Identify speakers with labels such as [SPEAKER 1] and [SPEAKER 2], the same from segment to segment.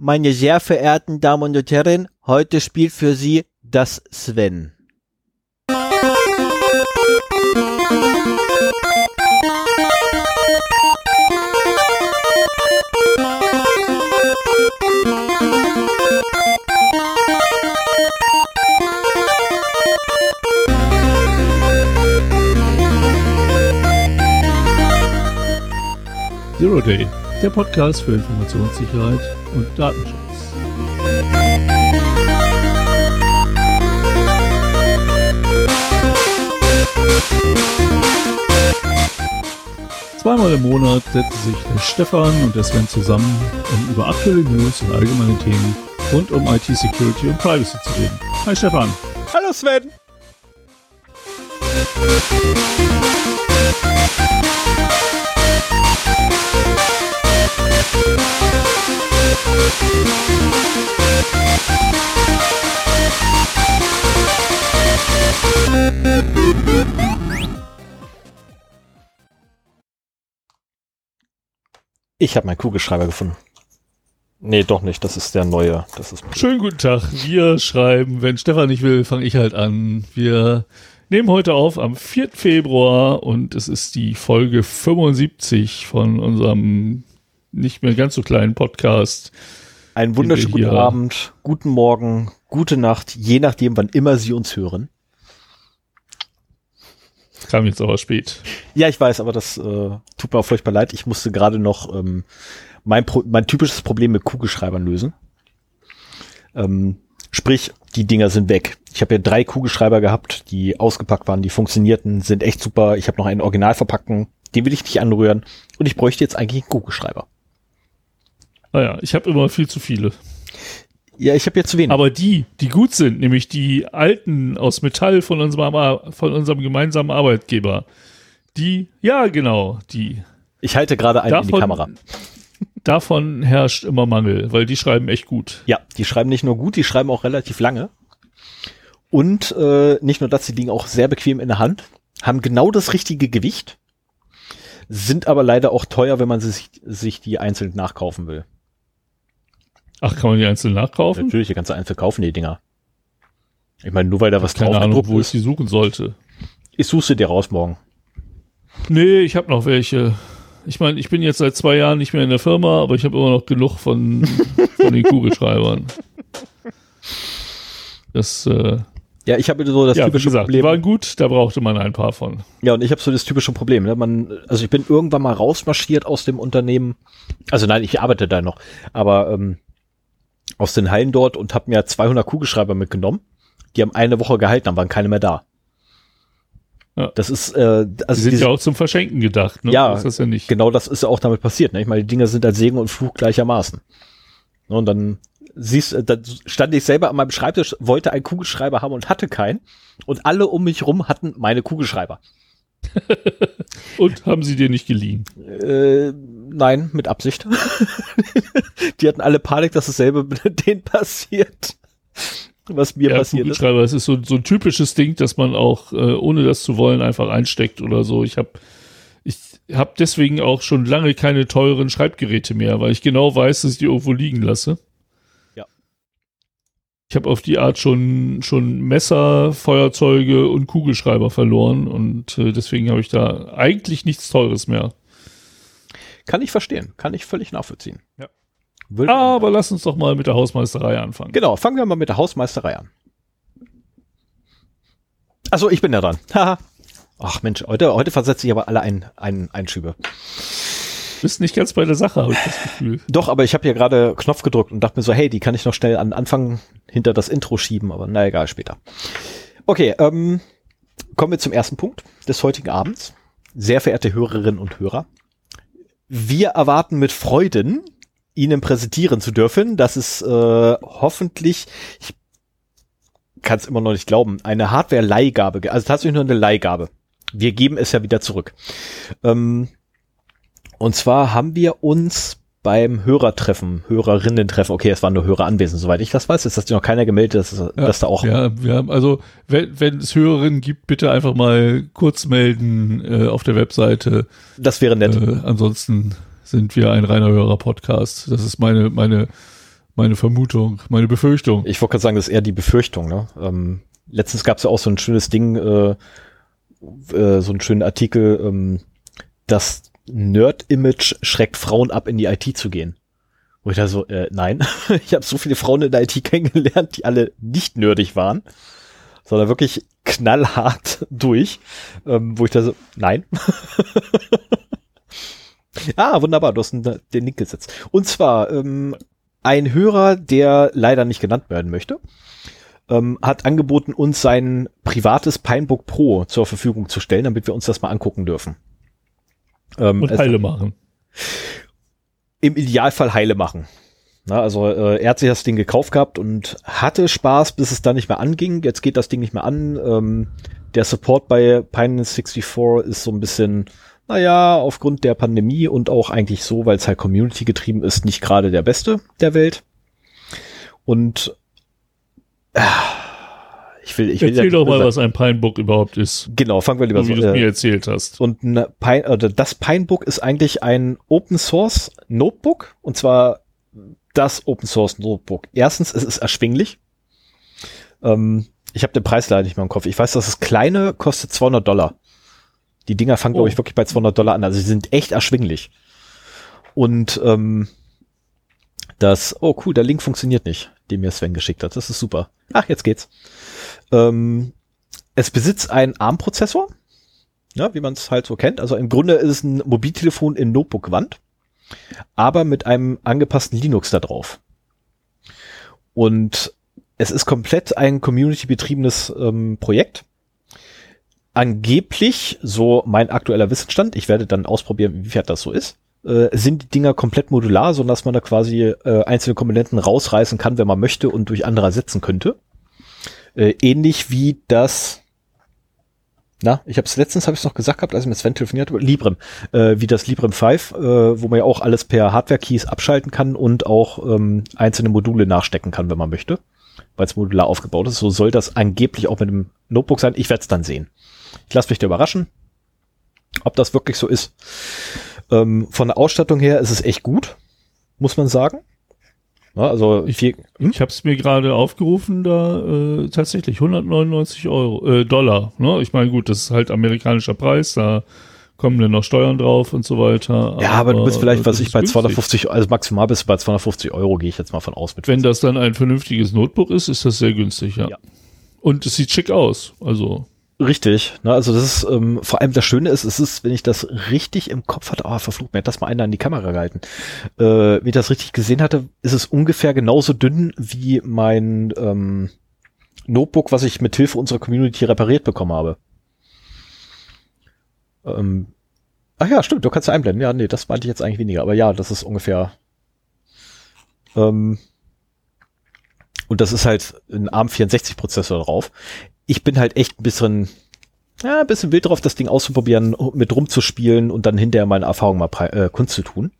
[SPEAKER 1] Meine sehr verehrten Damen und Herren, heute spielt für Sie das Sven.
[SPEAKER 2] Zero Day, der Podcast für Informationssicherheit und Datenschutz. Zweimal im Monat setzen sich der Stefan und der Sven zusammen, um über aktuelle News und allgemeine Themen rund um IT-Security und Privacy zu reden. Hi Stefan.
[SPEAKER 1] Hallo Sven. Ich habe meinen Kugelschreiber gefunden. Nee, doch nicht. Das ist der neue. Das ist
[SPEAKER 2] Schönen guten Tag. Wir schreiben, wenn Stefan nicht will, fange ich halt an. Wir nehmen heute auf am 4. Februar und es ist die Folge 75 von unserem nicht mehr ganz so kleinen Podcast.
[SPEAKER 1] Einen wunderschönen guten Abend, guten Morgen, gute Nacht, je nachdem, wann immer Sie uns hören.
[SPEAKER 2] Kam jetzt aber spät.
[SPEAKER 1] Ja, ich weiß, aber das äh, tut mir auch furchtbar leid. Ich musste gerade noch ähm, mein, Pro mein typisches Problem mit Kugelschreibern lösen. Ähm, sprich, die Dinger sind weg. Ich habe ja drei Kugelschreiber gehabt, die ausgepackt waren, die funktionierten, sind echt super. Ich habe noch einen Original verpacken, den will ich nicht anrühren. Und ich bräuchte jetzt eigentlich einen Kugelschreiber.
[SPEAKER 2] Naja, ich habe immer viel zu viele.
[SPEAKER 1] Ja, ich habe jetzt zu wenig.
[SPEAKER 2] Aber die, die gut sind, nämlich die alten aus Metall von unserem, von unserem gemeinsamen Arbeitgeber, die, ja, genau, die.
[SPEAKER 1] Ich halte gerade einen davon, in die Kamera.
[SPEAKER 2] Davon herrscht immer Mangel, weil die schreiben echt gut.
[SPEAKER 1] Ja, die schreiben nicht nur gut, die schreiben auch relativ lange. Und äh, nicht nur das, die liegen auch sehr bequem in der Hand, haben genau das richtige Gewicht, sind aber leider auch teuer, wenn man sich, sich die einzeln nachkaufen will.
[SPEAKER 2] Ach, kann man die einzeln nachkaufen?
[SPEAKER 1] Natürlich, die kannst du einzeln kaufen, die Dinger. Ich meine, nur weil da was
[SPEAKER 2] drauf Keine Ahnung, wo ich sie suchen sollte.
[SPEAKER 1] Ich suche sie dir raus morgen.
[SPEAKER 2] Nee, ich habe noch welche. Ich meine, ich bin jetzt seit zwei Jahren nicht mehr in der Firma, aber ich habe immer noch genug von, von den Kugelschreibern. Das, äh,
[SPEAKER 1] ja, ich habe so das
[SPEAKER 2] ja, typische gesagt, Problem. Die waren gut, da brauchte man ein paar von.
[SPEAKER 1] Ja, und ich habe so das typische Problem. Ne? Man, also ich bin irgendwann mal rausmarschiert aus dem Unternehmen. Also nein, ich arbeite da noch. Aber ähm, aus den Hallen dort und habe mir 200 Kugelschreiber mitgenommen. Die haben eine Woche gehalten, dann waren keine mehr da.
[SPEAKER 2] Ja. Das ist, äh, also die sind diese, ja auch zum Verschenken gedacht,
[SPEAKER 1] ne? Ja, das ja genau das ist ja auch damit passiert. Ne? Ich meine, die Dinger sind als Segen und Fluch gleichermaßen. Und dann siehst, dann stand ich selber an meinem Schreibtisch, wollte einen Kugelschreiber haben und hatte keinen. Und alle um mich rum hatten meine Kugelschreiber.
[SPEAKER 2] und haben sie dir nicht geliehen?
[SPEAKER 1] Äh, nein, mit Absicht. die hatten alle Panik, dass dasselbe mit denen passiert. Was mir ja, passiert
[SPEAKER 2] ist. Es ist so, so ein typisches Ding, dass man auch, äh, ohne das zu wollen, einfach einsteckt oder so. Ich habe ich hab deswegen auch schon lange keine teuren Schreibgeräte mehr, weil ich genau weiß, dass ich die irgendwo liegen lasse. Ich habe auf die Art schon, schon Messer, Feuerzeuge und Kugelschreiber verloren und äh, deswegen habe ich da eigentlich nichts Teures mehr.
[SPEAKER 1] Kann ich verstehen, kann ich völlig nachvollziehen.
[SPEAKER 2] Ja. Will Aber lass uns doch mal mit der Hausmeisterei anfangen.
[SPEAKER 1] Genau, fangen wir mal mit der Hausmeisterei an. Achso, ich bin ja dran. Haha. Ach Mensch, heute, heute versetze ich aber alle ein, ein, Einschübe
[SPEAKER 2] bist nicht ganz bei der Sache, habe ich das Gefühl.
[SPEAKER 1] Doch, aber ich habe hier gerade Knopf gedrückt und dachte mir so, hey, die kann ich noch schnell an Anfang hinter das Intro schieben, aber na egal, später. Okay, ähm, kommen wir zum ersten Punkt des heutigen Abends. Sehr verehrte Hörerinnen und Hörer, wir erwarten mit Freuden, Ihnen präsentieren zu dürfen, dass es äh, hoffentlich, ich kann es immer noch nicht glauben, eine Hardware-Leihgabe, also tatsächlich nur eine Leihgabe. Wir geben es ja wieder zurück. Ähm, und zwar haben wir uns beim Hörertreffen, Hörerinnen-Treffen, okay, es waren nur Hörer anwesend, soweit ich das weiß, hat sich noch keiner gemeldet, dass, ja, dass da auch.
[SPEAKER 2] Ja, wir haben, also, wenn, wenn es Hörerinnen gibt, bitte einfach mal kurz melden äh, auf der Webseite.
[SPEAKER 1] Das wäre nett.
[SPEAKER 2] Äh, ansonsten sind wir ein reiner Hörer-Podcast. Das ist meine, meine, Meine Vermutung, meine Befürchtung.
[SPEAKER 1] Ich wollte gerade sagen, das ist eher die Befürchtung. Ne? Ähm, letztens gab es ja auch so ein schönes Ding, äh, äh, so einen schönen Artikel, ähm, das Nerd-Image schreckt Frauen ab, in die IT zu gehen. Wo ich da so, äh, nein, ich habe so viele Frauen in der IT kennengelernt, die alle nicht nerdig waren, sondern wirklich knallhart durch, ähm, wo ich da so, nein. ah, wunderbar, du hast den, Link gesetzt. Und zwar ähm, ein Hörer, der leider nicht genannt werden möchte, ähm, hat angeboten, uns sein privates Pinebook Pro zur Verfügung zu stellen, damit wir uns das mal angucken dürfen.
[SPEAKER 2] Ähm, Und heile machen.
[SPEAKER 1] Im Idealfall heile machen. Na, also äh, er hat sich das Ding gekauft gehabt und hatte Spaß, bis es dann nicht mehr anging. Jetzt geht das Ding nicht mehr an. Ähm, der Support bei Pine 64 ist so ein bisschen, naja, aufgrund der Pandemie und auch eigentlich so, weil es halt Community getrieben ist, nicht gerade der beste der Welt. Und äh, ich will, ich will
[SPEAKER 2] Erzähl doch mal, was ein Pinebook überhaupt ist.
[SPEAKER 1] Genau, fangen wir lieber
[SPEAKER 2] so, wie du es mir erzählt hast.
[SPEAKER 1] Und ein Pine, äh, das Pinebook ist eigentlich ein Open Source Notebook und zwar das Open Source Notebook. Erstens, es ist erschwinglich. Ähm, ich habe den Preis leider nicht mehr im Kopf. Ich weiß, dass das kleine kostet 200 Dollar. Die Dinger fangen, oh. glaube ich, wirklich bei 200 Dollar an. Also sie sind echt erschwinglich. Und ähm, das, oh cool, der Link funktioniert nicht, den mir Sven geschickt hat. Das ist super. Ach, jetzt geht's. Ähm, es besitzt einen ARM-Prozessor, ja, wie man es halt so kennt. Also im Grunde ist es ein Mobiltelefon in Notebook-Wand, aber mit einem angepassten Linux da drauf. Und es ist komplett ein community-betriebenes ähm, Projekt. Angeblich, so mein aktueller Wissensstand, ich werde dann ausprobieren, wie weit das so ist, äh, sind die Dinger komplett modular, so dass man da quasi äh, einzelne Komponenten rausreißen kann, wenn man möchte und durch andere ersetzen könnte. Äh, ähnlich wie das, na, ich habe es letztens habe ich noch gesagt gehabt, als ich mit Sven telefoniert habe, Librem, äh, wie das Librem 5, äh, wo man ja auch alles per Hardware-Keys abschalten kann und auch ähm, einzelne Module nachstecken kann, wenn man möchte, weil es modular aufgebaut ist. So soll das angeblich auch mit dem Notebook sein. Ich werde es dann sehen. Ich lasse mich da überraschen, ob das wirklich so ist. Ähm, von der Ausstattung her ist es echt gut, muss man sagen.
[SPEAKER 2] Ja, also ich, hm? ich habe es mir gerade aufgerufen, da äh, tatsächlich 199 Euro, äh, Dollar. Ne? Ich meine, gut, das ist halt amerikanischer Preis, da kommen dann noch Steuern drauf und so weiter.
[SPEAKER 1] Ja, aber, aber du bist vielleicht, was ich bei 250, also maximal bist du bei 250 Euro, gehe ich jetzt mal von aus.
[SPEAKER 2] Mit Wenn das dann ein vernünftiges Notebook ist, ist das sehr günstig, ja. ja. Und es sieht schick aus, also.
[SPEAKER 1] Richtig, ne, also das ist ähm, vor allem das Schöne ist, es ist, wenn ich das richtig im Kopf hatte, ah, oh, verflucht, mir hat das mal einer an die Kamera gehalten. Äh, wenn ich das richtig gesehen hatte, ist es ungefähr genauso dünn wie mein ähm, Notebook, was ich mit Hilfe unserer Community repariert bekommen habe. Ähm, ach ja, stimmt, du kannst einblenden. Ja, nee, das meinte ich jetzt eigentlich weniger, aber ja, das ist ungefähr. Ähm, und das ist halt ein ARM64-Prozessor drauf ich bin halt echt ein bisschen, ja, ein bisschen wild drauf, das Ding auszuprobieren, mit rumzuspielen und dann hinterher meine Erfahrung mal äh, Kunst zu tun.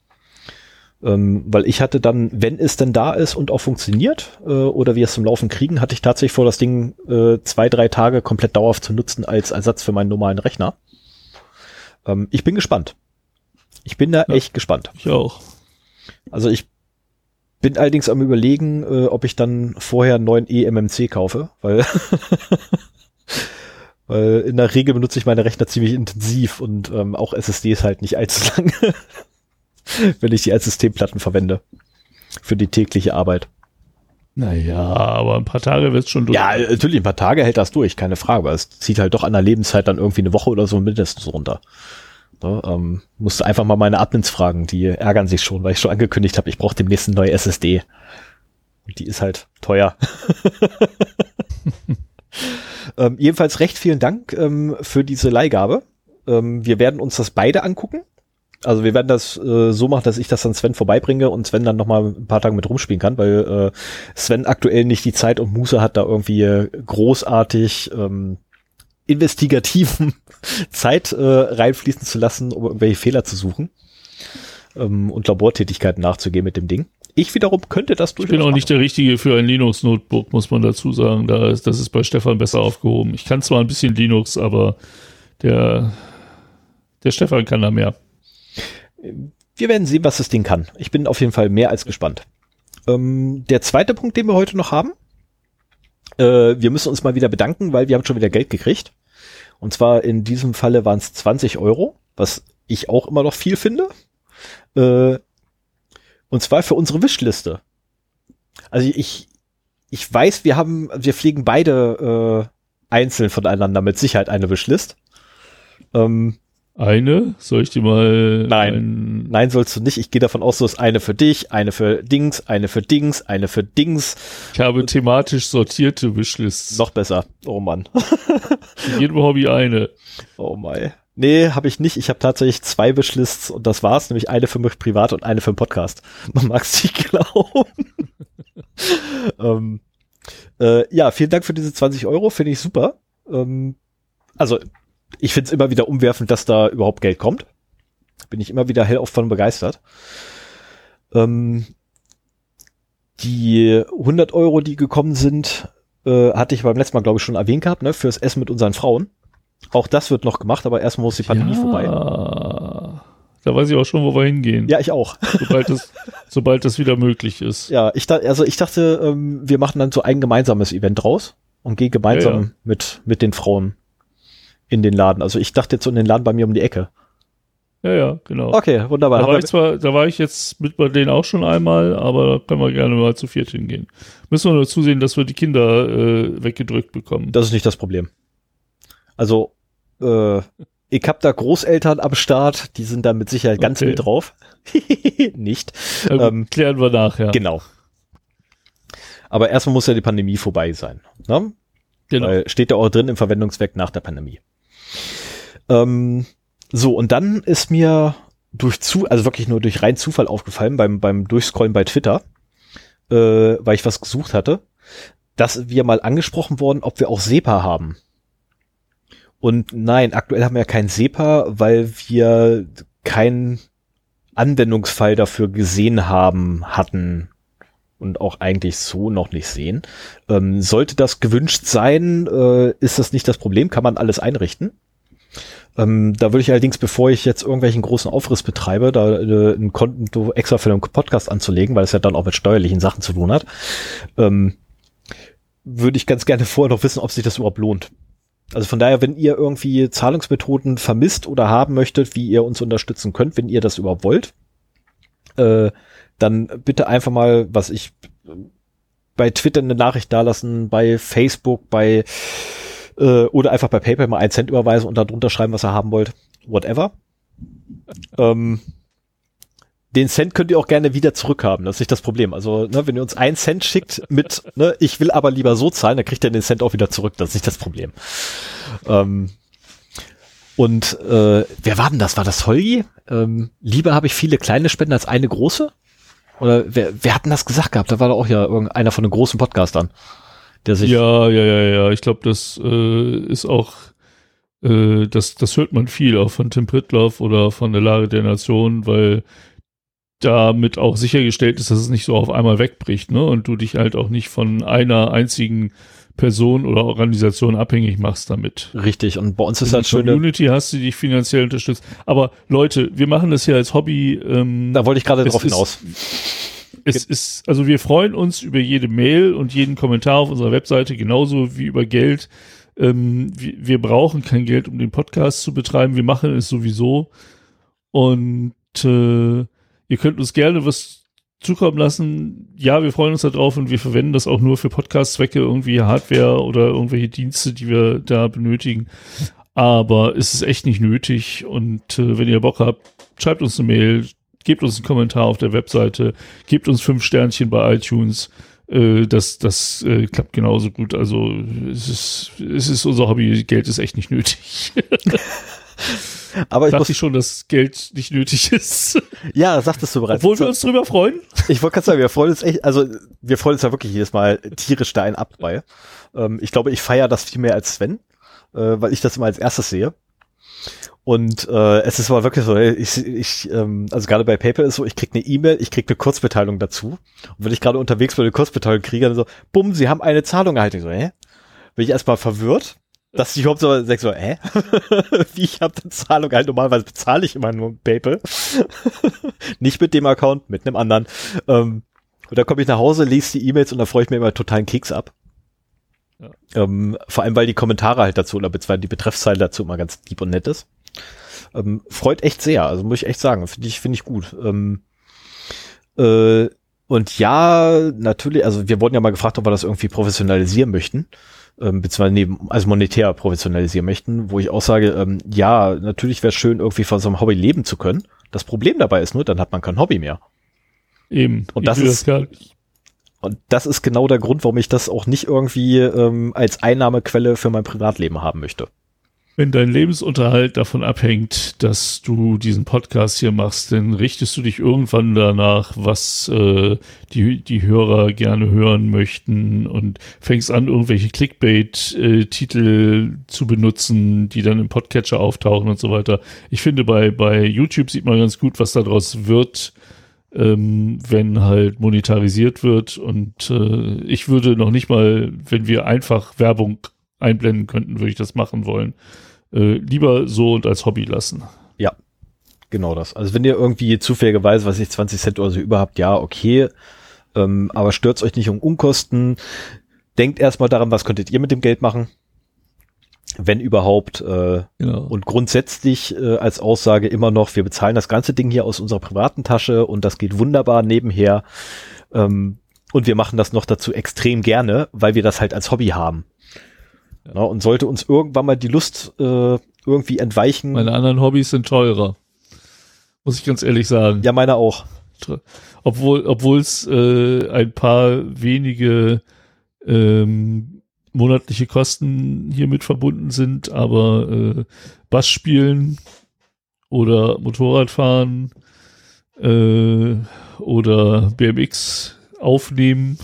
[SPEAKER 1] Ähm, weil ich hatte dann, wenn es denn da ist und auch funktioniert, äh, oder wir es zum Laufen kriegen, hatte ich tatsächlich vor, das Ding äh, zwei, drei Tage komplett dauerhaft zu nutzen als Ersatz für meinen normalen Rechner. Ähm, ich bin gespannt. Ich bin da ja, echt gespannt.
[SPEAKER 2] Ich auch.
[SPEAKER 1] Also ich bin allerdings am überlegen, äh, ob ich dann vorher einen neuen eMMC kaufe, weil, weil in der Regel benutze ich meine Rechner ziemlich intensiv und ähm, auch SSDs halt nicht allzu lange, wenn ich die als Systemplatten verwende für die tägliche Arbeit.
[SPEAKER 2] Naja, aber ein paar Tage wird es schon durch.
[SPEAKER 1] Ja, natürlich, ein paar Tage hält das durch, keine Frage, aber es zieht halt doch an der Lebenszeit dann irgendwie eine Woche oder so mindestens runter. Ne, ähm, musste einfach mal meine Admins fragen, die ärgern sich schon, weil ich schon angekündigt habe, ich brauche demnächst eine neue SSD. Und die ist halt teuer. ähm, jedenfalls recht vielen Dank ähm, für diese Leihgabe. Ähm, wir werden uns das beide angucken. Also wir werden das äh, so machen, dass ich das an Sven vorbeibringe und Sven dann noch mal ein paar Tage mit rumspielen kann, weil äh, Sven aktuell nicht die Zeit und Muße hat, da irgendwie großartig ähm, investigativen Zeit äh, reinfließen zu lassen, um irgendwelche Fehler zu suchen ähm, und Labortätigkeiten nachzugehen mit dem Ding. Ich wiederum könnte das
[SPEAKER 2] durchaus. Ich bin auch nicht der Richtige für ein Linux-Notebook, muss man dazu sagen. Da ist, das ist bei Stefan besser aufgehoben. Ich kann zwar ein bisschen Linux, aber der, der Stefan kann da mehr.
[SPEAKER 1] Wir werden sehen, was das Ding kann. Ich bin auf jeden Fall mehr als gespannt. Ähm, der zweite Punkt, den wir heute noch haben, äh, wir müssen uns mal wieder bedanken, weil wir haben schon wieder Geld gekriegt. Und zwar in diesem Falle waren es 20 Euro, was ich auch immer noch viel finde. Äh, und zwar für unsere Wishliste. Also ich, ich weiß, wir haben, wir pflegen beide äh, einzeln voneinander mit Sicherheit eine Wishlist.
[SPEAKER 2] Ähm, eine? Soll ich dir mal.
[SPEAKER 1] Nein. Nein, sollst du nicht. Ich gehe davon aus, so ist eine für dich, eine für Dings, eine für Dings, eine für Dings.
[SPEAKER 2] Ich habe thematisch sortierte Wishlists.
[SPEAKER 1] Noch besser. Oh Mann.
[SPEAKER 2] Für jedem Hobby eine.
[SPEAKER 1] Oh mein. Nee, habe ich nicht. Ich habe tatsächlich zwei Wishlists und das war's, nämlich eine für mich privat und eine für den Podcast. Man mag es nicht glauben. ähm, äh, ja, vielen Dank für diese 20 Euro, finde ich super. Ähm, also ich finde es immer wieder umwerfend, dass da überhaupt Geld kommt. Bin ich immer wieder hellauf von begeistert. Ähm, die 100 Euro, die gekommen sind, äh, hatte ich beim letzten Mal, glaube ich, schon erwähnt gehabt, ne, fürs Essen mit unseren Frauen. Auch das wird noch gemacht, aber erstmal muss die Pandemie ja, vorbei.
[SPEAKER 2] Da weiß ich auch schon, wo wir hingehen.
[SPEAKER 1] Ja, ich auch.
[SPEAKER 2] Sobald das, sobald das wieder möglich ist.
[SPEAKER 1] Ja, ich dachte, also ich dachte, ähm, wir machen dann so ein gemeinsames Event draus und gehen gemeinsam ja, ja. mit mit den Frauen in den Laden. Also ich dachte jetzt so in den Laden bei mir um die Ecke.
[SPEAKER 2] Ja, ja, genau.
[SPEAKER 1] Okay, wunderbar.
[SPEAKER 2] Da war, ich zwar, da war ich jetzt mit bei denen auch schon einmal, aber da können wir gerne mal zu viert hingehen. Müssen wir nur zusehen, dass wir die Kinder äh, weggedrückt bekommen.
[SPEAKER 1] Das ist nicht das Problem. Also, äh, ich hab da Großeltern am Start, die sind da mit Sicherheit ganz okay. mit drauf. nicht.
[SPEAKER 2] Also, ähm, klären wir nachher.
[SPEAKER 1] Genau. Aber erstmal muss ja die Pandemie vorbei sein. Ne? Genau. Weil steht ja auch drin im Verwendungszweck nach der Pandemie. Ähm, so, und dann ist mir durch zu, also wirklich nur durch rein Zufall aufgefallen beim, beim Durchscrollen bei Twitter, äh, weil ich was gesucht hatte, dass wir mal angesprochen wurden, ob wir auch SEPA haben. Und nein, aktuell haben wir ja kein SEPA, weil wir keinen Anwendungsfall dafür gesehen haben, hatten und auch eigentlich so noch nicht sehen. Ähm, sollte das gewünscht sein, äh, ist das nicht das Problem, kann man alles einrichten. Ähm, da würde ich allerdings, bevor ich jetzt irgendwelchen großen Aufriss betreibe, da äh, ein Konto extra für den Podcast anzulegen, weil es ja dann auch mit steuerlichen Sachen zu tun hat, ähm, würde ich ganz gerne vorher noch wissen, ob sich das überhaupt lohnt. Also von daher, wenn ihr irgendwie Zahlungsmethoden vermisst oder haben möchtet, wie ihr uns unterstützen könnt, wenn ihr das überhaupt wollt, äh, dann bitte einfach mal, was ich bei Twitter eine Nachricht dalassen, bei Facebook, bei äh, oder einfach bei PayPal mal einen Cent überweisen und da drunter schreiben, was ihr haben wollt. Whatever. Ähm, den Cent könnt ihr auch gerne wieder zurückhaben, das ist nicht das Problem. Also, ne, wenn ihr uns einen Cent schickt mit, ne, ich will aber lieber so zahlen, dann kriegt ihr den Cent auch wieder zurück, das ist nicht das Problem. Ähm, und äh, wer war denn das? War das Holgi? Ähm, lieber habe ich viele kleine Spenden als eine große? Oder wer, wer hat denn das gesagt gehabt? Da war doch auch ja irgendeiner von den großen Podcastern,
[SPEAKER 2] der sich. Ja, ja, ja, ja. Ich glaube, das äh, ist auch, äh, das, das hört man viel, auch von Tim Pritloff oder von der Lage der Nation, weil damit auch sichergestellt ist, dass es nicht so auf einmal wegbricht, ne? Und du dich halt auch nicht von einer einzigen Person oder Organisation abhängig machst damit.
[SPEAKER 1] Richtig, und bei uns ist halt
[SPEAKER 2] schön. Community hast du dich finanziell unterstützt. Aber Leute, wir machen das ja als Hobby.
[SPEAKER 1] Ähm, da wollte ich gerade drauf hinaus.
[SPEAKER 2] Es ist, also wir freuen uns über jede Mail und jeden Kommentar auf unserer Webseite, genauso wie über Geld. Ähm, wir, wir brauchen kein Geld, um den Podcast zu betreiben. Wir machen es sowieso. Und äh, ihr könnt uns gerne was zukommen lassen. Ja, wir freuen uns darauf und wir verwenden das auch nur für Podcast-Zwecke, irgendwie Hardware oder irgendwelche Dienste, die wir da benötigen. Aber es ist echt nicht nötig und äh, wenn ihr Bock habt, schreibt uns eine Mail, gebt uns einen Kommentar auf der Webseite, gebt uns fünf Sternchen bei iTunes. Äh, das das äh, klappt genauso gut. Also es ist, es ist unser Hobby, Geld ist echt nicht nötig. Aber ich Dachte ich schon, dass Geld nicht nötig ist.
[SPEAKER 1] Ja, sagtest du bereits.
[SPEAKER 2] Obwohl wir uns drüber freuen.
[SPEAKER 1] Ich wollte gerade sagen, wir freuen uns echt, also wir freuen uns ja wirklich jedes Mal tierisch da ein ab bei. Ähm, ich glaube, ich feiere das viel mehr als Sven, äh, weil ich das immer als erstes sehe. Und äh, es ist aber wirklich so, ich, ich ähm, also gerade bei PayPal ist so, ich krieg eine E-Mail, ich krieg eine Kurzbeteiligung dazu. Und wenn ich gerade unterwegs bin, eine Kurzbeteiligung kriege, dann so, bumm, sie haben eine Zahlung erhalten. Ich so, hä? Bin ich erstmal verwirrt dass ich überhaupt so sag so, hä? Wie ich habe eine Zahlung halt normalerweise bezahle ich immer nur PayPal. Nicht mit dem Account, mit einem anderen. Ähm, Und dann komme ich nach Hause, lese die E-Mails und da freue ich mir immer totalen Keks ab. Ja. Ähm, vor allem, weil die Kommentare halt dazu oder beziehungsweise die Betreffszeile dazu immer ganz lieb und nett ist. Ähm, freut echt sehr, also muss ich echt sagen, finde ich, finde ich gut. Ähm, äh, und ja, natürlich, also wir wurden ja mal gefragt, ob wir das irgendwie professionalisieren möchten, ähm, beziehungsweise neben, also monetär professionalisieren möchten, wo ich auch sage, ähm, ja, natürlich wäre es schön, irgendwie von so einem Hobby leben zu können. Das Problem dabei ist nur, dann hat man kein Hobby mehr.
[SPEAKER 2] Eben.
[SPEAKER 1] Und das ist, das und das ist genau der Grund, warum ich das auch nicht irgendwie ähm, als Einnahmequelle für mein Privatleben haben möchte.
[SPEAKER 2] Wenn dein Lebensunterhalt davon abhängt, dass du diesen Podcast hier machst, dann richtest du dich irgendwann danach, was äh, die, die Hörer gerne hören möchten und fängst an, irgendwelche Clickbait-Titel äh, zu benutzen, die dann im Podcatcher auftauchen und so weiter. Ich finde, bei, bei YouTube sieht man ganz gut, was daraus wird, ähm, wenn halt monetarisiert wird. Und äh, ich würde noch nicht mal, wenn wir einfach Werbung einblenden könnten, würde ich das machen wollen äh, lieber so und als Hobby lassen.
[SPEAKER 1] Ja, genau das. Also wenn ihr irgendwie zufälligerweise, was ich 20 Cent oder so überhaupt, ja, okay, ähm, aber stürzt euch nicht um Unkosten. Denkt erstmal daran, was könntet ihr mit dem Geld machen? Wenn überhaupt. Äh, genau. Und grundsätzlich äh, als Aussage immer noch, wir bezahlen das ganze Ding hier aus unserer privaten Tasche und das geht wunderbar nebenher. Ähm, und wir machen das noch dazu extrem gerne, weil wir das halt als Hobby haben. Ja, und sollte uns irgendwann mal die Lust äh, irgendwie entweichen.
[SPEAKER 2] Meine anderen Hobbys sind teurer. Muss ich ganz ehrlich sagen.
[SPEAKER 1] Ja, meine auch.
[SPEAKER 2] Obwohl, obwohl es äh, ein paar wenige ähm, monatliche Kosten hiermit verbunden sind, aber äh, Bass spielen oder Motorradfahren äh, oder BMX aufnehmen.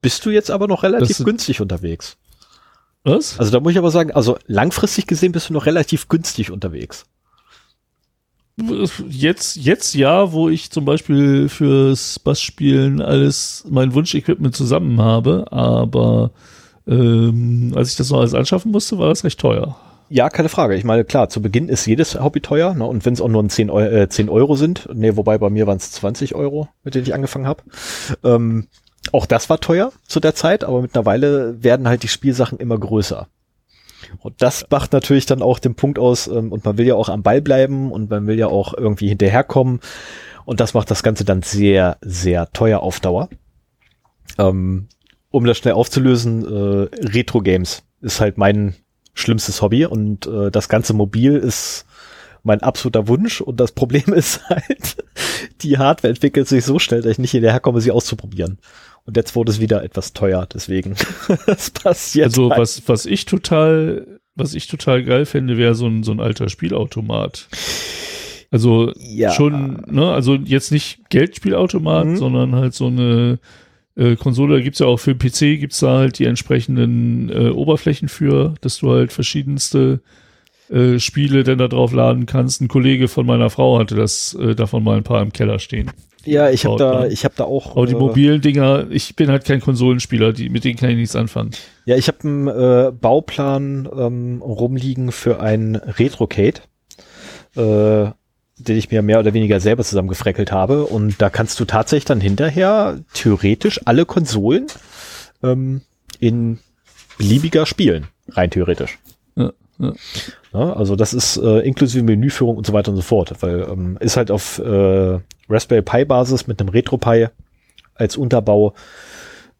[SPEAKER 1] Bist du jetzt aber noch relativ günstig unterwegs?
[SPEAKER 2] Was?
[SPEAKER 1] Also da muss ich aber sagen, also langfristig gesehen bist du noch relativ günstig unterwegs.
[SPEAKER 2] Jetzt, jetzt ja, wo ich zum Beispiel fürs Bassspielen alles mein Wunschequipment zusammen habe, aber ähm, als ich das noch alles anschaffen musste, war das recht teuer.
[SPEAKER 1] Ja, keine Frage. Ich meine, klar, zu Beginn ist jedes Hobby teuer, ne? und wenn es auch nur 10, Euro, äh, 10 Euro sind, nee, wobei bei mir waren es 20 Euro, mit denen ich angefangen habe, ähm, auch das war teuer zu der Zeit, aber mittlerweile werden halt die Spielsachen immer größer. Und das macht natürlich dann auch den Punkt aus, ähm, und man will ja auch am Ball bleiben und man will ja auch irgendwie hinterherkommen. Und das macht das Ganze dann sehr, sehr teuer auf Dauer. Ähm, um das schnell aufzulösen, äh, Retro-Games ist halt mein schlimmstes Hobby und äh, das ganze Mobil ist mein absoluter Wunsch. Und das Problem ist halt, die Hardware entwickelt sich so schnell, dass ich nicht hinterherkomme, sie auszuprobieren. Und jetzt wurde es wieder etwas teuer, deswegen.
[SPEAKER 2] das passiert. Also halt. was, was ich total, was ich total geil fände, wäre so ein, so ein alter Spielautomat. Also ja. schon, ne, also jetzt nicht Geldspielautomat, mhm. sondern halt so eine äh, Konsole, da gibt's ja auch für PC, gibt's da halt die entsprechenden äh, Oberflächen für, dass du halt verschiedenste äh, Spiele denn da drauf laden kannst. Ein Kollege von meiner Frau hatte das äh, davon mal ein paar im Keller stehen.
[SPEAKER 1] Ja, ich habe da, ich habe da auch.
[SPEAKER 2] Aber die äh, mobilen Dinger, ich bin halt kein Konsolenspieler, die, mit denen kann ich nichts anfangen.
[SPEAKER 1] Ja, ich habe einen äh, Bauplan ähm, rumliegen für ein Retrocade, äh, den ich mir mehr oder weniger selber zusammengefreckelt habe. Und da kannst du tatsächlich dann hinterher theoretisch alle Konsolen ähm, in beliebiger spielen, rein theoretisch. Ja, ja. Also das ist äh, inklusive Menüführung und so weiter und so fort, weil ähm, ist halt auf äh, Raspberry Pi Basis mit einem RetroPie als Unterbau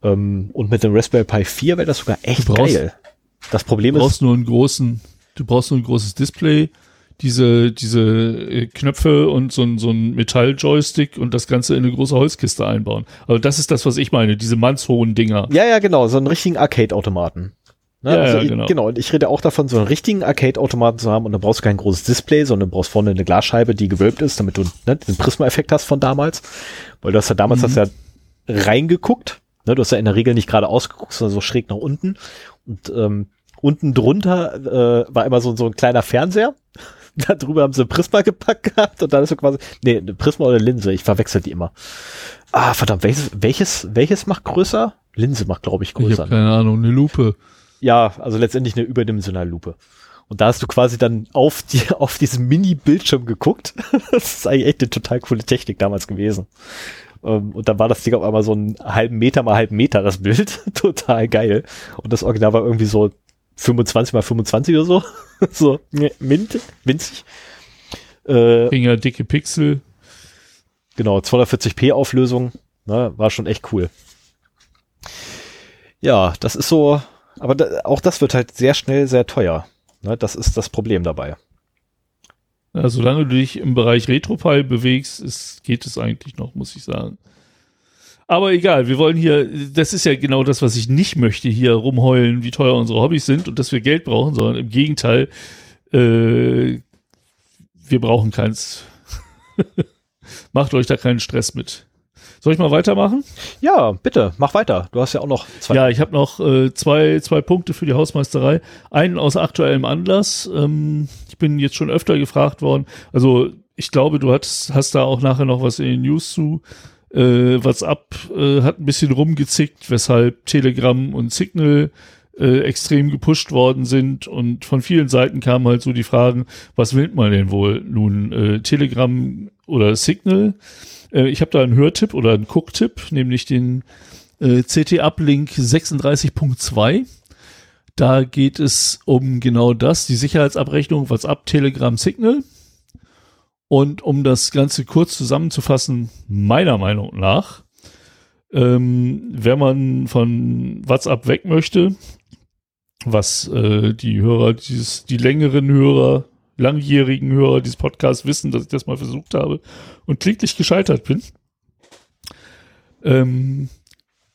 [SPEAKER 1] ähm, und mit dem Raspberry Pi 4 wäre das sogar echt brauchst, geil. Das Problem
[SPEAKER 2] du brauchst ist, nur einen großen, du brauchst nur ein großes Display, diese diese äh, Knöpfe und so ein so ein Metall-Joystick und das Ganze in eine große Holzkiste einbauen. Aber das ist das, was ich meine, diese mannshohen Dinger.
[SPEAKER 1] Ja, ja, genau, so einen richtigen Arcade-Automaten. Ne? Ja, also ja, genau. Genau. Und ich rede auch davon, so einen richtigen Arcade-Automaten zu haben und dann brauchst du kein großes Display, sondern brauchst vorne eine Glasscheibe, die gewölbt ist, damit du ne, den Prisma-Effekt hast von damals. Weil du hast ja damals mhm. hast ja reingeguckt. Ne? Du hast ja in der Regel nicht gerade ausgeguckt, sondern so schräg nach unten. Und ähm, unten drunter äh, war immer so, so ein kleiner Fernseher. da drüber haben sie Prisma gepackt gehabt und dann ist so quasi, nee, eine Prisma oder Linse, ich verwechsel die immer. Ah, verdammt, welches, welches, welches macht größer? Linse macht, glaube ich, größer. Ich
[SPEAKER 2] hab keine Ahnung, eine Lupe.
[SPEAKER 1] Ja, also letztendlich eine überdimensionale Lupe. Und da hast du quasi dann auf, die, auf diesem Mini-Bildschirm geguckt. das ist eigentlich echt eine total coole Technik damals gewesen. Ähm, und dann war das Ding auf einmal so einen halben Meter mal halben Meter, das Bild. Total geil. Und das Original war irgendwie so 25 mal 25 oder so. so mint, winzig.
[SPEAKER 2] Äh, Finger dicke Pixel.
[SPEAKER 1] Genau, 240p Auflösung. Ne, war schon echt cool. Ja, das ist so, aber da, auch das wird halt sehr schnell sehr teuer. Ne, das ist das Problem dabei.
[SPEAKER 2] Ja, solange du dich im Bereich Retropile bewegst, ist, geht es eigentlich noch, muss ich sagen. Aber egal, wir wollen hier, das ist ja genau das, was ich nicht möchte, hier rumheulen, wie teuer unsere Hobbys sind und dass wir Geld brauchen, sondern im Gegenteil, äh, wir brauchen keins. Macht euch da keinen Stress mit. Soll ich mal weitermachen?
[SPEAKER 1] Ja, bitte, mach weiter. Du hast ja auch noch
[SPEAKER 2] zwei. Ja, ich habe noch äh, zwei, zwei Punkte für die Hausmeisterei. Einen aus aktuellem Anlass. Ähm, ich bin jetzt schon öfter gefragt worden. Also ich glaube, du hast, hast da auch nachher noch was in den News zu. Äh, WhatsApp äh, hat ein bisschen rumgezickt, weshalb Telegram und Signal äh, extrem gepusht worden sind und von vielen Seiten kamen halt so die Fragen, was will man denn wohl nun, äh, Telegram oder Signal? Äh, ich habe da einen Hörtipp oder einen Gucktipp, nämlich den äh, CT-Uplink 36.2. Da geht es um genau das, die Sicherheitsabrechnung WhatsApp, Telegram, Signal. Und um das Ganze kurz zusammenzufassen, meiner Meinung nach, ähm, wenn man von WhatsApp weg möchte, was äh, die Hörer, dieses, die längeren Hörer langjährigen Hörer dieses Podcasts wissen, dass ich das mal versucht habe und kläglich gescheitert bin. Ähm,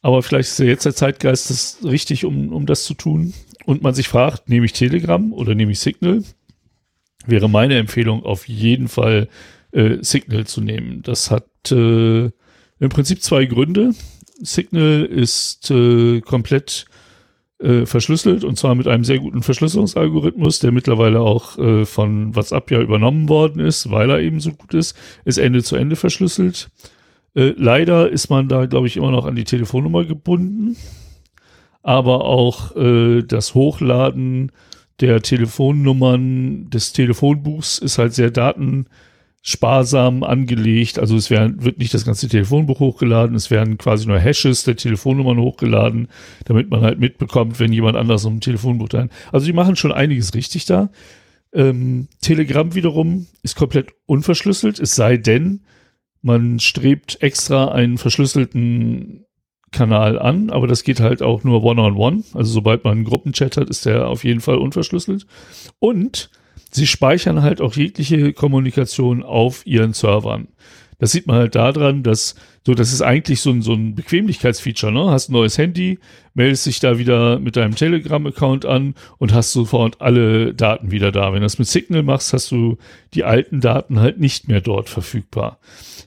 [SPEAKER 2] aber vielleicht ist ja jetzt der Zeitgeist das richtig, um, um das zu tun. Und man sich fragt, nehme ich Telegram oder nehme ich Signal? Wäre meine Empfehlung auf jeden Fall äh, Signal zu nehmen. Das hat äh, im Prinzip zwei Gründe. Signal ist äh, komplett äh, verschlüsselt und zwar mit einem sehr guten Verschlüsselungsalgorithmus, der mittlerweile auch äh, von WhatsApp ja übernommen worden ist, weil er eben so gut ist, ist Ende zu Ende verschlüsselt. Äh, leider ist man da, glaube ich, immer noch an die Telefonnummer gebunden, aber auch äh, das Hochladen der Telefonnummern des Telefonbuchs ist halt sehr daten sparsam angelegt. Also es werden, wird nicht das ganze Telefonbuch hochgeladen, es werden quasi nur Hashes der Telefonnummern hochgeladen, damit man halt mitbekommt, wenn jemand anders um ein Telefonbuch da. Also die machen schon einiges richtig da. Ähm, Telegram wiederum ist komplett unverschlüsselt, es sei denn, man strebt extra einen verschlüsselten Kanal an, aber das geht halt auch nur one-on-one. -on -one. Also sobald man einen Gruppenchat hat, ist der auf jeden Fall unverschlüsselt. Und sie speichern halt auch jegliche Kommunikation auf ihren Servern. Das sieht man halt daran, dass so, das ist eigentlich so ein, so ein Bequemlichkeitsfeature, ne? Hast ein neues Handy, meldest dich da wieder mit deinem Telegram-Account an und hast sofort alle Daten wieder da. Wenn du das mit Signal machst, hast du die alten Daten halt nicht mehr dort verfügbar.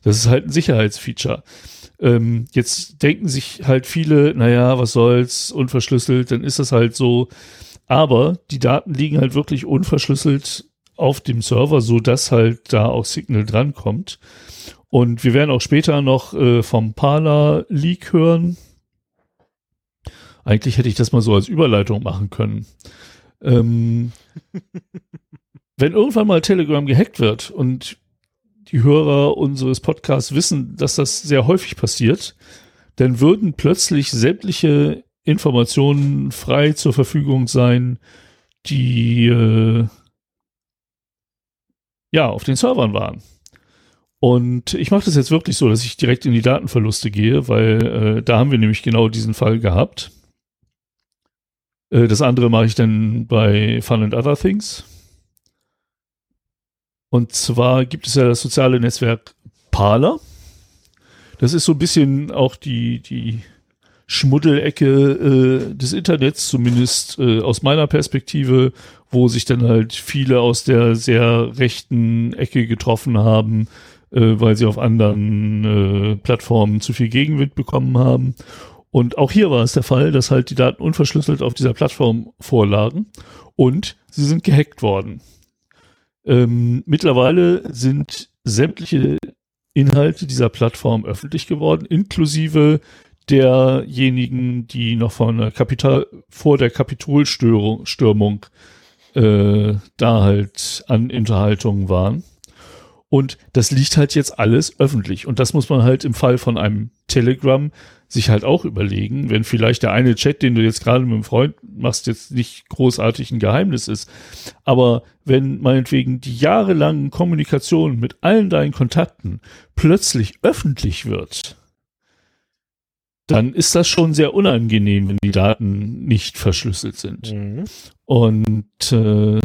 [SPEAKER 2] Das ist halt ein Sicherheitsfeature. Ähm, jetzt denken sich halt viele, naja, was soll's, unverschlüsselt, dann ist das halt so, aber die Daten liegen halt wirklich unverschlüsselt auf dem Server, so dass halt da auch Signal drankommt. Und wir werden auch später noch äh, vom Parler Leak hören. Eigentlich hätte ich das mal so als Überleitung machen können. Ähm, wenn irgendwann mal Telegram gehackt wird und die Hörer unseres Podcasts wissen, dass das sehr häufig passiert, dann würden plötzlich sämtliche Informationen frei zur Verfügung sein, die äh, ja auf den Servern waren. Und ich mache das jetzt wirklich so, dass ich direkt in die Datenverluste gehe, weil äh, da haben wir nämlich genau diesen Fall gehabt. Äh, das andere mache ich dann bei Fun and Other Things. Und zwar gibt es ja das soziale Netzwerk Parler. Das ist so ein bisschen auch die, die Schmuddelecke äh, des Internets, zumindest äh, aus meiner Perspektive, wo sich dann halt viele aus der sehr rechten Ecke getroffen haben, äh, weil sie auf anderen äh, Plattformen zu viel Gegenwind bekommen haben. Und auch hier war es der Fall, dass halt die Daten unverschlüsselt auf dieser Plattform vorlagen und sie sind gehackt worden. Ähm, mittlerweile sind sämtliche Inhalte dieser Plattform öffentlich geworden, inklusive derjenigen, die noch von der Kapital, vor der Kapitolstürmung äh, da halt an Unterhaltungen waren. Und das liegt halt jetzt alles öffentlich. Und das muss man halt im Fall von einem Telegram sich halt auch überlegen, wenn vielleicht der eine Chat, den du jetzt gerade mit einem Freund machst, jetzt nicht großartig ein Geheimnis ist. Aber wenn meinetwegen die jahrelangen Kommunikation mit allen deinen Kontakten plötzlich öffentlich wird, dann ist das schon sehr unangenehm, wenn die Daten nicht verschlüsselt sind. Mhm. Und äh,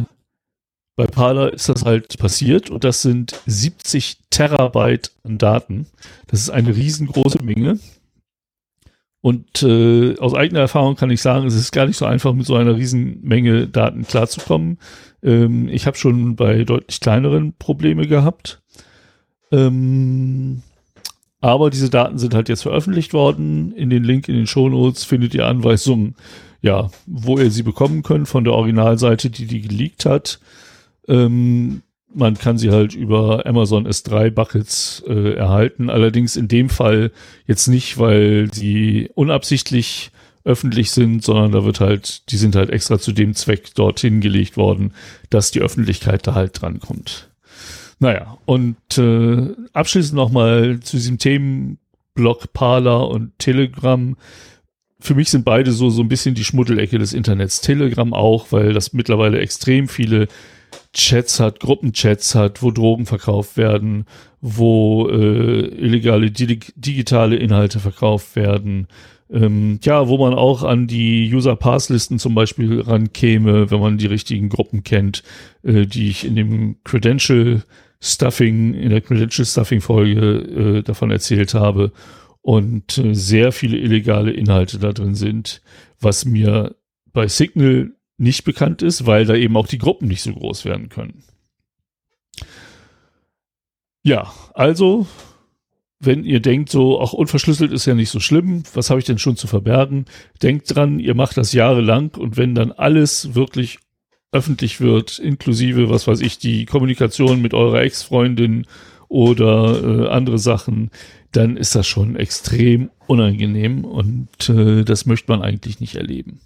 [SPEAKER 2] bei Parler ist das halt passiert und das sind 70 Terabyte an Daten. Das ist eine riesengroße Menge. Und äh, aus eigener Erfahrung kann ich sagen, es ist gar nicht so einfach, mit so einer Riesenmenge Daten klarzukommen. Ähm, ich habe schon bei deutlich kleineren Probleme gehabt. Ähm, aber diese Daten sind halt jetzt veröffentlicht worden. In den Link in den Shownotes findet ihr Anweisungen, ja, wo ihr sie bekommen könnt von der Originalseite, die die geleakt hat. Ähm, man kann sie halt über Amazon S3 Buckets äh, erhalten. Allerdings in dem Fall jetzt nicht, weil sie unabsichtlich öffentlich sind, sondern da wird halt, die sind halt extra zu dem Zweck dorthin gelegt worden, dass die Öffentlichkeit da halt drankommt. Naja, und äh, abschließend nochmal zu diesem Themenblock Parler und Telegram. Für mich sind beide so, so ein bisschen die Schmuddelecke des Internets. Telegram auch, weil das mittlerweile extrem viele Chats hat, Gruppenchats hat, wo Drogen verkauft werden, wo äh, illegale di digitale Inhalte verkauft werden. Ähm, ja, wo man auch an die User-Pass-Listen zum Beispiel rankäme, wenn man die richtigen Gruppen kennt, äh, die ich in dem Credential Stuffing, in der Credential Stuffing Folge äh, davon erzählt habe und äh, sehr viele illegale Inhalte da drin sind, was mir bei Signal nicht bekannt ist, weil da eben auch die Gruppen nicht so groß werden können. Ja, also, wenn ihr denkt, so, auch unverschlüsselt ist ja nicht so schlimm, was habe ich denn schon zu verbergen? Denkt dran, ihr macht das jahrelang und wenn dann alles wirklich öffentlich wird, inklusive, was weiß ich, die Kommunikation mit eurer Ex-Freundin oder äh, andere Sachen, dann ist das schon extrem unangenehm und äh, das möchte man eigentlich nicht erleben.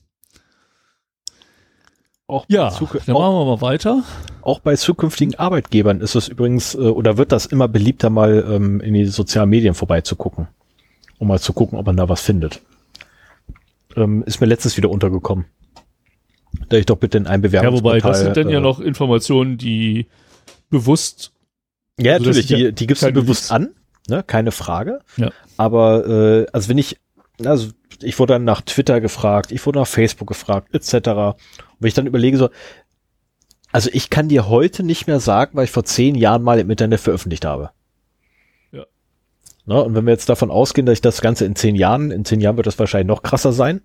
[SPEAKER 1] Auch ja, dann machen wir mal weiter. Auch bei zukünftigen Arbeitgebern ist es übrigens äh, oder wird das immer beliebter, mal ähm, in die sozialen Medien vorbeizugucken, um mal zu gucken, ob man da was findet. Ähm, ist mir letztens wieder untergekommen. Da ich doch bitte in ein Bewerbungsportal...
[SPEAKER 2] Ja, wobei, das sind dann äh, ja noch Informationen, die bewusst...
[SPEAKER 1] Ja, also natürlich, die, die gibst du bewusst an, ne? keine Frage. Ja. Aber äh, also wenn ich, also ich wurde dann nach Twitter gefragt, ich wurde nach Facebook gefragt, etc. wenn ich dann überlege so, also ich kann dir heute nicht mehr sagen, weil ich vor zehn Jahren mal im Internet veröffentlicht habe. Ja. Na, und wenn wir jetzt davon ausgehen, dass ich das Ganze in zehn Jahren, in zehn Jahren wird das wahrscheinlich noch krasser sein,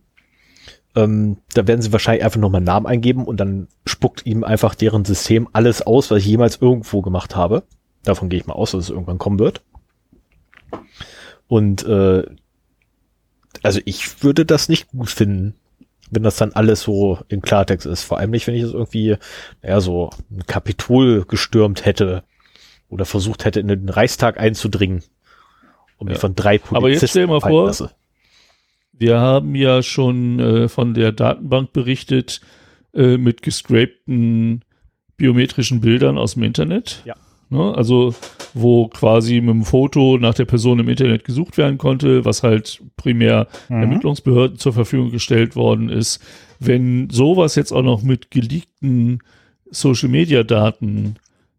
[SPEAKER 1] ähm, da werden sie wahrscheinlich einfach nochmal einen Namen eingeben und dann spuckt ihm einfach deren System alles aus, was ich jemals irgendwo gemacht habe. Davon gehe ich mal aus, dass es irgendwann kommen wird. Und äh, also ich würde das nicht gut finden, wenn das dann alles so in Klartext ist. Vor allem nicht, wenn ich es irgendwie, naja, so ein Kapitol gestürmt hätte oder versucht hätte, in den Reichstag einzudringen und ja. mich von drei
[SPEAKER 2] Polizisten Aber jetzt stell dir mal vor, lasse. Wir haben ja schon äh, von der Datenbank berichtet äh, mit gescrapten biometrischen Bildern aus dem Internet.
[SPEAKER 1] Ja.
[SPEAKER 2] Ne? Also wo quasi mit dem Foto nach der Person im Internet gesucht werden konnte, was halt primär mhm. Ermittlungsbehörden zur Verfügung gestellt worden ist. Wenn sowas jetzt auch noch mit geleakten Social-Media-Daten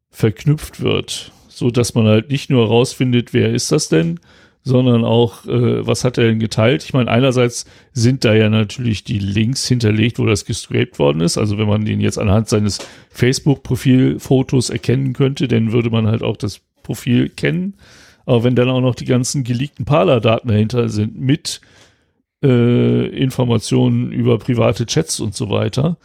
[SPEAKER 2] verknüpft wird, so dass man halt nicht nur herausfindet, wer ist das denn, sondern auch, äh, was hat er denn geteilt? Ich meine, einerseits sind da ja natürlich die Links hinterlegt, wo das gescrapt worden ist. Also wenn man den jetzt anhand seines Facebook-Profilfotos erkennen könnte, dann würde man halt auch das Profil kennen. Aber wenn dann auch noch die ganzen geleakten Parler-Daten dahinter sind mit äh, Informationen über private Chats und so weiter,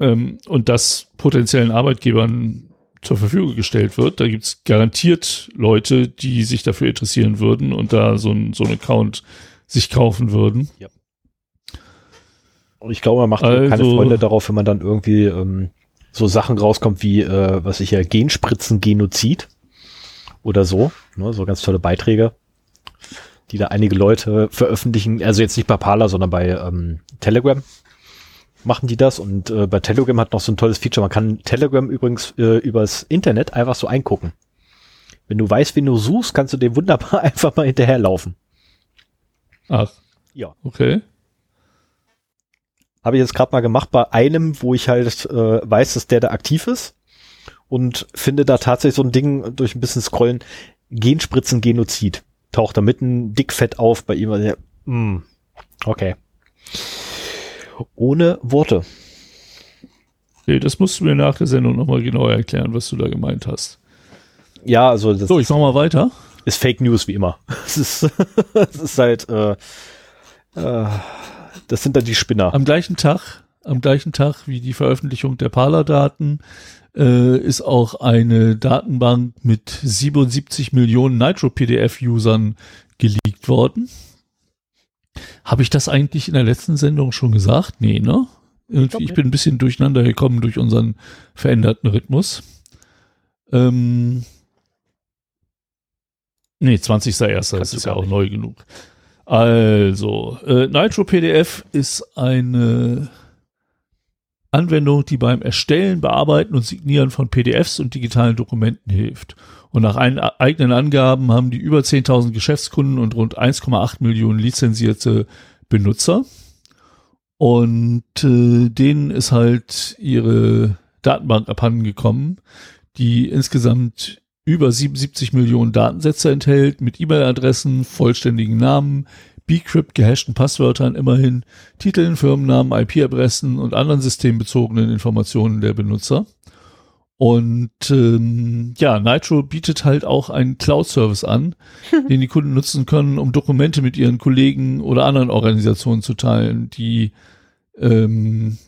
[SPEAKER 2] ähm, und das potenziellen Arbeitgebern zur Verfügung gestellt wird. Da gibt es garantiert Leute, die sich dafür interessieren würden und da so ein, so ein Account sich kaufen würden. Ja.
[SPEAKER 1] Und ich glaube, man macht also, keine Freunde darauf, wenn man dann irgendwie ähm, so Sachen rauskommt wie, äh, was ich ja, Genspritzen, Genozid oder so. Ne, so ganz tolle Beiträge, die da einige Leute veröffentlichen. Also jetzt nicht bei Parler, sondern bei ähm, Telegram machen die das und äh, bei Telegram hat noch so ein tolles Feature. Man kann Telegram übrigens äh, übers Internet einfach so eingucken. Wenn du weißt, wen du suchst, kannst du dem wunderbar einfach mal hinterherlaufen.
[SPEAKER 2] Ach.
[SPEAKER 1] Ja.
[SPEAKER 2] Okay.
[SPEAKER 1] Habe ich jetzt gerade mal gemacht bei einem, wo ich halt äh, weiß, dass der da aktiv ist und finde da tatsächlich so ein Ding durch ein bisschen Scrollen, Genspritzen Genozid. Taucht da mitten dickfett auf bei ihm. Also, mm, okay. Ohne Worte.
[SPEAKER 2] Okay, das musst du mir nach der Sendung nochmal genauer erklären, was du da gemeint hast.
[SPEAKER 1] Ja, also das
[SPEAKER 2] So, ich mach mal weiter.
[SPEAKER 1] ist Fake News wie immer. Es ist, es ist halt, äh, äh, das sind dann die Spinner.
[SPEAKER 2] Am gleichen Tag, am gleichen Tag wie die Veröffentlichung der Parler-Daten, äh, ist auch eine Datenbank mit 77 Millionen Nitro-PDF-Usern geleakt worden. Habe ich das eigentlich in der letzten Sendung schon gesagt? Nee, ne? Irgendwie, ich bin ein bisschen durcheinander gekommen durch unseren veränderten Rhythmus. Ähm, nee, 20.01. Das ist ja auch
[SPEAKER 1] nicht.
[SPEAKER 2] neu genug. Also, äh, Nitro PDF ist eine Anwendung, die beim Erstellen, Bearbeiten und Signieren von PDFs und digitalen Dokumenten hilft. Und nach ein, eigenen Angaben haben die über 10.000 Geschäftskunden und rund 1,8 Millionen lizenzierte Benutzer. Und äh, denen ist halt ihre Datenbank abhanden gekommen, die insgesamt über 77 Millionen Datensätze enthält, mit E-Mail-Adressen, vollständigen Namen, Bcrypt gehashten Passwörtern immerhin, Titeln, Firmennamen, IP-Adressen und anderen systembezogenen Informationen der Benutzer. Und ähm, ja, Nitro bietet halt auch einen Cloud-Service an, den die Kunden nutzen können, um Dokumente mit ihren Kollegen oder anderen Organisationen zu teilen, die ähm,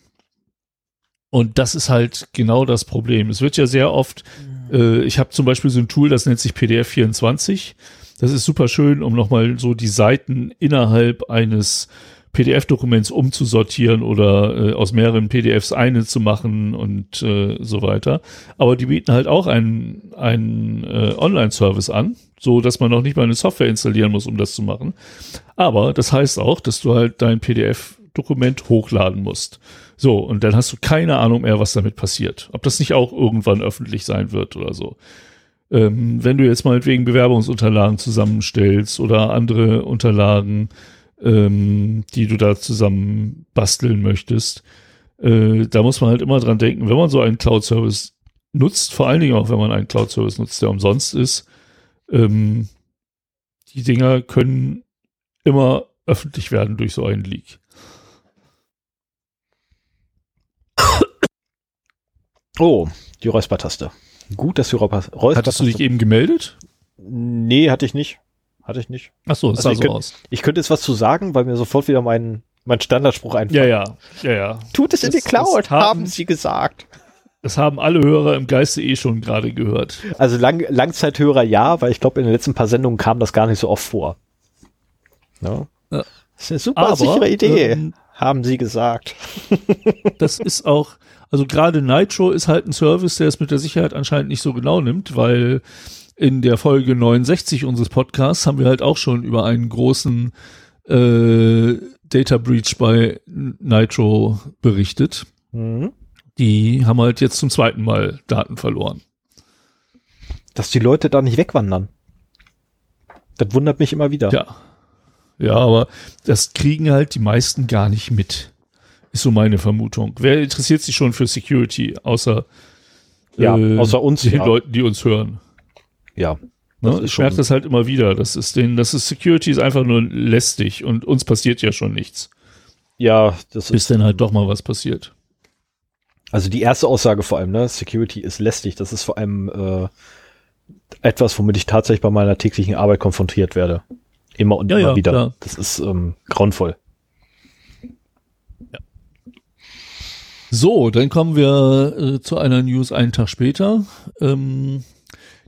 [SPEAKER 2] und das ist halt genau das Problem. Es wird ja sehr oft, äh, ich habe zum Beispiel so ein Tool, das nennt sich PDF 24. Das ist super schön, um nochmal so die Seiten innerhalb eines PDF-Dokuments umzusortieren oder äh, aus mehreren PDFs eine zu machen und äh, so weiter. Aber die bieten halt auch einen, einen äh, Online-Service an, so dass man noch nicht mal eine Software installieren muss, um das zu machen. Aber das heißt auch, dass du halt dein PDF-Dokument hochladen musst. So, und dann hast du keine Ahnung mehr, was damit passiert. Ob das nicht auch irgendwann öffentlich sein wird oder so. Ähm, wenn du jetzt mal wegen Bewerbungsunterlagen zusammenstellst oder andere Unterlagen, ähm, die du da zusammen basteln möchtest, äh, da muss man halt immer dran denken, wenn man so einen Cloud-Service nutzt, vor allen Dingen auch, wenn man einen Cloud-Service nutzt, der umsonst ist, ähm, die Dinger können immer öffentlich werden durch so einen Leak.
[SPEAKER 1] Oh, die Räuspertaste. Gut, dass die Räuspertaste.
[SPEAKER 2] Hattest du dich eben gemeldet?
[SPEAKER 1] Nee, hatte ich nicht. Hatte ich nicht.
[SPEAKER 2] Ach so, das
[SPEAKER 1] Also
[SPEAKER 2] sah
[SPEAKER 1] ich
[SPEAKER 2] so
[SPEAKER 1] könnt-
[SPEAKER 2] aus.
[SPEAKER 1] Ich könnte jetzt was zu sagen, weil mir sofort wieder mein, mein Standardspruch einfällt.
[SPEAKER 2] Ja, ja, ja, ja.
[SPEAKER 1] Tut es in
[SPEAKER 2] Das-
[SPEAKER 1] die Cloud,
[SPEAKER 2] haben-
[SPEAKER 1] haben sie gesagt.
[SPEAKER 2] Das haben alle Hörer im Geiste eh schon gerade gehört.
[SPEAKER 1] Also Lang Langzeithörer ja, weil ich glaube, in den letzten paar Sendungen kam das gar nicht so oft vor. Ja.
[SPEAKER 2] Ja.
[SPEAKER 1] Das ist eine super
[SPEAKER 2] Aber,
[SPEAKER 1] sichere Idee,
[SPEAKER 2] ähm,
[SPEAKER 1] haben sie gesagt.
[SPEAKER 2] Das ist auch, also gerade Nitro ist halt ein Service, der es mit der Sicherheit anscheinend nicht so genau nimmt, weil in der Folge 69 unseres Podcasts haben wir halt auch schon über einen großen äh, Data Breach bei Nitro berichtet.
[SPEAKER 1] Mhm.
[SPEAKER 2] Die haben halt jetzt zum zweiten Mal Daten verloren.
[SPEAKER 1] Dass die Leute da nicht wegwandern. Das wundert mich immer wieder.
[SPEAKER 2] Ja. Ja, aber das kriegen halt die meisten gar nicht mit. Ist so meine Vermutung. Wer interessiert sich schon für Security, außer,
[SPEAKER 1] Ja, außer uns,
[SPEAKER 2] den
[SPEAKER 1] ja.
[SPEAKER 2] Leuten, die uns hören?
[SPEAKER 1] Ja.
[SPEAKER 2] Ne? Ich merke das halt immer wieder. Das ist den, das ist Security ist einfach nur lästig und uns passiert ja schon nichts.
[SPEAKER 1] Ja, das
[SPEAKER 2] Bis
[SPEAKER 1] ist,
[SPEAKER 2] dann halt doch mal was passiert.
[SPEAKER 1] also die erste Aussage vor allem, ne, Security ist lästig. Das ist vor allem äh, etwas, womit ich tatsächlich bei meiner täglichen Arbeit konfrontiert werde. Immer und
[SPEAKER 2] Ja,
[SPEAKER 1] immer
[SPEAKER 2] ja,
[SPEAKER 1] wieder.
[SPEAKER 2] klar.
[SPEAKER 1] Das ist ähm, grauenvoll.
[SPEAKER 2] So, dann kommen wir äh, zu einer News einen Tag später. Ähm,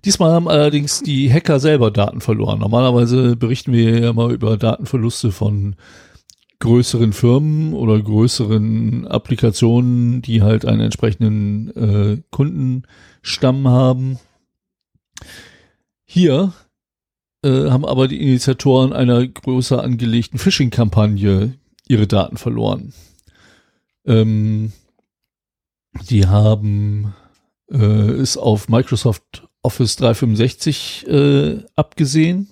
[SPEAKER 2] diesmal haben allerdings die Hacker selber Daten verloren. Normalerweise berichten wir ja mal über Datenverluste von größeren Firmen oder größeren Applikationen, die halt einen entsprechenden äh, Kundenstamm haben. Hier äh, haben aber die Initiatoren einer größer angelegten Phishing-Kampagne ihre Daten verloren. Ähm, die haben äh, es auf Microsoft Office 365 äh, abgesehen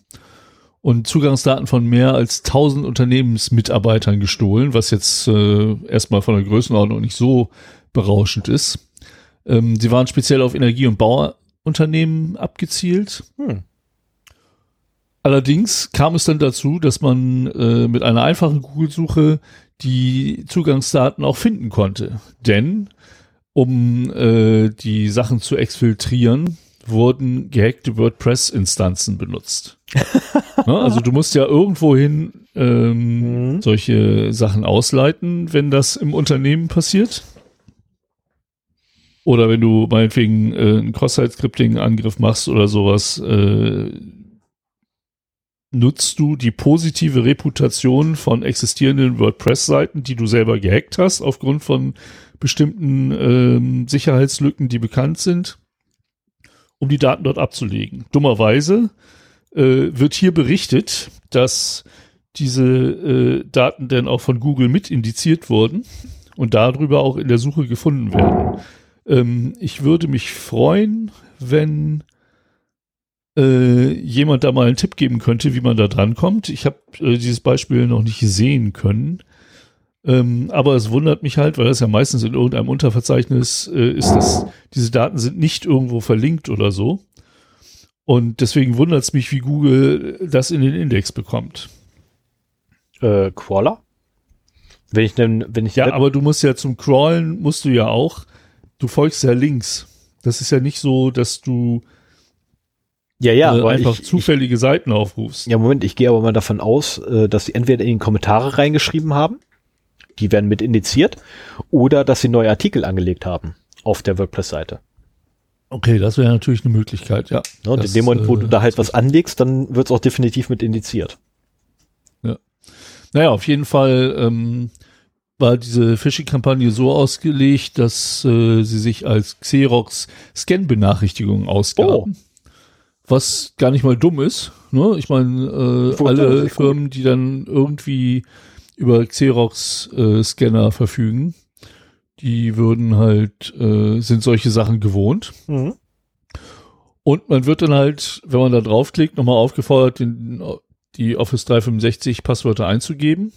[SPEAKER 2] und Zugangsdaten von mehr als 1000 Unternehmensmitarbeitern gestohlen, was jetzt äh, erstmal von der Größenordnung nicht so berauschend ist. Ähm, sie waren speziell auf Energie- und Bauunternehmen abgezielt. Hm. Allerdings kam es dann dazu, dass man äh, mit einer einfachen Google-Suche die Zugangsdaten auch finden konnte. Denn um äh, die Sachen zu exfiltrieren, wurden gehackte WordPress-Instanzen benutzt. ja, also du musst ja irgendwohin ähm, mhm. solche Sachen ausleiten, wenn das im Unternehmen passiert. Oder wenn du meinetwegen äh, einen Cross-Site-Scripting-Angriff machst oder sowas, äh, nutzt du die positive Reputation von existierenden WordPress-Seiten, die du selber gehackt hast, aufgrund von bestimmten ähm, Sicherheitslücken, die bekannt sind, um die Daten dort abzulegen. Dummerweise äh, wird hier berichtet, dass diese äh, Daten dann auch von Google mit indiziert wurden und darüber auch in der Suche gefunden werden. Ähm, ich würde mich freuen, wenn äh, jemand da mal einen Tipp geben könnte, wie man da dran kommt. Ich habe äh, dieses Beispiel noch nicht sehen können. Ähm, aber es wundert mich halt, weil das ja meistens in irgendeinem Unterverzeichnis äh, ist, dass diese Daten sind nicht irgendwo verlinkt oder so. Und deswegen wundert es mich, wie Google das in den Index bekommt.
[SPEAKER 1] Äh, Crawler? Wenn ich denn, wenn ich
[SPEAKER 2] ja, aber du musst ja zum Crawlen musst du ja auch, du folgst ja links. Das ist ja nicht so, dass du
[SPEAKER 1] ja, ja,
[SPEAKER 2] äh, einfach ich, zufällige ich, Seiten aufrufst.
[SPEAKER 1] Ja, Moment, ich gehe aber mal davon aus, äh, dass sie entweder in die Kommentare reingeschrieben haben, die werden mit indiziert, oder dass sie neue Artikel angelegt haben auf der WordPress-Seite.
[SPEAKER 2] Okay, das wäre natürlich eine Möglichkeit, ja.
[SPEAKER 1] ja und das, in dem Moment, wo äh, du da halt was anlegst, dann wird es auch definitiv mit indiziert.
[SPEAKER 2] Ja. Naja, auf jeden Fall ähm, war diese Phishing-Kampagne so ausgelegt, dass äh, sie sich als Xerox Scan-Benachrichtigungen ausgaben. Oh was gar nicht mal dumm ist. Ne? Ich meine, äh, alle Firmen, die dann irgendwie über Xerox-Scanner äh, verfügen, die würden halt, äh, sind solche Sachen gewohnt. Mhm. Und man wird dann halt, wenn man da draufklickt, nochmal aufgefordert, den, die Office 365 Passwörter einzugeben.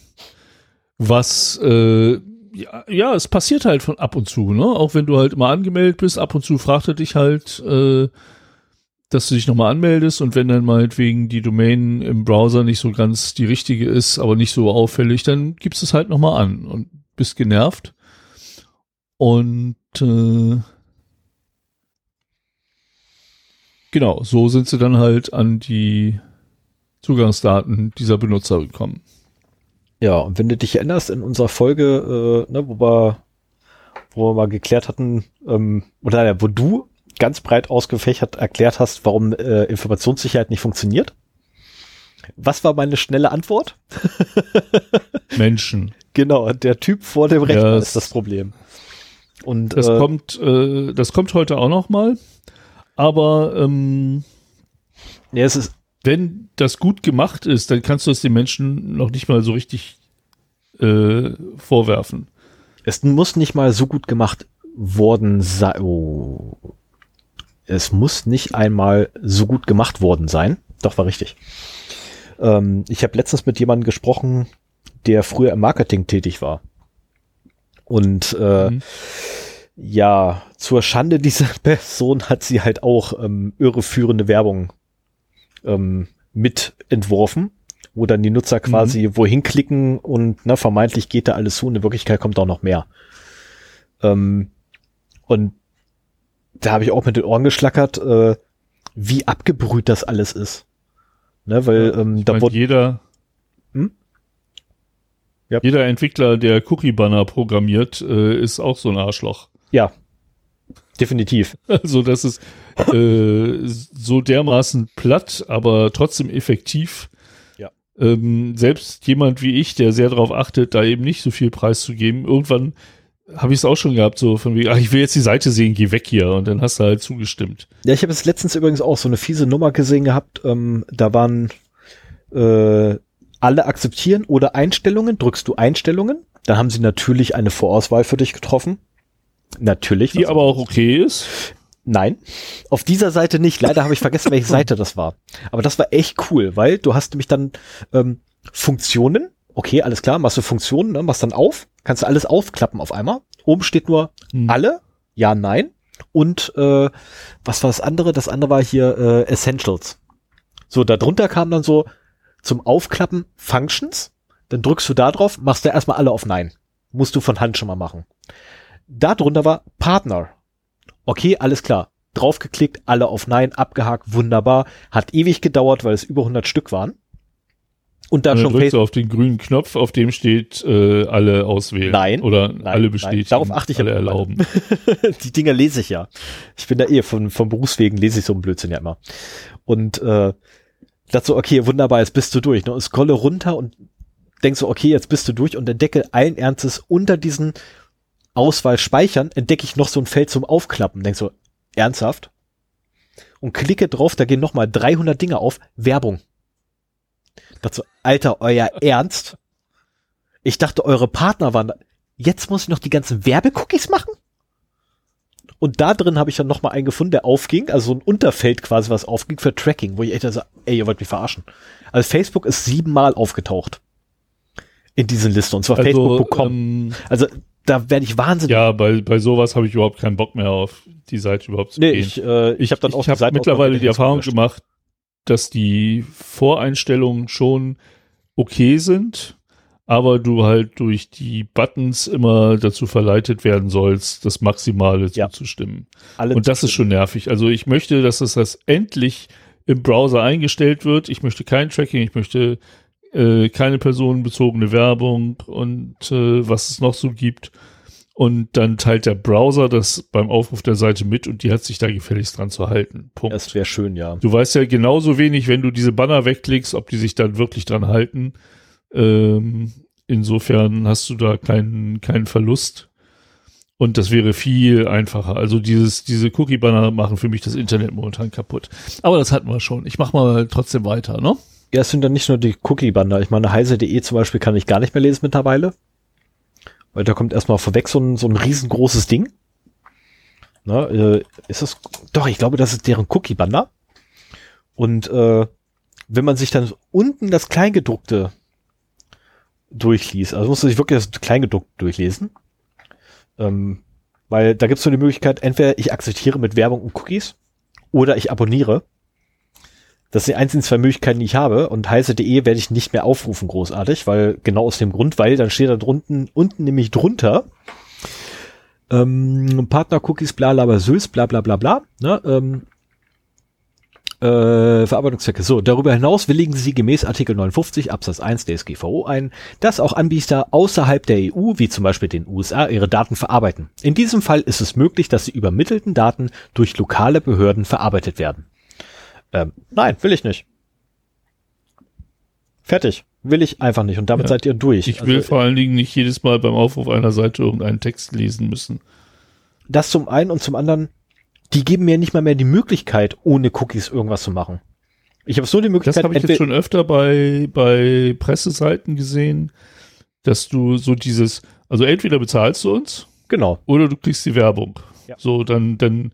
[SPEAKER 2] Was, äh, ja, ja, es passiert halt von ab und zu, ne? Auch wenn du halt immer angemeldet bist, ab und zu fragt er dich halt, äh, dass du dich nochmal anmeldest und wenn dann meinetwegen die Domain im Browser nicht so ganz die richtige ist, aber nicht so auffällig, dann gibst es halt nochmal an und bist genervt. Und äh, genau, so sind sie dann halt an die Zugangsdaten dieser Benutzer gekommen.
[SPEAKER 1] Ja, und wenn du dich erinnerst, in unserer Folge, äh, ne, wo wir, wo wir mal geklärt hatten, ähm, oder wo du ganz breit ausgefächert erklärt hast, warum äh, Informationssicherheit nicht funktioniert. Was war meine schnelle Antwort?
[SPEAKER 2] Menschen.
[SPEAKER 1] Genau, der Typ vor dem Rechner yes. ist das Problem.
[SPEAKER 2] Und das äh, kommt, äh, das kommt heute auch noch mal. Aber ähm,
[SPEAKER 1] ja, es ist,
[SPEAKER 2] wenn das gut gemacht ist, dann kannst du es den Menschen noch nicht mal so richtig äh, vorwerfen.
[SPEAKER 1] Es muss nicht mal so gut gemacht worden sein. Oh, es muss nicht einmal so gut gemacht worden sein. Doch, war richtig. Ähm, ich habe letztens mit jemandem gesprochen, der früher im Marketing tätig war. Und äh, mhm. ja, zur Schande dieser Person hat sie halt auch ähm, irreführende Werbung ähm, mit entworfen, wo dann die Nutzer quasi mhm. wohin klicken und na, vermeintlich geht da alles zu und in Wirklichkeit kommt auch noch mehr. Ähm, und da habe ich auch mit den Ohren geschlackert, äh, wie abgebrüht das alles ist. Ne, weil ja, ähm,
[SPEAKER 2] da wurde jeder hm? ja. jeder Entwickler, der Cookie Banner programmiert, äh, ist auch so ein Arschloch.
[SPEAKER 1] Ja, definitiv.
[SPEAKER 2] Also das ist äh, so dermaßen platt, aber trotzdem effektiv.
[SPEAKER 1] Ja.
[SPEAKER 2] Ähm, selbst jemand wie ich, der sehr darauf achtet, da eben nicht so viel Preis zu geben, irgendwann habe ich es auch schon gehabt, so von wie, ach, ich will jetzt die Seite sehen, geh weg hier. Und dann hast du halt zugestimmt.
[SPEAKER 1] Ja, ich habe es letztens übrigens auch so eine fiese Nummer gesehen gehabt. Ähm, da waren äh, alle akzeptieren oder Einstellungen. Drückst du Einstellungen, dann haben sie natürlich eine Vorauswahl für dich getroffen. Natürlich.
[SPEAKER 2] Die aber auch okay ist.
[SPEAKER 1] Nein, auf dieser Seite nicht. Leider habe ich vergessen, welche Seite das war. Aber das war echt cool, weil du hast nämlich dann ähm, Funktionen. Okay, alles klar, machst du Funktionen, ne, machst dann auf, kannst du alles aufklappen auf einmal. Oben steht nur
[SPEAKER 2] Hm.
[SPEAKER 1] alle, ja, nein. Und äh, was war das andere? Das andere war hier äh, Essentials. So, darunter kam dann so zum Aufklappen Functions. Dann drückst du da drauf, machst du erstmal alle auf Nein. Musst du von Hand schon mal machen. Da drunter war Partner. Okay, alles klar. Draufgeklickt, alle auf Nein, abgehakt, wunderbar. Hat ewig gedauert, weil es über 100 Stück waren. Und dann
[SPEAKER 2] Und dann
[SPEAKER 1] schon
[SPEAKER 2] drückst du auf den grünen Knopf, auf dem steht äh, alle auswählen.
[SPEAKER 1] Nein,
[SPEAKER 2] Oder
[SPEAKER 1] nein,
[SPEAKER 2] alle
[SPEAKER 1] nein.
[SPEAKER 2] bestätigen.
[SPEAKER 1] Darauf achte ich ja
[SPEAKER 2] alle
[SPEAKER 1] mittlerweile.
[SPEAKER 2] erlauben.
[SPEAKER 1] die Dinger lese ich ja. Ich bin da eh von, vom Berufswegen lese ich so einen Blödsinn ja immer. Und äh, dachte so, okay, wunderbar, jetzt bist du durch. Ne? Und scrolle runter und denk so, okay, jetzt bist du durch und entdecke allen Ernstes unter diesen Auswahl speichern, entdecke ich noch so ein Feld zum Aufklappen. Denk so, ernsthaft? Und klicke drauf, da gehen nochmal 300 Dinge auf, Werbung. So, Alter, euer Ernst? Ich dachte, eure Partner waren da. Jetzt muss ich noch die ganzen Werbecookies machen? Und da drin habe ich dann nochmal einen gefunden, der aufging, also so ein Unterfeld quasi, was aufging für Tracking, wo ich echt so, ey, ihr wollt mich verarschen. Also Facebook ist siebenmal aufgetaucht. In diesen Listen, und zwar
[SPEAKER 2] Also,
[SPEAKER 1] Facebook.com.
[SPEAKER 2] ähm,
[SPEAKER 1] Also da werde ich wahnsinnig.
[SPEAKER 2] ja, bei, bei sowas habe ich überhaupt keinen Bock mehr auf die Seite überhaupt zu
[SPEAKER 1] nee,
[SPEAKER 2] gehen.
[SPEAKER 1] ich, äh, ich, habe dann auch
[SPEAKER 2] ich habe mittlerweile die Erfahrung gemacht, dass die Voreinstellungen schon okay sind, aber du halt durch die Buttons immer dazu verleitet werden sollst, das Maximale
[SPEAKER 1] Ja.
[SPEAKER 2] zuzustimmen.
[SPEAKER 1] Alle
[SPEAKER 2] Und das ist schon nervig. Also ich möchte, dass es das endlich im Browser eingestellt wird. Ich möchte kein Tracking, ich möchte äh, keine personenbezogene Werbung und äh, was es noch so gibt. Und dann teilt der Browser das beim Aufruf der Seite mit und die hat sich da gefälligst dran zu halten. Punkt.
[SPEAKER 1] Das wäre schön, ja.
[SPEAKER 2] Du weißt ja genauso wenig, wenn du diese Banner wegklickst, ob die sich dann wirklich dran halten. Ähm, insofern hast du da keinen, keinen Verlust. Und das wäre viel einfacher. Also dieses, diese Cookie-Banner machen für mich das Internet momentan kaputt. Aber das hatten wir schon. Ich mach mal trotzdem weiter, ne?
[SPEAKER 1] Ja, es sind dann nicht nur die Cookie-Banner. Ich meine, heise.de zum Beispiel kann ich gar nicht mehr lesen mittlerweile. Weil da kommt erstmal vorweg so ein, so ein riesengroßes Ding. Na, äh, ist das, doch, ich glaube, das ist deren Cookie-Banner. Und äh, wenn man sich dann unten das Kleingedruckte durchliest, also muss man sich wirklich das Kleingedruckte durchlesen. Ähm, weil da gibt es so die Möglichkeit, entweder ich akzeptiere mit Werbung und Cookies oder ich abonniere. Das sind die einzigen zwei Möglichkeiten, die ich habe. Und heise.de werde ich nicht mehr aufrufen, großartig, weil genau aus dem Grund, weil dann steht da drunten, unten nämlich drunter, ähm, Partner-Cookies, bla, bla, süß, bla, bla, bla, bla, ne, ähm, äh, Verarbeitungszwecke. So, darüber hinaus willigen Sie gemäß Artikel 59 Absatz 1 DSGVO ein, dass auch Anbieter außerhalb der EU, wie zum Beispiel den USA, ihre Daten verarbeiten. In diesem Fall ist es möglich, dass die übermittelten Daten durch lokale Behörden verarbeitet werden. Ähm, nein, will ich nicht. Fertig. Will ich einfach nicht. Und damit
[SPEAKER 2] Ja.
[SPEAKER 1] seid ihr durch.
[SPEAKER 2] Ich will
[SPEAKER 1] Also,
[SPEAKER 2] vor allen Dingen nicht jedes Mal beim Aufruf einer Seite irgendeinen Text lesen müssen.
[SPEAKER 1] das zum einen und zum anderen, die geben mir nicht mal mehr die Möglichkeit, ohne Cookies irgendwas zu machen. Ich habe so die
[SPEAKER 2] Das
[SPEAKER 1] Möglichkeit,
[SPEAKER 2] habe ich jetzt schon öfter bei, bei Presseseiten gesehen, dass du so dieses, also entweder bezahlst du uns
[SPEAKER 1] genau.
[SPEAKER 2] oder du kriegst die Werbung.
[SPEAKER 1] Ja.
[SPEAKER 2] So, dann, dann,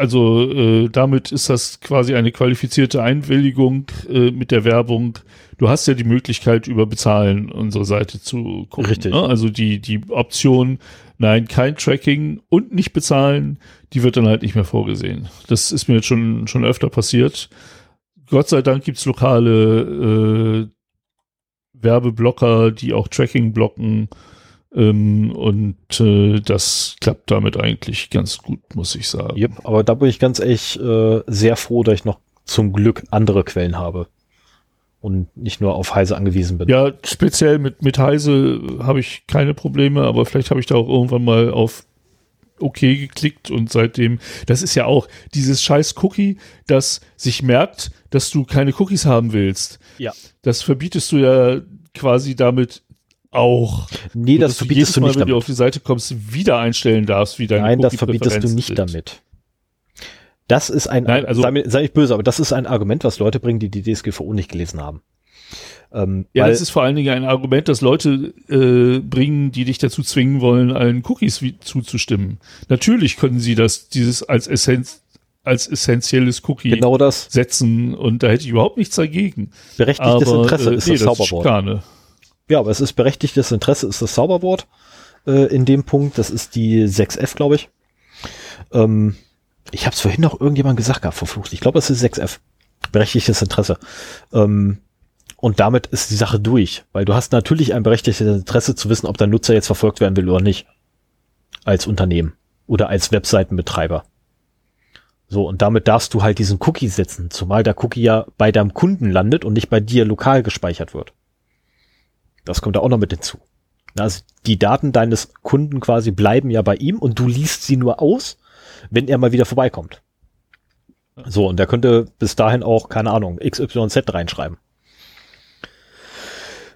[SPEAKER 2] also äh, damit ist das quasi eine qualifizierte Einwilligung äh, mit der Werbung. Du hast ja die Möglichkeit, über Bezahlen unsere Seite zu gucken.
[SPEAKER 1] Richtig.
[SPEAKER 2] Ne? Also die, die Option, nein, kein Tracking und nicht bezahlen, die wird dann halt nicht mehr vorgesehen. Das ist mir jetzt schon, schon öfter passiert. Gott sei Dank gibt's lokale äh, Werbeblocker, die auch Tracking blocken. Ähm, und äh, das klappt damit eigentlich ganz gut, muss ich sagen.
[SPEAKER 1] Yep, aber da bin ich ganz ehrlich äh, sehr froh, dass ich noch zum Glück andere Quellen habe und nicht nur auf Heise angewiesen bin.
[SPEAKER 2] Ja, speziell mit, mit Heise habe ich keine Probleme, aber vielleicht habe ich da auch irgendwann mal auf OK geklickt und seitdem, das ist ja auch dieses scheiß Cookie, das sich merkt, dass du keine Cookies haben willst.
[SPEAKER 1] Ja.
[SPEAKER 2] Das verbietest du ja quasi damit auch.
[SPEAKER 1] nee, das verbietest
[SPEAKER 2] jedes
[SPEAKER 1] du nicht
[SPEAKER 2] wenn du
[SPEAKER 1] damit.
[SPEAKER 2] auf die Seite kommst, wieder einstellen darfst, wie deine
[SPEAKER 1] Nein, das verbietest du nicht
[SPEAKER 2] sind.
[SPEAKER 1] damit. Das ist ein,
[SPEAKER 2] Nein, also-
[SPEAKER 1] sei, mir, sei ich böse, aber das ist ein Argument, was Leute bringen, die die DSGVO nicht gelesen haben.
[SPEAKER 2] Ähm, ja, das ist vor allen Dingen ein Argument, dass Leute äh, bringen, die dich dazu zwingen wollen, allen Cookies zuzustimmen. Natürlich können sie das, dieses als Essenz, als essentielles Cookie
[SPEAKER 1] genau das.
[SPEAKER 2] setzen und da hätte ich überhaupt nichts dagegen.
[SPEAKER 1] Berechtigtes aber, Interesse äh, ist nee, das Zauberwort. Das ja, aber es ist berechtigtes Interesse ist das Zauberwort äh, in dem Punkt. Das ist die 6F, glaube ich. Ähm, ich habe es vorhin noch irgendjemand gesagt gehabt, verflucht. Ich glaube, es ist 6F. Berechtigtes Interesse. Ähm, und damit ist die Sache durch, weil du hast natürlich ein berechtigtes Interesse zu wissen, ob dein Nutzer jetzt verfolgt werden will oder nicht. Als Unternehmen oder als Webseitenbetreiber. So, und damit darfst du halt diesen Cookie setzen, zumal der Cookie ja bei deinem Kunden landet und nicht bei dir lokal gespeichert wird. Das kommt da auch noch mit hinzu. Also die Daten deines Kunden quasi bleiben ja bei ihm und du liest sie nur aus, wenn er mal wieder vorbeikommt. So, und der könnte bis dahin auch, keine Ahnung, XYZ reinschreiben.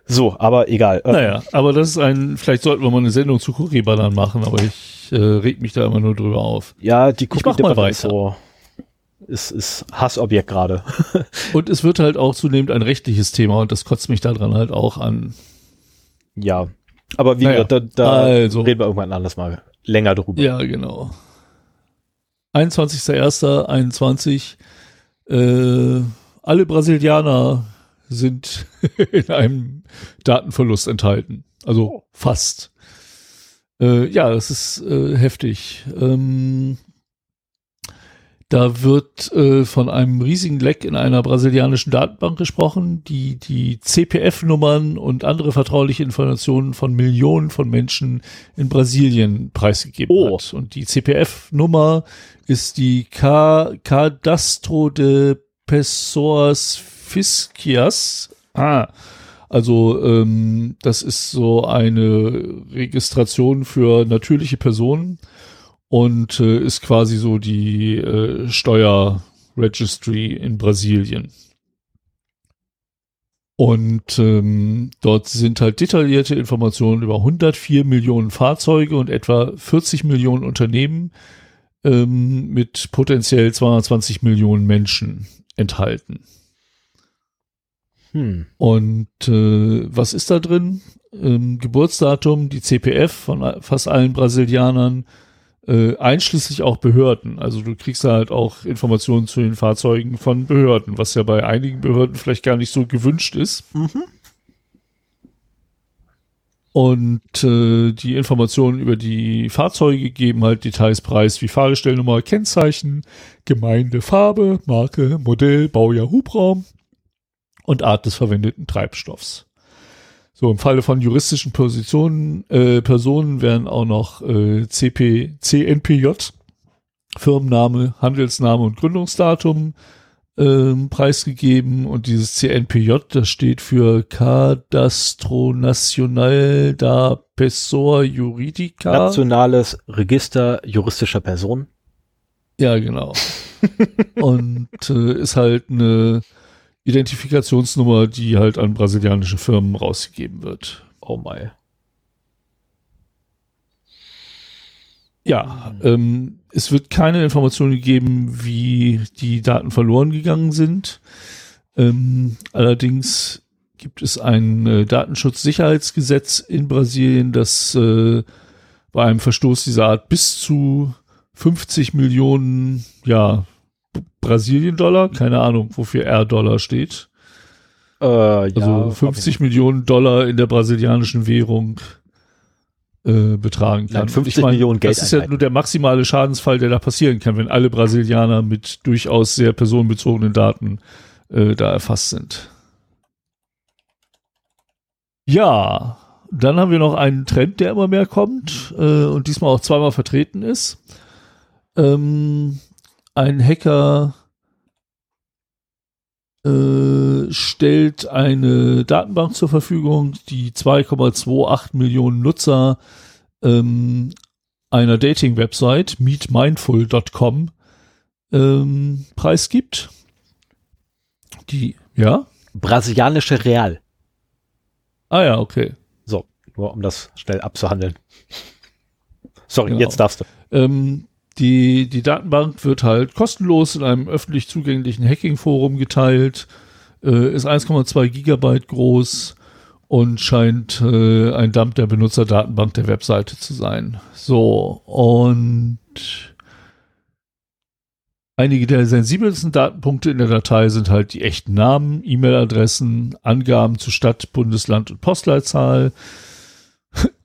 [SPEAKER 1] So, aber egal.
[SPEAKER 2] Ähm, naja, aber das ist ein, vielleicht sollten wir mal eine Sendung zu Cookie-Bannern machen, aber ich äh, reg mich da immer nur drüber auf.
[SPEAKER 1] Ja, die Cookie-Bannern ist so, ist, ist Hassobjekt gerade.
[SPEAKER 2] und es wird halt auch zunehmend ein rechtliches Thema und das kotzt mich daran halt auch an.
[SPEAKER 1] Ja, aber wie naja, da, da also, reden wir irgendwann anders mal länger drüber.
[SPEAKER 2] Ja, genau. 21.01.21 äh, alle Brasilianer sind in einem Datenverlust enthalten. Also oh. fast. Äh, ja, das ist äh, heftig. Ähm, da wird äh, von einem riesigen Leck in einer brasilianischen Datenbank gesprochen, die die CPF-Nummern und andere vertrauliche Informationen von Millionen von Menschen in Brasilien preisgegeben oh. hat. Und die CPF-Nummer ist die Cadastro de Pessoas Fiscias. Ah, also ähm, das ist so eine Registration für natürliche Personen und äh, ist quasi so die äh, Steuerregistry in Brasilien. Und ähm, dort sind halt detaillierte Informationen über 104 Millionen Fahrzeuge und etwa 40 Millionen Unternehmen ähm, mit potenziell 220 Millionen Menschen enthalten. Hm. Und äh, was ist da drin? Ähm, Geburtsdatum, die CPF von fast allen Brasilianern, äh, einschließlich auch Behörden. Also du kriegst halt auch Informationen zu den Fahrzeugen von Behörden, was ja bei einigen Behörden vielleicht gar nicht so gewünscht ist. Mhm. Und äh, die Informationen über die Fahrzeuge geben halt Details preis wie Fahrgestellnummer, Kennzeichen, Gemeinde, Farbe, Marke, Modell, Baujahr, Hubraum und Art des verwendeten Treibstoffs. So, im Falle von juristischen Positionen, äh, Personen werden auch noch äh, CP, CNPJ, Firmenname, Handelsname und Gründungsdatum ähm, preisgegeben. Und dieses CNPJ, das steht für Cadastro Nacional da Pessoa Juridica.
[SPEAKER 1] Nationales Register juristischer Personen.
[SPEAKER 2] Ja, genau. und äh, ist halt eine Identifikationsnummer, die halt an brasilianische Firmen rausgegeben wird.
[SPEAKER 1] Oh my.
[SPEAKER 2] Ja, ähm, es wird keine Informationen gegeben, wie die Daten verloren gegangen sind. Ähm, allerdings gibt es ein äh, Datenschutzsicherheitsgesetz in Brasilien, das äh, bei einem Verstoß dieser Art bis zu 50 Millionen ja, Brasilien-Dollar, keine Ahnung, wofür R-Dollar steht. Äh, also ja, 50 Millionen Dollar in der brasilianischen Währung äh, betragen kann. Nein,
[SPEAKER 1] 50 ich mein, Millionen Geld.
[SPEAKER 2] Das ist ja nur der maximale Schadensfall, der da passieren kann, wenn alle Brasilianer mit durchaus sehr personenbezogenen Daten äh, da erfasst sind. Ja, dann haben wir noch einen Trend, der immer mehr kommt äh, und diesmal auch zweimal vertreten ist. Ähm, ein Hacker äh, stellt eine Datenbank zur Verfügung, die 2,28 Millionen Nutzer ähm, einer Dating-Website, meetmindful.com, ähm, preisgibt. Die, ja?
[SPEAKER 1] Brasilianische Real.
[SPEAKER 2] Ah ja, okay.
[SPEAKER 1] So, nur um das schnell abzuhandeln. Sorry, genau. jetzt darfst du.
[SPEAKER 2] Ähm, die, die Datenbank wird halt kostenlos in einem öffentlich zugänglichen Hacking-Forum geteilt. äh, ist 1,2 Gigabyte groß und scheint äh, ein Dump der Benutzerdatenbank der Webseite zu sein. So, und einige der sensibelsten Datenpunkte in der Datei sind halt die echten Namen, E-Mail-Adressen, Angaben zu Stadt, Bundesland und Postleitzahl,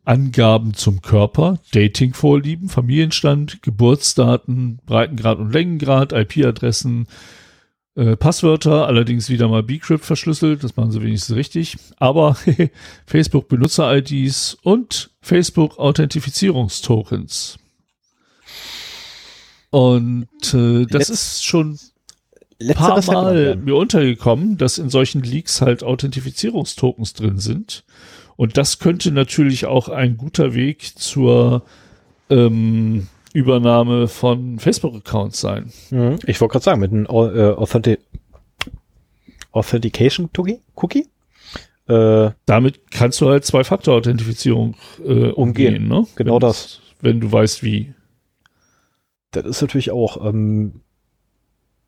[SPEAKER 2] Angaben zum Körper, Dating-Vorlieben, Familienstand, Geburtsdaten, Breitengrad und Längengrad, IP-Adressen, äh, Passwörter, allerdings wieder mal Bcrypt verschlüsselt, das machen sie wenigstens richtig, aber Facebook Benutzer-IDs und Facebook Authentifizierungstokens. Und äh, das Letz ist schon ein paar Mal mir untergekommen, dass in solchen Leaks halt Authentifizierungstokens drin sind. Und das könnte natürlich auch ein guter Weg zur ähm, Übernahme von Facebook-Accounts sein.
[SPEAKER 1] Mhm. Ich wollte gerade sagen, mit einem äh, Authentic Authentication Cookie.
[SPEAKER 2] Äh, Damit kannst du halt Zwei-Faktor-Authentifizierung äh, umgehen. umgehen ne?
[SPEAKER 1] Genau wenn, das.
[SPEAKER 2] Wenn du weißt, wie.
[SPEAKER 1] Das ist natürlich auch ähm,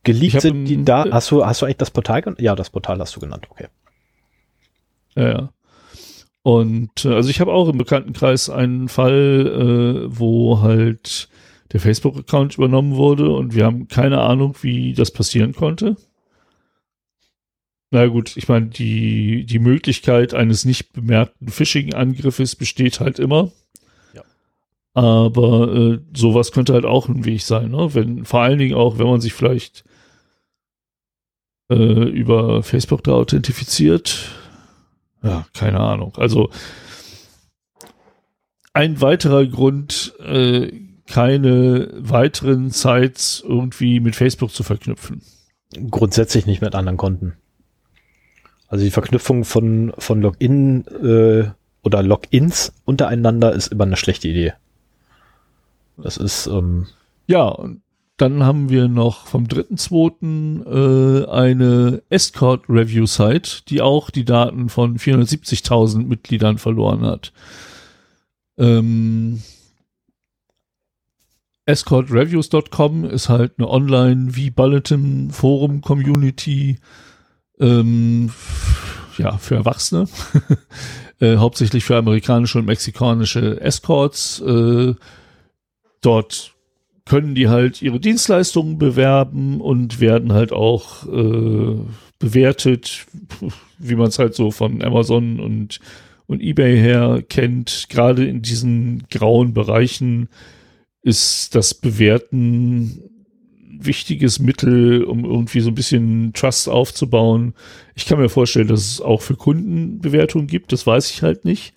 [SPEAKER 1] geleakt sind die da. Hast du, hast du eigentlich das Portal genannt? Ja, das Portal hast du genannt, okay.
[SPEAKER 2] Ja, ja. Und äh, also ich habe auch im Bekanntenkreis einen Fall, äh, wo halt der Facebook-Account übernommen wurde und wir haben keine Ahnung, wie das passieren konnte. Na gut, ich meine, die, die Möglichkeit eines nicht bemerkten Phishing-Angriffes besteht halt immer. Ja. Aber äh, sowas könnte halt auch ein Weg sein, ne? Wenn, vor allen Dingen auch, wenn man sich vielleicht äh, über Facebook da authentifiziert. Ja, keine Ahnung. Also ein weiterer Grund, äh, keine weiteren Sites irgendwie mit Facebook zu verknüpfen.
[SPEAKER 1] Grundsätzlich nicht mit anderen Konten. Also die Verknüpfung von, von Login äh, oder Logins untereinander ist immer eine schlechte Idee. Das ist ähm
[SPEAKER 2] ja und dann haben wir noch vom 3.2. Äh, eine Escort Review Site, die auch die Daten von 470.000 Mitgliedern verloren hat. Ähm, escortreviews.com ist halt eine online wie Bulletin Forum Community ähm, ja für Erwachsene äh, hauptsächlich für amerikanische und mexikanische Escorts äh, dort können die halt ihre Dienstleistungen bewerben und werden halt auch äh, bewertet, wie man es halt so von Amazon und und eBay her kennt, gerade in diesen grauen Bereichen ist das Bewerten wichtiges Mittel, um irgendwie so ein bisschen Trust aufzubauen. Ich kann mir vorstellen, dass es auch für Kunden Bewertungen gibt, das weiß ich halt nicht.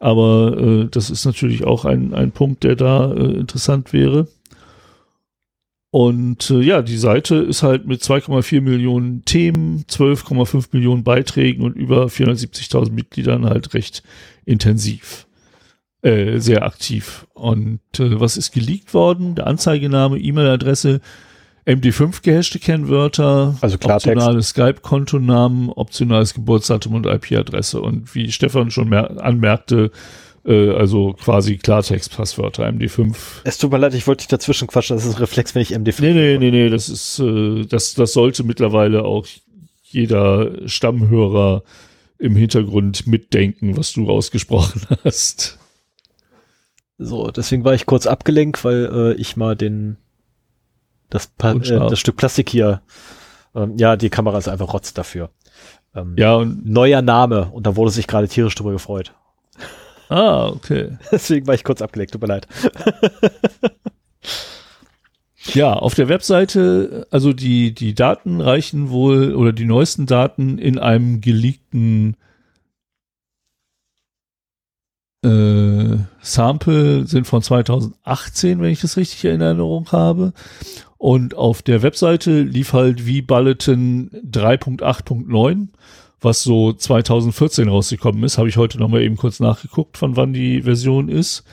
[SPEAKER 2] Aber äh, das ist natürlich auch ein, ein Punkt, der da äh, interessant wäre. Und äh, ja, die Seite ist halt mit 2,4 Millionen Themen, 12,5 Millionen Beiträgen und über 470.000 Mitgliedern halt recht intensiv. Äh, sehr aktiv. Und äh, was ist geleakt worden? Der Anzeigename, E-Mail-Adresse, MD5 gehashte Kennwörter,
[SPEAKER 1] also Klartext.
[SPEAKER 2] optionale Skype-Kontonamen, optionales Geburtsdatum und IP-Adresse. Und wie Stefan schon anmerkte, also quasi Klartext-Passwörter, MD5.
[SPEAKER 1] Es tut mir leid, ich wollte dich dazwischen quatschen, das ist ein Reflex, wenn ich MD5.
[SPEAKER 2] Nee, nee, nee, nee, das ist, äh, das, das sollte mittlerweile auch jeder Stammhörer im Hintergrund mitdenken, was du rausgesprochen hast.
[SPEAKER 1] So, deswegen war ich kurz abgelenkt, weil äh, ich mal den das, äh, das Stück Plastik hier, ähm, ja, die Kamera ist einfach Rotz dafür.
[SPEAKER 2] Ähm, ja, und
[SPEAKER 1] neuer Name und da wurde sich gerade tierisch drüber gefreut.
[SPEAKER 2] Ah, okay.
[SPEAKER 1] Deswegen war ich kurz abgelenkt, tut mir leid.
[SPEAKER 2] Ja, auf der Webseite, also die, die Daten reichen wohl oder die neuesten Daten in einem geleakten äh, Sample sind von 2018, wenn ich das richtig in Erinnerung habe. Und auf der Webseite lief halt wie Bulletin 3.8.9, was so 2014 rausgekommen ist. Habe ich heute nochmal eben kurz nachgeguckt, von wann die Version ist.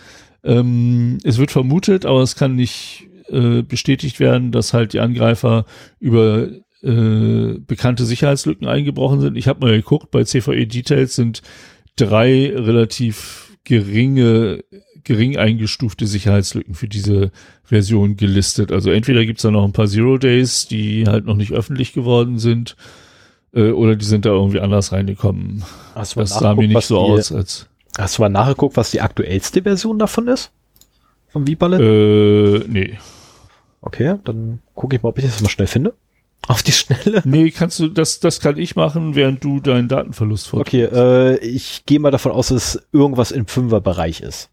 [SPEAKER 2] Ähm, es wird vermutet, aber es kann nicht äh, bestätigt werden, dass halt die Angreifer über äh, bekannte Sicherheitslücken eingebrochen sind. Ich habe mal geguckt, bei CVE Details sind drei relativ geringe, gering eingestufte Sicherheitslücken für diese Version gelistet. Also entweder gibt es da noch ein paar Zero Days, die halt noch nicht öffentlich geworden sind, Äh, oder die sind da irgendwie anders reingekommen.
[SPEAKER 1] Hast
[SPEAKER 2] Das sah mir nicht so
[SPEAKER 1] die,
[SPEAKER 2] aus, als.
[SPEAKER 1] Hast du mal nachgeguckt, was die aktuellste Version davon ist? Vom V-Ballet?
[SPEAKER 2] Äh, nee.
[SPEAKER 1] Okay, dann gucke ich mal, ob ich das mal schnell finde. Auf die Schnelle.
[SPEAKER 2] Nee, kannst du, das, das kann ich machen, während du deinen Datenverlust vor.
[SPEAKER 1] Okay, äh, ich gehe mal davon aus, dass es irgendwas im Fünferbereich ist.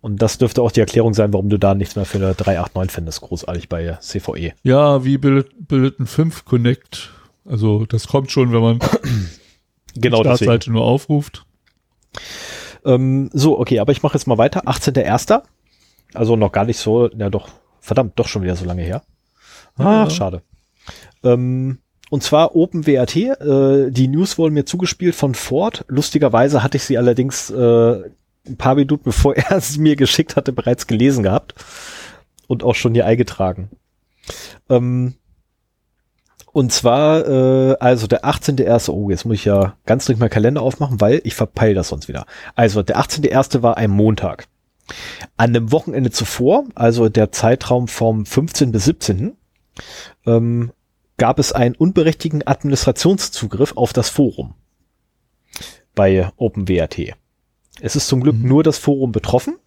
[SPEAKER 1] Und das dürfte auch die Erklärung sein, warum du da nichts mehr für eine 389 findest, großartig bei CVE.
[SPEAKER 2] Ja, wie Bullet, Bulletin 5 Connect. Also, das kommt schon, wenn man
[SPEAKER 1] Genau
[SPEAKER 2] die
[SPEAKER 1] deswegen.
[SPEAKER 2] Startseite nur aufruft.
[SPEAKER 1] Ähm, so, okay, aber ich mache jetzt mal weiter. 18.01. Also noch gar nicht so, ja doch, verdammt, doch schon wieder so lange her. Ah,
[SPEAKER 2] Ja.
[SPEAKER 1] schade. Ähm, und zwar OpenWRT, äh, die News wurden mir zugespielt von Ford. Lustigerweise hatte ich sie allerdings äh, ein paar Minuten bevor er sie mir geschickt hatte, bereits gelesen gehabt und auch schon hier eingetragen. Ähm, und zwar, äh, also der 18.1. Oh, jetzt muss ich ja ganz dringend meinen Kalender aufmachen, weil ich verpeil das sonst wieder. Also der 18.1. war ein Montag. An dem Wochenende zuvor, also der Zeitraum vom 15. bis 17., ähm, gab es einen unberechtigten Administrationszugriff auf das Forum bei OpenWRT. Es ist zum Glück
[SPEAKER 2] Mhm.
[SPEAKER 1] nur das Forum betroffen.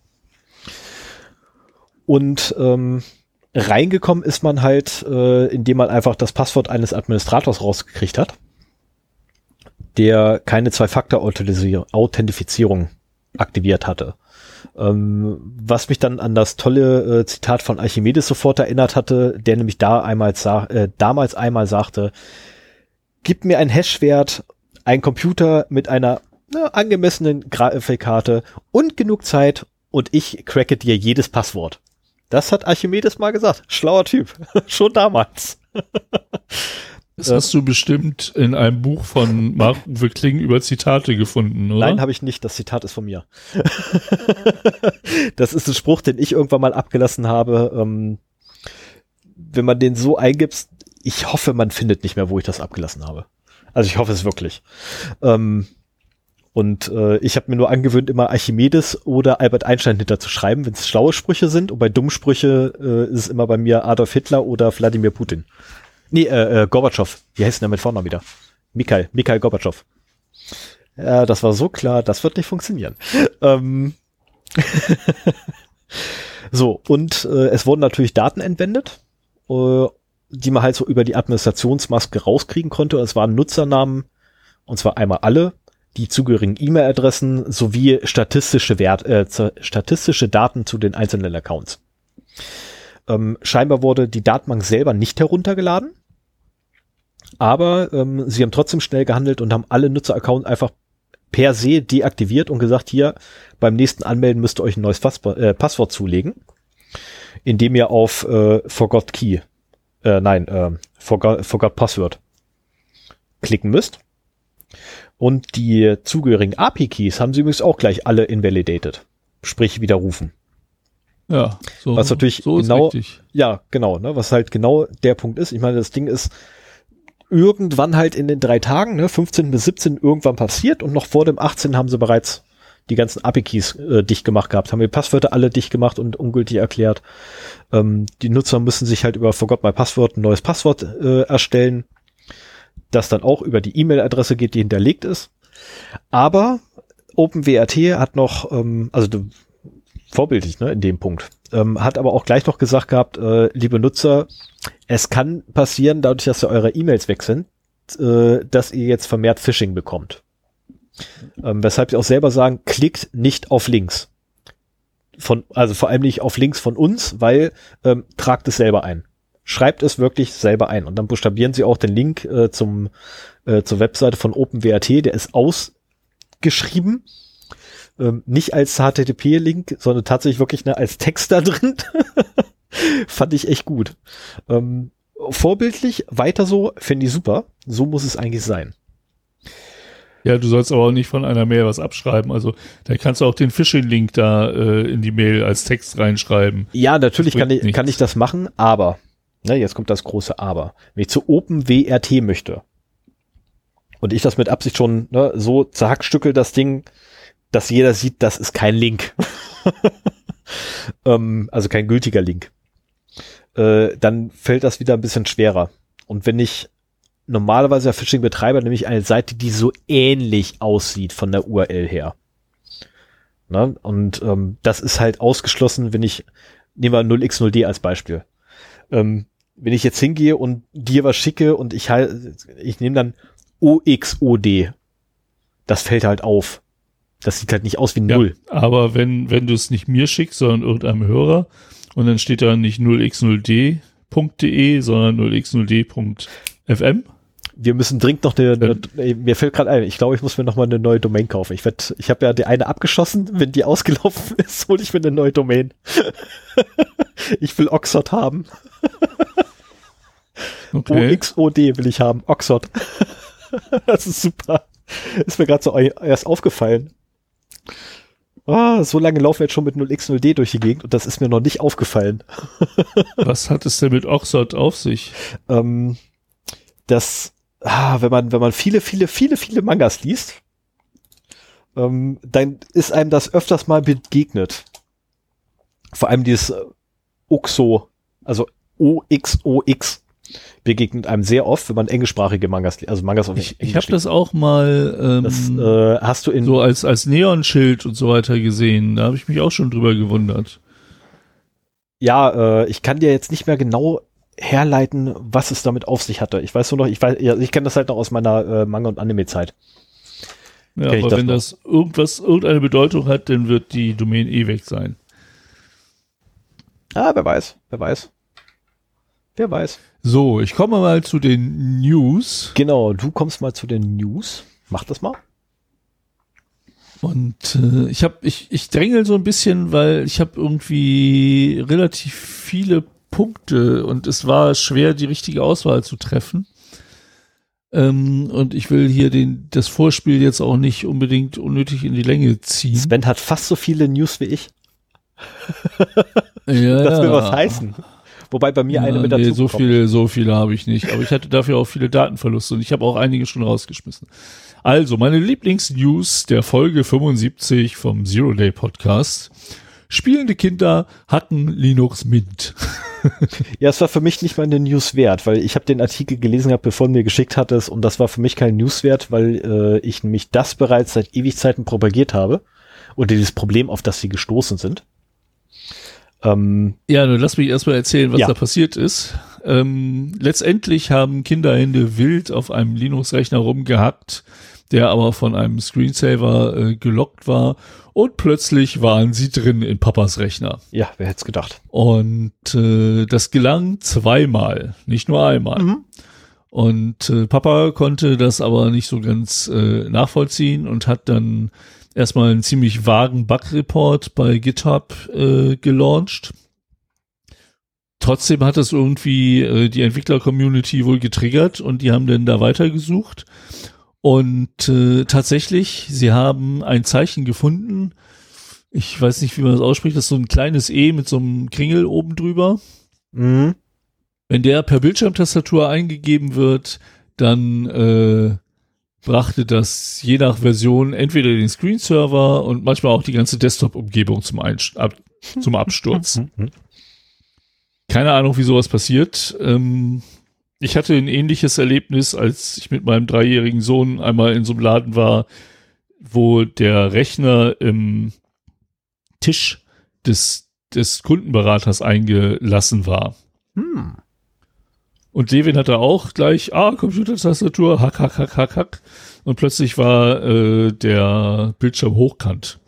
[SPEAKER 1] Und ähm, reingekommen ist man halt, äh, indem man einfach das Passwort eines Administrators rausgekriegt hat, der keine Zwei-Faktor-Authentifizierung aktiviert hatte. Ähm, was mich dann an das tolle äh, Zitat von Archimedes sofort erinnert hatte, der nämlich da einmal äh, damals einmal sagte, gib mir ein Hashwert, ein Computer mit einer ne, angemessenen Grafikkarte und genug Zeit und ich cracke dir jedes Passwort. Das hat Archimedes mal gesagt. Schlauer Typ. Schon damals.
[SPEAKER 2] Das hast du bestimmt in einem Buch von Marc-Uwe Kling über Zitate gefunden, oder?
[SPEAKER 1] Nein, habe ich nicht. Das Zitat ist von mir. das ist ein Spruch, den ich irgendwann mal abgelassen habe. Ähm, wenn man den so eingibt, ich hoffe, man findet nicht mehr, wo ich das abgelassen habe. Also ich hoffe es wirklich. Ähm, und äh, ich habe mir nur angewöhnt, immer Archimedes oder Albert Einstein hinterzuschreiben, wenn es schlaue Sprüche sind. Und bei Dummsprüche äh, ist es immer bei mir Adolf Hitler oder Wladimir Putin. Nee, äh, äh, Gorbatschow. Wie heißt denn der mit Vornamen wieder? Mikhail, Mikhail Gorbatschow. Ja, das war so klar, das wird nicht funktionieren. Ähm so, und äh, es wurden natürlich Daten entwendet, äh, die man halt so über die Administrationsmaske rauskriegen konnte. Es waren Nutzernamen, und zwar einmal alle, die zugehörigen E-Mail-Adressen sowie statistische Wert, äh, statistische Daten zu den einzelnen Accounts. Ähm, scheinbar wurde die Datenbank selber nicht heruntergeladen, aber ähm, sie haben trotzdem schnell gehandelt und haben alle Nutzeraccounts einfach per se deaktiviert und gesagt, hier beim nächsten Anmelden müsst ihr euch ein neues Passwort, äh, Passwort zulegen, indem ihr auf äh, Forgot Key, äh, nein, äh, Forgot, Forgot Password klicken müsst. Und die zugehörigen API-Keys haben sie übrigens auch gleich alle invalidated, sprich widerrufen.
[SPEAKER 2] Ja, so,
[SPEAKER 1] Was natürlich
[SPEAKER 2] so
[SPEAKER 1] genau-
[SPEAKER 2] richtig.
[SPEAKER 1] Ja, genau, ne, was halt genau der Punkt ist. Ich meine, das Ding ist irgendwann halt in den drei Tagen, ne, 15 bis 17 irgendwann passiert und noch vor dem 18 haben sie bereits die ganzen API-Keys äh, dicht gemacht gehabt, haben die Passwörter alle dicht gemacht und ungültig erklärt. Ähm, die Nutzer müssen sich halt über Forgot My Passwort ein neues Passwort äh, erstellen, das dann auch über die E-Mail-Adresse geht, die hinterlegt ist. Aber OpenWRT hat noch, ähm, also vorbildlich, ne, in dem Punkt. Ähm, hat aber auch gleich noch gesagt gehabt, äh, liebe Nutzer, es kann passieren, dadurch, dass ihr eure E-Mails sind, äh, dass ihr jetzt vermehrt Phishing bekommt. Ähm, weshalb sie auch selber sagen, klickt nicht auf Links. Von, also vor allem nicht auf Links von uns, weil ähm, tragt es selber ein. Schreibt es wirklich selber ein. Und dann buchstabieren sie auch den Link äh, zum, äh, zur Webseite von OpenWRT, der ist ausgeschrieben ähm, nicht als HTTP-Link, sondern tatsächlich wirklich ne, als Text da drin. Fand ich echt gut. Ähm, vorbildlich, weiter so, finde ich super. So muss es eigentlich sein.
[SPEAKER 2] Ja, du sollst aber auch nicht von einer Mail was abschreiben. Also da kannst du auch den Phishing-Link da äh, in die Mail als Text reinschreiben.
[SPEAKER 1] Ja, natürlich kann ich, kann ich das machen, aber, ne, jetzt kommt das große Aber. Wenn ich zu OpenWRT möchte und ich das mit Absicht schon ne, so zerhackstückel das Ding, dass jeder sieht, das ist kein Link. ähm, also kein gültiger Link. Äh, dann fällt das wieder ein bisschen schwerer. Und wenn ich normalerweise der Phishing-Betreiber nämlich eine Seite, die so ähnlich aussieht von der URL her. Ne? Und ähm, das ist halt ausgeschlossen, wenn ich, nehmen wir 0x0d als Beispiel. Ähm, wenn ich jetzt hingehe und dir was schicke und ich halt, ich nehme dann OXOD, das fällt halt auf. Das sieht halt nicht aus wie Null.
[SPEAKER 2] Ja, aber wenn, wenn du es nicht mir schickst, sondern irgendeinem Hörer und dann steht da nicht 0x0d.de, sondern 0x0d.fm.
[SPEAKER 1] Wir müssen dringend noch eine, eine mir fällt gerade ein, ich glaube, ich muss mir noch mal eine neue Domain kaufen. Ich werde, ich habe ja die eine abgeschossen, wenn die ausgelaufen ist, hole ich mir eine neue Domain. ich will Oxford haben. Okay. OXOD will ich haben, Oxford. das ist super. Ist mir gerade so erst aufgefallen. Oh, so lange laufen wir jetzt schon mit 0x0d durch die Gegend und das ist mir noch nicht aufgefallen.
[SPEAKER 2] Was hat es denn mit Oxford auf sich?
[SPEAKER 1] Ähm, das, ah, wenn man, wenn man viele, viele, viele, viele Mangas liest, ähm, dann ist einem das öfters mal begegnet. Vor allem dieses äh, Oxo, also OXOX begegnet einem sehr oft, wenn man englischsprachige Mangas, also Mangas
[SPEAKER 2] auf Ich, ich habe das auch mal ähm,
[SPEAKER 1] das, äh, hast du in
[SPEAKER 2] so als als Neonschild und so weiter gesehen. Da habe ich mich auch schon drüber gewundert.
[SPEAKER 1] Ja, äh, ich kann dir jetzt nicht mehr genau herleiten, was es damit auf sich hatte. Ich weiß nur noch, ich weiß, ja, ich kenne das halt noch aus meiner äh, Manga- und Anime-Zeit.
[SPEAKER 2] Ja, aber das wenn noch. das irgendwas, irgendeine Bedeutung hat, dann wird die Domain eh weg sein.
[SPEAKER 1] Ah, wer weiß, wer weiß. Wer weiß.
[SPEAKER 2] So, ich komme mal zu den News.
[SPEAKER 1] Genau, du kommst mal zu den News. Mach das mal.
[SPEAKER 2] Und äh, ich habe ich ich drängel so ein bisschen, weil ich habe irgendwie relativ viele Punkte und es war schwer die richtige Auswahl zu treffen. Ähm, und ich will hier den das Vorspiel jetzt auch nicht unbedingt unnötig in die Länge ziehen.
[SPEAKER 1] Sven hat fast so viele News wie ich.
[SPEAKER 2] ja,
[SPEAKER 1] das will was heißen. Wobei bei mir ja, eine mit dazu
[SPEAKER 2] nee, so viele, so viele habe ich nicht. Aber ich hatte dafür auch viele Datenverluste und ich habe auch einige schon rausgeschmissen. Also, meine Lieblingsnews der Folge 75 vom Zero Day Podcast. Spielende Kinder hatten Linux Mint.
[SPEAKER 1] ja, es war für mich nicht mal eine News wert, weil ich habe den Artikel gelesen gehabt, bevor du mir geschickt hattest und das war für mich kein News wert, weil äh, ich nämlich das bereits seit Ewigzeiten propagiert habe und dieses Problem, auf das sie gestoßen sind.
[SPEAKER 2] Ähm, ja, nur lass mich erstmal erzählen, was ja. da passiert ist. Ähm, letztendlich haben Kinderhände wild auf einem Linux-Rechner rumgehackt, der aber von einem Screensaver äh, gelockt war und plötzlich waren sie drin in Papas Rechner.
[SPEAKER 1] Ja, wer hätte es gedacht.
[SPEAKER 2] Und äh, das gelang zweimal, nicht nur einmal. Mhm. Und äh, Papa konnte das aber nicht so ganz äh, nachvollziehen und hat dann erstmal einen ziemlich vagen Bug-Report bei GitHub äh, gelauncht. Trotzdem hat es irgendwie äh, die Entwickler-Community wohl getriggert und die haben dann da weitergesucht. Und äh, tatsächlich, sie haben ein Zeichen gefunden. Ich weiß nicht, wie man das ausspricht. Das ist so ein kleines E mit so einem Kringel oben drüber. Mhm. Wenn der per Bildschirmtastatur eingegeben wird, dann äh, brachte das je nach Version entweder den Screen-Server und manchmal auch die ganze Desktop-Umgebung zum, ab zum Absturz. Mhm. Keine Ahnung, wie sowas passiert. Ähm, ich hatte ein ähnliches Erlebnis, als ich mit meinem dreijährigen Sohn einmal in so einem Laden war, wo der Rechner im Tisch des, des Kundenberaters eingelassen war. Hm. Und Levin hatte auch gleich, ah, Computertastatur, hack, hack, hack, hack, hack. Und plötzlich war äh, der Bildschirm hochkant.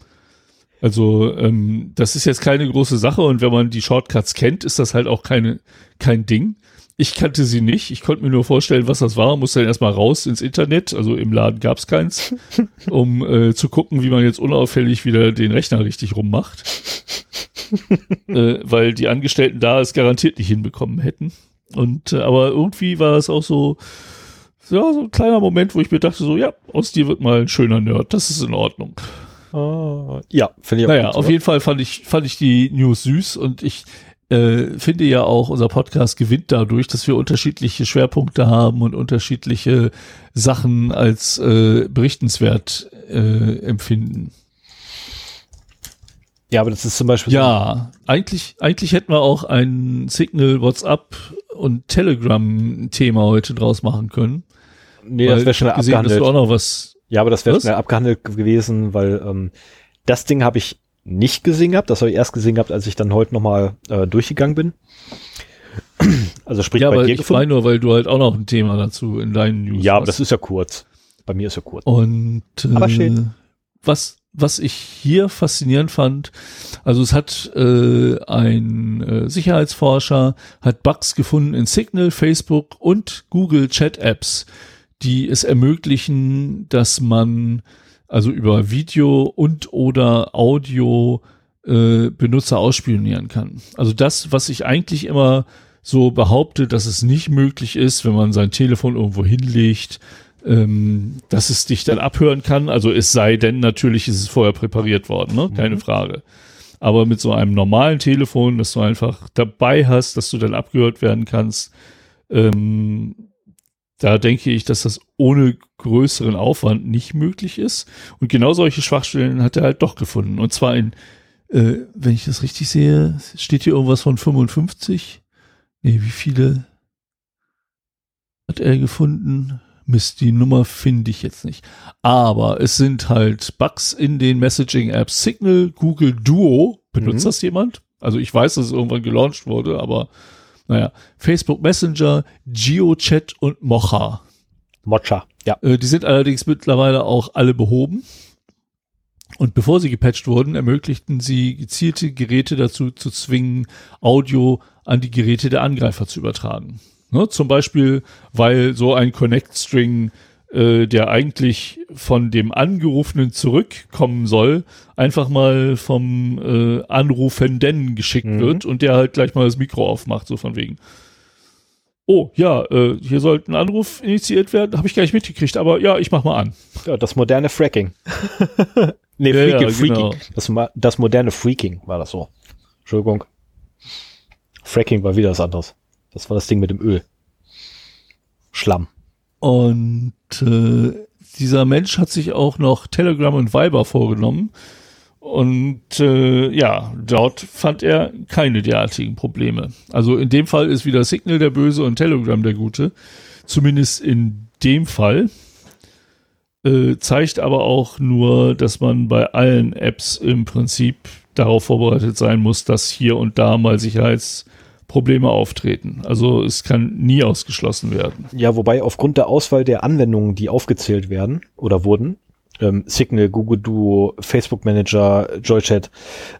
[SPEAKER 2] Also ähm, das ist jetzt keine große Sache und wenn man die Shortcuts kennt, ist das halt auch keine, kein Ding. Ich kannte sie nicht. Ich konnte mir nur vorstellen, was das war. Musste dann erstmal raus ins Internet. Also im Laden gab's keins, um äh, zu gucken, wie man jetzt unauffällig wieder den Rechner richtig rummacht. äh, weil die Angestellten da es garantiert nicht hinbekommen hätten. Und äh, aber irgendwie war es auch so, ja, so ein kleiner Moment, wo ich mir dachte, so, ja, aus dir wird mal ein schöner Nerd, das ist in Ordnung.
[SPEAKER 1] Uh, ja,
[SPEAKER 2] finde ich auch Naja, gut, auf jeden Fall fand ich, fand ich die News süß und ich äh, finde ja auch, unser Podcast gewinnt dadurch, dass wir unterschiedliche Schwerpunkte haben und unterschiedliche Sachen als äh, berichtenswert äh, empfinden.
[SPEAKER 1] Ja, aber das ist zum Beispiel.
[SPEAKER 2] Ja, eigentlich, eigentlich hätten wir auch ein Signal WhatsApp und Telegram-Thema heute draus machen können.
[SPEAKER 1] Nee, das wäre schnell
[SPEAKER 2] gesehen,
[SPEAKER 1] abgehandelt.
[SPEAKER 2] Dass du auch noch was
[SPEAKER 1] Ja, aber das wäre schnell abgehandelt gewesen, weil ähm, das Ding habe ich nicht gesehen gehabt. Das habe ich erst gesehen gehabt, als ich dann heute nochmal äh, durchgegangen bin. Also sprich
[SPEAKER 2] ja,
[SPEAKER 1] bei
[SPEAKER 2] aber
[SPEAKER 1] dir
[SPEAKER 2] ich meine nur, weil du halt auch noch ein Thema dazu in deinen News
[SPEAKER 1] Ja, aber
[SPEAKER 2] hast.
[SPEAKER 1] das ist ja kurz. Bei mir ist ja kurz.
[SPEAKER 2] Und äh,
[SPEAKER 1] Aber schön.
[SPEAKER 2] was was ich hier faszinierend fand, also es hat äh, ein äh, Sicherheitsforscher hat Bugs gefunden in Signal, Facebook und Google Chat Apps, die es ermöglichen, dass man also über Video und oder Audio äh, Benutzer ausspionieren kann. Also das, was ich eigentlich immer so behaupte, dass es nicht möglich ist, wenn man sein Telefon irgendwo hinlegt, ähm, dass es dich dann abhören kann. Also es sei denn, natürlich ist es vorher präpariert worden, ne? keine
[SPEAKER 1] Mhm.
[SPEAKER 2] Frage. Aber mit so einem normalen Telefon, das du einfach dabei hast, dass du dann abgehört werden kannst, ähm, da denke ich, dass das ohne größeren Aufwand nicht möglich ist. Und genau solche Schwachstellen hat er halt doch gefunden. Und zwar in, äh, wenn ich das richtig sehe, steht hier irgendwas von 55. Nee, wie viele hat er gefunden? Mist, die Nummer finde ich jetzt nicht. Aber es sind halt Bugs in den Messaging-Apps Signal, Google Duo. Benutzt
[SPEAKER 1] Mhm.
[SPEAKER 2] das jemand? Also ich weiß, dass es irgendwann gelauncht wurde, aber naja. Facebook Messenger, GeoChat und Mocha.
[SPEAKER 1] Mocha. Ja.
[SPEAKER 2] Äh, die sind allerdings mittlerweile auch alle behoben. Und bevor sie gepatcht wurden, ermöglichten sie gezielte Geräte dazu zu zwingen, Audio an die Geräte der Angreifer zu übertragen. Ne, zum Beispiel, weil so ein Connect-String, äh, der eigentlich von dem Angerufenen zurückkommen soll, einfach mal vom äh, Anrufenden geschickt
[SPEAKER 1] Mhm.
[SPEAKER 2] wird und der halt gleich mal das Mikro aufmacht, so von wegen. Oh, ja, äh, hier sollte ein Anruf initiiert werden. Habe ich gar nicht mitgekriegt, aber ja, ich mach mal an.
[SPEAKER 1] ja das moderne Fracking. nee,
[SPEAKER 2] Ja,
[SPEAKER 1] Freaking,
[SPEAKER 2] ja,
[SPEAKER 1] Freaking.
[SPEAKER 2] genau.
[SPEAKER 1] Das, ma- das moderne Freaking war das so. Entschuldigung. Fracking war wieder was anderes. Das war das Ding mit dem Öl. Schlamm.
[SPEAKER 2] Und äh, dieser Mensch hat sich auch noch Telegram und Viber vorgenommen. Und äh, ja, dort fand er keine derartigen Probleme. Also in dem Fall ist wieder Signal der Böse und Telegram der Gute. Zumindest in dem Fall. Äh, zeigt aber auch nur, dass man bei allen Apps im Prinzip darauf vorbereitet sein muss, dass hier und da mal Sicherheitsprobleme auftreten. Also es kann nie ausgeschlossen werden.
[SPEAKER 1] Ja, wobei aufgrund der Auswahl der Anwendungen, die aufgezählt werden oder wurden, ähm, Signal, Google Duo, Facebook Manager, JoyChat,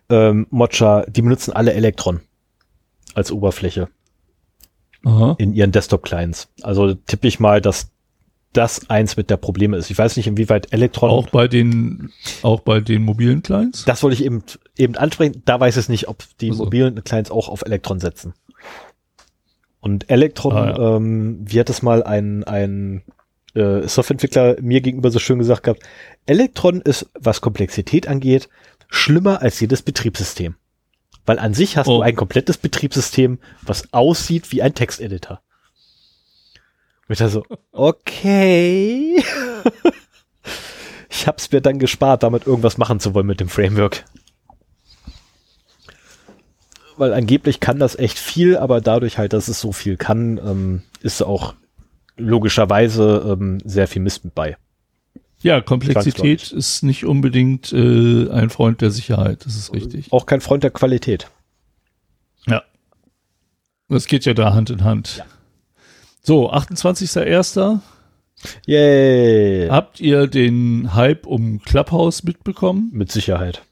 [SPEAKER 1] ähm, Mocha, die benutzen alle Electron als Oberfläche
[SPEAKER 2] Aha.
[SPEAKER 1] in ihren Desktop-Clients. Also tippe ich mal, dass das eins mit der Probleme ist. Ich weiß nicht, inwieweit Electron.
[SPEAKER 2] Auch bei den, auch bei den mobilen Clients?
[SPEAKER 1] das wollte ich eben, eben ansprechen. Da weiß ich nicht, ob die
[SPEAKER 2] Also.
[SPEAKER 1] mobilen Clients auch auf Electron setzen. Und Electron,
[SPEAKER 2] Ah,
[SPEAKER 1] ähm, wie hat es mal ein, ein äh, Softwareentwickler mir gegenüber so schön gesagt gehabt, Electron ist, was Komplexität angeht, schlimmer als jedes Betriebssystem. Weil an sich hast
[SPEAKER 2] Oh.
[SPEAKER 1] du ein komplettes Betriebssystem, was aussieht wie ein Texteditor. Und ich dachte so, okay. ich hab's mir dann gespart, damit irgendwas machen zu wollen mit dem Framework. Weil angeblich kann das echt viel, aber dadurch halt, dass es so viel kann, ähm, ist auch logischerweise ähm, sehr viel Mist mit bei.
[SPEAKER 2] Ja, Komplexität ist nicht unbedingt äh, ein Freund der Sicherheit, das ist richtig.
[SPEAKER 1] Auch kein Freund der Qualität.
[SPEAKER 2] Ja. Das geht ja da Hand in Hand. So, 28.01.
[SPEAKER 1] Yay!
[SPEAKER 2] Habt ihr den Hype um Clubhouse mitbekommen?
[SPEAKER 1] Mit Sicherheit.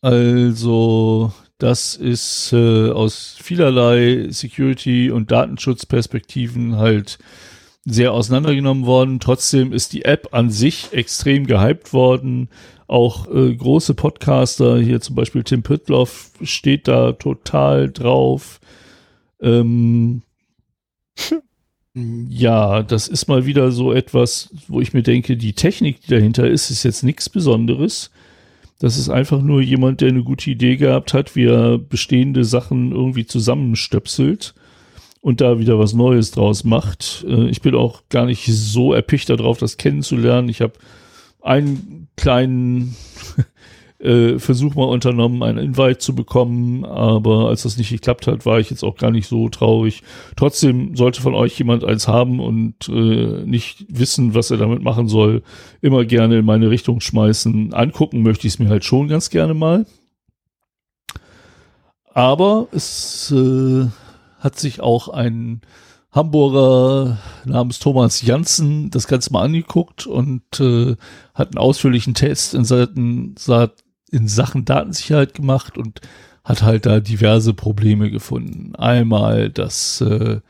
[SPEAKER 2] Also, das ist äh, aus vielerlei Security- und Datenschutzperspektiven halt sehr auseinandergenommen worden. Trotzdem ist die App an sich extrem gehypt worden. Auch äh, große Podcaster, hier zum Beispiel Tim Pritloff, steht da total drauf. Ähm, ja, das ist mal wieder so etwas, wo ich mir denke, die Technik, die dahinter ist, ist jetzt nichts Besonderes. Das ist einfach nur jemand, der eine gute Idee gehabt hat, wie er bestehende Sachen irgendwie zusammenstöpselt und da wieder was Neues draus macht. Äh, Ich bin auch gar nicht so erpicht darauf, das kennenzulernen. Ich habe einen kleinen äh, Versuch mal unternommen, einen Invite zu bekommen, aber als das nicht geklappt hat, war ich jetzt auch gar nicht so traurig. Trotzdem sollte von euch jemand eins haben und äh, nicht wissen, was er damit machen soll, immer gerne in meine Richtung schmeißen. Angucken möchte ich es mir halt schon ganz gerne mal. Aber es äh, hat sich auch ein Hamburger namens Thomas Janssen das Ganze mal angeguckt und äh, hat einen ausführlichen Test in, Seiten, in Sachen Datensicherheit gemacht und hat halt da diverse Probleme gefunden. Einmal, dass äh,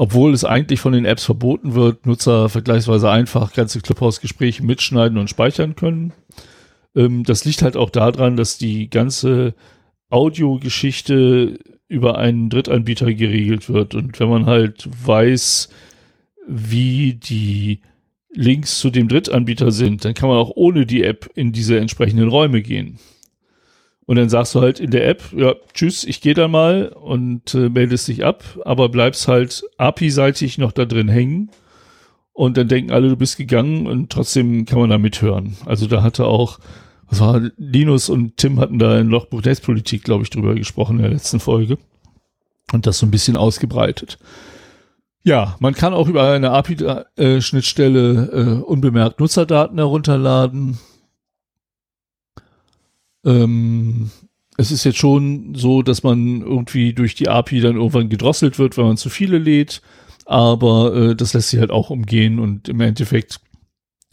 [SPEAKER 2] obwohl es eigentlich von den Apps verboten wird, Nutzer vergleichsweise einfach ganze Clubhouse-Gespräche mitschneiden und speichern können. Ähm, das liegt halt auch daran, dass die ganze Audiogeschichte über einen Drittanbieter geregelt wird. Und wenn man halt weiß, wie die Links zu dem Drittanbieter sind, dann kann man auch ohne die App in diese entsprechenden Räume gehen. Und dann sagst du halt in der App, ja, tschüss, ich gehe da mal und äh, meldest dich ab, aber bleibst halt API-seitig noch da drin hängen. Und dann denken alle, du bist gegangen und trotzdem kann man da mithören. Also da hatte auch was war, Linus und Tim hatten da in Lochbuch Netzpolitik, glaube ich, drüber gesprochen in der letzten Folge. Und das so ein bisschen ausgebreitet. Ja, man kann auch über eine API-Schnittstelle äh, unbemerkt Nutzerdaten herunterladen. Ähm, es ist jetzt schon so, dass man irgendwie durch die API dann irgendwann gedrosselt wird, wenn man zu viele lädt. Aber äh, das lässt sich halt auch umgehen und im Endeffekt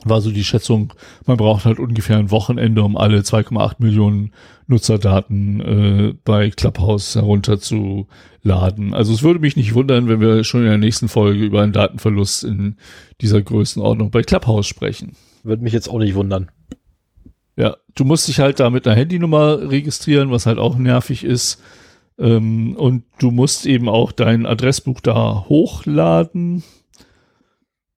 [SPEAKER 2] war so die Schätzung, man braucht halt ungefähr ein Wochenende, um alle 2,8 Millionen Nutzerdaten äh, bei Clubhouse herunterzuladen. Also es würde mich nicht wundern, wenn wir schon in der nächsten Folge über einen Datenverlust in dieser Größenordnung bei Clubhouse sprechen.
[SPEAKER 1] Würde mich jetzt auch nicht wundern.
[SPEAKER 2] Ja, du musst dich halt da mit einer Handynummer registrieren, was halt auch nervig ist. Ähm, und du musst eben auch dein Adressbuch da hochladen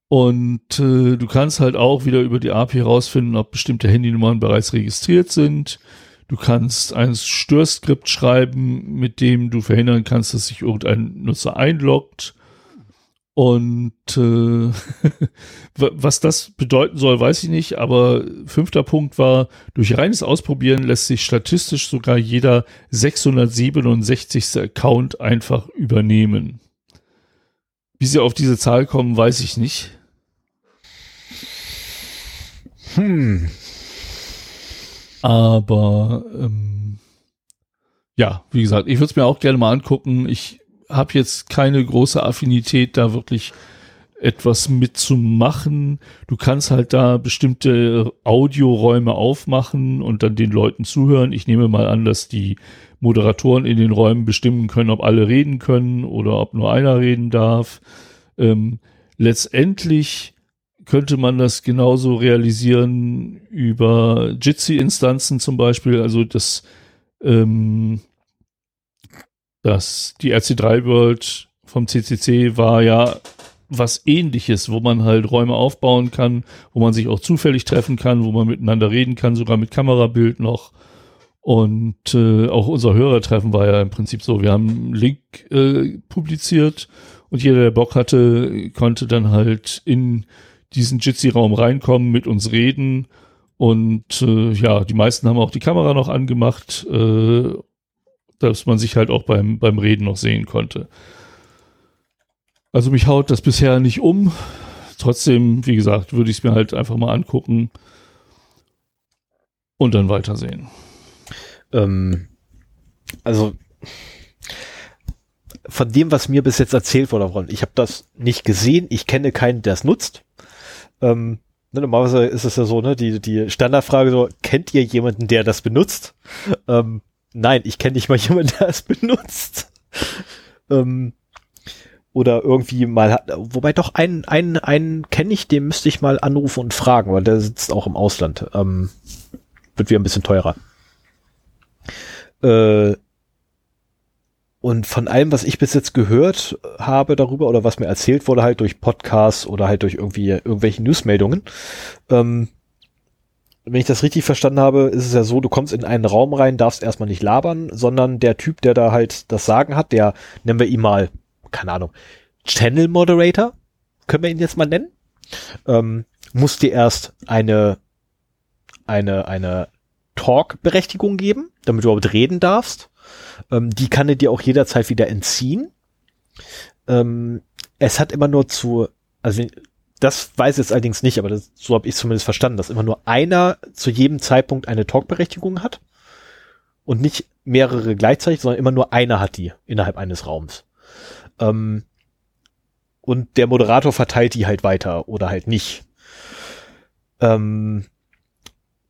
[SPEAKER 2] und äh, du kannst halt auch wieder über die API herausfinden, ob bestimmte Handynummern bereits registriert sind. Du kannst ein Störskript schreiben, mit dem du verhindern kannst, dass sich irgendein Nutzer einloggt. Und äh, was das bedeuten soll, weiß ich nicht. Aber fünfter Punkt war, durch reines Ausprobieren lässt sich statistisch sogar jeder 667. Account einfach übernehmen. Wie sie auf diese Zahl kommen, weiß ich nicht. Hm. Aber ähm, ja, wie gesagt, ich würde es mir auch gerne mal angucken. Ich habe jetzt keine große Affinität, da wirklich etwas mitzumachen. Du kannst halt da bestimmte Audioräume aufmachen und dann den Leuten zuhören. Ich nehme mal an, dass die Moderatoren in den Räumen bestimmen können, ob alle reden können oder ob nur einer reden darf. Ähm, letztendlich könnte man das genauso realisieren über Jitsi-Instanzen zum Beispiel, also das, ähm, das, die RC3 World vom CCC war ja was ähnliches, wo man halt Räume aufbauen kann, wo man sich auch zufällig treffen kann, wo man miteinander reden kann, sogar mit Kamerabild noch. Und äh, auch unser Hörertreffen war ja im Prinzip so. Wir haben einen Link äh, publiziert und jeder, der Bock hatte, konnte dann halt in diesen Jitsi-Raum reinkommen, mit uns reden. Und äh, ja, die meisten haben auch die Kamera noch angemacht, äh, dass man sich halt auch beim, beim Reden noch sehen konnte. Also mich haut das bisher nicht um. Trotzdem, wie gesagt, würde ich es mir halt einfach mal angucken und dann weitersehen.
[SPEAKER 1] Ähm, also von dem, was mir bis jetzt erzählt wurde, ich habe das nicht gesehen, ich kenne keinen, der es nutzt. Ähm, ne, normalerweise ist es ja so, ne, die, die Standardfrage so, kennt ihr jemanden, der das benutzt? Ähm, nein, ich kenne nicht mal jemanden, der es benutzt. ähm, oder irgendwie mal wobei doch einen, einen, einen kenne ich, den müsste ich mal anrufen und fragen, weil der sitzt auch im Ausland. Ähm, wird wieder ein bisschen teurer. Äh, und von allem, was ich bis jetzt gehört habe darüber oder was mir erzählt wurde, halt durch Podcasts oder halt durch irgendwie irgendwelche Newsmeldungen, ähm, wenn ich das richtig verstanden habe, ist es ja so, du kommst in einen Raum rein, darfst erstmal nicht labern, sondern der Typ, der da halt das Sagen hat, der nennen wir ihn mal, keine Ahnung, Channel Moderator, können wir ihn jetzt mal nennen, ähm, muss dir erst eine, eine, eine Talk-Berechtigung geben, damit du überhaupt reden darfst. Ähm, die kann er dir auch jederzeit wieder entziehen. Ähm, es hat immer nur zu, also das weiß ich jetzt allerdings nicht, aber das, so habe ich zumindest verstanden, dass immer nur einer zu jedem Zeitpunkt eine Talkberechtigung hat und nicht mehrere gleichzeitig, sondern immer nur einer hat die innerhalb eines Raums. Ähm, und der Moderator verteilt die halt weiter oder halt nicht. Ähm,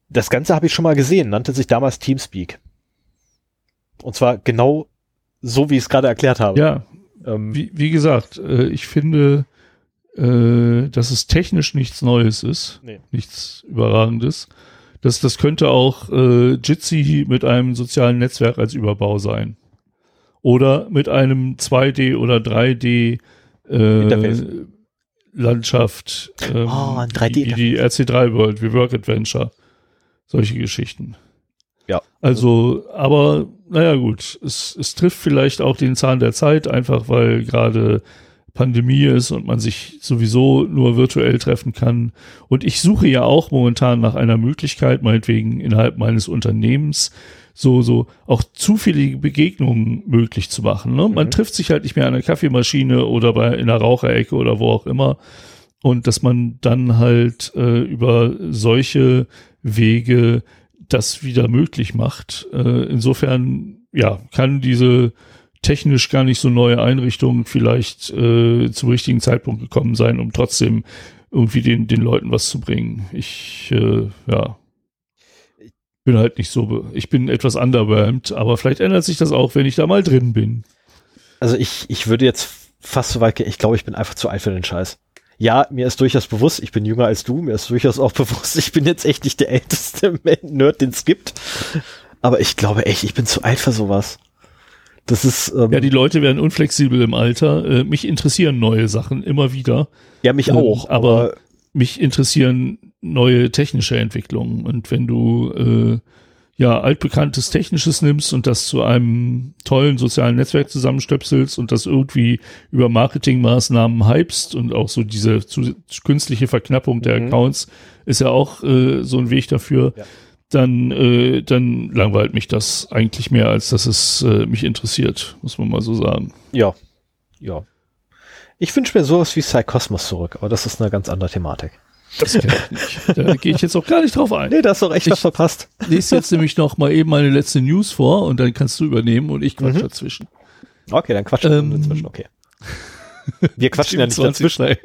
[SPEAKER 1] das Ganze habe ich schon mal gesehen, nannte sich damals Teamspeak. Und zwar genau so, wie ich es gerade erklärt habe.
[SPEAKER 2] Ja, ähm, wie, wie gesagt, äh, ich finde, äh, dass es technisch nichts Neues ist, nee. nichts Überragendes. Das, das könnte auch äh, Jitsi mit einem sozialen Netzwerk als Überbau sein. Oder mit einem 2D oder 3D äh, Landschaft,
[SPEAKER 1] ähm, oh, 3D
[SPEAKER 2] wie, wie die RC3 World, wie Work Adventure. Solche Geschichten.
[SPEAKER 1] Ja.
[SPEAKER 2] Also, aber naja gut, es, es trifft vielleicht auch den Zahn der Zeit, einfach weil gerade Pandemie ist und man sich sowieso nur virtuell treffen kann. Und ich suche ja auch momentan nach einer Möglichkeit, meinetwegen innerhalb meines Unternehmens, so, so auch zufällige Begegnungen möglich zu machen. Ne? Man mhm. trifft sich halt nicht mehr an der Kaffeemaschine oder bei in der Raucherecke oder wo auch immer. Und dass man dann halt äh, über solche Wege das wieder möglich macht. Äh, insofern, ja, kann diese technisch gar nicht so neue Einrichtungen vielleicht äh, zum richtigen Zeitpunkt gekommen sein, um trotzdem irgendwie den, den Leuten was zu bringen. Ich, äh, ja, bin halt nicht so, ich bin etwas underwhelmed, aber vielleicht ändert sich das auch, wenn ich da mal drin bin.
[SPEAKER 1] Also ich, ich würde jetzt fast so weit gehen, ich glaube, ich bin einfach zu alt für den Scheiß. Ja, mir ist durchaus bewusst, ich bin jünger als du, mir ist durchaus auch bewusst, ich bin jetzt echt nicht der älteste Nerd, den es gibt. Aber ich glaube echt, ich bin zu alt für sowas. Das ist.
[SPEAKER 2] Ähm, ja, die Leute werden unflexibel im Alter. Äh, mich interessieren neue Sachen immer wieder.
[SPEAKER 1] Ja, mich auch.
[SPEAKER 2] Ähm, aber, aber, mich interessieren neue technische Entwicklungen. Und wenn du äh, ja altbekanntes Technisches nimmst und das zu einem tollen sozialen Netzwerk zusammenstöpselst und das irgendwie über Marketingmaßnahmen hypst und auch so diese zu, künstliche Verknappung der mhm. Accounts ist ja auch äh, so ein Weg dafür. Ja dann, äh, dann langweilt mich das eigentlich mehr, als dass es äh, mich interessiert, muss man mal so sagen.
[SPEAKER 1] Ja, ja. Ich wünsche mir sowas wie Psychosmos zurück, aber das ist eine ganz andere Thematik.
[SPEAKER 2] Das kenne ich nicht. Da gehe ich jetzt auch gar nicht drauf ein.
[SPEAKER 1] Nee, da hast du echt ich was verpasst.
[SPEAKER 2] Lese jetzt nämlich noch mal eben meine letzte News vor und dann kannst du übernehmen und ich quatsch mhm. dazwischen.
[SPEAKER 1] Okay, dann quatschen wir ähm, dazwischen, okay. Wir quatschen ja nicht dazwischen.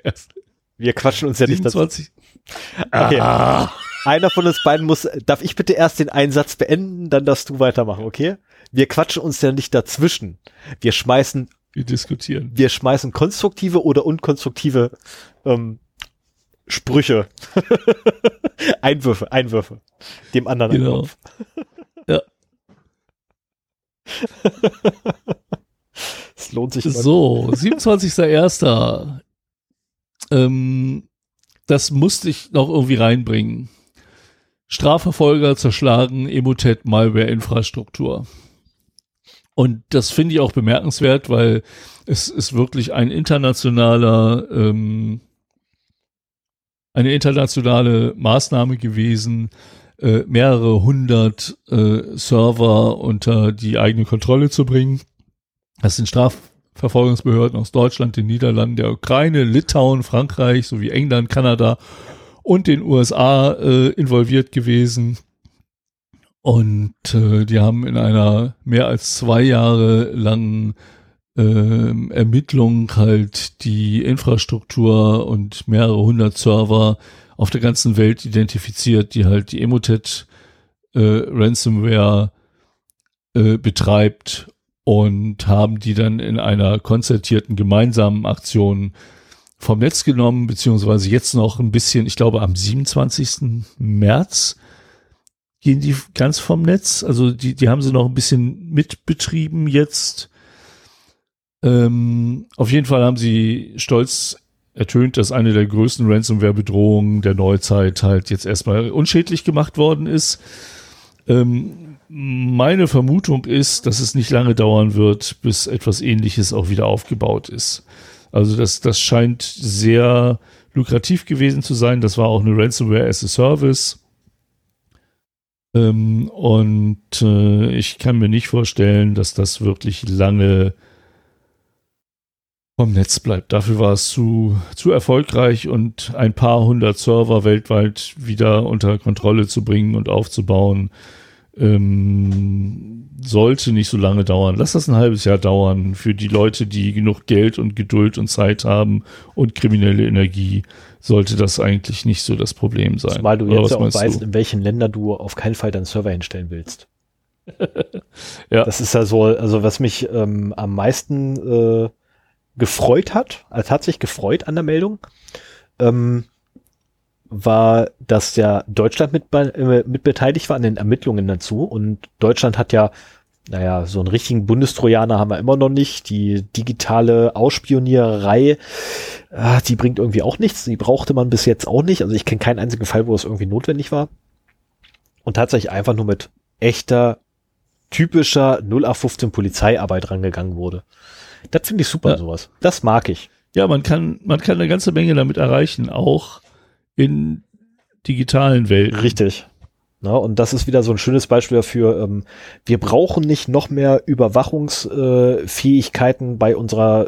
[SPEAKER 1] Wir quatschen uns ja 27. nicht dazwischen. Okay. Ah. Einer von uns beiden muss, darf ich bitte erst den Einsatz beenden, dann darfst du weitermachen, okay? Wir quatschen uns ja nicht dazwischen. Wir schmeißen.
[SPEAKER 2] Wir diskutieren.
[SPEAKER 1] Wir schmeißen konstruktive oder unkonstruktive ähm, Sprüche. Einwürfe, Einwürfe. Dem anderen
[SPEAKER 2] genau. Kopf. ja.
[SPEAKER 1] Es lohnt sich.
[SPEAKER 2] So, 27.01. Ähm, das musste ich noch irgendwie reinbringen. Strafverfolger zerschlagen Emotet Malware Infrastruktur. Und das finde ich auch bemerkenswert, weil es ist wirklich ein internationaler, ähm, eine internationale Maßnahme gewesen, äh, mehrere hundert äh, Server unter die eigene Kontrolle zu bringen. Das sind Strafverfolgungsbehörden aus Deutschland, den Niederlanden, der Ukraine, Litauen, Frankreich sowie England, Kanada und den USA äh, involviert gewesen. Und äh, die haben in einer mehr als zwei Jahre langen äh, Ermittlung halt die Infrastruktur und mehrere hundert Server auf der ganzen Welt identifiziert, die halt die Emotet äh, Ransomware äh, betreibt und haben die dann in einer konzertierten gemeinsamen Aktion vom Netz genommen, beziehungsweise jetzt noch ein bisschen, ich glaube am 27. März gehen die ganz vom Netz. Also die, die haben sie noch ein bisschen mitbetrieben jetzt. Ähm, auf jeden Fall haben sie stolz ertönt, dass eine der größten Ransomware-Bedrohungen der Neuzeit halt jetzt erstmal unschädlich gemacht worden ist. Ähm, meine Vermutung ist, dass es nicht lange dauern wird, bis etwas ähnliches auch wieder aufgebaut ist. Also das, das scheint sehr lukrativ gewesen zu sein. Das war auch eine Ransomware as a Service. Ähm, und äh, ich kann mir nicht vorstellen, dass das wirklich lange vom Netz bleibt. Dafür war es zu, zu erfolgreich und ein paar hundert Server weltweit wieder unter Kontrolle zu bringen und aufzubauen, ähm, sollte nicht so lange dauern. Lass das ein halbes Jahr dauern für die Leute, die genug Geld und Geduld und Zeit haben und kriminelle Energie, sollte das eigentlich nicht so das Problem sein.
[SPEAKER 1] Zumal du jetzt ja auch weißt, du? in welchen Ländern du auf keinen Fall deinen Server hinstellen willst. ja. Das ist ja so, also was mich ähm, am meisten äh, gefreut hat, also hat sich gefreut an der Meldung, ähm, war, dass ja Deutschland mit, äh, mit beteiligt war an den Ermittlungen dazu und Deutschland hat ja, naja, so einen richtigen Bundestrojaner haben wir immer noch nicht. Die digitale Ausspioniererei, äh, die bringt irgendwie auch nichts. Die brauchte man bis jetzt auch nicht. Also ich kenne keinen einzigen Fall, wo es irgendwie notwendig war. Und tatsächlich einfach nur mit echter, typischer 0815 Polizeiarbeit rangegangen wurde. Das finde ich super, ja. sowas. Das mag ich.
[SPEAKER 2] Ja, man kann, man kann eine ganze Menge damit erreichen, auch in digitalen Welten.
[SPEAKER 1] Richtig. Na, und das ist wieder so ein schönes Beispiel dafür. Ähm, wir brauchen nicht noch mehr Überwachungsfähigkeiten äh, bei unserer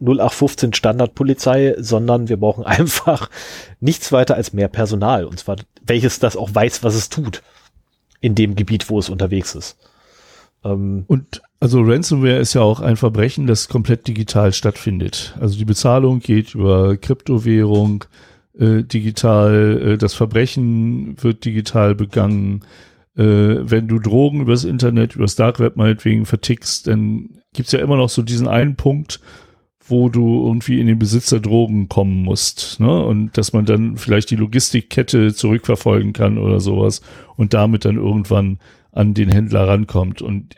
[SPEAKER 1] 0815 Standardpolizei, sondern wir brauchen einfach nichts weiter als mehr Personal. Und zwar, welches das auch weiß, was es tut. In dem Gebiet, wo es unterwegs ist.
[SPEAKER 2] Ähm, und also Ransomware ist ja auch ein Verbrechen, das komplett digital stattfindet. Also die Bezahlung geht über Kryptowährung, äh, digital, äh, das Verbrechen wird digital begangen. Äh, wenn du Drogen übers Internet, übers Dark Web meinetwegen vertickst, dann gibt's ja immer noch so diesen einen Punkt, wo du irgendwie in den Besitz der Drogen kommen musst. Ne? Und dass man dann vielleicht die Logistikkette zurückverfolgen kann oder sowas und damit dann irgendwann an den Händler rankommt. Und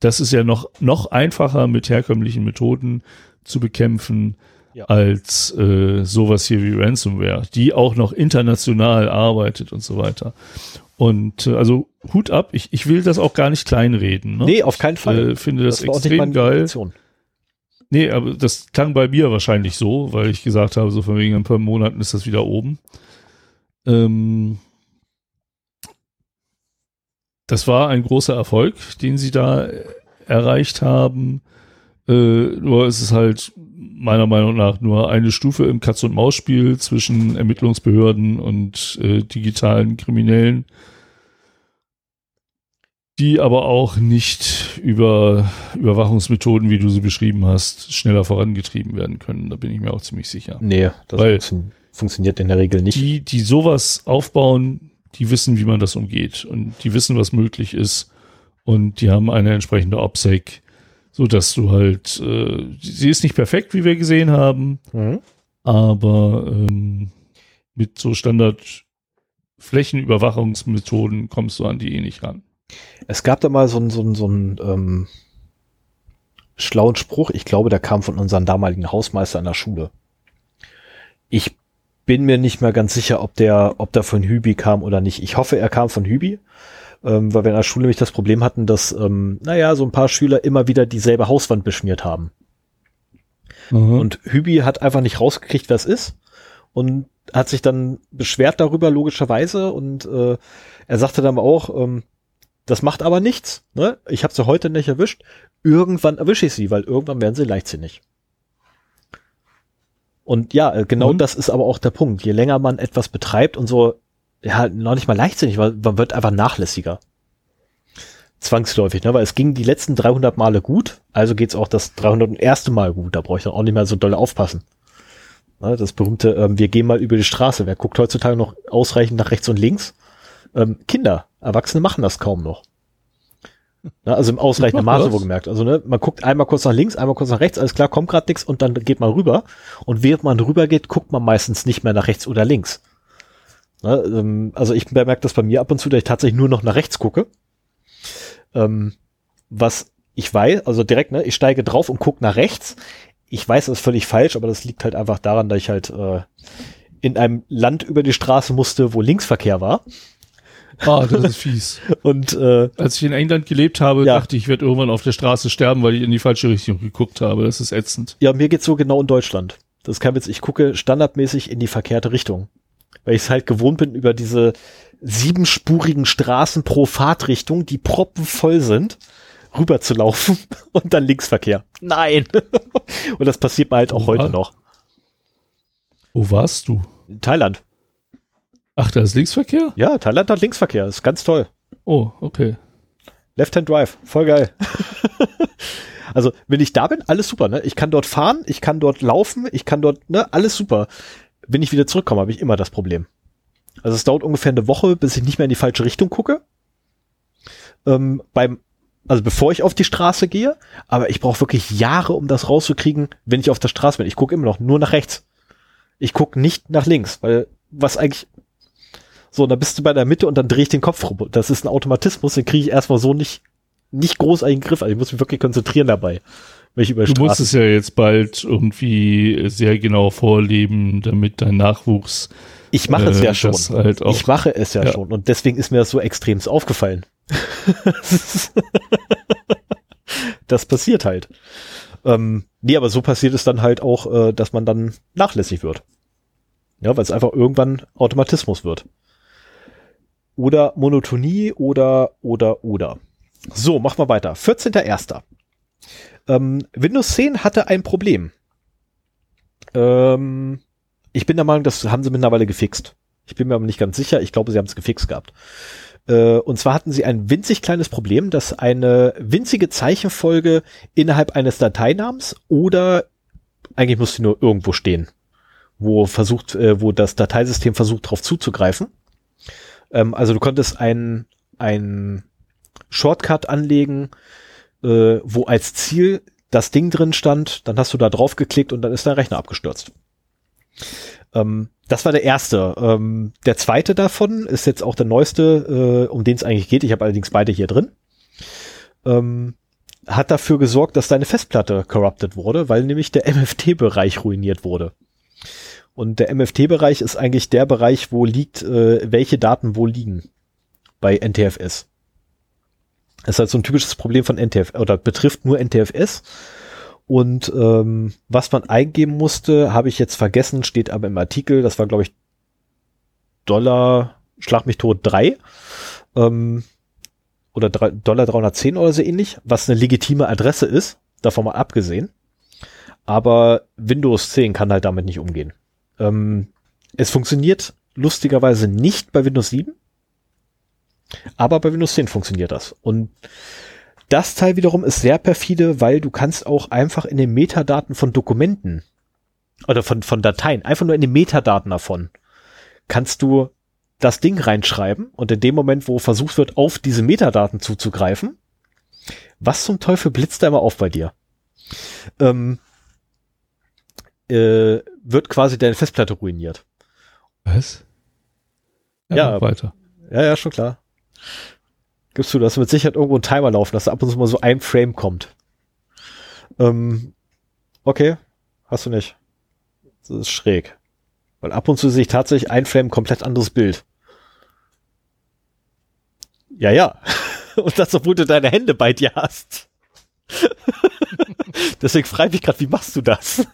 [SPEAKER 2] das ist ja noch, noch einfacher mit herkömmlichen Methoden zu bekämpfen ja. als äh, sowas hier wie Ransomware, die auch noch international arbeitet und so weiter. Und äh, also Hut ab, ich, ich will das auch gar nicht kleinreden.
[SPEAKER 1] Ne? Nee, auf keinen Fall.
[SPEAKER 2] Äh, finde das, das extrem geil. Nee, aber das klang bei mir wahrscheinlich so, weil ich gesagt habe, so von wegen ein paar Monaten ist das wieder oben. Ähm, das war ein großer Erfolg, den sie da erreicht haben. Äh, nur ist es halt meiner Meinung nach nur eine Stufe im Katz-und-Maus-Spiel zwischen Ermittlungsbehörden und äh, digitalen Kriminellen, die aber auch nicht über Überwachungsmethoden, wie du sie beschrieben hast, schneller vorangetrieben werden können. Da bin ich mir auch ziemlich sicher.
[SPEAKER 1] Nee, das Weil funktioniert in der Regel nicht.
[SPEAKER 2] Die, die sowas aufbauen, die wissen, wie man das umgeht und die wissen, was möglich ist und die haben eine entsprechende OPSEC, so dass du halt, äh, sie ist nicht perfekt, wie wir gesehen haben, mhm. aber ähm, mit so Standard Flächenüberwachungsmethoden kommst du an die eh nicht ran.
[SPEAKER 1] Es gab da mal so einen so einen, so einen ähm, schlauen Spruch, ich glaube, der kam von unserem damaligen Hausmeister an der Schule. Ich bin mir nicht mehr ganz sicher, ob der, ob der von Hübi kam oder nicht. Ich hoffe, er kam von Hübi, ähm, weil wir in der Schule nämlich das Problem hatten, dass, ähm, naja, so ein paar Schüler immer wieder dieselbe Hauswand beschmiert haben. Mhm. Und Hübi hat einfach nicht rausgekriegt, wer es ist und hat sich dann beschwert darüber, logischerweise. Und äh, er sagte dann auch, ähm, das macht aber nichts. Ne? Ich habe sie heute nicht erwischt. Irgendwann erwische ich sie, weil irgendwann werden sie leichtsinnig. Und ja, äh, genau mhm. das ist aber auch der Punkt. Je länger man etwas betreibt und so ja, noch nicht mal leichtsinnig, weil man wird einfach nachlässiger. Zwangsläufig, ne? weil es ging die letzten 300 Male gut, also geht's auch das 301. Mal gut. Da brauche ich dann auch nicht mehr so doll aufpassen. Ne? Das berühmte, ähm, wir gehen mal über die Straße. Wer guckt heutzutage noch ausreichend nach rechts und links? Ähm, Kinder, Erwachsene machen das kaum noch. Ne? Also im ausreichenden Maße wohlgemerkt. Also ne, man guckt einmal kurz nach links, einmal kurz nach rechts, alles klar, kommt gerade nichts und dann geht man rüber. Und während man rüber geht, guckt man meistens nicht mehr nach rechts oder links. Ne, ähm, also ich bemerke das bei mir ab und zu, dass ich tatsächlich nur noch nach rechts gucke. Ähm, was ich weiß, also direkt, ne, ich steige drauf und gucke nach rechts. Ich weiß, das ist völlig falsch, aber das liegt halt einfach daran, dass ich halt äh, in einem Land über die Straße musste, wo Linksverkehr war.
[SPEAKER 2] Ah, das ist fies.
[SPEAKER 1] Und äh,
[SPEAKER 2] als ich in England gelebt habe, ja. dachte ich, ich werde irgendwann auf der Straße sterben, weil ich in die falsche Richtung geguckt habe. Das ist ätzend.
[SPEAKER 1] Ja, mir geht's so genau in Deutschland. Das ist kein Witz. Ich gucke standardmäßig in die verkehrte Richtung. weil ich es halt gewohnt bin, über diese siebenspurigen Straßen pro Fahrtrichtung, die proppenvoll sind, rüber zu laufen und dann Linksverkehr. Nein. und das passiert mir halt auch
[SPEAKER 2] Wo
[SPEAKER 1] heute
[SPEAKER 2] war-
[SPEAKER 1] noch.
[SPEAKER 2] Wo warst du?
[SPEAKER 1] In Thailand.
[SPEAKER 2] Ach, da ist Linksverkehr?
[SPEAKER 1] Ja, Thailand hat Linksverkehr. Ist ganz toll.
[SPEAKER 2] Oh, okay.
[SPEAKER 1] Left-Hand Drive. Voll geil. also, wenn ich da bin, alles super, ne? Ich kann dort fahren, ich kann dort laufen, ich kann dort, ne? Alles super. Wenn ich wieder zurückkomme, habe ich immer das Problem. Also es dauert ungefähr eine Woche, bis ich nicht mehr in die falsche Richtung gucke. Ähm, beim, also bevor ich auf die Straße gehe, aber ich brauche wirklich Jahre, um das rauszukriegen, wenn ich auf der Straße bin. Ich gucke immer noch nur nach rechts. Ich gucke nicht nach links, weil was eigentlich so, und dann bist du bei der Mitte und dann drehe ich den Kopf rum. Das ist ein Automatismus, den kriege ich erstmal so nicht, nicht groß einen Griff. Also ich muss mich wirklich konzentrieren dabei, wenn ich über
[SPEAKER 2] Du musst
[SPEAKER 1] Straßen.
[SPEAKER 2] es ja jetzt bald irgendwie sehr genau vorleben, damit dein Nachwuchs
[SPEAKER 1] Ich mache es
[SPEAKER 2] äh,
[SPEAKER 1] ja schon.
[SPEAKER 2] halt auch.
[SPEAKER 1] Ich mache es ja,
[SPEAKER 2] Ja.
[SPEAKER 1] schon. Und deswegen ist mir das so extremst aufgefallen. das passiert halt. Ähm, nee, aber so passiert es dann halt auch, äh, dass man dann nachlässig wird. Ja, weil es einfach irgendwann Automatismus wird. Oder Monotonie oder, oder, oder. So, machen wir weiter. 14.01. Ähm, Windows 10 hatte ein Problem. Ähm, ich bin der Meinung, das haben sie mittlerweile gefixt. Ich bin mir aber nicht ganz sicher. Ich glaube, sie haben es gefixt gehabt. Äh, und zwar hatten sie ein winzig kleines Problem, dass eine winzige Zeichenfolge innerhalb eines Dateinamens oder eigentlich muss sie nur irgendwo stehen, wo versucht, äh, wo das Dateisystem versucht, darauf zuzugreifen. Ähm, also du konntest ein, ein Shortcut anlegen, äh, wo als Ziel das Ding drin stand, dann hast du da drauf geklickt und dann ist dein Rechner abgestürzt. Ähm, das war der erste. Ähm, der zweite davon ist jetzt auch der neueste, äh, um den es eigentlich geht. Ich habe allerdings beide hier drin. Ähm, hat dafür gesorgt, dass deine Festplatte corrupted wurde, weil nämlich der MFT-Bereich ruiniert wurde. Und der MFT-Bereich ist eigentlich der Bereich, wo liegt, äh, welche Daten wo liegen bei NTFS. Das ist halt so ein typisches Problem von NTFS oder betrifft nur NTFS. Und ähm, was man eingeben musste, habe ich jetzt vergessen, steht aber im Artikel, das war glaube ich Dollar, schlag mich tot 3 ähm, oder drei, Dollar 310 oder so ähnlich, was eine legitime Adresse ist, davon mal abgesehen. Aber Windows 10 kann halt damit nicht umgehen. Ähm, es funktioniert lustigerweise nicht bei Windows 7, aber bei Windows 10 funktioniert das. Und das Teil wiederum ist sehr perfide, weil du kannst auch einfach in den Metadaten von Dokumenten oder von, von Dateien, einfach nur in den Metadaten davon, kannst du das Ding reinschreiben und in dem Moment, wo versucht wird, auf diese Metadaten zuzugreifen, was zum Teufel blitzt da immer auf bei dir? Ähm, äh, wird quasi deine Festplatte ruiniert.
[SPEAKER 2] Was?
[SPEAKER 1] Ja.
[SPEAKER 2] mach weiter.
[SPEAKER 1] Ja, ja, schon klar. Gibst du, dass mit Sicherheit irgendwo ein Timer laufen, dass da ab und zu mal so ein Frame kommt. Ähm, okay, hast du nicht. Das ist schräg. Weil ab und zu sehe ich tatsächlich ein Frame komplett anderes Bild. Ja, ja. Und das, obwohl du deine Hände bei dir hast. Deswegen frage ich mich gerade, wie machst du das?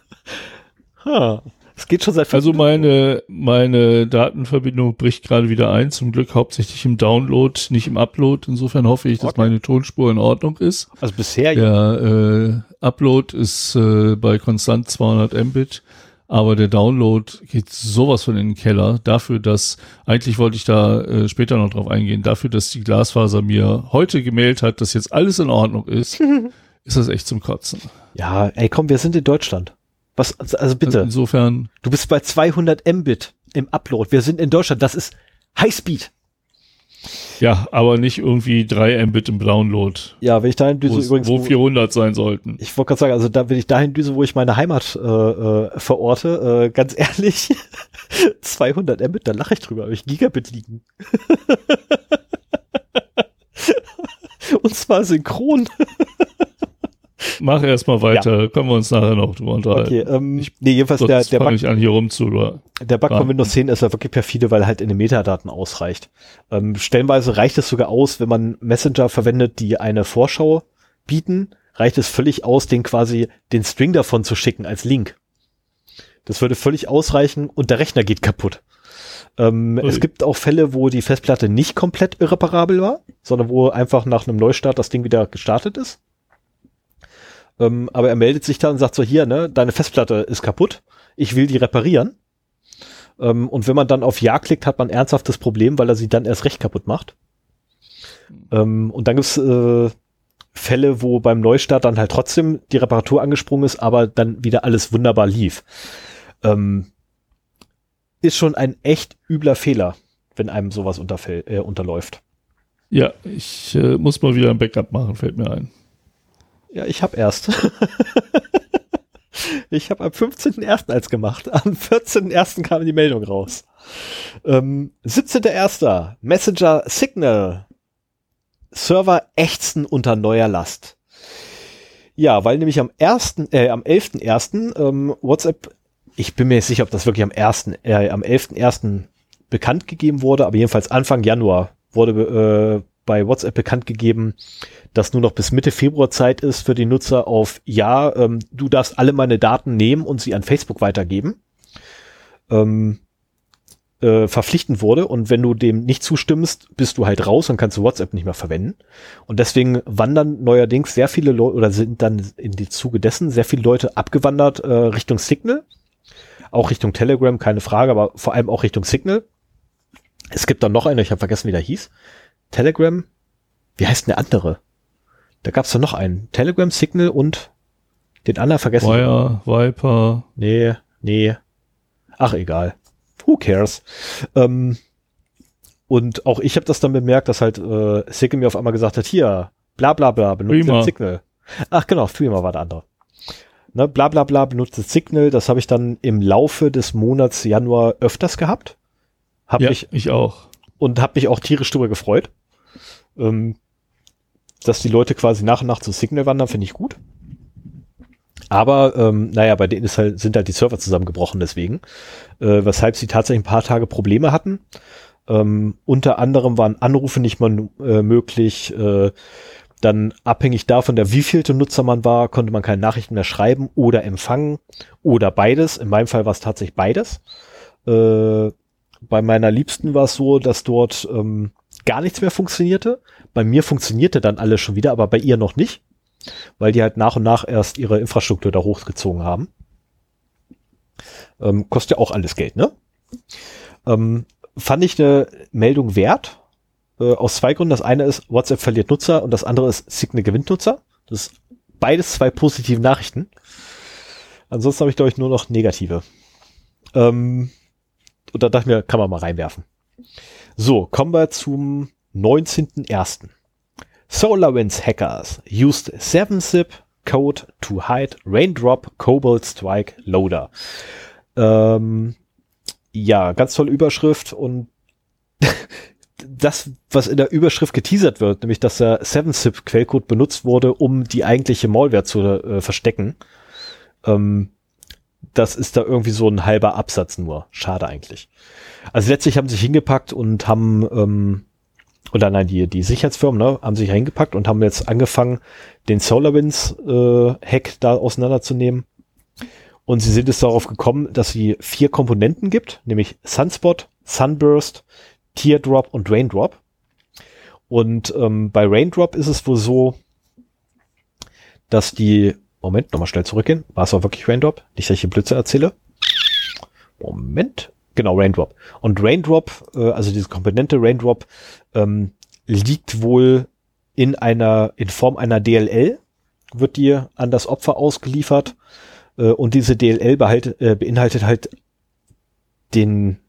[SPEAKER 1] Es geht schon seit
[SPEAKER 2] Also meine, meine Datenverbindung bricht gerade wieder ein, zum Glück hauptsächlich im Download, nicht im Upload. Insofern hoffe ich, dass
[SPEAKER 1] Okay.
[SPEAKER 2] meine Tonspur in Ordnung ist.
[SPEAKER 1] Also bisher ja.
[SPEAKER 2] Der äh, Upload ist äh, bei konstant 200 Mbit, aber der Download geht sowas von in den Keller. Dafür, dass, eigentlich wollte ich da äh, später noch drauf eingehen, dafür, dass die Glasfaser mir heute gemailt hat, dass jetzt alles in Ordnung ist, ist das echt zum Kotzen.
[SPEAKER 1] Ja, ey, komm, wir sind in Deutschland. Was, also
[SPEAKER 2] Also
[SPEAKER 1] bitte,
[SPEAKER 2] insofern,
[SPEAKER 1] du bist bei 200 Mbit im Upload. Wir sind in Deutschland. Das ist Highspeed.
[SPEAKER 2] ja, aber nicht irgendwie 3 Mbit im Download,
[SPEAKER 1] Ja, wenn ich dahin düse übrigens,
[SPEAKER 2] wo, 400 sein sollten.
[SPEAKER 1] ich wollte gerade sagen, also da, wenn ich dahin düse, wo ich meine Heimat äh, äh, verorte, äh, ganz ehrlich, 200 Mbit, da lache ich drüber, habe ich Gigabit liegen. Und zwar synchron.
[SPEAKER 2] Mach erstmal weiter, können wir uns nachher noch drüber unterhalten.
[SPEAKER 1] Okay, ähm, nee, jedenfalls der, der, Bug,
[SPEAKER 2] ich an, hier rumzu.
[SPEAKER 1] der Bug
[SPEAKER 2] Ja.
[SPEAKER 1] von Windows 10 ist ja wirklich perfide, weil er halt in den Metadaten ausreicht. Ähm, stellenweise reicht es sogar aus, wenn man Messenger verwendet, die eine Vorschau bieten, reicht es völlig aus, den quasi den String davon zu schicken als Link. Das würde völlig ausreichen und der Rechner geht kaputt. Ähm, es gibt auch Fälle, wo die Festplatte nicht komplett irreparabel war, sondern wo einfach nach einem Neustart das Ding wieder gestartet ist. Ähm, aber er meldet sich dann und sagt so, hier, ne, deine Festplatte ist kaputt, ich will die reparieren. Ähm, und wenn man dann auf Ja klickt, hat man ernsthaftes Problem, weil er sie dann erst recht kaputt macht. Ähm, und dann gibt's äh, Fälle, wo beim Neustart dann halt trotzdem die Reparatur angesprungen ist, aber dann wieder alles wunderbar lief. Ähm, ist schon ein echt übler Fehler, wenn einem sowas äh, unterläuft.
[SPEAKER 2] Ja, ich äh, muss mal wieder ein Backup machen, fällt mir ein.
[SPEAKER 1] Ja, ich habe erst. ich habe am 15.01. als gemacht. Am 14.01. kam die Meldung raus. Ähm, 17.01. Messenger Signal Server ächzen unter neuer Last. Ja, weil nämlich am ersten, äh, am 11.01. Ähm, WhatsApp, ich bin mir nicht sicher, ob das wirklich am ersten, äh, am 11.01. bekannt gegeben wurde, aber jedenfalls Anfang Januar wurde äh, bei WhatsApp bekannt gegeben, dass nur noch bis Mitte Februar Zeit ist für die Nutzer auf ja, ähm, du darfst alle meine Daten nehmen und sie an Facebook weitergeben. Ähm, äh, verpflichtend wurde und wenn du dem nicht zustimmst, bist du halt raus und kannst du WhatsApp nicht mehr verwenden. Und deswegen wandern neuerdings sehr viele Leute oder sind dann in die Zuge dessen sehr viele Leute abgewandert äh, Richtung Signal, auch Richtung Telegram, keine Frage, aber vor allem auch Richtung Signal. Es gibt dann noch eine, ich habe vergessen, wie der hieß. Telegram, wie heißt denn der andere? Da gab es doch noch einen. Telegram, Signal und den anderen vergessen.
[SPEAKER 2] Wire, Viper.
[SPEAKER 1] Nee, nee. Ach, egal who cares? Ähm, und auch ich habe das dann bemerkt, dass halt äh, Signal mir auf einmal gesagt hat, hier, bla bla bla, benutze Threema. Signal. Ach genau, Threema war der andere. Ne, bla bla bla, benutze Signal, das habe ich dann im Laufe des Monats Januar öfters gehabt. Hab
[SPEAKER 2] ja,
[SPEAKER 1] mich,
[SPEAKER 2] ich auch.
[SPEAKER 1] Und habe mich auch tierisch drüber gefreut. Ähm, dass die Leute quasi nach und nach zu Signal wandern, finde ich gut. Aber ähm, naja, bei denen ist halt, sind halt die Server zusammengebrochen deswegen, äh, weshalb sie tatsächlich ein paar Tage Probleme hatten. Ähm, unter anderem waren Anrufe nicht mal äh, möglich. Äh, dann abhängig davon, der wievielte Nutzer man war, konnte man keine Nachrichten mehr schreiben oder empfangen oder beides. In meinem Fall war es tatsächlich beides. Äh, bei meiner Liebsten war es so, dass dort ähm, gar nichts mehr funktionierte. Bei mir funktionierte dann alles schon wieder, aber bei ihr noch nicht weil die halt nach und nach erst ihre Infrastruktur da hochgezogen haben. Ähm, kostet ja auch alles Geld, ne? Ähm, fand ich eine Meldung wert. Äh, aus zwei Gründen. Das eine ist, WhatsApp verliert Nutzer und das andere ist, Signal gewinnt Nutzer. Das ist beides zwei positive Nachrichten. Ansonsten habe ich, glaube ich, nur noch negative. Ähm, und da dachte ich mir, kann man mal reinwerfen. So, kommen wir zum 19.01. SolarWinds hackers used 7-zip code to hide Raindrop Cobalt Strike Loader. Ähm, ja, ganz tolle Überschrift und das, was in der Überschrift geteasert wird, nämlich dass der 7-zip Quellcode benutzt wurde, um die eigentliche Malware zu äh, verstecken, ähm, das ist da irgendwie so ein halber Absatz nur. Schade eigentlich. Also letztlich haben sie sich hingepackt und haben ähm, oder nein, die, die Sicherheitsfirmen ne, haben sich hingepackt und haben jetzt angefangen, den SolarWinds-Hack äh, da auseinanderzunehmen. Und sie sind es darauf gekommen, dass sie vier Komponenten gibt, nämlich Sunspot, Sunburst, Teardrop und Raindrop. Und ähm, bei Raindrop ist es wohl so, dass die, Moment, nochmal schnell zurückgehen, war es auch wirklich Raindrop? Nicht, dass ich hier Blitze erzähle. Moment, Genau, Raindrop. Und Raindrop, äh, also diese Komponente Raindrop, ähm, liegt wohl in einer, in Form einer DLL, wird die an das Opfer ausgeliefert. Äh, und diese DLL behalt, äh, beinhaltet halt den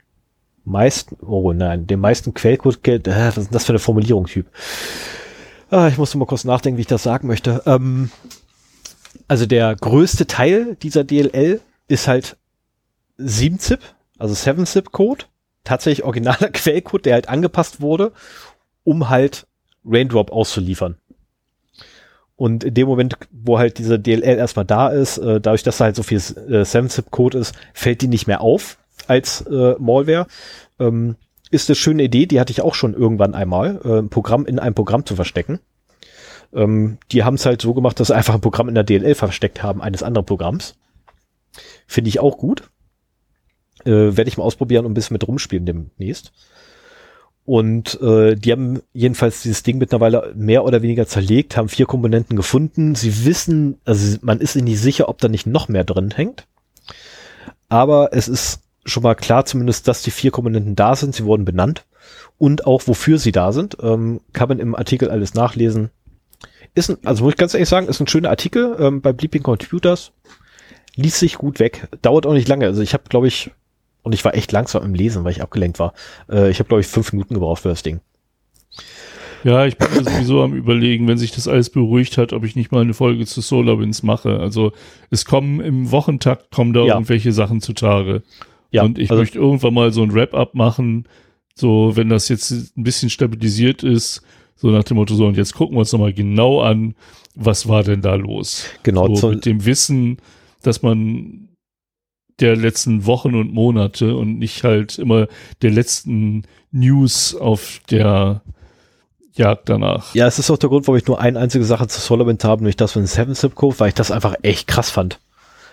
[SPEAKER 1] meisten, oh nein, den meisten Quellcode, äh, was ist das für eine Formulierung, Typ? Ah, ich muss mal kurz nachdenken, wie ich das sagen möchte. Ähm, also der größte Teil dieser DLL ist halt 7-Zip, also 7-Zip-Code, tatsächlich originaler Quellcode, der halt angepasst wurde, um halt Raindrop auszuliefern. Und in dem Moment, wo halt diese DLL erstmal da ist, äh, dadurch, dass da halt so viel äh, 7-Zip-Code ist, fällt die nicht mehr auf als äh, Malware. Ähm, ist eine schöne Idee, die hatte ich auch schon irgendwann einmal, äh, ein Programm in einem Programm zu verstecken. Ähm, die haben es halt so gemacht, dass sie einfach ein Programm in der DLL versteckt haben, eines anderen Programms. Finde ich auch gut. Äh, Werde ich mal ausprobieren und ein bisschen mit rumspielen demnächst. Und äh, die haben jedenfalls dieses Ding mittlerweile mehr oder weniger zerlegt, haben vier Komponenten gefunden. Sie wissen, also man ist sich nicht sicher, ob da nicht noch mehr drin hängt. Aber es ist schon mal klar zumindest, dass die vier Komponenten da sind. Sie wurden benannt und auch wofür sie da sind. Ähm, kann man im Artikel alles nachlesen. Ist ein, also muss ich ganz ehrlich sagen, ist ein schöner Artikel ähm, bei Bleeping Computers. Liest sich gut weg. Dauert auch nicht lange. Also ich habe, glaube ich, und ich war echt langsam im Lesen, weil ich abgelenkt war. Äh, ich habe, glaube ich, fünf Minuten gebraucht für das Ding.
[SPEAKER 2] Ja, ich bin mir sowieso am überlegen, wenn sich das alles beruhigt hat, ob ich nicht mal eine Folge zu SolarWinds mache. Also es kommen im Wochentakt kommen da
[SPEAKER 1] Ja.
[SPEAKER 2] irgendwelche Sachen zutage.
[SPEAKER 1] Ja,
[SPEAKER 2] und ich
[SPEAKER 1] also-
[SPEAKER 2] möchte irgendwann mal so ein Wrap-up machen, so wenn das jetzt ein bisschen stabilisiert ist, so nach dem Motto, so und jetzt gucken wir uns nochmal genau an, was war denn da los?
[SPEAKER 1] Genau,
[SPEAKER 2] so, mit dem Wissen, dass man der letzten Wochen und Monate und nicht halt immer der letzten News auf der Jagd danach.
[SPEAKER 1] Ja, es ist auch der Grund, warum ich nur eine einzige Sache zu SolarWinds habe, nämlich das von Seven Zip Code, weil ich das einfach echt krass fand.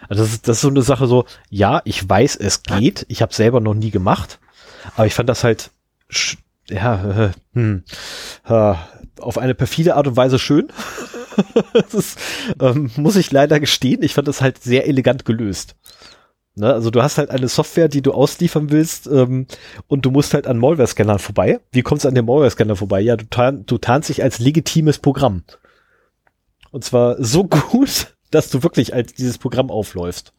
[SPEAKER 1] Also das ist, das ist so eine Sache so, ja, ich weiß, es geht, ich habe selber noch nie gemacht, aber ich fand das halt, ja, äh, hm, äh, auf eine perfide Art und Weise schön. ist, ähm, muss ich leider gestehen, ich fand das halt sehr elegant gelöst. Ne, also du hast halt eine Software, die du ausliefern willst ähm, und du musst halt an Malware-Scannern vorbei. Wie kommst du an den Malware-Scanner vorbei? Ja, du, tarn, du tarnst dich als legitimes Programm. Und zwar so gut, dass du wirklich als dieses Programm aufläufst.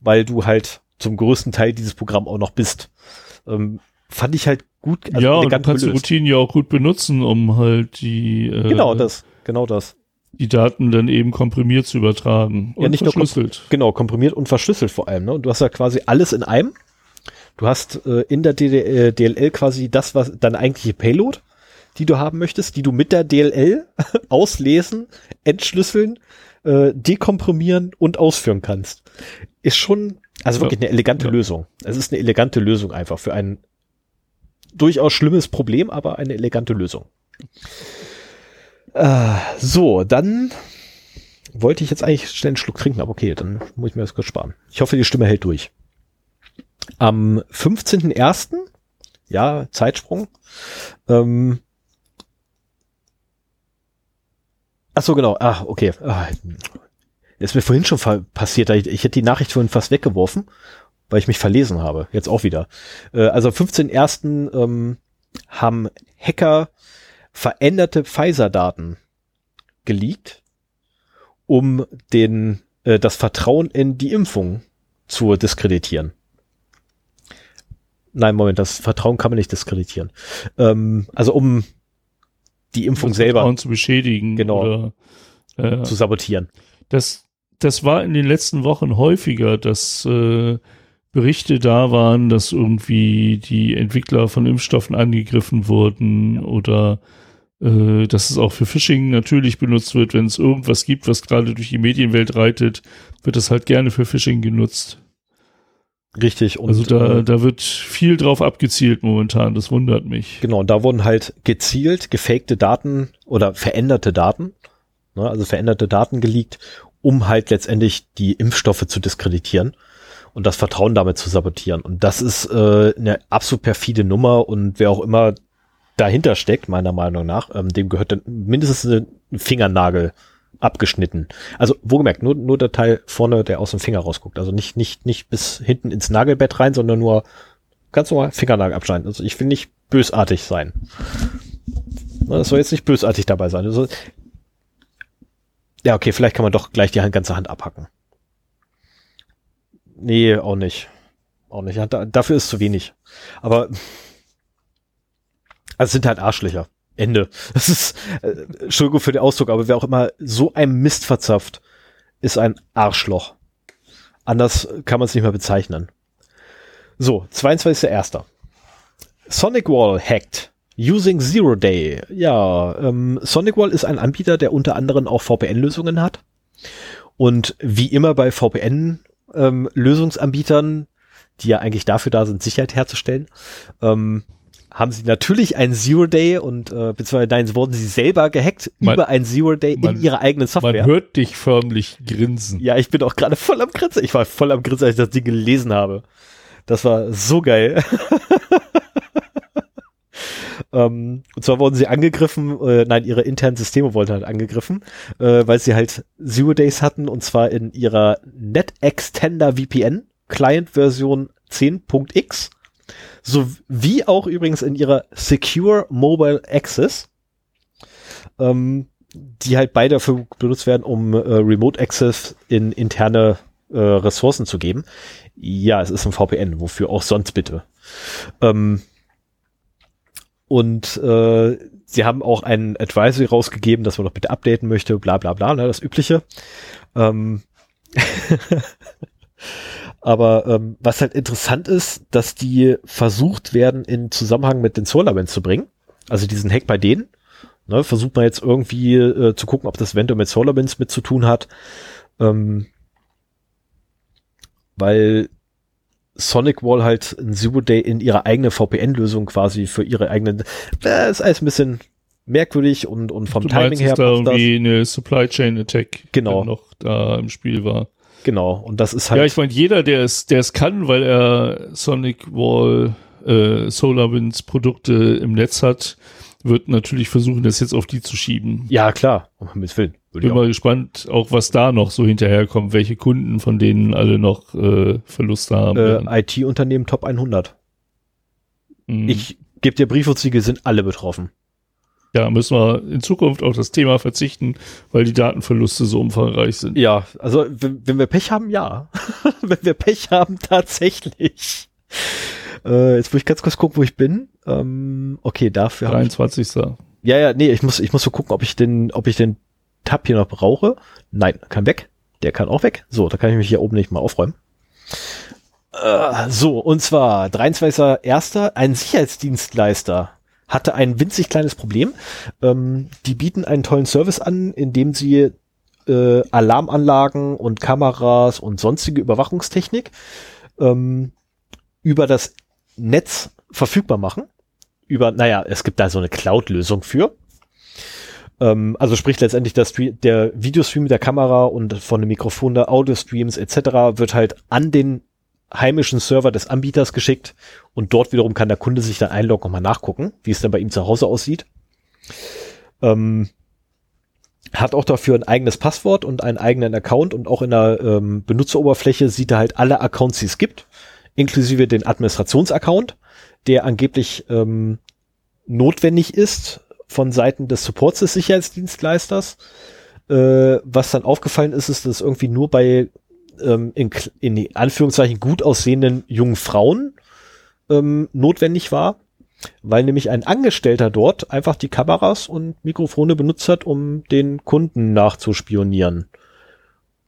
[SPEAKER 1] Weil du halt zum größten Teil dieses Programm auch noch bist. Ähm, fand ich halt gut,
[SPEAKER 2] ja, und du kannst die
[SPEAKER 1] gelöst.
[SPEAKER 2] Routinen ja auch gut benutzen, um halt die, äh,
[SPEAKER 1] Genau das, genau das.
[SPEAKER 2] die Daten dann eben komprimiert zu übertragen und
[SPEAKER 1] Ja, nicht nur kom-
[SPEAKER 2] verschlüsselt.
[SPEAKER 1] Genau, komprimiert und verschlüsselt vor allem. Ne? Und du hast ja quasi alles in einem. Du hast äh, in der DD äh, DLL quasi das, was deine eigentliche Payload, die du haben möchtest, die du mit der DLL auslesen, entschlüsseln, äh, dekomprimieren und ausführen kannst. Ist schon, also wirklich eine elegante
[SPEAKER 2] Ja.
[SPEAKER 1] Lösung. Es ist eine elegante Lösung einfach für ein durchaus schlimmes Problem, aber eine elegante Lösung. Äh, so, dann wollte ich jetzt eigentlich schnell einen Schluck trinken, aber okay, dann muss ich mir das kurz sparen. Ich hoffe, die Stimme hält durch. Am 15.01., ja, Zeitsprung, ähm, ach so, genau, ah, okay, ah, ist mir vorhin schon passiert, ich, ich hätte die Nachricht vorhin fast weggeworfen, weil ich mich verlesen habe, jetzt auch wieder. Äh, also am 15.01. Ähm, haben Hacker veränderte Pfizer-Daten geleakt, um den, äh, das Vertrauen in die Impfung zu diskreditieren. Nein, Moment, das Vertrauen kann man nicht diskreditieren. Ähm, also um die Impfung
[SPEAKER 2] das
[SPEAKER 1] selber
[SPEAKER 2] Vertrauen zu beschädigen.
[SPEAKER 1] Genau.
[SPEAKER 2] Oder, äh,
[SPEAKER 1] zu sabotieren.
[SPEAKER 2] das, das war in den letzten Wochen häufiger, dass äh, Berichte da waren, dass irgendwie die Entwickler von Impfstoffen angegriffen wurden oder äh, dass es auch für Phishing natürlich benutzt wird. Wenn es irgendwas gibt, was gerade durch die Medienwelt reitet, wird es halt gerne für Phishing genutzt.
[SPEAKER 1] Richtig. Und,
[SPEAKER 2] also da,
[SPEAKER 1] äh,
[SPEAKER 2] da wird viel drauf abgezielt momentan, das wundert mich.
[SPEAKER 1] Genau, und da wurden halt gezielt gefakte Daten oder veränderte Daten, ne, also veränderte Daten geleakt, um halt letztendlich die Impfstoffe zu diskreditieren und das Vertrauen damit zu sabotieren. Und das ist äh, eine absolut perfide Nummer und wer auch immer dahinter steckt, meiner Meinung nach, ähm, dem gehört dann mindestens ein Fingernagel abgeschnitten. Also wohlgemerkt, nur, nur der Teil vorne, der aus dem Finger rausguckt. Also nicht, nicht, nicht bis hinten ins Nagelbett rein, sondern nur ganz normal Fingernagel abschneiden. Also ich will nicht bösartig sein. Das soll jetzt nicht bösartig dabei sein. Also, ja, okay, vielleicht kann man doch gleich die ganze Hand abhacken. Nee, auch nicht. Auch nicht. Da, dafür ist zu wenig. Aber also es sind halt Arschlöcher. Ende. Das ist, äh, Entschuldigung für den Ausdruck, aber wer auch immer so ein Mist verzapft, ist ein Arschloch. Anders kann man es nicht mehr bezeichnen. So, 22.01. Sonic Wall hacked. Using Zero Day. Ja, ähm, Sonic Wall ist ein Anbieter, der unter anderem auch VPN-Lösungen hat. Und wie immer bei VPN-Lösungsanbietern, die ja eigentlich dafür da sind, Sicherheit herzustellen, ähm, haben sie natürlich ein Zero Day und äh, beziehungsweise nein, wurden sie selber gehackt
[SPEAKER 2] Man-
[SPEAKER 1] über ein Zero Day
[SPEAKER 2] man-
[SPEAKER 1] in ihrer eigenen Software.
[SPEAKER 2] Man hört dich förmlich grinsen.
[SPEAKER 1] Ja, ich bin auch gerade voll am Grinsen. Ich war voll am Grinsen, als ich das Ding gelesen habe. Das war so geil. ähm, und zwar wurden sie angegriffen, äh, nein, ihre internen Systeme wurden halt angegriffen, äh, weil sie halt Zero Days hatten und zwar in ihrer NetExtender VPN Client Version 10.x sowie auch übrigens in ihrer Secure Mobile Access, ähm, die halt beide dafür benutzt werden, um äh, Remote Access in interne äh, Ressourcen zu geben. Ja, es ist ein VPN, wofür auch sonst bitte. Ähm, und äh, sie haben auch ein Advisory rausgegeben, dass man doch bitte updaten möchte, bla bla bla, ne, das Übliche. Ähm Aber ähm, was halt interessant ist, dass die versucht werden, in Zusammenhang mit den SolarWinds zu bringen. Also diesen Hack bei denen. Ne, versucht man jetzt irgendwie äh, zu gucken, ob das eventuell mit SolarWinds mit zu tun hat. Ähm, weil Sonic Wall halt ein Zero Day in ihre eigene VPN-Lösung quasi für ihre eigenen, äh, ist alles ein bisschen merkwürdig und, und vom
[SPEAKER 2] du
[SPEAKER 1] Timing
[SPEAKER 2] meinst,
[SPEAKER 1] her.
[SPEAKER 2] da irgendwie eine Supply Chain Attack
[SPEAKER 1] Genau.
[SPEAKER 2] noch da im Spiel war.
[SPEAKER 1] Genau, und das ist halt.
[SPEAKER 2] Ja, ich meine, jeder, der es, der es kann, weil er Sonic Wall, äh, SolarWinds Produkte im Netz hat, wird natürlich versuchen, das jetzt auf die zu schieben.
[SPEAKER 1] ja, klar, um Himmels Willen. Würde
[SPEAKER 2] Bin mal gespannt, auch was da noch so hinterherkommt, welche Kunden von denen alle noch äh, Verluste haben.
[SPEAKER 1] Äh, IT-Unternehmen Top 100.
[SPEAKER 2] Mhm.
[SPEAKER 1] Ich gebe dir Brief und Siegel, sind alle betroffen.
[SPEAKER 2] ja, müssen wir in Zukunft auf das Thema verzichten, weil die Datenverluste so umfangreich sind.
[SPEAKER 1] Ja, also wenn, wenn wir Pech haben, ja. wenn wir Pech haben, tatsächlich. Äh, jetzt muss ich ganz kurz gucken, wo ich bin. Ähm, okay, dafür habe ich
[SPEAKER 2] 23.
[SPEAKER 1] Ja, ja, nee, ich muss, ich muss so gucken, ob ich den, ob ich den Tab hier noch brauche. Nein, kann weg. Der kann auch weg. So, da kann ich mich hier oben nicht mal aufräumen. Äh, so, und zwar 23.01. Ein Sicherheitsdienstleister hatte ein winzig kleines Problem. Ähm, die bieten einen tollen Service an, indem sie äh, Alarmanlagen und Kameras und sonstige Überwachungstechnik ähm, über das Netz verfügbar machen. Über, naja, es gibt da so eine Cloud-Lösung für. Ähm, also sprich letztendlich der, Stream, der Videostream mit der Kamera und von dem Mikrofon der Audio-Streams etc. wird halt an den heimischen Server des Anbieters geschickt und dort wiederum kann der Kunde sich dann einloggen und mal nachgucken, wie es dann bei ihm zu Hause aussieht. Ähm, hat auch dafür ein eigenes Passwort und einen eigenen Account und auch in der ähm, Benutzeroberfläche sieht er halt alle Accounts, die es gibt, inklusive den Administrationsaccount, der angeblich ähm, notwendig ist von Seiten des Supports des Sicherheitsdienstleisters. Äh, was dann aufgefallen ist, ist, dass irgendwie nur bei ähm, in, in Anführungszeichen gut aussehenden jungen Frauen ähm, notwendig war, weil nämlich ein Angestellter dort einfach die Kameras und Mikrofone benutzt hat, um den Kunden nachzuspionieren.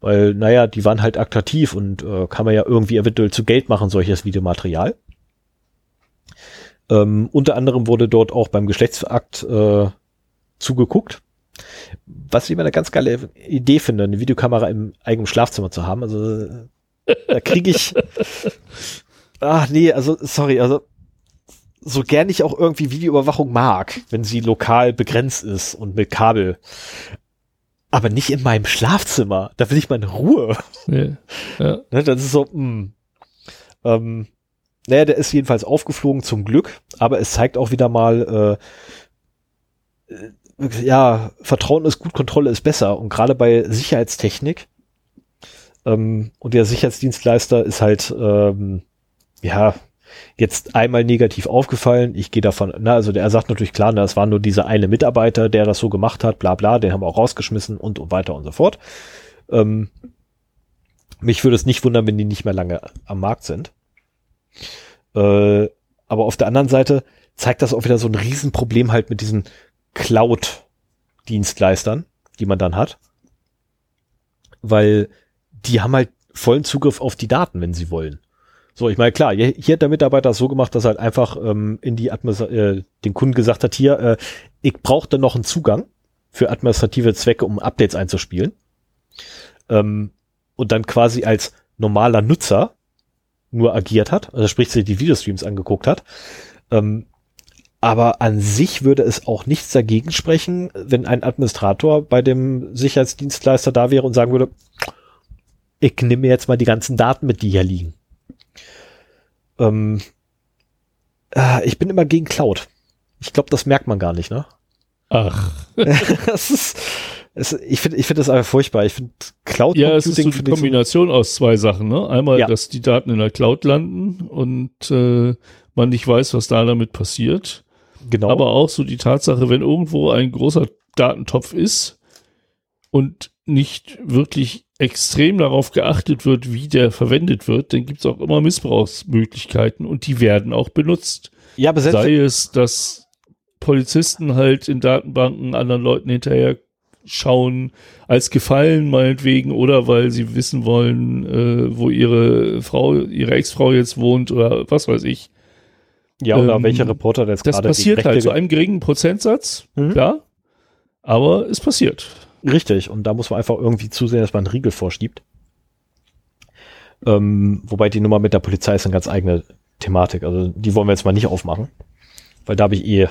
[SPEAKER 1] Weil, naja, die waren halt attraktiv und äh, kann man ja irgendwie eventuell zu Geld machen, solches Videomaterial. Ähm, unter anderem wurde dort auch beim Geschlechtsakt äh, zugeguckt. Was ich immer eine ganz geile Idee finde, eine Videokamera im eigenen Schlafzimmer zu haben. Also äh, da kriege ich. Ach nee, also sorry, also so gern ich auch irgendwie Videoüberwachung mag, wenn sie lokal begrenzt ist und mit Kabel. Aber nicht in meinem Schlafzimmer. Da will ich in Ruhe.
[SPEAKER 2] Ja. Ja.
[SPEAKER 1] Ne, das ist so, mh. Ähm, naja, der ist jedenfalls aufgeflogen zum Glück, aber es zeigt auch wieder mal, äh, äh, ja, Vertrauen ist gut, Kontrolle ist besser. Und gerade bei Sicherheitstechnik ähm, und der Sicherheitsdienstleister ist halt, ähm, ja, jetzt einmal negativ aufgefallen. Ich gehe davon, na, also der sagt natürlich klar, na, es war nur dieser eine Mitarbeiter, der das so gemacht hat, bla bla, den haben wir auch rausgeschmissen und, und weiter und so fort. Ähm, mich würde es nicht wundern, wenn die nicht mehr lange am Markt sind. Äh, aber auf der anderen Seite zeigt das auch wieder so ein Riesenproblem halt mit diesen Cloud-Dienstleistern, die man dann hat. Weil die haben halt vollen Zugriff auf die Daten, wenn sie wollen. So, ich meine, klar, hier, hat der Mitarbeiter es so gemacht, dass er halt einfach ähm, in die Administ äh, den Kunden gesagt hat, hier, äh, ich brauchte noch einen Zugang für administrative Zwecke, um Updates einzuspielen. Ähm, und dann quasi als normaler Nutzer nur agiert hat, also sprich sich die Videostreams angeguckt hat. Ähm, aber an sich würde es auch nichts dagegen sprechen, wenn ein Administrator bei dem Sicherheitsdienstleister da wäre und sagen würde, ich nehme mir jetzt mal die ganzen Daten mit, die hier liegen. Ähm, äh, ich bin immer gegen Cloud. Ich glaube, das merkt man gar nicht, ne?
[SPEAKER 2] Ach.
[SPEAKER 1] das ist, es, ich finde ich finde das einfach furchtbar. Ich finde Cloud
[SPEAKER 2] Ja, es ist so die Kombination aus zwei Sachen. Ne? Einmal, ja. dass die Daten in der Cloud landen und äh, man nicht weiß, was da damit passiert. Genau. Aber auch so die Tatsache, wenn irgendwo ein großer Datentopf ist und nicht wirklich extrem darauf geachtet wird, wie der verwendet wird, dann gibt es auch immer Missbrauchsmöglichkeiten und die werden auch benutzt.
[SPEAKER 1] Ja, aber
[SPEAKER 2] Sei es, dass Polizisten halt in Datenbanken anderen Leuten hinterher schauen als Gefallen meinetwegen oder weil sie wissen wollen, äh, wo ihre Frau, ihre Ex-Frau jetzt wohnt oder was weiß ich.
[SPEAKER 1] Ja, oder ähm, welcher Reporter das
[SPEAKER 2] gerade Das passiert halt zu einem geringen Prozentsatz, mhm. ja, aber es passiert.
[SPEAKER 1] Richtig, und da muss man einfach irgendwie zusehen, dass man einen Riegel vorschiebt. Ähm, wobei die Nummer mit der Polizei ist eine ganz eigene Thematik. Also die wollen wir jetzt mal nicht aufmachen. Weil da habe ich eh.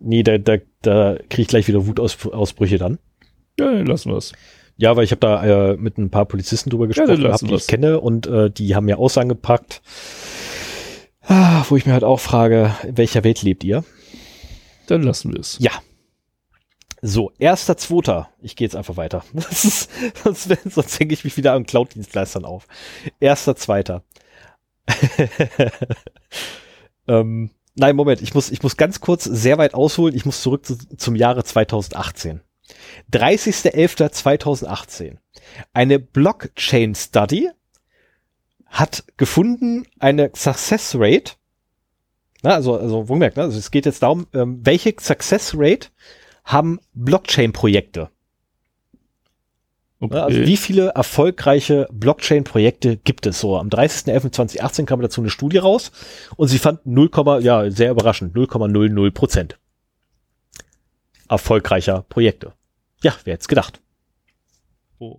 [SPEAKER 1] Nee, da, da, da kriege ich gleich wieder Wutausbrüche dann.
[SPEAKER 2] Ja, dann lassen wir es.
[SPEAKER 1] Ja, weil ich habe da äh, mit ein paar Polizisten drüber gesprochen, ja, die ich kenne und äh, die haben mir Aussagen gepackt, ah, wo ich mir halt auch frage, in welcher Welt lebt ihr?
[SPEAKER 2] Dann lassen wir es.
[SPEAKER 1] Ja. So, erster, zweiter. Ich gehe jetzt einfach weiter. Ist, sonst sonst hänge ich mich wieder an Cloud-Dienstleistern auf. Erster, zweiter. ähm, nein, Moment, ich muss, ich muss ganz kurz sehr weit ausholen. Ich muss zurück zu, zum Jahre 2018. 30.11.2018. Eine Blockchain Study hat gefunden eine Success Rate. Na, also, also, wo merkt, ne? also es geht jetzt darum, ähm, welche Success Rate haben Blockchain-Projekte? Okay. Also wie viele erfolgreiche Blockchain-Projekte gibt es so? Am 30.11.2018 kam dazu eine Studie raus und sie fand 0, ja, sehr überraschend, 0,00 Prozent erfolgreicher Projekte. Ja, wer hätte gedacht. Oh.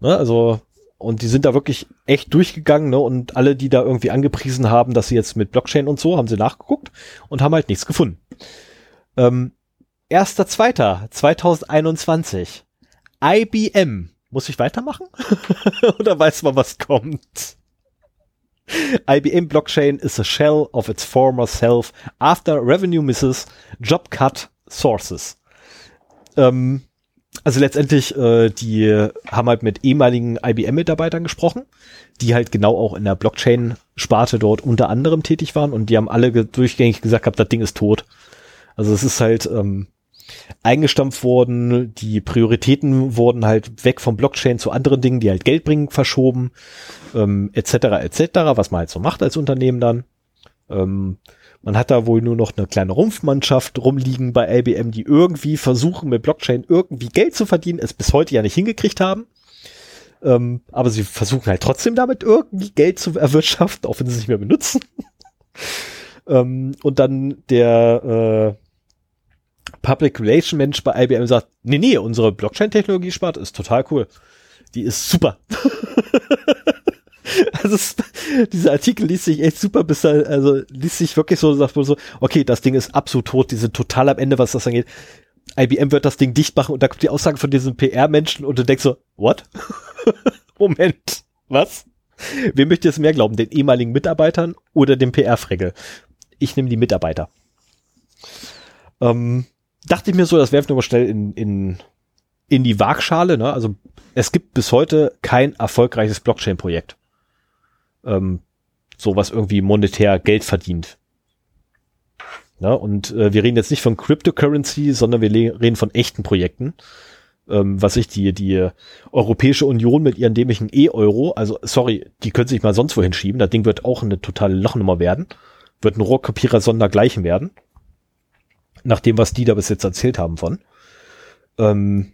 [SPEAKER 1] Ne, also, und die sind da wirklich echt durchgegangen, ne? Und alle, die da irgendwie angepriesen haben, dass sie jetzt mit Blockchain und so, haben sie nachgeguckt und haben halt nichts gefunden. Ähm, 1.2.2021. IBM. Muss ich weitermachen? Oder weiß man, was kommt? IBM Blockchain is a shell of its former self after revenue misses, job cut, sources. Ähm, also letztendlich, äh, die haben halt mit ehemaligen IBM-Mitarbeitern gesprochen, die halt genau auch in der Blockchain-Sparte dort unter anderem tätig waren und die haben alle ge durchgängig gesagt gehabt, das Ding ist tot. Also es ist halt ähm, eingestampft worden, die Prioritäten wurden halt weg vom Blockchain zu anderen Dingen, die halt Geld bringen, verschoben, ähm, etc. etc., was man halt so macht als Unternehmen dann. Ähm, man hat da wohl nur noch eine kleine Rumpfmannschaft rumliegen bei IBM, die irgendwie versuchen, mit Blockchain irgendwie Geld zu verdienen, es bis heute ja nicht hingekriegt haben. Ähm, aber sie versuchen halt trotzdem damit irgendwie Geld zu erwirtschaften, auch wenn sie es nicht mehr benutzen. ähm, und dann der äh, Public Relation Mensch bei IBM sagt, nee, nee, unsere Blockchain-Technologie spart, ist total cool. Die ist super. Also es, dieser Artikel liest sich echt super, bis also liest sich wirklich so, sagt man so, okay, das Ding ist absolut tot, die sind total am Ende, was das angeht. IBM wird das Ding dicht machen und da kommt die Aussage von diesem PR-Menschen und du denkst so, what? Moment, was? Wem möchte jetzt mehr glauben, den ehemaligen Mitarbeitern oder dem PR-Fregel? Ich nehme die Mitarbeiter. Ähm, dachte ich mir so, das werfen wir mal schnell in, in, in die Waagschale. Ne? Also es gibt bis heute kein erfolgreiches Blockchain-Projekt ähm, sowas irgendwie monetär Geld verdient. Ja, und äh, wir reden jetzt nicht von Cryptocurrency, sondern wir reden von echten Projekten. Ähm, was ich die, die Europäische Union mit ihren dämlichen E-Euro, also sorry, die können sich mal sonst wohin schieben. Das Ding wird auch eine totale Lachnummer werden. Wird ein Rohrkopierer sondergleichen werden. Nach dem, was die da bis jetzt erzählt haben von. Ähm,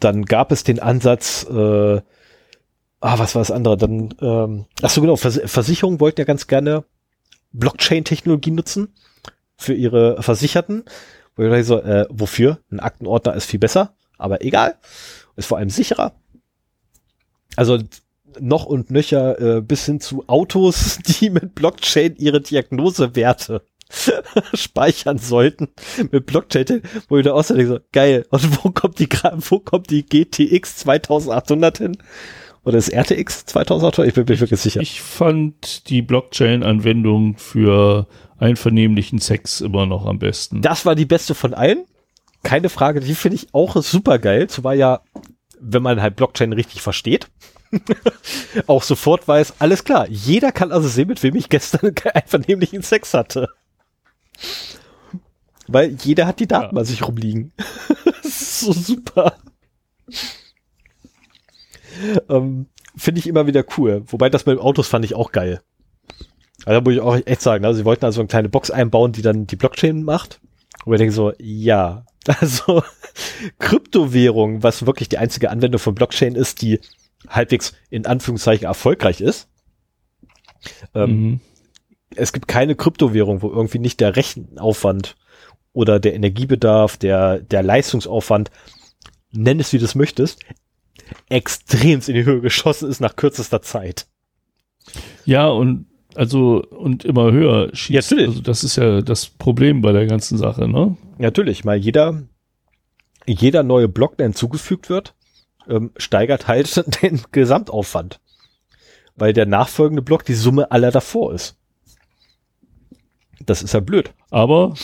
[SPEAKER 1] dann gab es den Ansatz, äh, ah, was war das andere? Dann, ähm, ach so genau, Vers Versicherungen wollten ja ganz gerne Blockchain-Technologie nutzen für ihre Versicherten. Wo ich so, äh, wofür? Ein Aktenordner ist viel besser, aber egal. Ist vor allem sicherer. Also noch und nöcher äh, bis hin zu Autos, die mit Blockchain ihre Diagnosewerte speichern sollten mit Blockchain, wo ich da außerdem so, geil, und wo kommt die, wo kommt die GTX 2800 hin? Oder ist RTX 2000 teuer? Ich bin mir wirklich sicher.
[SPEAKER 2] Ich fand die Blockchain-Anwendung für einvernehmlichen Sex immer noch am besten.
[SPEAKER 1] Das war die beste von allen. Keine Frage, die finde ich auch super geil. Zumal ja, wenn man halt Blockchain richtig versteht, auch sofort weiß, alles klar, jeder kann also sehen, mit wem ich gestern einvernehmlichen Sex hatte. Weil jeder hat die Daten ja. bei sich rumliegen. das ist so super. Ähm, Finde ich immer wieder cool. Wobei das mit Autos fand ich auch geil. Also da muss ich auch echt sagen, also sie wollten also eine kleine Box einbauen, die dann die Blockchain macht. Und ich denke so, ja, also Kryptowährung, was wirklich die einzige Anwendung von Blockchain ist, die halbwegs in Anführungszeichen erfolgreich ist. Ähm, mhm. Es gibt keine Kryptowährung, wo irgendwie nicht der Rechenaufwand oder der Energiebedarf, der, der Leistungsaufwand, nenn es wie du es möchtest, extremst in die Höhe geschossen ist nach kürzester Zeit.
[SPEAKER 2] Ja, und also und immer höher schießt. Ja, also das ist ja das Problem bei der ganzen Sache, ne?
[SPEAKER 1] Natürlich, weil jeder, jeder neue Block, der hinzugefügt wird, ähm, steigert halt den Gesamtaufwand. Weil der nachfolgende Block die Summe aller davor ist. Das ist ja blöd.
[SPEAKER 2] Aber,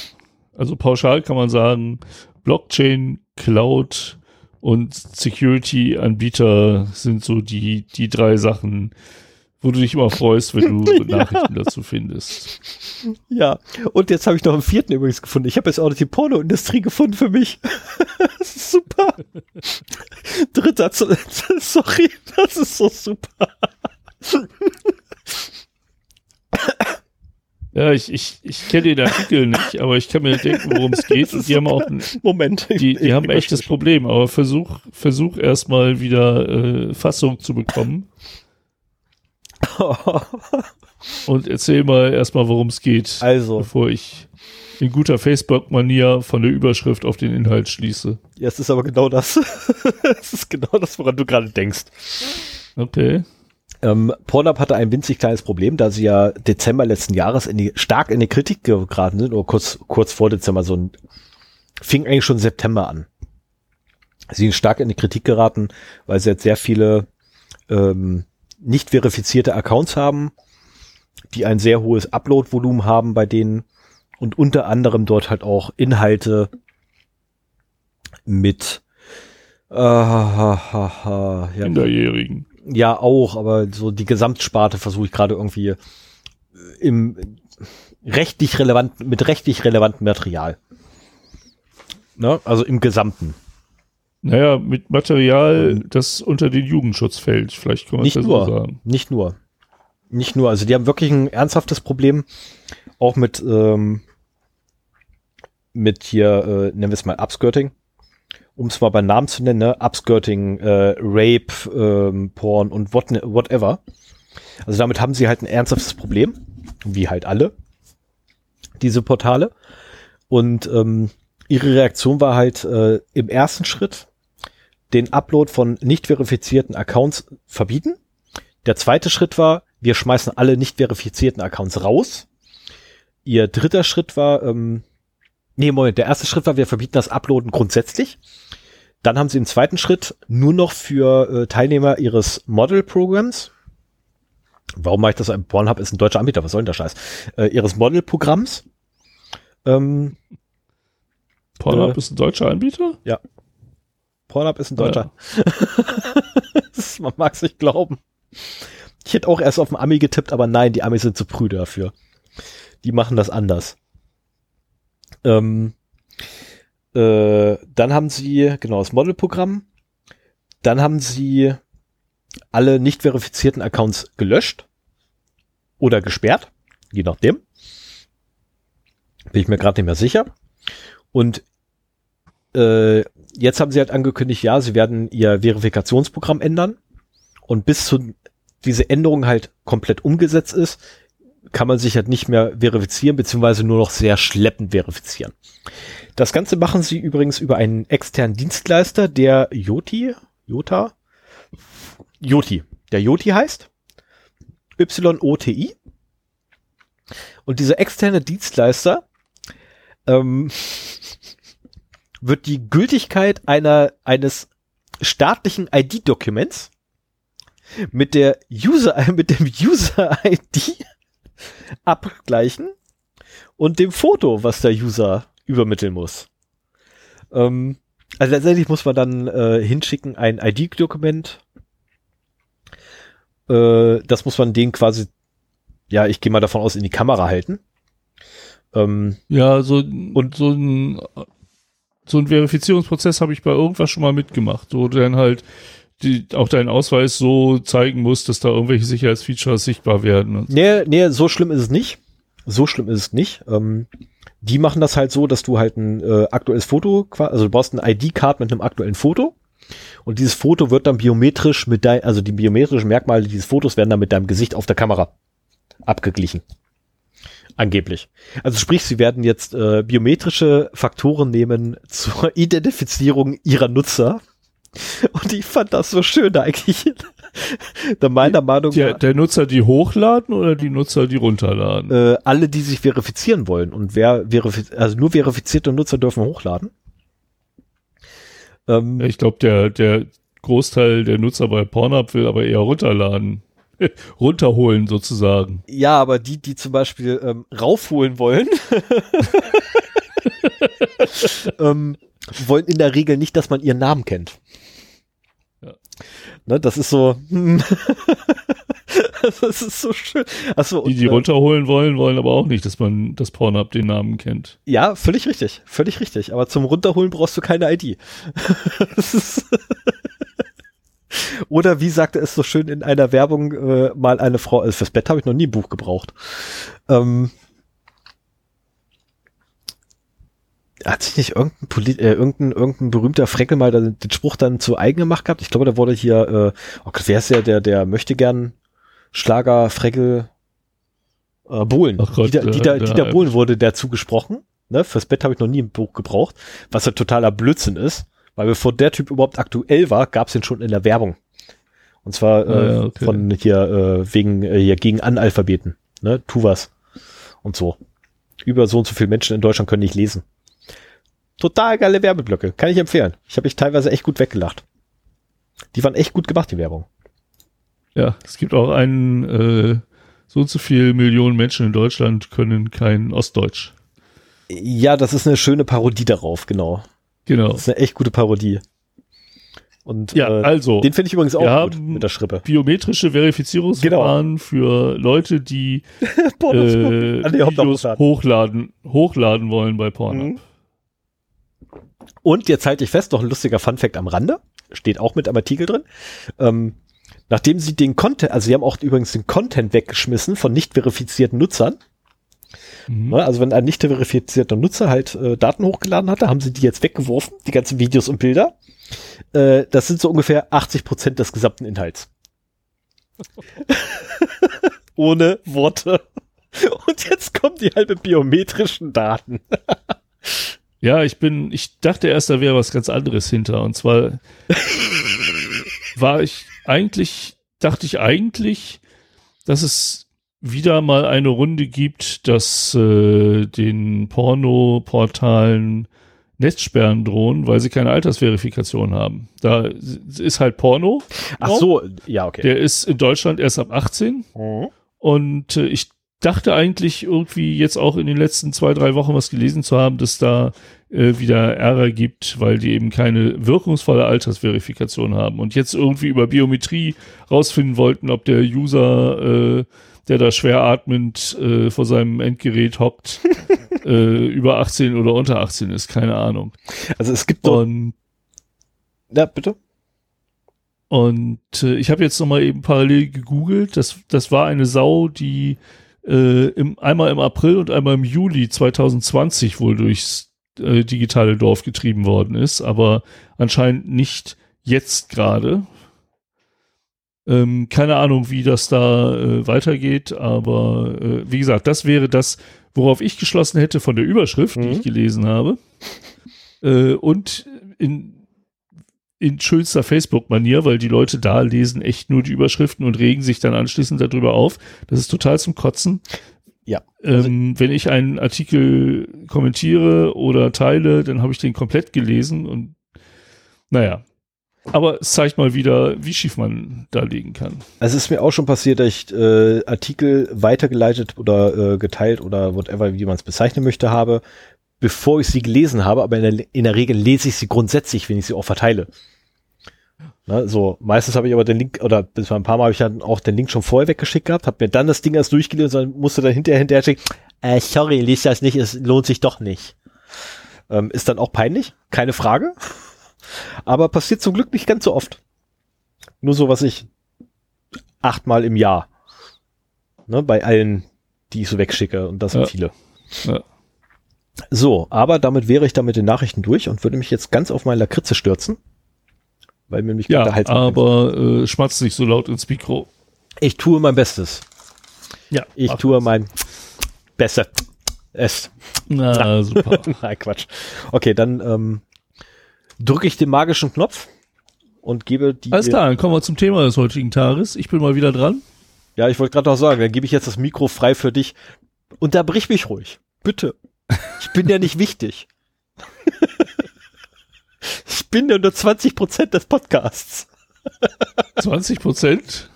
[SPEAKER 2] also pauschal kann man sagen, Blockchain, Cloud und Security-Anbieter sind so die, die drei Sachen, wo du dich immer freust, wenn du ja. Nachrichten dazu findest.
[SPEAKER 1] Ja, und jetzt habe ich noch einen vierten übrigens gefunden. Ich habe jetzt auch noch die Pornoindustrie gefunden für mich. das ist super. Dritter, sorry, das ist so super.
[SPEAKER 2] Ja, ich, ich, ich kenne den Artikel nicht, aber ich kann mir denken, worum es geht. Und die haben auch ein,
[SPEAKER 1] Moment.
[SPEAKER 2] Die, die haben ein echtes Problem, aber versuch, versuch erstmal wieder äh, Fassung zu bekommen. Und erzähl mal erstmal, worum es geht.
[SPEAKER 1] Also.
[SPEAKER 2] Bevor ich in guter Facebook-Manier von der Überschrift auf den Inhalt schließe.
[SPEAKER 1] Ja, es ist aber genau das. es ist genau das, woran du gerade denkst.
[SPEAKER 2] Okay.
[SPEAKER 1] Ähm, Pornhub hatte ein winzig kleines Problem, da sie ja Dezember letzten Jahres in die, stark in die Kritik geraten sind, oder kurz, kurz vor Dezember, so ein, fing eigentlich schon September an. Sie sind stark in die Kritik geraten, weil sie jetzt sehr viele ähm, nicht verifizierte Accounts haben, die ein sehr hohes Upload-Volumen haben bei denen und unter anderem dort halt auch Inhalte mit
[SPEAKER 2] äh, ha, ha, ha, ja, Minderjährigen.
[SPEAKER 1] Ja, auch, aber so die Gesamtsparte versuche ich gerade irgendwie im rechtlich relevant, mit rechtlich relevantem Material. Ne? Also im Gesamten.
[SPEAKER 2] Naja, mit Material, das unter den Jugendschutz fällt. Vielleicht kann man
[SPEAKER 1] nicht das nur, so sagen. Nicht nur. Nicht nur. Also die haben wirklich ein ernsthaftes Problem, auch mit, ähm, mit hier, äh, nennen wir es mal Upskirting. Um es mal bei Namen zu nennen, ne? Upskirting, äh, Rape, ähm, Porn und what, whatever. Also damit haben sie halt ein ernsthaftes Problem, wie halt alle, diese Portale. Und ähm, ihre Reaktion war halt äh, im ersten Schritt den Upload von nicht verifizierten Accounts verbieten. Der zweite Schritt war, wir schmeißen alle nicht verifizierten Accounts raus. Ihr dritter Schritt war, ähm, nee, Moment, der erste Schritt war, wir verbieten das Uploaden grundsätzlich. Dann haben sie im zweiten Schritt nur noch für äh, Teilnehmer ihres Model-Programms, warum mache ich das? Pornhub ist ein deutscher Anbieter, was soll denn der Scheiß? Äh, ihres Model-Programms.
[SPEAKER 2] Ähm, Pornhub äh, ist ein deutscher Anbieter?
[SPEAKER 1] Ja. Pornhub ist ein Deutscher. Ja. man mag es nicht glauben. Ich hätte auch erst auf den Ami getippt, aber nein, die Amis sind zu prüde dafür. Die machen das anders. Ähm, äh, dann haben sie, genau, das Modelprogramm. Dann haben sie alle nicht verifizierten Accounts gelöscht oder gesperrt, je nachdem. Bin ich mir gerade nicht mehr sicher. Und äh, jetzt haben sie halt angekündigt, ja, sie werden ihr Verifikationsprogramm ändern. Und bis zu diese Änderung halt komplett umgesetzt ist, kann man sich halt nicht mehr verifizieren, beziehungsweise nur noch sehr schleppend verifizieren. Das Ganze machen sie übrigens über einen externen Dienstleister, der Yoti, Jota, Yoti, der Yoti heißt, Y-O-T-I. Und dieser externe Dienstleister ähm, wird die Gültigkeit einer, eines staatlichen ID-Dokuments mit der User, mit dem User-ID abgleichen und dem Foto, was der User übermitteln muss. Ähm, also letztendlich muss man dann äh, hinschicken ein ID-Dokument. Äh, das muss man den quasi, ja, ich gehe mal davon aus, in die Kamera halten.
[SPEAKER 2] Ähm, ja, so, und so ein, so ein Verifizierungsprozess habe ich bei irgendwas schon mal mitgemacht, wo du dann halt die, auch deinen Ausweis so zeigen musst, dass da irgendwelche Sicherheitsfeatures sichtbar werden.
[SPEAKER 1] Nee, nee, so schlimm ist es nicht. So schlimm ist es nicht. Ähm, die machen das halt so, dass du halt ein äh, aktuelles Foto, also du brauchst ein ID-Card mit einem aktuellen Foto und dieses Foto wird dann biometrisch mit dein, also die biometrischen Merkmale dieses Fotos werden dann mit deinem Gesicht auf der Kamera abgeglichen. Angeblich. Also sprich, sie werden jetzt äh, biometrische Faktoren nehmen zur Identifizierung ihrer Nutzer. Und ich fand das so schön eigentlich.
[SPEAKER 2] da meiner Meinung der, nach. Der Nutzer, die hochladen oder die Nutzer, die runterladen?
[SPEAKER 1] Äh, alle, die sich verifizieren wollen. Und wer verifiziert, also nur verifizierte Nutzer dürfen hochladen.
[SPEAKER 2] Ähm, ich glaube, der, der Großteil der Nutzer bei Pornhub will aber eher runterladen. runterholen sozusagen.
[SPEAKER 1] Ja, aber die, die zum Beispiel ähm, raufholen wollen, ähm, wollen in der Regel nicht, dass man ihren Namen kennt. Ne, das ist so. das ist so schön.
[SPEAKER 2] Achso, die, die und, äh, runterholen wollen, wollen aber auch nicht, dass man das Pornhub den Namen kennt.
[SPEAKER 1] Ja, völlig richtig, völlig richtig. Aber zum Runterholen brauchst du keine ID. oder wie sagte es so schön in einer Werbung äh, mal eine Frau, also fürs Bett habe ich noch nie ein Buch gebraucht. Ähm, hat sich nicht irgendein, Polit äh, irgendein, irgendein berühmter Freckel mal den, den Spruch dann zu eigen gemacht gehabt? Ich glaube, da wurde hier, äh, oh Gott, wer ist der, der, der möchte gern Schlager, Freckel, äh, Bohlen. Gott, Dieter, äh, Dieter, Dieter Bohlen wurde der zugesprochen. Ne? Fürs Bett habe ich noch nie ein Buch gebraucht, was ja totaler Blödsinn ist. Weil bevor der Typ überhaupt aktuell war, gab es den schon in der Werbung. Und zwar äh, ah, ja, okay. von hier äh, wegen äh, hier gegen Analphabeten, ne, tu was und so. Über so und so viele Menschen in Deutschland können nicht lesen. Total geile Werbeblöcke, kann ich empfehlen. Ich habe mich teilweise echt gut weggelacht. Die waren echt gut gemacht, die Werbung.
[SPEAKER 2] Ja, es gibt auch einen, äh, so und so viele Millionen Menschen in Deutschland können kein Ostdeutsch.
[SPEAKER 1] Ja, das ist eine schöne Parodie darauf, genau. Genau. Das ist eine echt gute Parodie. Und
[SPEAKER 2] ja, äh, also,
[SPEAKER 1] den finde ich übrigens auch gut mit der Schrippe.
[SPEAKER 2] Biometrische Verifizierungsverfahren genau. für Leute, die äh, Videos hochladen, hochladen wollen bei Pornhub. Mhm.
[SPEAKER 1] Und jetzt halte ich fest, noch ein lustiger Funfact am Rande, steht auch mit am Artikel drin. Ähm, nachdem sie den Content, also sie haben auch übrigens den Content weggeschmissen von nicht verifizierten Nutzern, Mhm. Ne, also wenn ein nicht verifizierter Nutzer halt äh, Daten hochgeladen hatte, haben sie die jetzt weggeworfen, die ganzen Videos und Bilder. Äh, das sind so ungefähr 80 Prozent des gesamten Inhalts. Ohne Worte. Und jetzt kommen die halbe biometrischen Daten.
[SPEAKER 2] ja, ich bin, ich dachte erst, da wäre was ganz anderes hinter. Und zwar war ich eigentlich, dachte ich eigentlich, dass es wieder mal eine Runde gibt, dass äh, den Porno-Portalen Netzsperren drohen, weil sie keine Altersverifikation haben. Da ist halt Porno.
[SPEAKER 1] Ach so, ja, okay.
[SPEAKER 2] Der ist in Deutschland erst ab 18. Mhm. Und äh, ich dachte eigentlich irgendwie jetzt auch in den letzten zwei, drei Wochen was gelesen zu haben, dass da äh, wieder Ärger gibt, weil die eben keine wirkungsvolle Altersverifikation haben und jetzt irgendwie über Biometrie rausfinden wollten, ob der User äh, der da schwer atmend äh, vor seinem Endgerät hockt, äh, über 18 oder unter 18 ist, keine Ahnung.
[SPEAKER 1] Also es gibt doch. Und,
[SPEAKER 2] ja, bitte. Und äh, ich habe jetzt nochmal eben parallel gegoogelt. Das, das war eine Sau, die äh, im, einmal im April und einmal im Juli 2020 wohl durchs äh, digitale Dorf getrieben worden ist, aber anscheinend nicht jetzt gerade, ähm, keine Ahnung, wie das da äh, weitergeht, aber äh, wie gesagt, das wäre das, worauf ich geschlossen hätte von der Überschrift, mhm. die ich gelesen habe. Äh, und in, in schönster Facebook-Manier, weil die Leute da lesen echt nur die Überschriften und regen sich dann anschließend darüber auf. Das ist total zum Kotzen.
[SPEAKER 1] Ja.
[SPEAKER 2] Ähm, wenn ich einen Artikel kommentiere oder teile, dann habe ich den komplett gelesen und naja, aber es zeigt mal wieder, wie schief man da liegen kann.
[SPEAKER 1] Also es ist mir auch schon passiert, dass ich äh, Artikel weitergeleitet oder äh, geteilt oder whatever, wie man es bezeichnen möchte, habe, bevor ich sie gelesen habe, aber in der, in der Regel lese ich sie grundsätzlich, wenn ich sie auch verteile. Ne, so, meistens habe ich aber den Link, oder bis ein paar Mal habe ich dann auch den Link schon vorher weggeschickt gehabt, habe mir dann das Ding erst durchgelesen, dann musste dann hinterher hinterher schicken, äh, sorry, liest das nicht, es lohnt sich doch nicht. Ähm, ist dann auch peinlich, keine Frage. Aber passiert zum Glück nicht ganz so oft. Nur so, was ich achtmal im Jahr. Ne, bei allen, die ich so wegschicke, und das sind ja. viele. Ja. So, aber damit wäre ich da mit den Nachrichten durch und würde mich jetzt ganz auf meine Lakritze stürzen. Weil mir mich
[SPEAKER 2] ja, Hals aber äh, schmatzt nicht so laut ins Mikro.
[SPEAKER 1] Ich tue mein Bestes. Ja. Ich tue das. mein Bestes. Es.
[SPEAKER 2] Na, Na, super.
[SPEAKER 1] Nein, Quatsch. Okay, dann ähm, drücke ich den magischen Knopf und gebe die.
[SPEAKER 2] Alles klar, dann kommen wir zum Thema des heutigen Tages. Ich bin mal wieder dran.
[SPEAKER 1] Ja, ich wollte gerade noch sagen, dann gebe ich jetzt das Mikro frei für dich. Unterbrich mich ruhig. Bitte. Ich bin ja nicht wichtig. ich bin ja nur 20 Prozent des Podcasts.
[SPEAKER 2] 20 Prozent?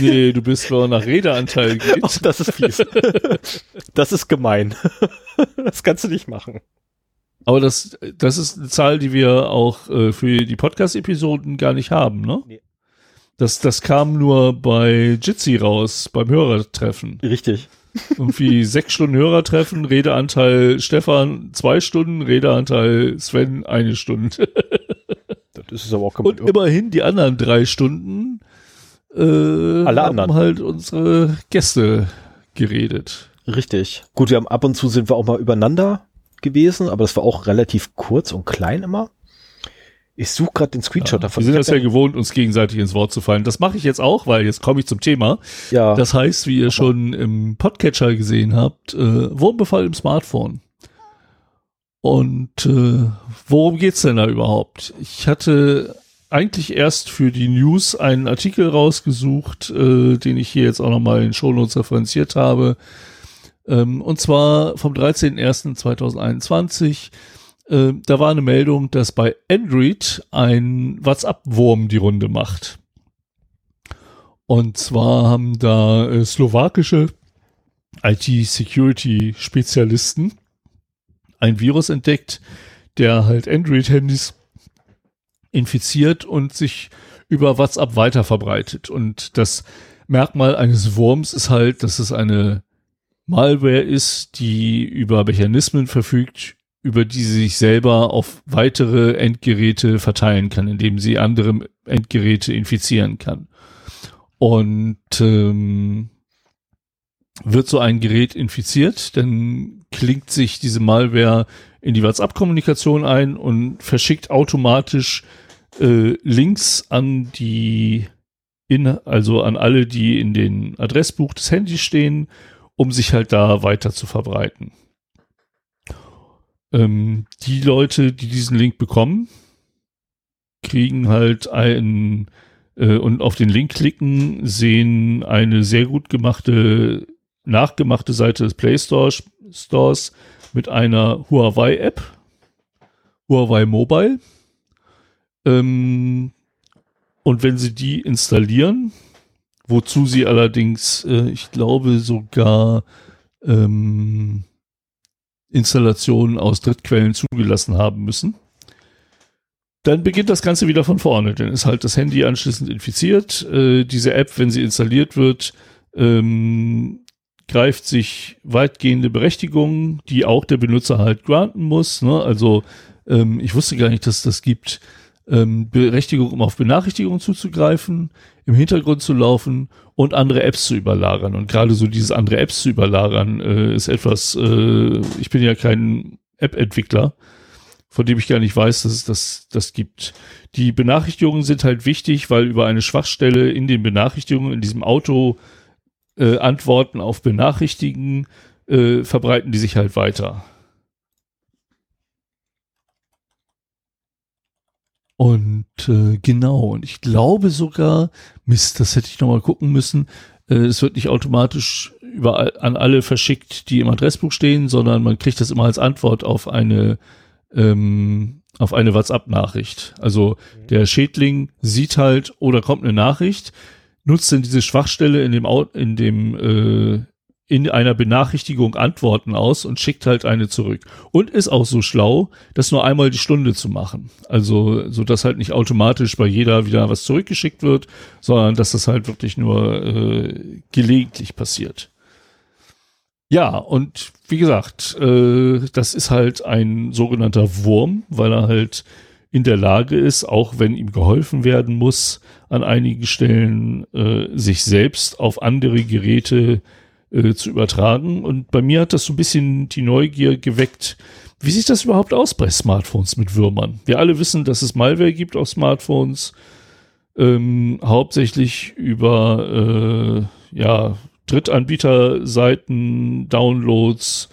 [SPEAKER 2] Nee, du bist, wenn nach Redeanteil geht.
[SPEAKER 1] Oh, das ist fies. Das ist gemein. Das kannst du nicht machen.
[SPEAKER 2] Aber das, das ist eine Zahl, die wir auch äh, für die Podcast-Episoden gar nicht haben, ne? Nee. Das, das kam nur bei Jitsi raus, beim Hörertreffen.
[SPEAKER 1] Richtig.
[SPEAKER 2] Irgendwie sechs Stunden Hörertreffen, Redeanteil Stefan zwei Stunden, Redeanteil Sven eine Stunde.
[SPEAKER 1] das ist aber auch
[SPEAKER 2] Und immerhin die anderen drei Stunden äh,
[SPEAKER 1] Alle haben anderen.
[SPEAKER 2] halt unsere Gäste geredet.
[SPEAKER 1] Richtig. Gut, wir haben ab und zu sind wir auch mal übereinander gewesen, aber das war auch relativ kurz und klein immer. Ich suche gerade den Screenshot
[SPEAKER 2] ja,
[SPEAKER 1] davon.
[SPEAKER 2] Wir sind das ja gewohnt, uns gegenseitig ins Wort zu fallen. Das mache ich jetzt auch, weil jetzt komme ich zum Thema.
[SPEAKER 1] Ja.
[SPEAKER 2] Das heißt, wie ihr schon im Podcatcher gesehen habt, äh, Wurmbefall im Smartphone. Und äh, worum geht's denn da überhaupt? Ich hatte eigentlich erst für die News einen Artikel rausgesucht, äh, den ich hier jetzt auch nochmal in Shownotes referenziert habe. Ähm, und zwar vom 13.01.2021. Äh, da war eine Meldung, dass bei Android ein WhatsApp-Wurm die Runde macht. Und zwar haben da äh, slowakische IT-Security-Spezialisten ein Virus entdeckt, der halt Android-Handys infiziert und sich über WhatsApp weiter verbreitet. Und das Merkmal eines Wurms ist halt, dass es eine Malware ist, die über Mechanismen verfügt, über die sie sich selber auf weitere Endgeräte verteilen kann, indem sie andere Endgeräte infizieren kann. Und ähm, wird so ein Gerät infiziert, dann klingt sich diese Malware in die WhatsApp-Kommunikation ein und verschickt automatisch äh, Links an die, in, also an alle, die in den Adressbuch des Handys stehen um sich halt da weiter zu verbreiten. Ähm, die Leute, die diesen Link bekommen, kriegen halt einen äh, und auf den Link klicken, sehen eine sehr gut gemachte, nachgemachte Seite des Play Store, Stores mit einer Huawei App, Huawei Mobile. Ähm, und wenn sie die installieren, wozu sie allerdings, äh, ich glaube, sogar ähm, Installationen aus Drittquellen zugelassen haben müssen. Dann beginnt das Ganze wieder von vorne, dann ist halt das Handy anschließend infiziert. Äh, diese App, wenn sie installiert wird, ähm, greift sich weitgehende Berechtigungen, die auch der Benutzer halt granten muss. Ne? Also ähm, ich wusste gar nicht, dass das gibt ähm, Berechtigung, um auf Benachrichtigungen zuzugreifen, im Hintergrund zu laufen und andere Apps zu überlagern. Und gerade so dieses andere Apps zu überlagern äh, ist etwas, äh, ich bin ja kein App-Entwickler, von dem ich gar nicht weiß, dass es das, das gibt. Die Benachrichtigungen sind halt wichtig, weil über eine Schwachstelle in den Benachrichtigungen, in diesem Auto äh, Antworten auf Benachrichtigen, äh, verbreiten die sich halt weiter. Und äh, genau, und ich glaube sogar, Mist, das hätte ich nochmal gucken müssen, äh, es wird nicht automatisch überall an alle verschickt, die im Adressbuch stehen, sondern man kriegt das immer als Antwort auf eine ähm, auf eine WhatsApp-Nachricht. Also der Schädling sieht halt, oder kommt eine Nachricht, nutzt dann diese Schwachstelle in dem, in dem, äh, in einer Benachrichtigung Antworten aus und schickt halt eine zurück. Und ist auch so schlau, das nur einmal die Stunde zu machen. Also, so dass halt nicht automatisch bei jeder wieder was zurückgeschickt wird, sondern dass das halt wirklich nur äh, gelegentlich passiert. Ja, und wie gesagt, äh, das ist halt ein sogenannter Wurm, weil er halt in der Lage ist, auch wenn ihm geholfen werden muss, an einigen Stellen äh, sich selbst auf andere Geräte äh, zu übertragen. Und bei mir hat das so ein bisschen die Neugier geweckt, wie sieht das überhaupt aus bei Smartphones mit Würmern? Wir alle wissen, dass es Malware gibt auf Smartphones, ähm, hauptsächlich über äh, ja, Drittanbieterseiten, Downloads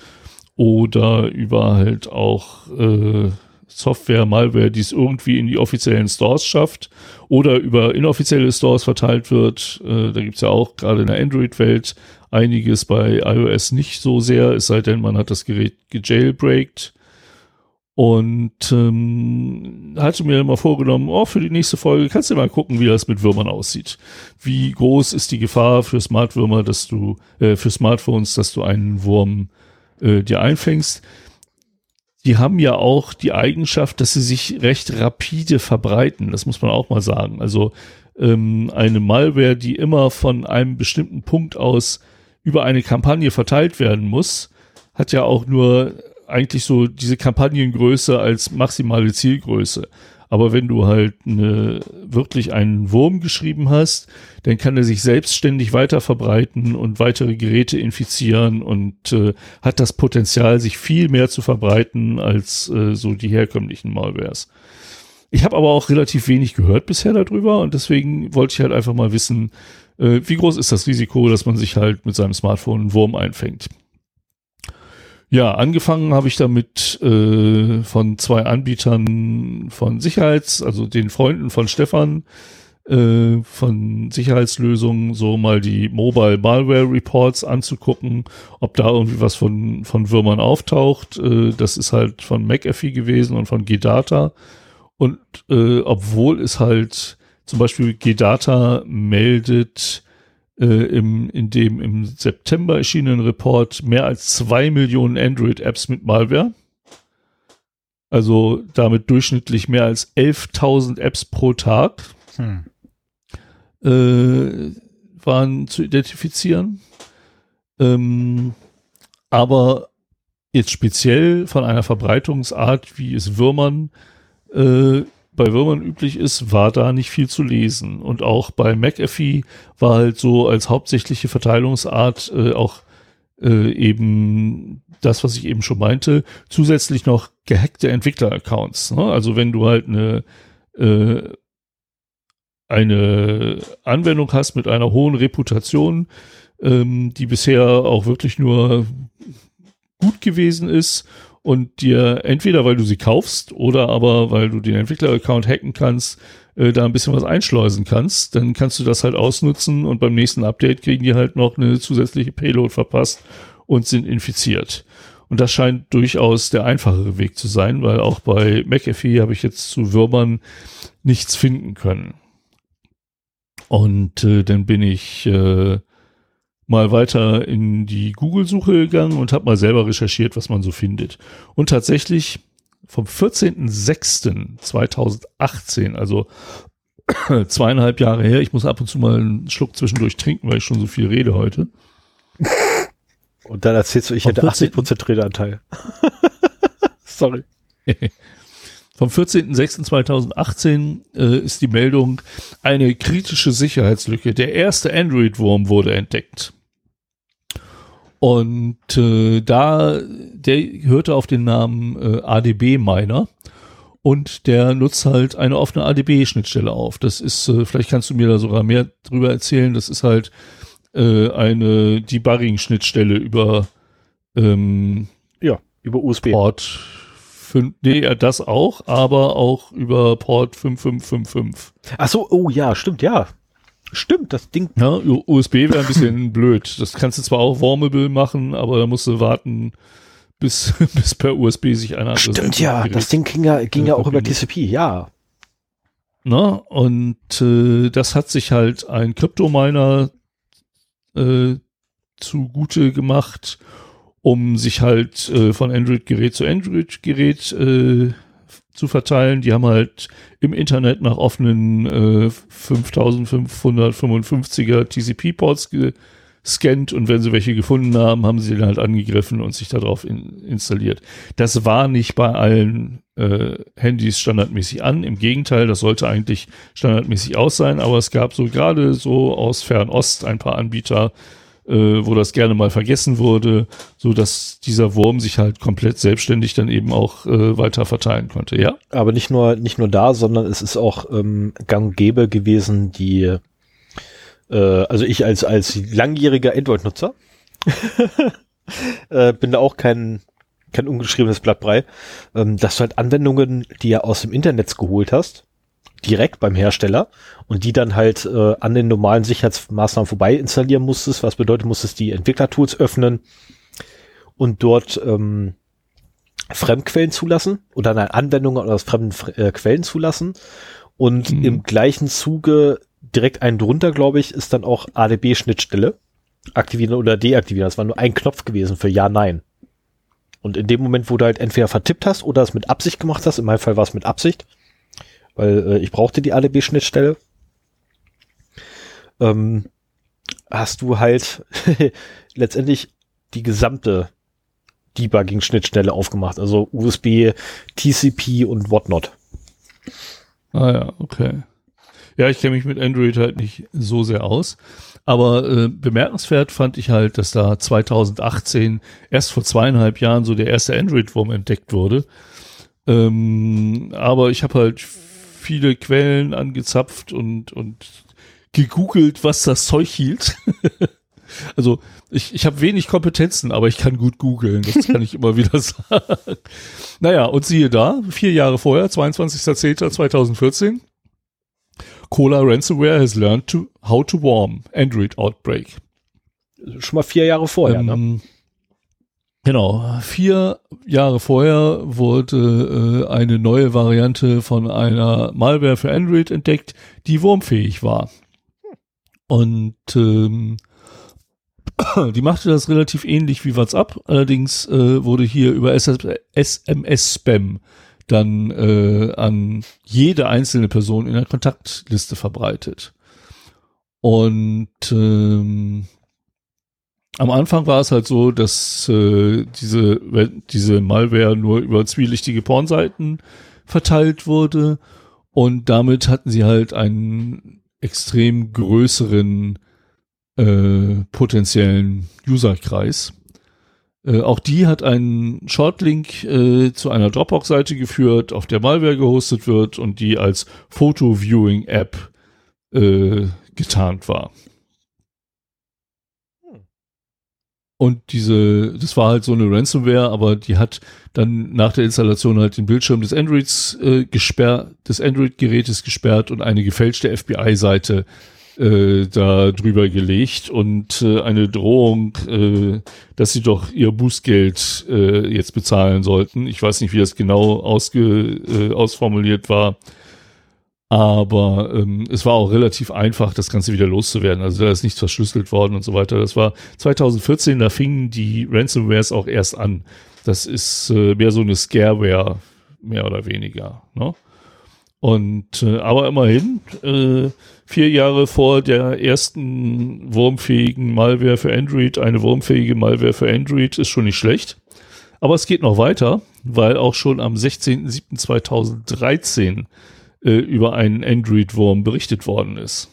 [SPEAKER 2] oder über halt auch äh, Software, Malware, die es irgendwie in die offiziellen Stores schafft oder über inoffizielle Stores verteilt wird. Äh, da gibt's ja auch gerade in der Android-Welt einiges bei iOS nicht so sehr, es sei denn, man hat das Gerät gejailbreakt. Und ähm, hatte mir mal vorgenommen, oh, für die nächste Folge kannst du mal gucken, wie das mit Würmern aussieht. Wie groß ist die Gefahr für Smartwürmer, dass du, äh, für Smartphones, dass du einen Wurm äh, dir einfängst. Die haben ja auch die Eigenschaft, dass sie sich recht rapide verbreiten. Das muss man auch mal sagen. Also ähm, eine Malware, die immer von einem bestimmten Punkt aus über eine Kampagne verteilt werden muss, hat ja auch nur eigentlich so diese Kampagnengröße als maximale Zielgröße. Aber wenn du halt eine, wirklich einen Wurm geschrieben hast, dann kann er sich selbstständig weiter verbreiten und weitere Geräte infizieren und äh, hat das Potenzial, sich viel mehr zu verbreiten als äh, so die herkömmlichen Malwares. Ich habe aber auch relativ wenig gehört bisher darüber und deswegen wollte ich halt einfach mal wissen, äh, wie groß ist das Risiko, dass man sich halt mit seinem Smartphone einen Wurm einfängt. Ja, angefangen habe ich damit äh, von zwei Anbietern von Sicherheits, also den Freunden von Stefan, äh, von Sicherheitslösungen, so mal die Mobile Malware Reports anzugucken, ob da irgendwie was von, von Würmern auftaucht. Äh, das ist halt von McAfee gewesen und von G-Data. Und äh, obwohl es halt zum Beispiel G-Data meldet, äh, im, in dem im September erschienenen Report mehr als zwei Millionen Android-Apps mit Malware. Also damit durchschnittlich mehr als 11.000 Apps pro Tag
[SPEAKER 1] Hm.
[SPEAKER 2] äh, waren zu identifizieren. Ähm, aber jetzt speziell von einer Verbreitungsart, wie es Würmern äh, bei Würmern üblich ist, war da nicht viel zu lesen. Und auch bei McAfee war halt so als hauptsächliche Verteilungsart äh, auch äh, eben das, was ich eben schon meinte, zusätzlich noch gehackte Entwickler-Accounts. Ne? Also wenn du halt eine äh, eine Anwendung hast mit einer hohen Reputation, ähm, die bisher auch wirklich nur gut gewesen ist und dir entweder weil du sie kaufst oder aber weil du den Entwickler-Account hacken kannst, äh, da ein bisschen was einschleusen kannst, dann kannst du das halt ausnutzen und beim nächsten Update kriegen die halt noch eine zusätzliche Payload verpasst und sind infiziert. Und das scheint durchaus der einfachere Weg zu sein, weil auch bei McAfee habe ich jetzt zu Würmern nichts finden können. Und äh, dann bin ich äh, mal weiter in die Google-Suche gegangen und habe mal selber recherchiert, was man so findet. Und tatsächlich vom 14.06.2018, also zweieinhalb Jahre her, ich muss ab und zu mal einen Schluck zwischendurch trinken, weil ich schon so viel rede heute.
[SPEAKER 1] Und dann erzählst du, ich
[SPEAKER 2] Am
[SPEAKER 1] hätte
[SPEAKER 2] 14.
[SPEAKER 1] 80% Redeanteil. Sorry.
[SPEAKER 2] Vom 14.06.2018 äh, ist die Meldung, eine kritische Sicherheitslücke. Der erste Android-Wurm wurde entdeckt. Und äh, da, der hörte auf den Namen äh, ADB-Miner und der nutzt halt eine offene ADB-Schnittstelle auf. Das ist, äh, vielleicht kannst du mir da sogar mehr drüber erzählen, das ist halt äh, eine Debugging-Schnittstelle über ähm,
[SPEAKER 1] Ja, über USB.
[SPEAKER 2] Port 5, nee, das auch, aber auch über Port 5555.
[SPEAKER 1] Ach so, oh ja, stimmt, ja. Stimmt, das Ding.
[SPEAKER 2] Ja, USB wäre ein bisschen blöd. Das kannst du zwar auch Warmable machen, aber da musst du warten, bis, bis per USB sich einer
[SPEAKER 1] Stimmt ja, das Ding ging ja, ging ja auch über TCP, ja.
[SPEAKER 2] Na, und äh, das hat sich halt ein Kryptominer äh, zugute gemacht, um sich halt äh, von Android-Gerät zu Android-Gerät äh, zu verteilen. Die haben halt im Internet nach offenen äh, 5555er TCP-Ports gescannt und wenn sie welche gefunden haben, haben sie den halt angegriffen und sich darauf in, installiert. Das war nicht bei allen äh, Handys standardmäßig an. Im Gegenteil, das sollte eigentlich standardmäßig aus sein, aber es gab so gerade so aus Fernost ein paar Anbieter, äh, wo das gerne mal vergessen wurde, so dass dieser Wurm sich halt komplett selbstständig dann eben auch äh, weiter verteilen konnte, ja.
[SPEAKER 1] Aber nicht nur nicht nur da, sondern es ist auch ähm, gang gäbe gewesen, die äh, also ich als als langjähriger Android-Nutzer äh, bin da auch kein kein ungeschriebenes Blattbrei, ähm, dass du halt Anwendungen, die ja aus dem Internet geholt hast, direkt beim Hersteller und die dann halt äh, an den normalen Sicherheitsmaßnahmen vorbei installieren musstest, was bedeutet, musstest die Entwicklertools öffnen und dort ähm, Fremdquellen zulassen oder eine Anwendung aus fremden äh, Quellen zulassen und mhm. im gleichen Zuge direkt einen drunter, glaube ich, ist dann auch ADB-Schnittstelle aktivieren oder deaktivieren. Das war nur ein Knopf gewesen für Ja, Nein. Und in dem Moment, wo du halt entweder vertippt hast oder es mit Absicht gemacht hast, in meinem Fall war es mit Absicht, weil äh, ich brauchte die ADB-Schnittstelle. Ähm, hast du halt letztendlich die gesamte Debugging-Schnittstelle aufgemacht, also USB, TCP und whatnot.
[SPEAKER 2] Ah ja, okay. Ja, ich kenne mich mit Android halt nicht so sehr aus. Aber äh, bemerkenswert fand ich halt, dass da 2018 erst vor zweieinhalb Jahren so der erste Android-Wurm entdeckt wurde. Ähm, aber ich habe halt viele Quellen angezapft und, und gegoogelt, was das Zeug hielt. also ich, ich habe wenig Kompetenzen, aber ich kann gut googeln. Das kann ich immer wieder sagen. Naja, und siehe da, vier Jahre vorher, 22.10.2014, Cola Ransomware has learned to, how to warm Android Outbreak.
[SPEAKER 1] Schon mal vier Jahre vorher, ne? ähm,
[SPEAKER 2] ne? Genau, vier Jahre vorher wurde äh, eine neue Variante von einer Malware für Android entdeckt, die wurmfähig war. Und ähm, die machte das relativ ähnlich wie WhatsApp, allerdings äh, wurde hier über SMS-Spam dann äh, an jede einzelne Person in der Kontaktliste verbreitet. Und ähm, am Anfang war es halt so, dass äh, diese, diese Malware nur über zwielichtige Pornseiten verteilt wurde und damit hatten sie halt einen extrem größeren äh, potenziellen Userkreis. Äh, auch die hat einen Shortlink äh, zu einer Dropbox-Seite geführt, auf der Malware gehostet wird und die als Photo-Viewing-App äh, getarnt war. Und diese, das war halt so eine Ransomware, aber die hat dann nach der Installation halt den Bildschirm des Androids äh, gesperrt, des Android-Gerätes gesperrt und eine gefälschte FBI-Seite äh, da drüber gelegt und äh, eine Drohung, äh, dass sie doch ihr Bußgeld äh, jetzt bezahlen sollten. Ich weiß nicht, wie das genau ausge, äh, ausformuliert war. Aber ähm, es war auch relativ einfach, das Ganze wieder loszuwerden. Also da ist nichts verschlüsselt worden und so weiter. Das war 2014, da fingen die Ransomwares auch erst an. Das ist äh, mehr so eine Scareware, mehr oder weniger. Ne? Und äh, aber immerhin, äh, vier Jahre vor der ersten wurmfähigen Malware für Android, eine wurmfähige Malware für Android ist schon nicht schlecht. Aber es geht noch weiter, weil auch schon am 16.07.2013 äh, über einen Android-Wurm berichtet worden ist.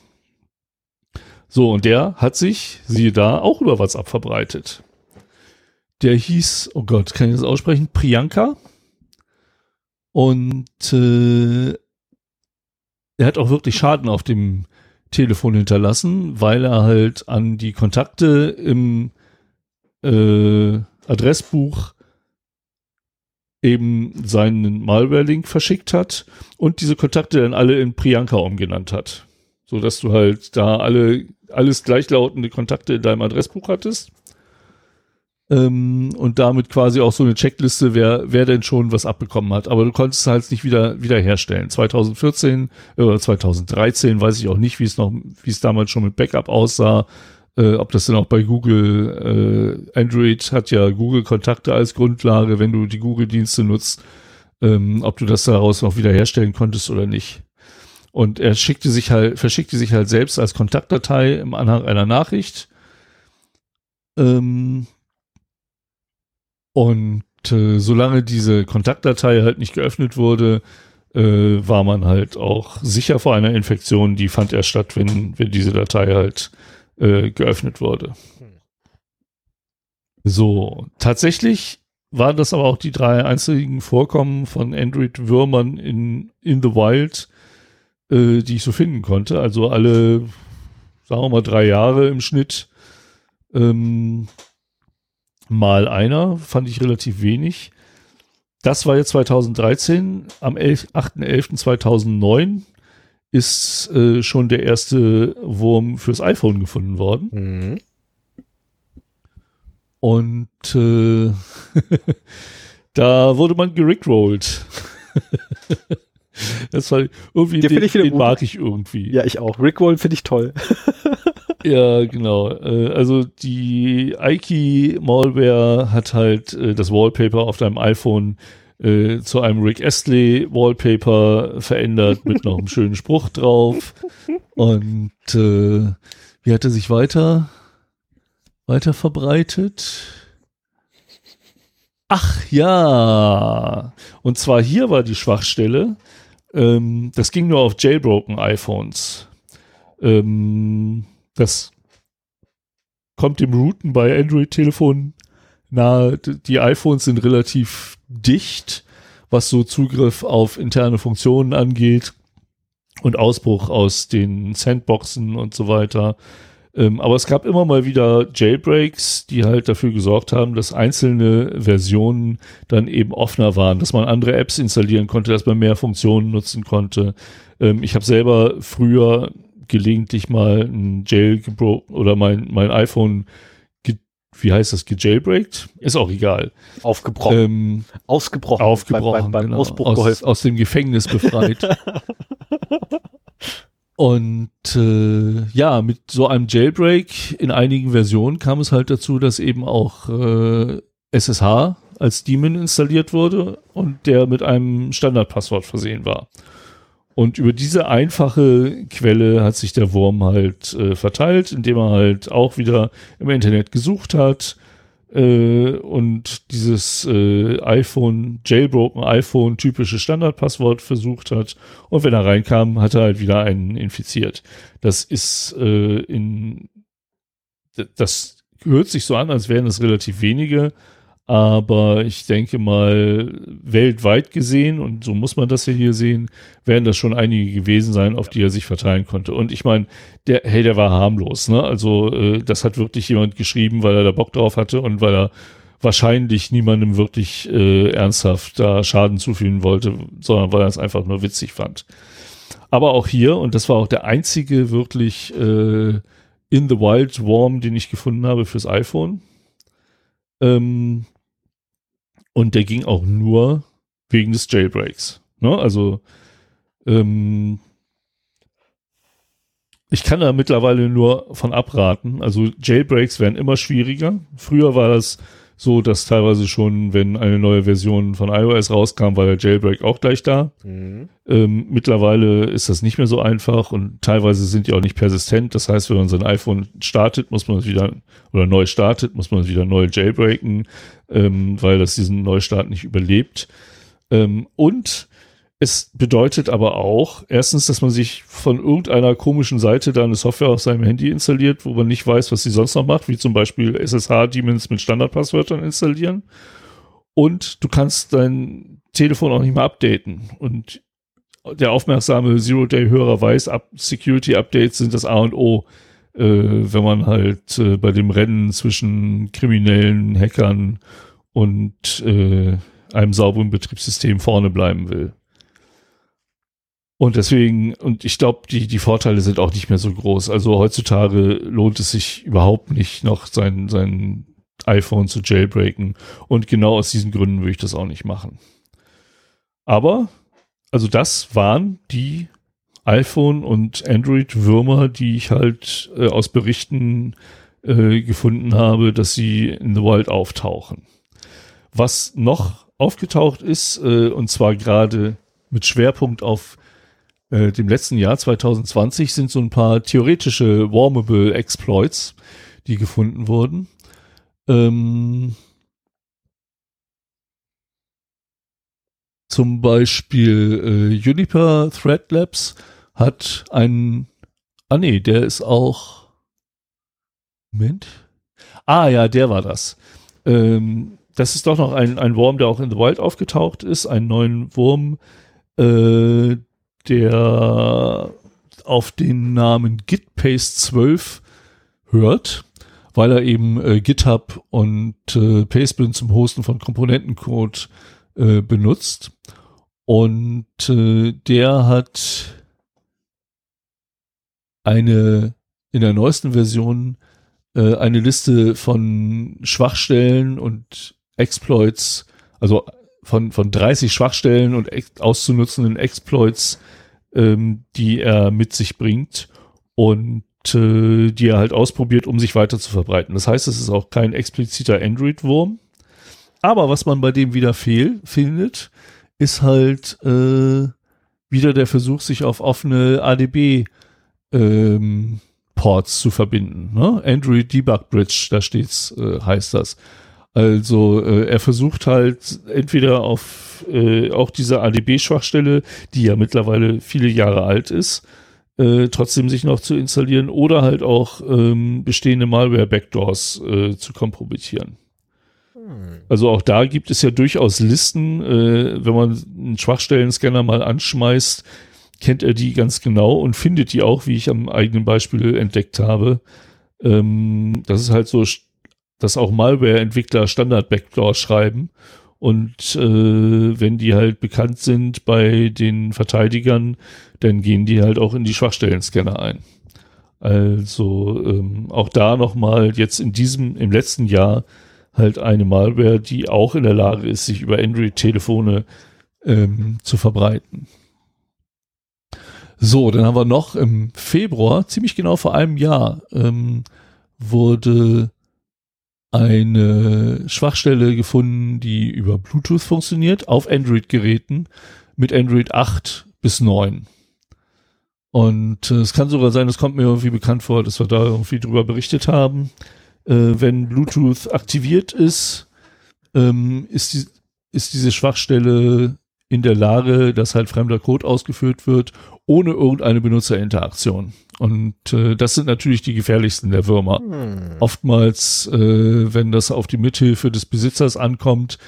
[SPEAKER 2] So, und der hat sich, siehe da, auch über WhatsApp verbreitet. Der hieß, oh Gott, kann ich das aussprechen? Priyanka. Und äh, er hat auch wirklich Schaden auf dem Telefon hinterlassen, weil er halt an die Kontakte im äh, Adressbuch eben seinen Malware-Link verschickt hat und diese Kontakte dann alle in Priyanka umgenannt hat. So dass du halt da alle, alles gleichlautende Kontakte in deinem Adressbuch hattest. ähm, und damit quasi auch so eine Checkliste, wer, wer denn schon was abbekommen hat. Aber du konntest es halt nicht wieder, wieder herstellen. 2014 äh, oder 2013 weiß ich auch nicht, wie es noch, wie es damals schon mit Backup aussah. Äh, ob das denn auch bei Google, äh, Android hat ja Google Kontakte als Grundlage, wenn du die Google-Dienste nutzt, ähm, ob du das daraus noch wieder herstellen konntest oder nicht. Und er schickte sich halt, verschickte sich halt selbst als Kontaktdatei im Anhang einer Nachricht. Ähm, und äh, solange diese Kontaktdatei halt nicht geöffnet wurde, äh, war man halt auch sicher vor einer Infektion. Die fand erst statt, wenn, wenn diese Datei halt äh, geöffnet wurde. So, tatsächlich waren das aber auch die drei einzigen Vorkommen von Android-Würmern in, in the Wild, äh, die ich so finden konnte. Also alle, sagen wir mal, drei Jahre im Schnitt ähm, mal einer, fand ich relativ wenig. Das war jetzt 2013. Am 8.11.2009 ist äh, schon der erste Wurm fürs iPhone gefunden worden. Mhm. Und äh, da wurde man gerickrollt. das war irgendwie, den,
[SPEAKER 1] den, den mag ich irgendwie. Ja, ich auch. Rickroll finde ich toll.
[SPEAKER 2] Ja, genau. Äh, also die Ike-Malware hat halt äh, das Wallpaper auf deinem iPhone äh, zu einem Rick Astley Wallpaper verändert mit noch einem schönen Spruch drauf. Und äh, wie hat er sich weiter, weiter verbreitet? Ach ja. Und zwar hier war die Schwachstelle. Ähm, das ging nur auf jailbroken iPhones. Ähm, das kommt dem Routen bei Android-Telefonen nahe. Die iPhones sind relativ dicht, was so Zugriff auf interne Funktionen angeht und Ausbruch aus den Sandboxen und so weiter. Ähm, aber es gab immer mal wieder Jailbreaks, die halt dafür gesorgt haben, dass einzelne Versionen dann eben offener waren, dass man andere Apps installieren konnte, dass man mehr Funktionen nutzen konnte. Ähm, ich habe selber früher gelegentlich mal ein Jail oder mein, mein iPhone, wie heißt das, gejailbreakt? Ist auch egal.
[SPEAKER 1] Aufgebrochen. Ähm,
[SPEAKER 2] Ausgebrochen. Aufgebrochen. Beim, beim, beim genau. Ausbruch aus, geholfen. Aus dem Gefängnis befreit. Und äh, ja, mit so einem Jailbreak in einigen Versionen kam es halt dazu, dass eben auch äh, SSH als Daemon installiert wurde und der mit einem Standardpasswort versehen war. Und über diese einfache Quelle hat sich der Wurm halt äh, verteilt, indem er halt auch wieder im Internet gesucht hat äh, und dieses äh, iPhone, jailbroken iPhone typische Standardpasswort versucht hat. Und wenn er reinkam, hat er halt wieder einen infiziert. Das ist äh, in, das hört sich so an, als wären es relativ wenige, aber ich denke mal, weltweit gesehen, und so muss man das ja hier sehen, werden das schon einige gewesen sein, auf die er sich verteilen konnte. Und ich meine, der, hey, der war harmlos, ne? Also, äh, das hat wirklich jemand geschrieben, weil er da Bock drauf hatte und weil er wahrscheinlich niemandem wirklich äh, ernsthaft da Schaden zufügen wollte, sondern weil er es einfach nur witzig fand. Aber auch hier, und das war auch der einzige wirklich äh, in the wild Worm, den ich gefunden habe fürs iPhone. Ähm, und der ging auch nur wegen des Jailbreaks. Ne? Also ähm, ich kann da mittlerweile nur von abraten. Also Jailbreaks werden immer schwieriger. Früher war das so, dass teilweise schon, wenn eine neue Version von iOS rauskam, war der Jailbreak auch gleich da. Mhm. Ähm, mittlerweile ist das nicht mehr so einfach und teilweise sind die auch nicht persistent. Das heißt, wenn man sein iPhone startet, muss man es wieder oder neu startet, muss man es wieder neu jailbreaken, ähm, weil das diesen Neustart nicht überlebt. Ähm, und es bedeutet aber auch, erstens, dass man sich von irgendeiner komischen Seite da eine Software auf seinem Handy installiert, wo man nicht weiß, was sie sonst noch macht, wie zum Beispiel SSH-Demons mit Standardpasswörtern installieren. Und du kannst dein Telefon auch nicht mehr updaten. Und der aufmerksame Zero-Day-Hörer weiß, Security-Updates sind das A und O, äh, wenn man halt äh, bei dem Rennen zwischen kriminellen Hackern und äh, einem sauberen Betriebssystem vorne bleiben will. Und deswegen, und ich glaube, die, die Vorteile sind auch nicht mehr so groß. Also heutzutage lohnt es sich überhaupt nicht noch sein, sein iPhone zu jailbreaken. Und genau aus diesen Gründen würde ich das auch nicht machen. Aber, also das waren die iPhone und Android-Würmer, die ich halt äh, aus Berichten äh, gefunden habe, dass sie in The Wild auftauchen. Was noch aufgetaucht ist, äh, und zwar gerade mit Schwerpunkt auf äh, dem letzten Jahr 2020, sind so ein paar theoretische Warmable Exploits, die gefunden wurden. Ähm, zum Beispiel äh, Juniper Thread Labs hat einen, ah nee, der ist auch, Moment, ah ja, der war das. Ähm, das ist doch noch ein, ein Wurm, der auch in The Wild aufgetaucht ist, einen neuen Wurm, äh, der auf den Namen GitPaste 12 hört, weil er eben äh, GitHub und äh, Pastebin zum Hosten von Komponentencode äh, benutzt. Und äh, der hat eine in der neuesten Version äh, eine Liste von Schwachstellen und Exploits, also von, von 30 Schwachstellen und auszunutzenden Exploits, ähm, die er mit sich bringt und äh, die er halt ausprobiert, um sich weiter zu verbreiten. Das heißt, es ist auch kein expliziter Android-Wurm. Aber was man bei dem wieder fehl, findet, ist halt äh, wieder der Versuch, sich auf offene ADB ähm, Ports zu verbinden. Ne? Android Debug Bridge, da steht's, äh, heißt das. Also äh, er versucht halt entweder auf äh, auch diese ADB-Schwachstelle, die ja mittlerweile viele Jahre alt ist, äh, trotzdem sich noch zu installieren oder halt auch ähm, bestehende Malware-Backdoors äh, zu kompromittieren. Hm. Also auch da gibt es ja durchaus Listen, äh, wenn man einen Schwachstellen-Scanner mal anschmeißt, kennt er die ganz genau und findet die auch, wie ich am eigenen Beispiel entdeckt habe. Ähm, das ist halt so dass auch Malware-Entwickler Standard-Backdoor schreiben. Und äh, wenn die halt bekannt sind bei den Verteidigern, dann gehen die halt auch in die Schwachstellen-Scanner ein. Also ähm, auch da nochmal jetzt in diesem, im letzten Jahr halt eine Malware, die auch in der Lage ist, sich über Android-Telefone ähm, zu verbreiten. So, dann haben wir noch im Februar, ziemlich genau vor einem Jahr, ähm, wurde eine Schwachstelle gefunden, die über Bluetooth funktioniert, auf Android-Geräten mit Android 8 bis 9. Und äh, es kann sogar sein, es kommt mir irgendwie bekannt vor, dass wir da irgendwie drüber berichtet haben. Äh, wenn Bluetooth aktiviert ist, ähm, ist, die, ist diese Schwachstelle in der Lage, dass halt fremder Code ausgeführt wird, ohne irgendeine Benutzerinteraktion. Und äh, das sind natürlich die gefährlichsten der Würmer. Hm. Oftmals, äh, wenn das auf die Mithilfe des Besitzers ankommt,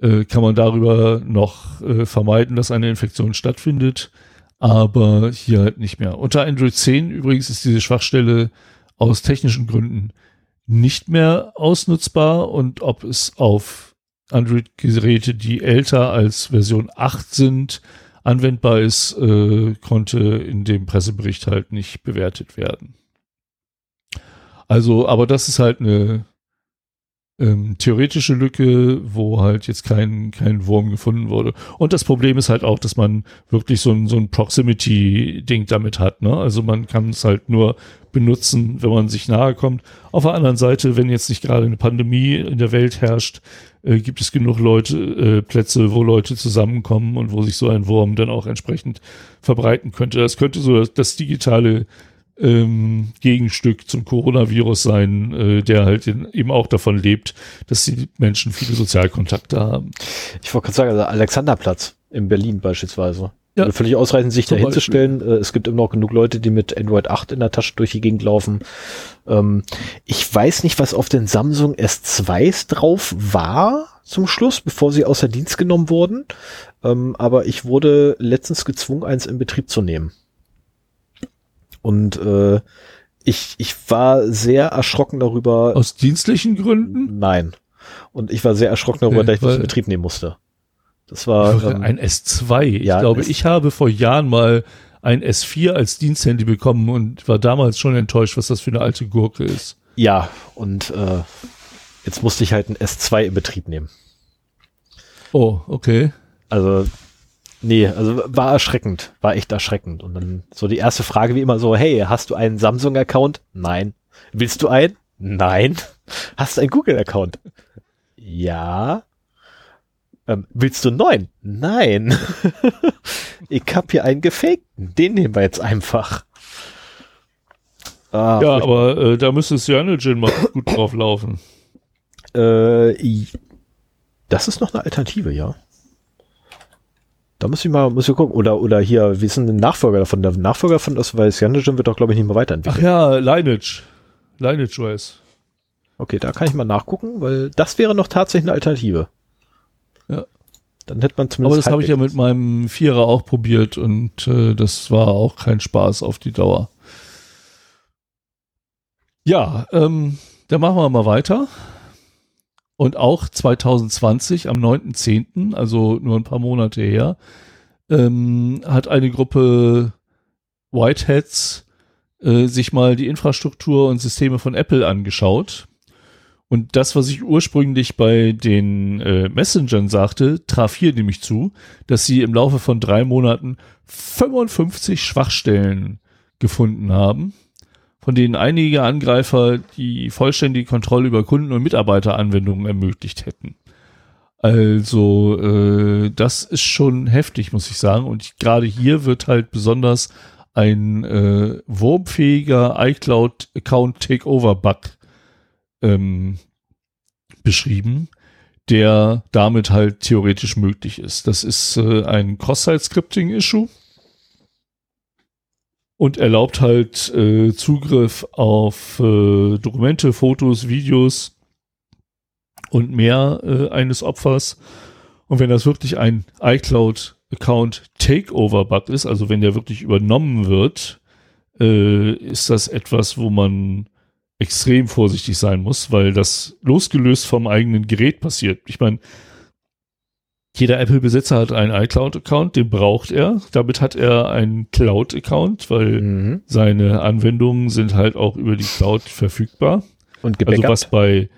[SPEAKER 2] äh, kann man darüber noch äh, vermeiden, dass eine Infektion stattfindet. Aber hier halt nicht mehr. Unter Android 10 übrigens ist diese Schwachstelle aus technischen Gründen nicht mehr ausnutzbar und ob es auf Android-Geräte, die älter als Version 8 sind, anwendbar ist, äh, konnte in dem Pressebericht halt nicht bewertet werden. Also, aber das ist halt eine ähm, theoretische Lücke, wo halt jetzt kein, kein Wurm gefunden wurde. Und das Problem ist halt auch, dass man wirklich so ein, so ein Proximity-Ding damit hat. Ne? Also man kann es halt nur benutzen, wenn man sich nahe kommt. Auf der anderen Seite, wenn jetzt nicht gerade eine Pandemie in der Welt herrscht, äh, gibt es genug Leute, äh, Plätze, wo Leute zusammenkommen und wo sich so ein Wurm dann auch entsprechend verbreiten könnte. Das könnte so das digitale ähm, Gegenstück zum Coronavirus sein, äh, der halt in, eben auch davon lebt, dass die Menschen viele Sozialkontakte haben.
[SPEAKER 1] Ich wollte gerade sagen, also Alexanderplatz in Berlin beispielsweise. Ja. Völlig ausreichend, sich da hinzustellen. Äh, es gibt immer noch genug Leute, die mit Android 8 in der Tasche durch die Gegend laufen. Ähm, ich weiß nicht, was auf den Samsung S2s drauf war zum Schluss, bevor sie außer Dienst genommen wurden. Ähm, aber ich wurde letztens gezwungen, eins in Betrieb zu nehmen. Und äh, ich, ich war sehr erschrocken darüber.
[SPEAKER 2] Aus dienstlichen Gründen?
[SPEAKER 1] Nein. Und ich war sehr erschrocken darüber, okay, dass ich das in Betrieb nehmen musste. Das war
[SPEAKER 2] ähm, ein S2. Ja, ich glaube, ich habe vor Jahren mal ein S4 als Diensthandy bekommen und war damals schon enttäuscht, was das für eine alte Gurke ist.
[SPEAKER 1] Ja, und äh, Jetzt musste ich halt ein S2 in Betrieb nehmen.
[SPEAKER 2] Oh, okay.
[SPEAKER 1] Also, nee, also war erschreckend, war echt erschreckend. Und dann so die erste Frage wie immer so, hey, hast du einen Samsung-Account? Nein. Willst du einen? Nein. Hast du einen Google-Account? Ja. Ähm, willst du einen neuen? Nein. ich hab hier einen gefakten. Den nehmen wir jetzt einfach.
[SPEAKER 2] Ah, ja, aber äh, da müsste Cyanogen mal gut drauf laufen.
[SPEAKER 1] Äh, das ist noch eine Alternative, ja. Da muss ich mal, muss ich gucken. Oder, oder hier, wie ist denn der Nachfolger davon? Der Nachfolger von das, weil Cyanogen wird doch, glaube ich, nicht mehr weiterentwickelt.
[SPEAKER 2] Ach ja, Lineage. Lineage OS.
[SPEAKER 1] Okay, da kann ich mal nachgucken, weil das wäre noch tatsächlich eine Alternative.
[SPEAKER 2] Ja.
[SPEAKER 1] Dann hätte man
[SPEAKER 2] zumindest. Aber das habe ich ja mit meinem Vierer auch probiert und äh, das war auch kein Spaß auf die Dauer. Ja, ähm, dann machen wir mal weiter. Und auch 2020, am 9.10., also nur ein paar Monate her, ähm, hat eine Gruppe Whiteheads äh, sich mal die Infrastruktur und Systeme von Apple angeschaut und das, was ich ursprünglich bei den äh, Messengern sagte, traf hier nämlich zu, dass sie im Laufe von drei Monaten 55 Schwachstellen gefunden haben, von denen einige Angreifer die vollständige Kontrolle über Kunden- und Mitarbeiteranwendungen ermöglicht hätten. Also äh, das ist schon heftig, muss ich sagen. Und gerade hier wird halt besonders ein äh, wurmfähiger iCloud-Account Takeover-Bug ähm, beschrieben, der damit halt theoretisch möglich ist. Das ist äh, ein Cross-Site-Scripting-Issue und erlaubt halt äh, Zugriff auf äh, Dokumente, Fotos, Videos und mehr äh, eines Opfers. Und wenn das wirklich ein iCloud-Account Takeover-Bug ist, also wenn der wirklich übernommen wird, äh, ist das etwas, wo man extrem vorsichtig sein muss, weil das losgelöst vom eigenen Gerät passiert. Ich meine, jeder Apple-Besitzer hat einen iCloud-Account, den braucht er. Damit hat er einen Cloud-Account, weil mhm. seine Anwendungen sind halt auch über die Cloud verfügbar.
[SPEAKER 1] Und gebackupt.
[SPEAKER 2] Also was bei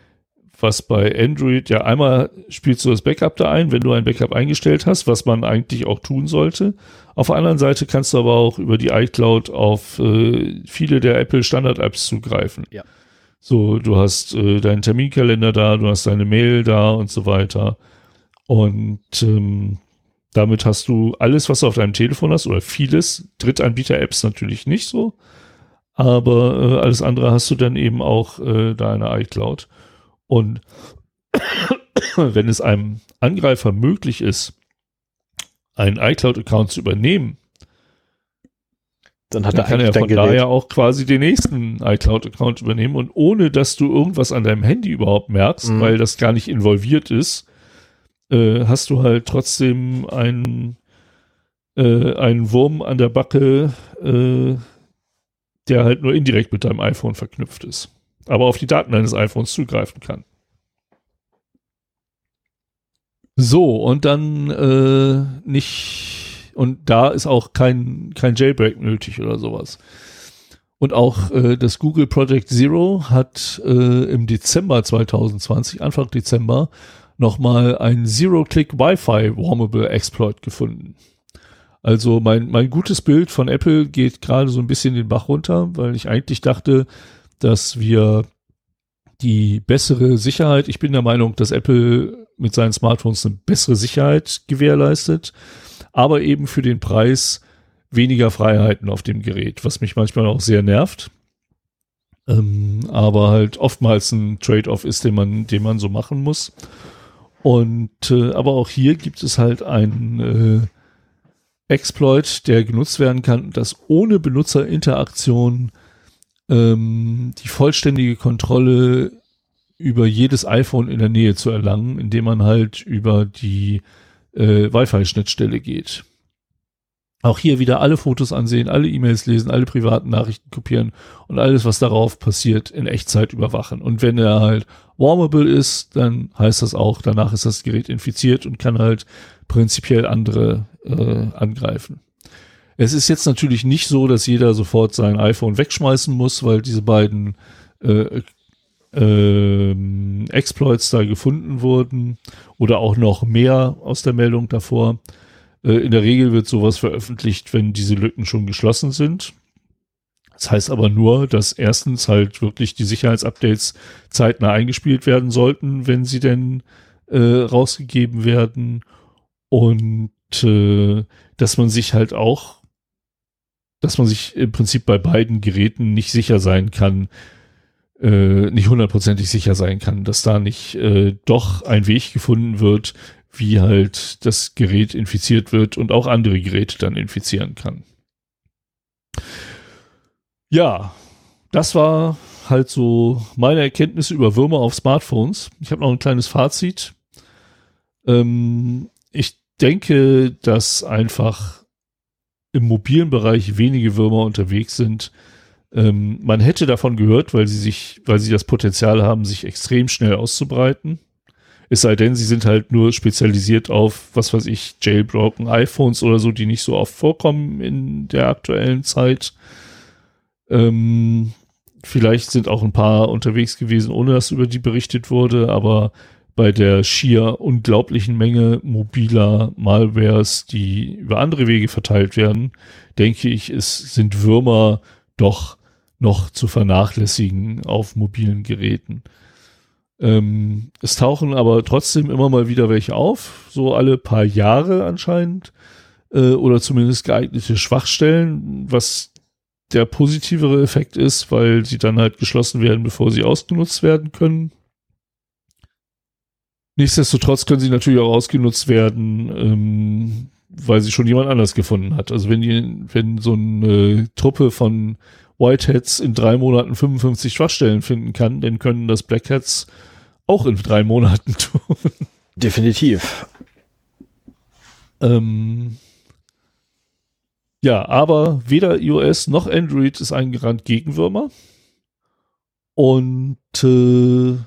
[SPEAKER 2] was bei Android, ja einmal spielst du das Backup da ein, wenn du ein Backup eingestellt hast, was man eigentlich auch tun sollte. Auf der anderen Seite kannst du aber auch über die iCloud auf äh, viele der Apple Standard Apps zugreifen.
[SPEAKER 1] Ja.
[SPEAKER 2] So, du hast äh, deinen Terminkalender da, du hast deine Mail da und so weiter. Und ähm, damit hast du alles, was du auf deinem Telefon hast, oder vieles, Drittanbieter-Apps natürlich nicht so, aber äh, alles andere hast du dann eben auch äh, deine iCloud. Und wenn es einem Angreifer möglich ist, einen iCloud-Account zu übernehmen,
[SPEAKER 1] dann, hat dann
[SPEAKER 2] er kann er von daher auch quasi den nächsten iCloud-Account übernehmen und ohne, dass du irgendwas an deinem Handy überhaupt merkst, mhm. weil das gar nicht involviert ist, äh, hast du halt trotzdem einen, äh, einen Wurm an der Backe, äh, der halt nur indirekt mit deinem iPhone verknüpft ist aber auf die Daten deines iPhones zugreifen kann. So, und dann äh, nicht, und da ist auch kein, kein Jailbreak nötig oder sowas. Und auch äh, das Google Project Zero hat äh, im Dezember 2020, Anfang Dezember, nochmal ein Zero-Click Wi-Fi Warmable Exploit gefunden. Also mein, mein gutes Bild von Apple geht gerade so ein bisschen den Bach runter, weil ich eigentlich dachte, dass wir die bessere Sicherheit, ich bin der Meinung, dass Apple mit seinen Smartphones eine bessere Sicherheit gewährleistet, aber eben für den Preis weniger Freiheiten auf dem Gerät, was mich manchmal auch sehr nervt. Ähm, aber halt oftmals ein Trade-off ist, den man, den man so machen muss. Und äh, aber auch hier gibt es halt einen äh, Exploit, der genutzt werden kann, das ohne Benutzerinteraktion ähm, die vollständige Kontrolle über jedes iPhone in der Nähe zu erlangen, indem man halt über die äh, Wi-Fi-Schnittstelle geht. Auch hier wieder alle Fotos ansehen, alle E-Mails lesen, alle privaten Nachrichten kopieren und alles, was darauf passiert, in Echtzeit überwachen. Und wenn er halt warmable ist, dann heißt das auch, danach ist das Gerät infiziert und kann halt prinzipiell andere äh, angreifen. Es ist jetzt natürlich nicht so, dass jeder sofort sein iPhone wegschmeißen muss, weil diese beiden äh, ähm, Exploits da gefunden wurden oder auch noch mehr aus der Meldung davor. Äh, in der Regel wird sowas veröffentlicht, wenn diese Lücken schon geschlossen sind. Das heißt aber nur, dass erstens halt wirklich die Sicherheitsupdates zeitnah eingespielt werden sollten, wenn sie denn äh, rausgegeben werden und äh, dass man sich halt auch, dass man sich im Prinzip bei beiden Geräten nicht sicher sein kann, äh, nicht hundertprozentig sicher sein kann, dass da nicht äh, doch ein Weg gefunden wird, wie halt das Gerät infiziert wird und auch andere Geräte dann infizieren kann. Ja, das war halt so meine Erkenntnisse über Würmer auf Smartphones. Ich habe noch ein kleines Fazit. Ähm, ich denke, dass einfach im mobilen Bereich wenige Würmer unterwegs sind. Ähm, man hätte davon gehört, weil sie sich, weil sie das Potenzial haben, sich extrem schnell auszubreiten. Es sei denn, sie sind halt nur spezialisiert auf, was weiß ich, jailbroken iPhones oder so, die nicht so oft vorkommen in der aktuellen Zeit. Ähm, vielleicht sind auch ein paar unterwegs gewesen, ohne dass über die berichtet wurde, aber bei der schier unglaublichen Menge mobiler Malwares, die über andere Wege verteilt werden, denke ich, es sind Würmer doch noch zu vernachlässigen auf mobilen Geräten. Ähm, es tauchen aber trotzdem immer mal wieder welche auf, so alle paar Jahre anscheinend, äh, oder zumindest geeignete Schwachstellen, was der positivere Effekt ist, weil sie dann halt geschlossen werden, bevor sie ausgenutzt werden können. Nichtsdestotrotz können sie natürlich auch ausgenutzt werden, ähm, weil sie schon jemand anders gefunden hat. Also wenn die, wenn so eine Truppe von Whiteheads in drei Monaten 55 Schwachstellen finden kann, dann können das Blackheads auch in drei Monaten tun.
[SPEAKER 1] Definitiv.
[SPEAKER 2] Ähm, ja, aber weder iOS noch Android ist eingerannt gegen Würmer. Und äh,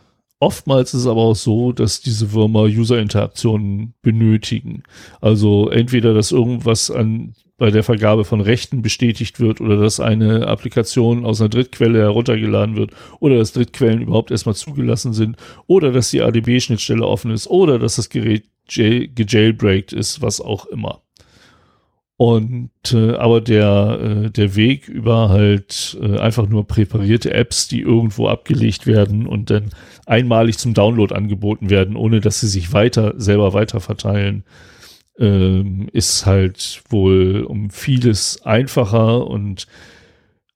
[SPEAKER 2] Oftmals ist es aber auch so, dass diese Würmer User-Interaktionen benötigen. Also entweder, dass irgendwas an, bei der Vergabe von Rechten bestätigt wird oder dass eine Applikation aus einer Drittquelle heruntergeladen wird oder dass Drittquellen überhaupt erstmal zugelassen sind oder dass die ADB-Schnittstelle offen ist oder dass das Gerät gejailbreakt ist, was auch immer. Und äh, aber der, äh, der Weg über halt äh, einfach nur präparierte Apps, die irgendwo abgelegt werden und dann einmalig zum Download angeboten werden, ohne dass sie sich weiter selber weiter verteilen, ähm, ist halt wohl um vieles einfacher. Und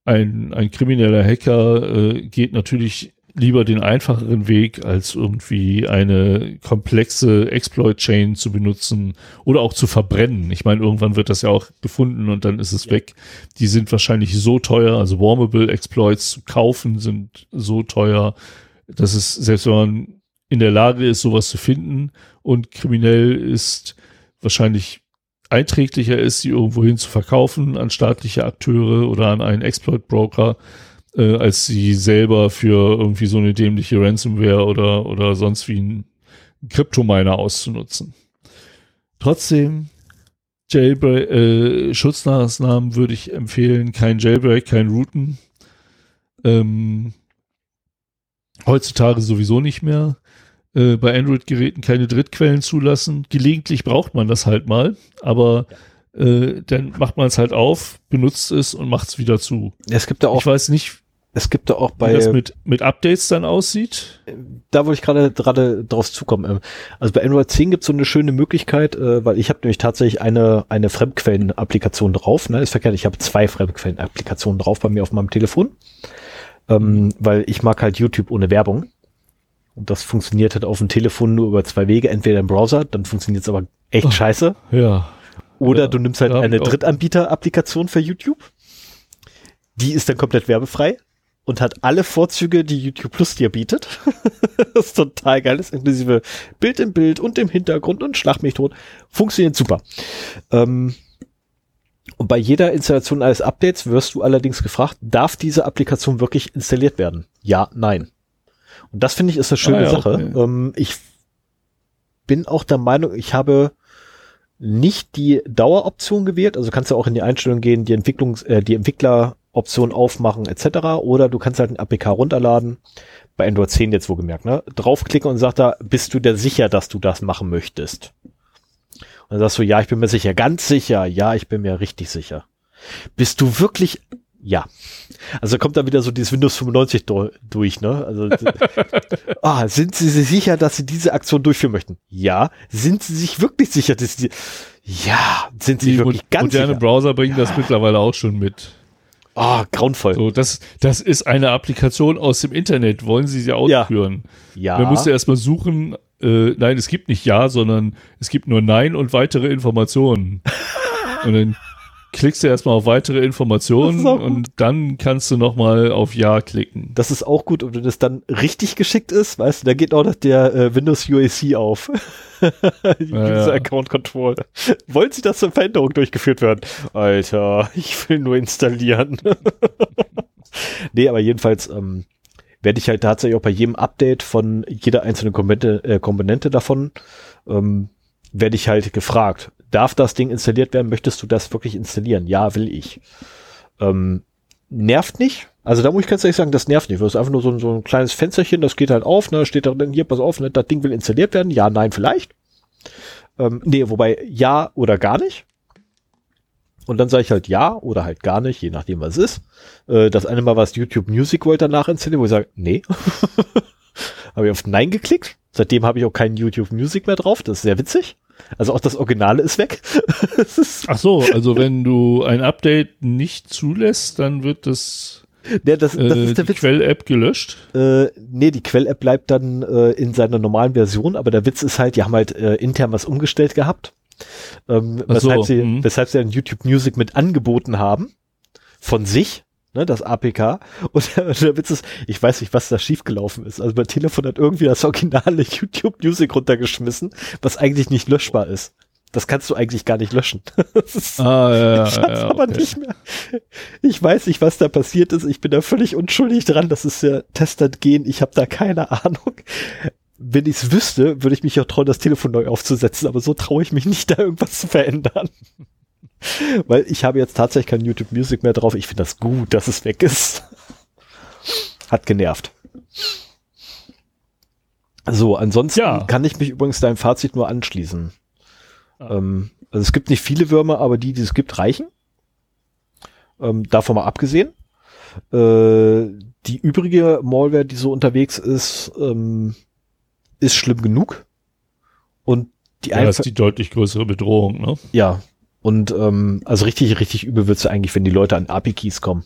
[SPEAKER 2] ein, ein krimineller Hacker äh, geht natürlich lieber den einfacheren Weg, als irgendwie eine komplexe Exploit-Chain zu benutzen oder auch zu verbrennen. Ich meine, irgendwann wird das ja auch gefunden und dann ist es ja. weg. Die sind wahrscheinlich so teuer, also Warmable Exploits zu kaufen sind so teuer, dass es, selbst wenn man in der Lage ist, sowas zu finden und kriminell ist, wahrscheinlich einträglicher ist, sie irgendwohin zu verkaufen an staatliche Akteure oder an einen Exploit-Broker, äh, als sie selber für irgendwie so eine dämliche Ransomware oder, oder sonst wie ein Kryptominer auszunutzen. Trotzdem, Jailbreak, äh, Schutznamen würde ich empfehlen, kein Jailbreak, kein Routen. Ähm, heutzutage sowieso nicht mehr. Äh, bei Android-Geräten keine Drittquellen zulassen. Gelegentlich braucht man das halt mal, aber äh, dann macht man es halt auf, benutzt es und macht es wieder zu.
[SPEAKER 1] Es gibt ja auch.
[SPEAKER 2] Ich weiß nicht,
[SPEAKER 1] es gibt da auch bei.
[SPEAKER 2] Wie das mit, mit Updates dann aussieht?
[SPEAKER 1] Da wollte ich gerade gerade drauf zukommen. Ähm, also bei Android 10 gibt es so eine schöne Möglichkeit, äh, weil ich habe nämlich tatsächlich eine, eine Fremdquellen-Applikation drauf. Ne? Ist verkehrt, ich habe zwei Fremdquellen-Applikationen drauf bei mir auf meinem Telefon. Ähm, weil ich mag halt YouTube ohne Werbung. Und das funktioniert halt auf dem Telefon nur über zwei Wege. Entweder im Browser, dann funktioniert es aber echt oh, scheiße.
[SPEAKER 2] Ja.
[SPEAKER 1] Oder ja, du nimmst halt eine Drittanbieter-Applikation für YouTube. Die ist dann komplett werbefrei und hat alle Vorzüge, die YouTube Plus dir bietet. das ist total geil, das inklusive Bild im Bild und im Hintergrund und Schlag mich tot. Funktioniert super. Ähm, und bei jeder Installation eines Updates wirst du allerdings gefragt, darf diese Applikation wirklich installiert werden? Ja, nein. Und das finde ich ist eine schöne ah, ja, Sache. Okay. Ähm, ich bin auch der Meinung, ich habe nicht die Daueroption gewählt. Also kannst du auch in die Einstellung gehen, die Entwicklungs, äh, die Entwickler Option aufmachen etc. Oder du kannst halt ein APK runterladen, bei Android 10 jetzt wo gemerkt, ne? Draufklicken und sagt da, bist du dir sicher, dass du das machen möchtest? Und dann sagst du, ja, ich bin mir sicher, ganz sicher, ja, ich bin mir richtig sicher. Bist du wirklich, ja. Also kommt da wieder so dieses Windows 95 do, durch, ne? Also, ah, sind Sie sich sicher, dass Sie diese Aktion durchführen möchten? Ja. Sind Sie sich wirklich sicher, dass Sie, ja, sind Sie
[SPEAKER 2] Die
[SPEAKER 1] wirklich ganz
[SPEAKER 2] moderne
[SPEAKER 1] sicher?
[SPEAKER 2] Browser bringen das mittlerweile auch schon mit.
[SPEAKER 1] Ah, grauenvoll.
[SPEAKER 2] So, das, das ist eine Applikation aus dem Internet. Wollen Sie sie ausführen?
[SPEAKER 1] ja.
[SPEAKER 2] Man müsste erstmal suchen, äh, nein, es gibt nicht Ja, sondern es gibt nur Nein und weitere Informationen. und dann klickst du erstmal auf weitere Informationen und dann kannst du nochmal auf Ja klicken.
[SPEAKER 1] Das ist auch gut, und wenn das dann richtig geschickt ist, weißt du, da geht auch noch der äh, Windows UAC auf. User
[SPEAKER 2] ja.
[SPEAKER 1] Account Control. Wollen Sie, dass zur Veränderung durchgeführt werden? Alter, ich will nur installieren. nee, aber jedenfalls ähm, werde ich halt tatsächlich auch bei jedem Update von jeder einzelnen Komponente, äh, Komponente davon, ähm, werde ich halt gefragt, darf das Ding installiert werden? Möchtest du das wirklich installieren? Ja, will ich. Ähm, nervt nicht. Also da muss ich ganz ehrlich sagen, das nervt nicht. Das ist einfach nur so ein, so ein kleines Fensterchen, das geht halt auf, ne, steht da drin, hier, pass auf, ne, das Ding will installiert werden. Ja, nein, vielleicht. Ähm, nee, wobei ja oder gar nicht. Und dann sage ich halt ja oder halt gar nicht, je nachdem was es ist. Äh, das eine Mal war es YouTube Music World danach installieren, wo ich sage, nee. habe ich auf Nein geklickt. Seitdem habe ich auch keinen YouTube Music mehr drauf. Das ist sehr witzig. Also auch das Originale ist weg. ist,
[SPEAKER 2] Ach so, also wenn du ein Update nicht zulässt, dann wird das,
[SPEAKER 1] nee, das, das
[SPEAKER 2] äh,
[SPEAKER 1] ist der
[SPEAKER 2] die. Quell-App gelöscht.
[SPEAKER 1] Äh, nee, die Quell-App bleibt dann äh, in seiner normalen Version, aber der Witz ist halt, die haben halt äh, intern was umgestellt gehabt. Ähm,
[SPEAKER 2] Ach so,
[SPEAKER 1] weshalb, sie,
[SPEAKER 2] mhm.
[SPEAKER 1] weshalb sie dann YouTube Music mit angeboten haben. Von sich, ne, das APK. Und der, der Witz ist, ich weiß nicht, was da schiefgelaufen ist. Also mein Telefon hat irgendwie das originale YouTube Music runtergeschmissen, was eigentlich nicht löschbar ist. Das kannst du eigentlich gar nicht löschen. Ist,
[SPEAKER 2] Ah, ja,
[SPEAKER 1] ich
[SPEAKER 2] ja,
[SPEAKER 1] aber
[SPEAKER 2] okay.
[SPEAKER 1] nicht mehr. Ich weiß nicht, was da passiert ist. Ich bin da völlig unschuldig dran. Das ist ja Testert gehen. Ich habe da keine Ahnung. Wenn ich es wüsste, würde ich mich auch trauen, das Telefon neu aufzusetzen. Aber so traue ich mich nicht, da irgendwas zu verändern. Weil ich habe jetzt tatsächlich kein YouTube Music mehr drauf. Ich finde das gut, dass es weg ist. Hat genervt. So, ansonsten
[SPEAKER 2] Ja.
[SPEAKER 1] kann ich mich übrigens deinem Fazit nur anschließen.
[SPEAKER 2] Ah.
[SPEAKER 1] Ähm, also es gibt nicht viele Würmer, aber die, die es gibt, reichen. Ähm, davon mal abgesehen. Äh, die übrige Malware, die so unterwegs ist, ähm, ist schlimm genug. Und die
[SPEAKER 2] Ja, das ist die deutlich größere Bedrohung, ne?
[SPEAKER 1] ja. Und ähm, also richtig, richtig übel wird's ja eigentlich, wenn die Leute an API-Keys kommen.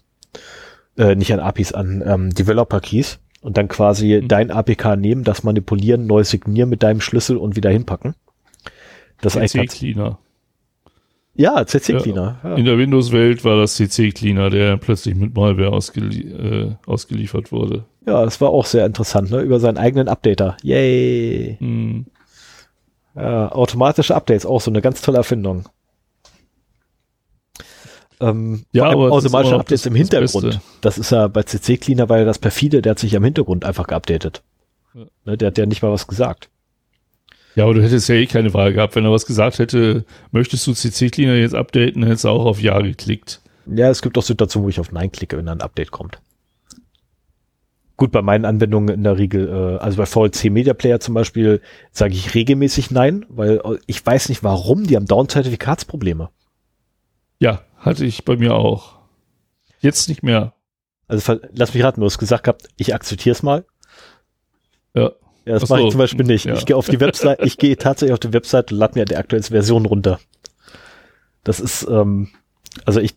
[SPEAKER 1] Äh, nicht an APIs, an ähm, Developer-Keys. Und dann quasi
[SPEAKER 2] Mhm.
[SPEAKER 1] dein APK nehmen, das manipulieren, neu signieren mit deinem Schlüssel und wieder hinpacken. Das
[SPEAKER 2] CC-Cleaner.
[SPEAKER 1] Ja, CC-Cleaner. Ja.
[SPEAKER 2] In der Windows-Welt war das CC-Cleaner, der plötzlich mit Malware ausgelie äh, ausgeliefert wurde.
[SPEAKER 1] ja, das war auch sehr interessant, ne? Über seinen eigenen Updater. Yay.
[SPEAKER 2] Hm.
[SPEAKER 1] Ja, automatische Updates, auch so eine ganz tolle Erfindung. Ähm,
[SPEAKER 2] Ja, aber noch
[SPEAKER 1] Updates
[SPEAKER 2] das-
[SPEAKER 1] im
[SPEAKER 2] das
[SPEAKER 1] Hintergrund.
[SPEAKER 2] Beste.
[SPEAKER 1] Das ist ja bei CC Cleaner, weil das perfide, der hat sich am Hintergrund einfach geupdatet.
[SPEAKER 2] Ja.
[SPEAKER 1] Ne, der hat ja nicht mal was gesagt.
[SPEAKER 2] Ja, aber du hättest ja eh keine Wahl gehabt. Wenn er was gesagt hätte, möchtest du CC-Cleaner jetzt updaten, hättest du auch auf Ja geklickt.
[SPEAKER 1] Ja, es gibt auch Situationen, wo ich auf Nein klicke, wenn dann ein Update kommt. Gut, bei meinen Anwendungen in der Regel, äh, also bei VLC Media Player zum Beispiel, sage ich regelmäßig Nein, weil äh, ich weiß nicht warum, die haben Down-Zertifikatsprobleme.
[SPEAKER 2] Ja, hatte ich bei mir auch. Jetzt nicht mehr.
[SPEAKER 1] Also lass mich raten, du hast gesagt gehabt, ich akzeptiere es mal.
[SPEAKER 2] Ja.
[SPEAKER 1] Ja, das
[SPEAKER 2] Ach
[SPEAKER 1] mache ich zum Beispiel nicht.
[SPEAKER 2] ja.
[SPEAKER 1] Ich gehe auf die Website, ich gehe tatsächlich auf die Website und lade mir die aktuellste Version runter. Das ist, ähm, also ich,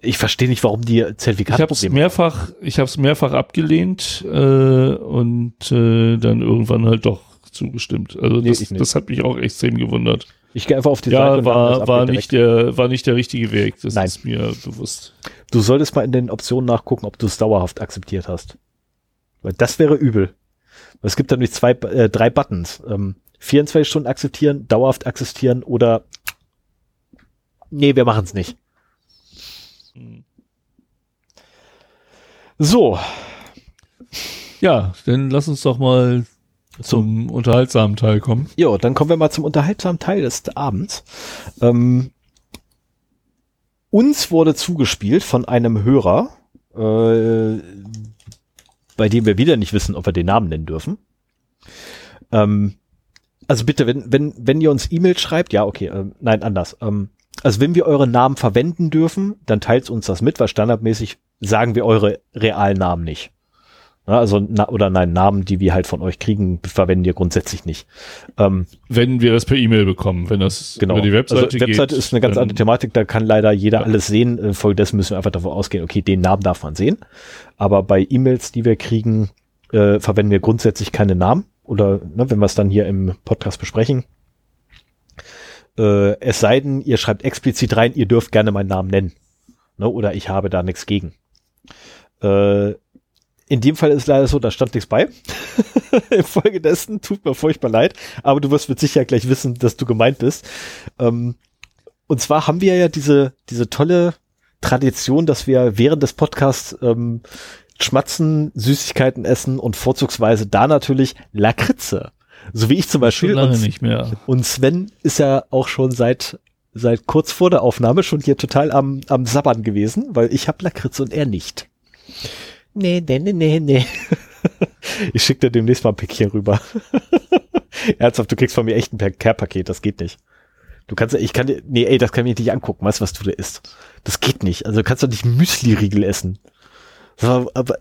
[SPEAKER 1] ich verstehe nicht, warum die
[SPEAKER 2] Ich habe es mehrfach, ich habe es mehrfach abgelehnt äh, und äh, dann irgendwann halt doch zugestimmt. Also das, das hat mich auch extrem gewundert.
[SPEAKER 1] Ich gehe einfach auf die Seite
[SPEAKER 2] Ja,
[SPEAKER 1] mir das
[SPEAKER 2] war, war nicht der, war nicht der richtige Weg. Das
[SPEAKER 1] Nein.
[SPEAKER 2] ist mir bewusst.
[SPEAKER 1] Du solltest mal in den Optionen nachgucken, ob du es dauerhaft akzeptiert hast. Weil das wäre übel. Es gibt nämlich zwei, äh, drei Buttons. Ähm, 24 Stunden akzeptieren, dauerhaft akzeptieren oder nee, wir machen es nicht. So,
[SPEAKER 2] Ja, dann lass uns doch mal zum unterhaltsamen Teil kommen.
[SPEAKER 1] jo, dann kommen wir mal zum unterhaltsamen Teil des Abends. Ähm, uns wurde zugespielt von einem Hörer, äh, bei dem wir wieder nicht wissen, ob wir den Namen nennen dürfen. Ähm, also bitte, wenn, wenn, wenn ihr uns E-Mail schreibt, ja, okay, äh, nein, anders. Ähm, also wenn wir eure Namen verwenden dürfen, dann teilt uns das mit, weil standardmäßig sagen wir eure realen Namen nicht. Ja, also na, oder nein, Namen, die wir halt von euch kriegen, verwenden wir grundsätzlich nicht.
[SPEAKER 2] Ähm, wenn wir das per E-Mail bekommen, wenn das
[SPEAKER 1] genau. über die Webseite also, Webseite ist eine ganz andere Thematik, da kann leider jeder ja. alles sehen. Infolgedessen müssen wir einfach davon ausgehen, okay, den Namen darf man sehen. Aber bei E-Mails, die wir kriegen, äh, verwenden wir grundsätzlich keine Namen. Oder ne, wenn wir es dann hier im Podcast besprechen. Äh, es sei denn, ihr schreibt explizit rein, ihr dürft gerne meinen Namen nennen. Ne, oder ich habe da nichts gegen. Äh, in dem Fall ist es leider so, da stand nichts bei. Infolgedessen tut mir furchtbar leid, aber du wirst mit Sicherheit gleich wissen, dass du gemeint bist. Ähm, und zwar haben wir ja diese, diese tolle Tradition, dass wir während des Podcasts ähm, schmatzen, Süßigkeiten essen und vorzugsweise da natürlich Lakritze. So wie ich zum Beispiel.
[SPEAKER 2] Schon lange und, nicht mehr.
[SPEAKER 1] Und Sven ist ja auch schon seit seit kurz vor der Aufnahme schon hier total am, am Sabbern gewesen, weil ich habe Lakritze und er nicht. Nee, nee, nee, nee, nee. ich schicke dir demnächst mal ein Päckchen rüber. Ernsthaft, du kriegst von mir echt ein Care-Paket, das geht nicht. Du kannst, ich kann dir, nee, ey, das kann ich nicht angucken, weißt du, was du da isst. Das geht nicht. Also du kannst doch nicht Müsli-Riegel essen. So, aber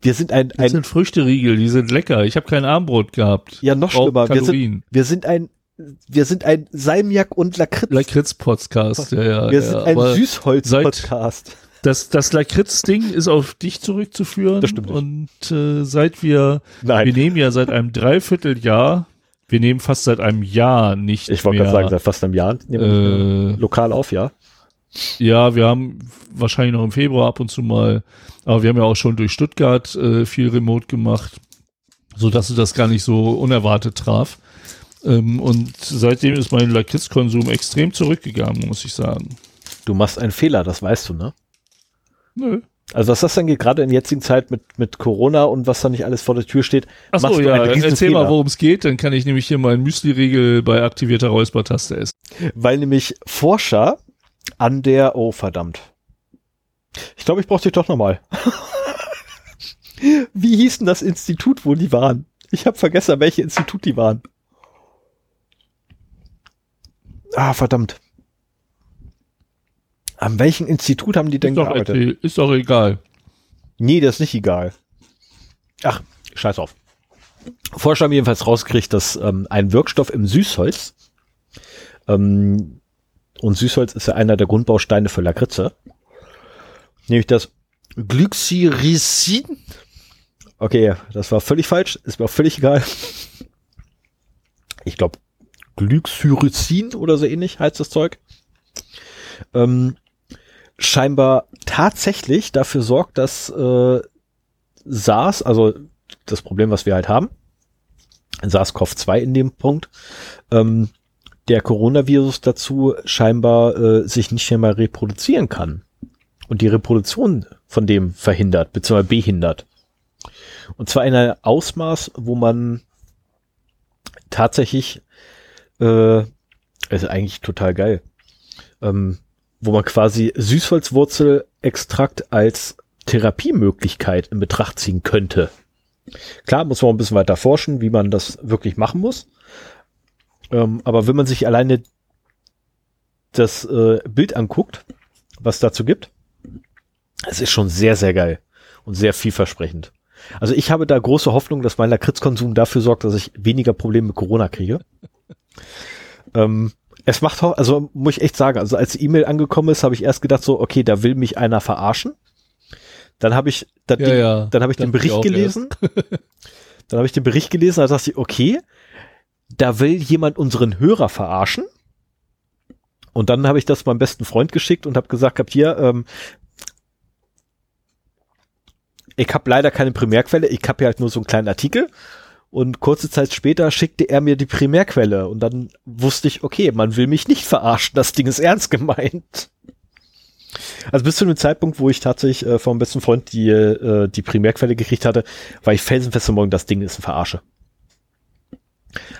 [SPEAKER 1] wir sind ein, ein
[SPEAKER 2] das sind Früchteriegel, die sind lecker. Ich habe kein Armbrot gehabt.
[SPEAKER 1] Ja, noch schlimmer. Wir sind, wir sind ein wir sind ein Salmiak und Lakritz.
[SPEAKER 2] Lakritz-Podcast, ja, ja.
[SPEAKER 1] Wir ja, sind ein Süßholz-Podcast
[SPEAKER 2] das, das Lakritz-Ding ist auf dich zurückzuführen.
[SPEAKER 1] Das stimmt. Nicht.
[SPEAKER 2] Und äh, seit wir, Nein. wir nehmen ja seit einem Dreivierteljahr, wir nehmen fast seit einem Jahr nicht
[SPEAKER 1] Ich wollte gerade sagen, seit fast einem Jahr nehmen äh, lokal auf, ja.
[SPEAKER 2] Ja, wir haben wahrscheinlich noch im Februar ab und zu mal, aber wir haben ja auch schon durch Stuttgart äh, viel Remote gemacht, so dass du das gar nicht so unerwartet traf. Ähm, und seitdem ist mein Lakritzkonsum extrem zurückgegangen, muss ich sagen.
[SPEAKER 1] Du machst einen Fehler, das weißt du, ne?
[SPEAKER 2] Nö.
[SPEAKER 1] Also was das dann geht, gerade in der jetzigen Zeit mit, mit Corona und was da nicht alles vor der Tür steht.
[SPEAKER 2] Achso, ja, erzähl Fehler. mal, worum es geht, dann kann ich nämlich hier meinen Müsli-Riegel bei aktivierter Räuspertaste essen.
[SPEAKER 1] Weil nämlich Forscher an der, oh verdammt. Ich glaube, ich brauche dich doch nochmal. Wie hieß denn das Institut, wo die waren? Ich habe vergessen, welche Institut die waren. Ah, verdammt. An welchem Institut haben die denn
[SPEAKER 2] ist doch gearbeitet? Erzähl, ist doch egal.
[SPEAKER 1] Nee, das ist nicht egal. Ach, scheiß auf. Forscher haben jedenfalls rausgekriegt, dass ähm, ein Wirkstoff im Süßholz, ähm, und Süßholz ist ja einer der Grundbausteine für Lakritze, nämlich das Glycyrrhizin. Okay, das war völlig falsch, ist mir auch völlig egal. Ich glaube, Glycyrrhizin oder so ähnlich heißt das Zeug. Ähm, scheinbar tatsächlich dafür sorgt, dass äh, SARS, also das Problem, was wir halt haben, SARS-CoV-2 in dem Punkt, ähm, der Coronavirus dazu scheinbar äh, sich nicht mehr mal reproduzieren kann und die Reproduktion von dem verhindert bzw. behindert. Und zwar in einem Ausmaß, wo man tatsächlich, äh, ist eigentlich total geil. Ähm, wo man quasi Süßholzwurzelextrakt als Therapiemöglichkeit in Betracht ziehen könnte. Klar, muss man ein bisschen weiter forschen, wie man das wirklich machen muss. Ähm, aber wenn man sich alleine das äh, Bild anguckt, was dazu gibt, es ist schon sehr, sehr geil und sehr vielversprechend. Also ich habe da große Hoffnung, dass mein Lakritzkonsum dafür sorgt, dass ich weniger Probleme mit Corona kriege. ähm, es macht auch, also muss ich echt sagen, also als die E-Mail angekommen ist, habe ich erst gedacht so, okay, da will mich einer verarschen. Dann habe ich, dann, ja, ja. dann habe ich den Bericht gelesen. dann habe ich den Bericht gelesen, da dachte ich, okay, da will jemand unseren Hörer verarschen. Und dann habe ich das meinem besten Freund geschickt und habe gesagt, habt hier, ähm, ich habe leider keine Primärquelle, ich habe ja halt nur so einen kleinen Artikel und kurze Zeit später schickte er mir die Primärquelle und dann wusste ich, okay, man will mich nicht verarschen, das Ding ist ernst gemeint. Also bis zu dem Zeitpunkt, wo ich tatsächlich äh, vom besten Freund die, äh, die Primärquelle gekriegt hatte, war ich felsenfest Morgen, das Ding ist ein Verarsche.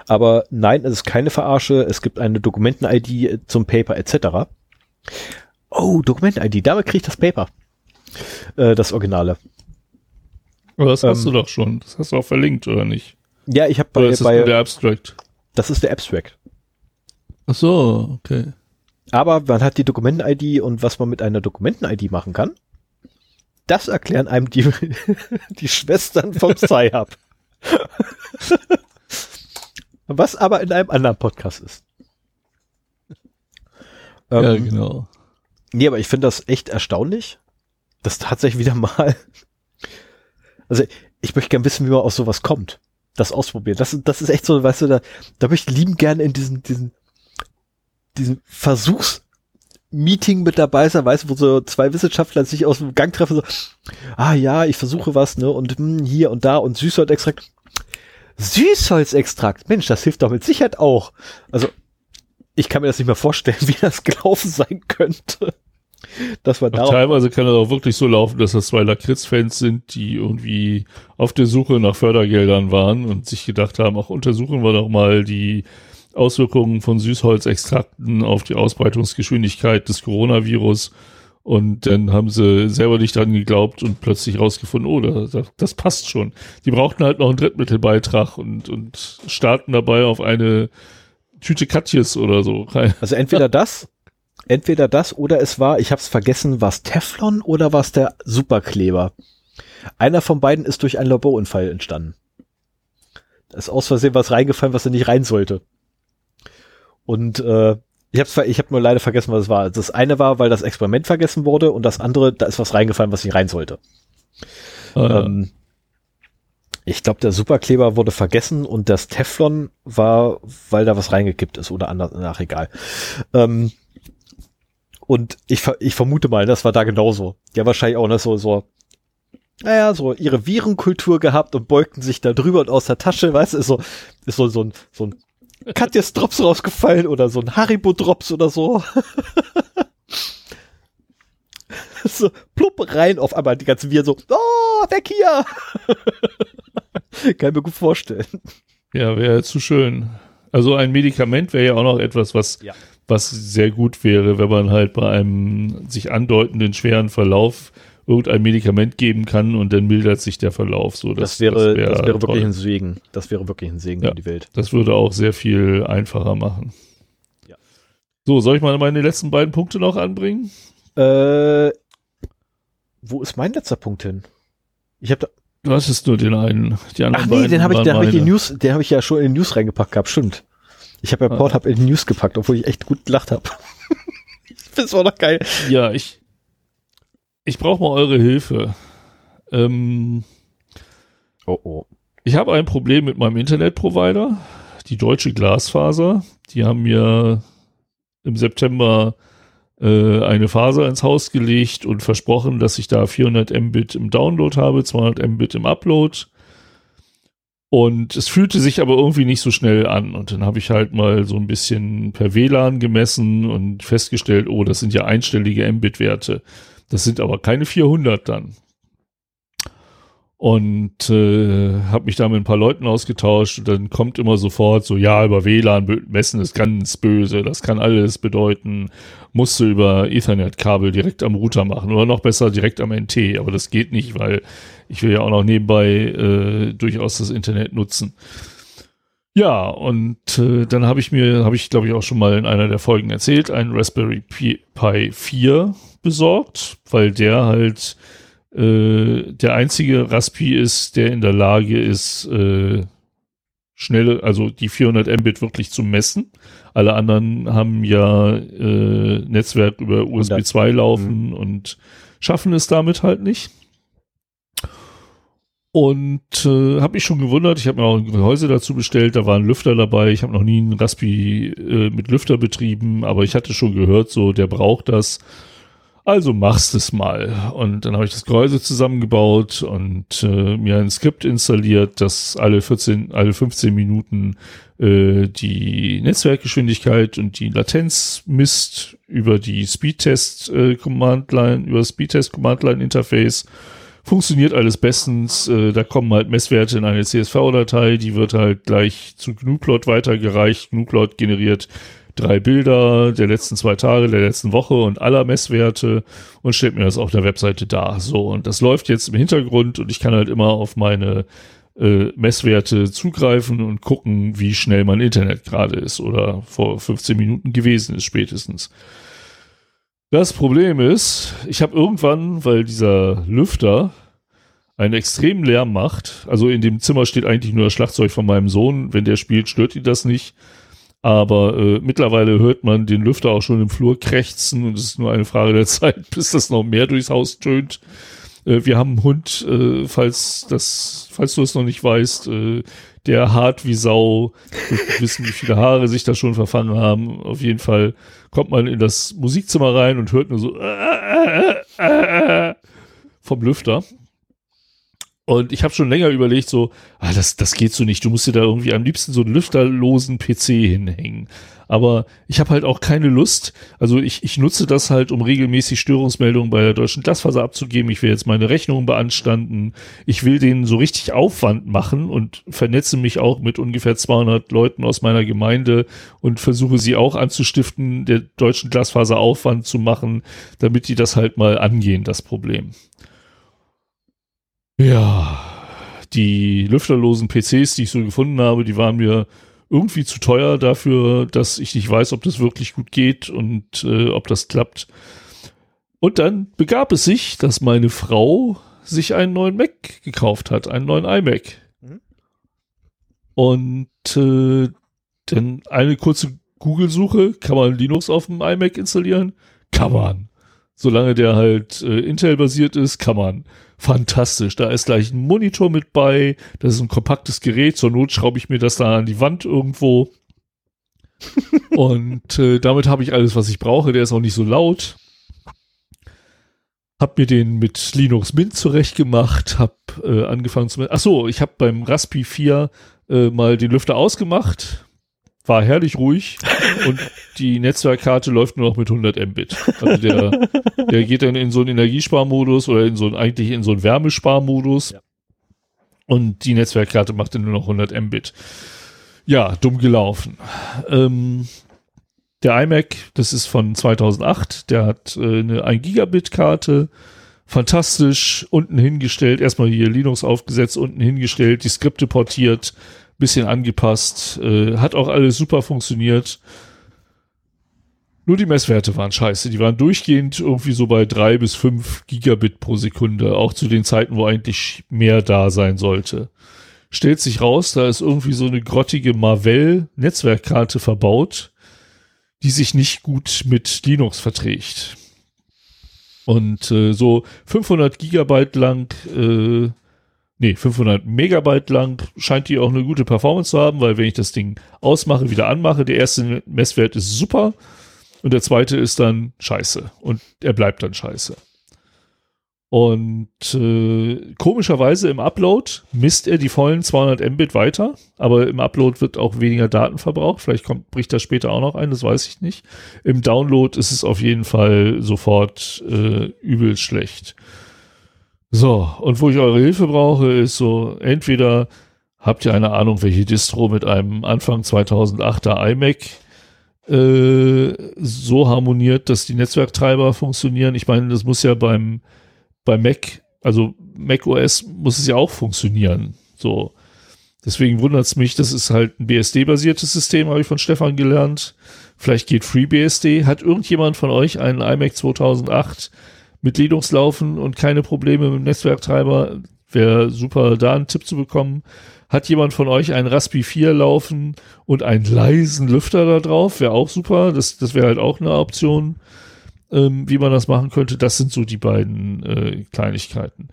[SPEAKER 1] Aber nein, es ist keine Verarsche, es gibt eine Dokumenten-ID zum Paper etc. Oh, Dokument-ID, damit kriege ich das Paper. Äh, das Originale.
[SPEAKER 2] Aber das hast ähm, du doch schon. Das hast du auch verlinkt, oder nicht?
[SPEAKER 1] Ja, ich habe
[SPEAKER 2] bei, ist bei der Abstract.
[SPEAKER 1] Das ist der Abstract.
[SPEAKER 2] Ach so, okay.
[SPEAKER 1] Aber man hat die Dokumenten-ID und was man mit einer Dokumenten-ID machen kann, das erklären einem die, die Schwestern vom Sci-Hub. was aber in einem anderen Podcast ist.
[SPEAKER 2] ja, ähm, genau.
[SPEAKER 1] Nee, aber ich finde das echt erstaunlich, dass tatsächlich wieder mal. Also, ich möchte gerne wissen, wie man aus sowas kommt. Das ausprobieren. Das, das ist echt so, weißt du, da, da möchte ich lieben gerne in diesen, diesen, diesen Versuchsmeeting mit dabei sein, weißt du, wo so zwei Wissenschaftler sich aus dem Gang treffen, so, ah ja, ich versuche was, ne, und hm, hier und da und Süßholzextrakt. Süßholzextrakt, Mensch, das hilft doch mit Sicherheit auch. Also, ich kann mir das nicht mehr vorstellen, wie das gelaufen sein könnte.
[SPEAKER 2] Das war teilweise kann das auch wirklich so laufen, dass das zwei Lakritz-Fans sind, die irgendwie auf der Suche nach Fördergeldern waren und sich gedacht haben, auch untersuchen wir doch mal die Auswirkungen von Süßholzextrakten auf die Ausbreitungsgeschwindigkeit des Coronavirus. Und dann haben sie selber nicht dran geglaubt und plötzlich rausgefunden, oh, das, das passt schon. Die brauchten halt noch einen Drittmittelbeitrag und, und starten dabei auf eine Tüte Katjes oder so.
[SPEAKER 1] Also entweder das, entweder das oder es war, ich habe es vergessen, was Teflon oder was der Superkleber. Einer von beiden ist durch einen Laborunfall entstanden. Da ist aus Versehen was reingefallen, was er nicht rein sollte. Und äh, ich habe ich hab nur leider vergessen, was es war. Das eine war, weil das Experiment vergessen wurde und das andere, da ist was reingefallen, was nicht rein sollte. Ah, ähm, ich glaube, der Superkleber wurde vergessen und das Teflon war, weil da was reingekippt ist oder anders, nach egal. Ähm, und ich, ich vermute mal, das war da genauso. Ja, wahrscheinlich auch ne, so, so, naja, so ihre Virenkultur gehabt und beugten sich da drüber und aus der Tasche, weißt du, ist so, ist so, so ein, so ein Katjes Drops rausgefallen oder so ein Haribo Drops oder so. so, plupp rein auf einmal die ganzen Viren so, oh, weg hier! Kann ich mir gut vorstellen.
[SPEAKER 2] Ja, wäre zu schön. Also ein Medikament wäre ja auch noch etwas, was, ja. Was sehr gut wäre, wenn man halt bei einem sich andeutenden schweren Verlauf irgendein Medikament geben kann und dann mildert sich der Verlauf. So,
[SPEAKER 1] das, das wäre, das wäre, das wäre wirklich ein Segen. Das wäre wirklich ein Segen ja, für die Welt.
[SPEAKER 2] Das würde auch sehr viel einfacher machen. Ja. So, soll ich mal meine letzten beiden Punkte noch anbringen?
[SPEAKER 1] Äh, wo ist mein letzter Punkt hin? Ich habe da
[SPEAKER 2] Du hattest nur den einen. Die anderen
[SPEAKER 1] Ach nee, den habe ich, den hab ich News, den habe ich ja schon in News reingepackt gehabt, stimmt. Ich habe ja. Pornhub in News gepackt, obwohl ich echt gut gelacht habe. ich find's auch noch geil.
[SPEAKER 2] Ja, ich ich brauche mal eure Hilfe. Ähm,
[SPEAKER 1] oh oh.
[SPEAKER 2] Ich habe ein Problem mit meinem Internetprovider, die Deutsche Glasfaser. Die haben mir im September äh, eine Faser ins Haus gelegt und versprochen, dass ich da 400 Mbit im Download habe, 200 Mbit im Upload. Und es fühlte sich aber irgendwie nicht so schnell an. Und dann habe ich halt mal so ein bisschen per WLAN gemessen und festgestellt, oh, das sind ja einstellige Mbit-Werte. Das sind aber keine 400 dann und äh, habe mich da mit ein paar Leuten ausgetauscht und dann kommt immer sofort so, ja, über WLAN messen ist ganz böse, das kann alles bedeuten, musst du über Ethernet-Kabel direkt am Router machen oder noch besser direkt am NT, aber das geht nicht, weil ich will ja auch noch nebenbei äh, durchaus das Internet nutzen. Ja, und äh, dann habe ich mir, habe ich glaube ich auch schon mal in einer der Folgen erzählt, einen Raspberry Pi 4 besorgt, weil der halt äh, der einzige Raspi ist, der in der Lage ist, äh, schnelle, also die 400 Mbit wirklich zu messen. Alle anderen haben ja äh, Netzwerk über USB 2 laufen mhm. und schaffen es damit halt nicht. Und äh, habe mich schon gewundert, ich habe mir auch ein Gehäuse dazu bestellt, da war ein Lüfter dabei. Ich habe noch nie einen Raspi äh, mit Lüfter betrieben, aber ich hatte schon gehört, so der braucht das. Also machst es mal. Und dann habe ich das Gehäuse zusammengebaut und äh, mir ein Skript installiert, das alle 14, alle 15 Minuten äh, die Netzwerkgeschwindigkeit und die Latenz misst über die Speedtest äh, Command Line, über Speedtest Command Line Interface. Funktioniert alles bestens. Äh, da kommen halt Messwerte in eine CSV-Datei, die wird halt gleich zu GNUplot weitergereicht. GNUplot generiert drei Bilder der letzten zwei Tage, der letzten Woche und aller Messwerte und stellt mir das auf der Webseite dar. So, und das läuft jetzt im Hintergrund und ich kann halt immer auf meine äh, Messwerte zugreifen und gucken, wie schnell mein Internet gerade ist oder vor 15 Minuten gewesen ist spätestens. Das Problem ist, ich habe irgendwann, weil dieser Lüfter einen extremen Lärm macht, also in dem Zimmer steht eigentlich nur das Schlagzeug von meinem Sohn, wenn der spielt, stört ihn das nicht. Aber äh, mittlerweile hört man den Lüfter auch schon im Flur krächzen und es ist nur eine Frage der Zeit, bis das noch mehr durchs Haus tönt. Äh, wir haben einen Hund, äh, falls das, falls du es noch nicht weißt, äh, der hart wie Sau. Wir wissen, wie viele Haare sich da schon verfangen haben. Auf jeden Fall kommt man in das Musikzimmer rein und hört nur so äh, äh, äh, vom Lüfter. Und ich habe schon länger überlegt, so, ah, das, das geht so nicht. Du musst dir da irgendwie am liebsten so einen lüfterlosen PC hinhängen. Aber ich habe halt auch keine Lust. Also ich, ich nutze das halt, um regelmäßig Störungsmeldungen bei der deutschen Glasfaser abzugeben. Ich will jetzt meine Rechnungen beanstanden. Ich will denen so richtig Aufwand machen und vernetze mich auch mit ungefähr 200 Leuten aus meiner Gemeinde und versuche sie auch anzustiften, der deutschen Glasfaser Aufwand zu machen, damit die das halt mal angehen, das Problem. Ja, die lüfterlosen PCs, die ich so gefunden habe, die waren mir irgendwie zu teuer dafür, dass ich nicht weiß, ob das wirklich gut geht und äh, ob das klappt. Und dann begab es sich, dass meine Frau sich einen neuen Mac gekauft hat, einen neuen iMac. Mhm. Und äh, dann eine kurze Google-Suche, kann man Linux auf dem iMac installieren? Kann man. Solange der halt äh, Intel-basiert ist, kann man fantastisch. Da ist gleich ein Monitor mit bei, das ist ein kompaktes Gerät, zur Not schraube ich mir das da an die Wand irgendwo. und äh, damit habe ich alles, was ich brauche. Der ist auch nicht so laut. Hab mir den mit Linux Mint zurechtgemacht, hab äh, angefangen zu. Ach so, ich habe beim Raspi 4 äh, mal den Lüfter ausgemacht, war herrlich ruhig und die Netzwerkkarte läuft nur noch mit 100 Mbit. Also der, der geht dann in so einen Energiesparmodus oder in so einen, eigentlich in so einen Wärmesparmodus. Ja. Und die Netzwerkkarte macht dann nur noch 100 Mbit. Ja, dumm gelaufen. Ähm, der iMac, das ist von 2008, der hat äh, eine 1 Gigabit Karte. Fantastisch, unten hingestellt, erstmal hier Linux aufgesetzt, unten hingestellt, die Skripte portiert, bisschen angepasst, äh, hat auch alles super funktioniert. Nur die Messwerte waren scheiße. Die waren durchgehend irgendwie so bei drei bis fünf Gigabit pro Sekunde, auch zu den Zeiten, wo eigentlich mehr da sein sollte. Stellt sich raus, da ist irgendwie so eine grottige Marvell-Netzwerkkarte verbaut, die sich nicht gut mit Linux verträgt. Und äh, so 500 Gigabyte lang äh, nee, 500 Megabyte lang scheint die auch eine gute Performance zu haben, weil wenn ich das Ding ausmache, wieder anmache, der erste Messwert ist super und der zweite ist dann scheiße und er bleibt dann scheiße. Und äh, komischerweise im Upload misst er die vollen 200 Mbit weiter, aber im Upload wird auch weniger Daten verbraucht. Vielleicht kommt, bricht das später auch noch ein, das weiß ich nicht. Im Download ist es auf jeden Fall sofort äh, übel schlecht. So, und wo ich eure Hilfe brauche, ist so, entweder habt ihr eine Ahnung, welche Distro mit einem Anfang 2008er iMac äh, so harmoniert, dass die Netzwerktreiber funktionieren. Ich meine, das muss ja beim, beim Mac, also Mac OS muss es ja auch funktionieren. So. Deswegen wundert es mich, das ist halt ein BSD-basiertes System, habe ich von Stefan gelernt. Vielleicht geht FreeBSD. Hat irgendjemand von euch einen iMac 2008 mit Linux laufen und keine Probleme mit dem Netzwerktreiber. Wäre super, da einen Tipp zu bekommen. Hat jemand von euch einen Raspi 4 laufen und einen leisen Lüfter da drauf? Wäre auch super. Das, das wäre halt auch eine Option, ähm, wie man das machen könnte. Das sind so die beiden äh, Kleinigkeiten.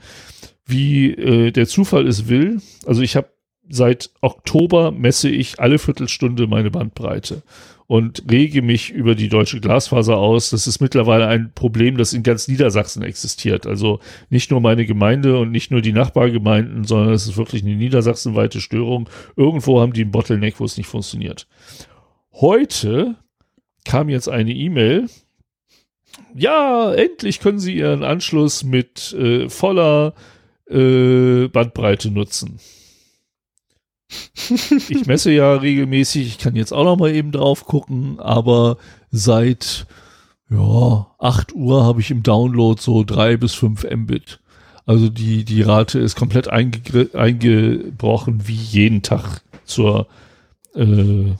[SPEAKER 2] Wie äh, der Zufall es will. Also ich habe seit Oktober messe ich alle Viertelstunde meine Bandbreite und rege mich über die deutsche Glasfaser aus. Das ist mittlerweile ein Problem, das in ganz Niedersachsen existiert. Also nicht nur meine Gemeinde und nicht nur die Nachbargemeinden, sondern es ist wirklich eine niedersachsenweite Störung. Irgendwo haben die einen Bottleneck, wo es nicht funktioniert. Heute kam jetzt eine E-Mail. Ja, endlich können Sie Ihren Anschluss mit äh, voller äh, Bandbreite nutzen. Ich messe ja regelmäßig, ich kann jetzt auch noch mal eben drauf gucken, aber seit ja, 8 Uhr habe ich im Download so drei bis fünf Mbit. Also die, die Rate ist komplett einge eingebrochen wie jeden Tag zur, äh,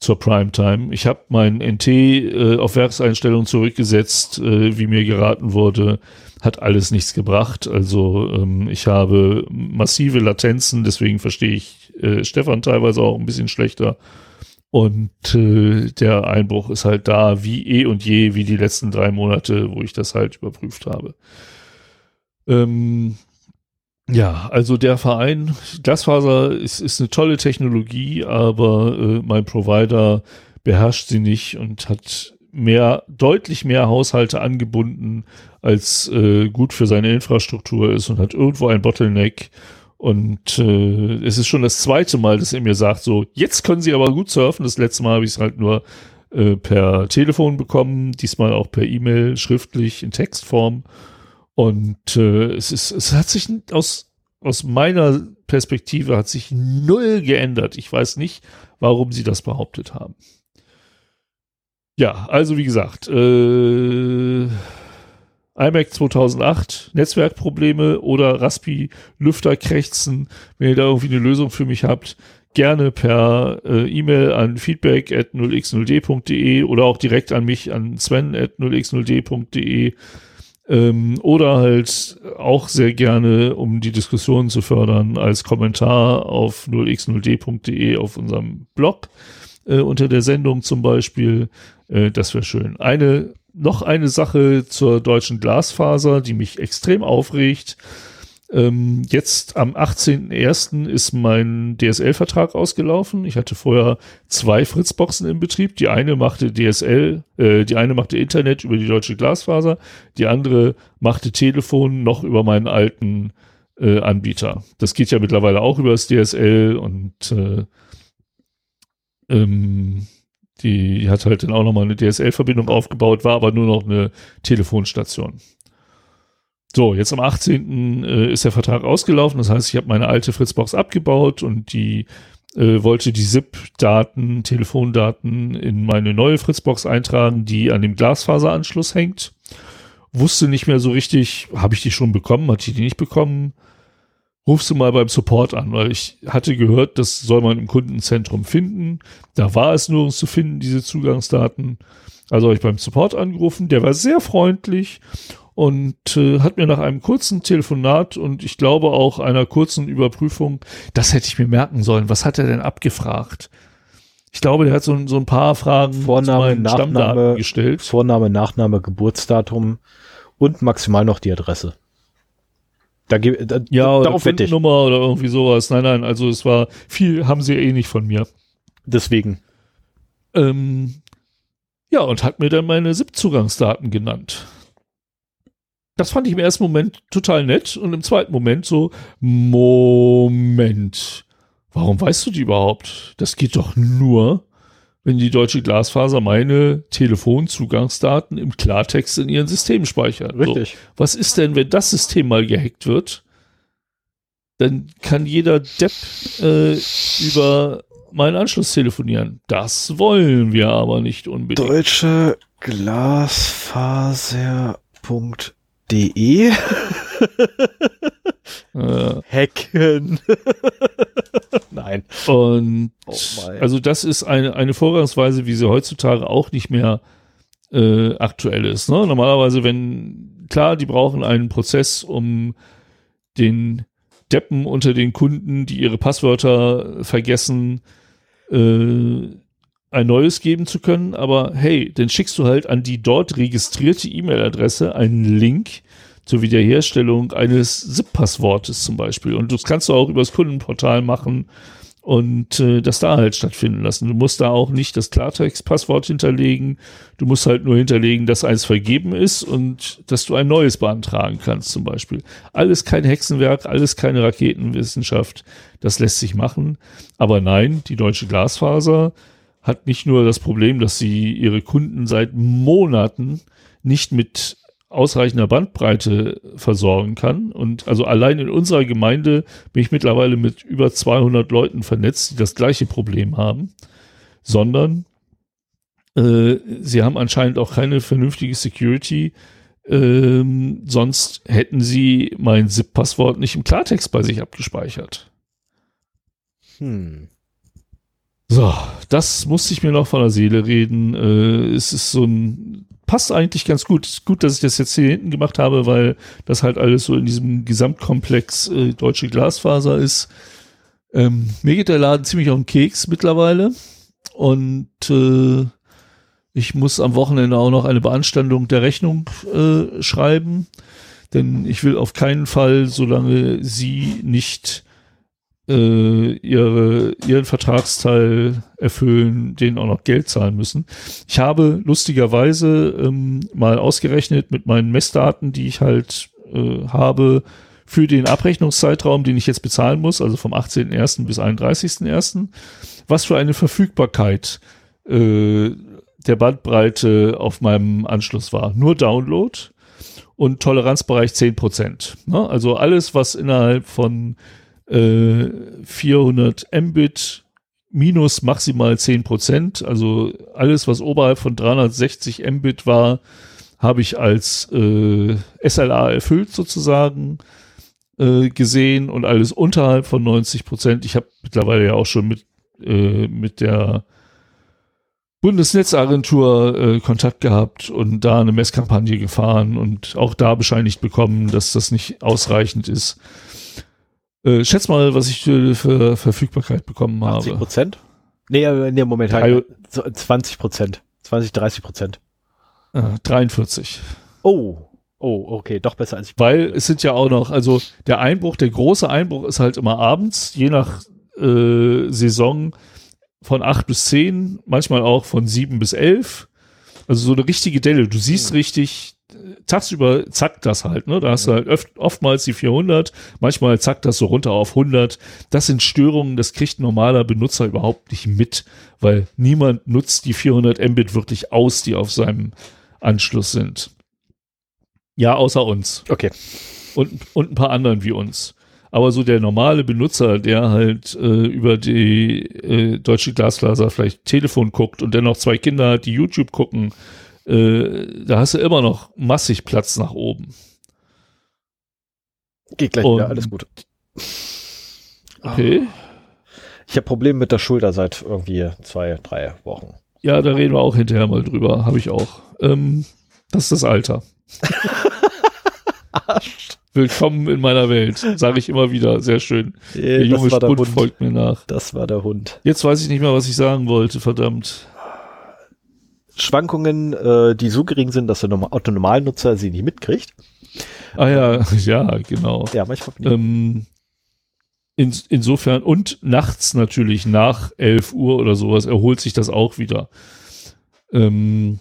[SPEAKER 2] zur Primetime. Ich habe mein NT äh, auf Werkseinstellung zurückgesetzt, äh, wie mir geraten wurde. Hat alles nichts gebracht. Also ähm, ich habe massive Latenzen, deswegen verstehe ich äh, Stefan teilweise auch ein bisschen schlechter. Und äh, der Einbruch ist halt da wie eh und je, wie die letzten drei Monate, wo ich das halt überprüft habe. Ähm, ja, also der Verein, Glasfaser ist, ist eine tolle Technologie, aber äh, mein Provider beherrscht sie nicht und hat mehr, deutlich mehr Haushalte angebunden, als äh, gut für seine Infrastruktur ist und hat irgendwo ein Bottleneck. Und äh, es ist schon das zweite Mal, dass er mir sagt, so, jetzt können Sie aber gut surfen. Das letzte Mal habe ich es halt nur äh, per Telefon bekommen, diesmal auch per E-Mail, schriftlich, in Textform. Und äh, es ist, es hat sich aus, aus meiner Perspektive hat sich null geändert. Ich weiß nicht, warum sie das behauptet haben. Ja, also wie gesagt, äh, iMac 2008, Netzwerkprobleme oder Raspi Lüfterkrächzen, wenn ihr da irgendwie eine Lösung für mich habt, gerne per äh, E-Mail an feedback at 0x0d.de oder auch direkt an mich an sven at 0x0d.de ähm, oder halt auch sehr gerne, um die Diskussion zu fördern, als Kommentar auf 0x0d.de auf unserem Blog äh, unter der Sendung zum Beispiel. Äh, das wäre schön. Eine, noch eine Sache zur deutschen Glasfaser, die mich extrem aufregt. Ähm, jetzt am 18.01. ist mein DSL-Vertrag ausgelaufen. Ich hatte vorher zwei Fritzboxen im Betrieb. Die eine machte DSL, äh, die eine machte Internet über die deutsche Glasfaser, die andere machte Telefon noch über meinen alten äh, Anbieter. Das geht ja mittlerweile auch über das DSL und äh, ähm, die hat halt dann auch nochmal eine DSL-Verbindung aufgebaut, war aber nur noch eine Telefonstation. So, jetzt am 18. Äh, ist der Vertrag ausgelaufen. Das heißt, ich habe meine alte Fritzbox abgebaut und die äh, wollte die SIP-Daten, Telefondaten in meine neue Fritzbox eintragen, die an dem Glasfaseranschluss hängt. Wusste nicht mehr so richtig, habe ich die schon bekommen, hatte ich die nicht bekommen? Rufst du mal beim Support an, weil ich hatte gehört, das soll man im Kundenzentrum finden. Da war es nirgends zu finden, diese Zugangsdaten. Also habe ich beim Support angerufen, der war sehr freundlich und äh, hat mir nach einem kurzen Telefonat und ich glaube auch einer kurzen Überprüfung, das hätte ich mir merken sollen, was hat er denn abgefragt? Ich glaube, der hat so, so ein paar Fragen
[SPEAKER 1] Vorname, Nachname gestellt. Vorname, Nachname, Geburtsdatum und maximal noch die Adresse.
[SPEAKER 2] Da, da, ja, darauf wette ich. Nummer oder irgendwie sowas. Nein, nein, also es war viel, haben sie eh nicht von mir.
[SPEAKER 1] Deswegen.
[SPEAKER 2] Ähm, ja, und hat mir dann meine SIP-Zugangsdaten genannt das fand ich im ersten Moment total nett und im zweiten Moment so, Moment, warum weißt du die überhaupt? Das geht doch nur, wenn die deutsche Glasfaser meine Telefonzugangsdaten im Klartext in ihren System speichert.
[SPEAKER 1] Richtig. So,
[SPEAKER 2] was ist denn, wenn das System mal gehackt wird? Dann kann jeder Depp äh, über meinen Anschluss telefonieren. Das wollen wir aber nicht unbedingt.
[SPEAKER 1] Deutsche Glasfaser de
[SPEAKER 2] äh.
[SPEAKER 1] Hacken.
[SPEAKER 2] Nein. Und oh also das ist eine, eine Vorgangsweise, wie sie heutzutage auch nicht mehr äh, aktuell ist. Ne? Normalerweise, wenn, klar, die brauchen einen Prozess, um den Deppen unter den Kunden, die ihre Passwörter vergessen, äh, ein neues geben zu können, aber hey, dann schickst du halt an die dort registrierte E-Mail-Adresse einen Link zur Wiederherstellung eines SIP-Passwortes zum Beispiel. Und das kannst du auch übers Kundenportal machen und äh, das da halt stattfinden lassen. Du musst da auch nicht das Klartext-Passwort hinterlegen. Du musst halt nur hinterlegen, dass eins vergeben ist und dass du ein neues beantragen kannst zum Beispiel. Alles kein Hexenwerk, alles keine Raketenwissenschaft. Das lässt sich machen. Aber nein, die deutsche Glasfaser hat nicht nur das Problem, dass sie ihre Kunden seit Monaten nicht mit ausreichender Bandbreite versorgen kann. Und also allein in unserer Gemeinde bin ich mittlerweile mit über 200 Leuten vernetzt, die das gleiche Problem haben, sondern äh, sie haben anscheinend auch keine vernünftige Security. Ähm, sonst hätten sie mein ZIP-Passwort nicht im Klartext bei sich abgespeichert. Hm. So, das musste ich mir noch von der Seele reden. Äh, es ist so ein, passt eigentlich ganz gut. Ist gut, dass ich das jetzt hier hinten gemacht habe, weil das halt alles so in diesem Gesamtkomplex äh, deutsche Glasfaser ist. Ähm, mir geht der Laden ziemlich auf den Keks mittlerweile. Und äh, ich muss am Wochenende auch noch eine Beanstandung der Rechnung äh, schreiben. Denn ich will auf keinen Fall, solange sie nicht äh, ihre, ihren Vertragsteil erfüllen, denen auch noch Geld zahlen müssen. Ich habe lustigerweise ähm, mal ausgerechnet mit meinen Messdaten, die ich halt äh, habe, für den Abrechnungszeitraum, den ich jetzt bezahlen muss, also vom 18.01. bis 31.01., was für eine Verfügbarkeit äh, der Bandbreite auf meinem Anschluss war. Nur Download und Toleranzbereich 10%. Ne? Also alles, was innerhalb von äh, 400 Mbit minus maximal 10 Prozent. Also alles, was oberhalb von 360 Mbit war, habe ich als äh, SLA erfüllt sozusagen äh, gesehen und alles unterhalb von 90 Prozent. Ich habe mittlerweile ja auch schon mit, äh, mit der Bundesnetzagentur äh, Kontakt gehabt und da eine Messkampagne gefahren und auch da bescheinigt bekommen, dass das nicht ausreichend ist. Äh, schätz mal, was ich für, für Verfügbarkeit bekommen 80 habe.
[SPEAKER 1] 80 Prozent? Nee, äh, nee, Moment, halt, 20 Prozent. 20, 30 Prozent.
[SPEAKER 2] Äh, 43.
[SPEAKER 1] Oh, oh, okay, doch besser als ich.
[SPEAKER 2] Weil es sind ja auch noch, also der Einbruch, der große Einbruch ist halt immer abends, je nach äh, Saison von 8 bis 10, manchmal auch von 7 bis 11. Also so eine richtige Delle. Du siehst hm. richtig, tagsüber zackt das halt, ne? Da hast du halt oft, oftmals die 400, manchmal zackt das so runter auf 100. Das sind Störungen, das kriegt ein normaler Benutzer überhaupt nicht mit, weil niemand nutzt die 400 Mbit wirklich aus, die auf seinem Anschluss sind. Ja, außer uns.
[SPEAKER 1] Okay.
[SPEAKER 2] Und, und ein paar anderen wie uns. Aber so der normale Benutzer, der halt äh, über die äh, deutsche Glasfaser vielleicht Telefon guckt und dennoch zwei Kinder hat, die YouTube gucken, äh, da hast du immer noch massig Platz nach oben.
[SPEAKER 1] Geht gleich Und, wieder, alles gut.
[SPEAKER 2] Okay.
[SPEAKER 1] Ich habe Probleme mit der Schulter seit irgendwie zwei, drei Wochen.
[SPEAKER 2] Ja, da reden wir auch hinterher mal drüber. Habe ich auch. Ähm, das ist das Alter. Willkommen in meiner Welt, sage ich immer wieder. Sehr schön.
[SPEAKER 1] der junge
[SPEAKER 2] Spund folgt mir nach.
[SPEAKER 1] Das war der Hund.
[SPEAKER 2] Jetzt weiß ich nicht mehr, was ich sagen wollte, verdammt.
[SPEAKER 1] Schwankungen, äh, die so gering sind, dass der Otto Normalnutzer sie nicht mitkriegt.
[SPEAKER 2] Ah ja, ja, genau.
[SPEAKER 1] Ja, manchmal.
[SPEAKER 2] Ähm, in, insofern und nachts natürlich nach 11 Uhr oder sowas erholt sich das auch wieder. Ähm,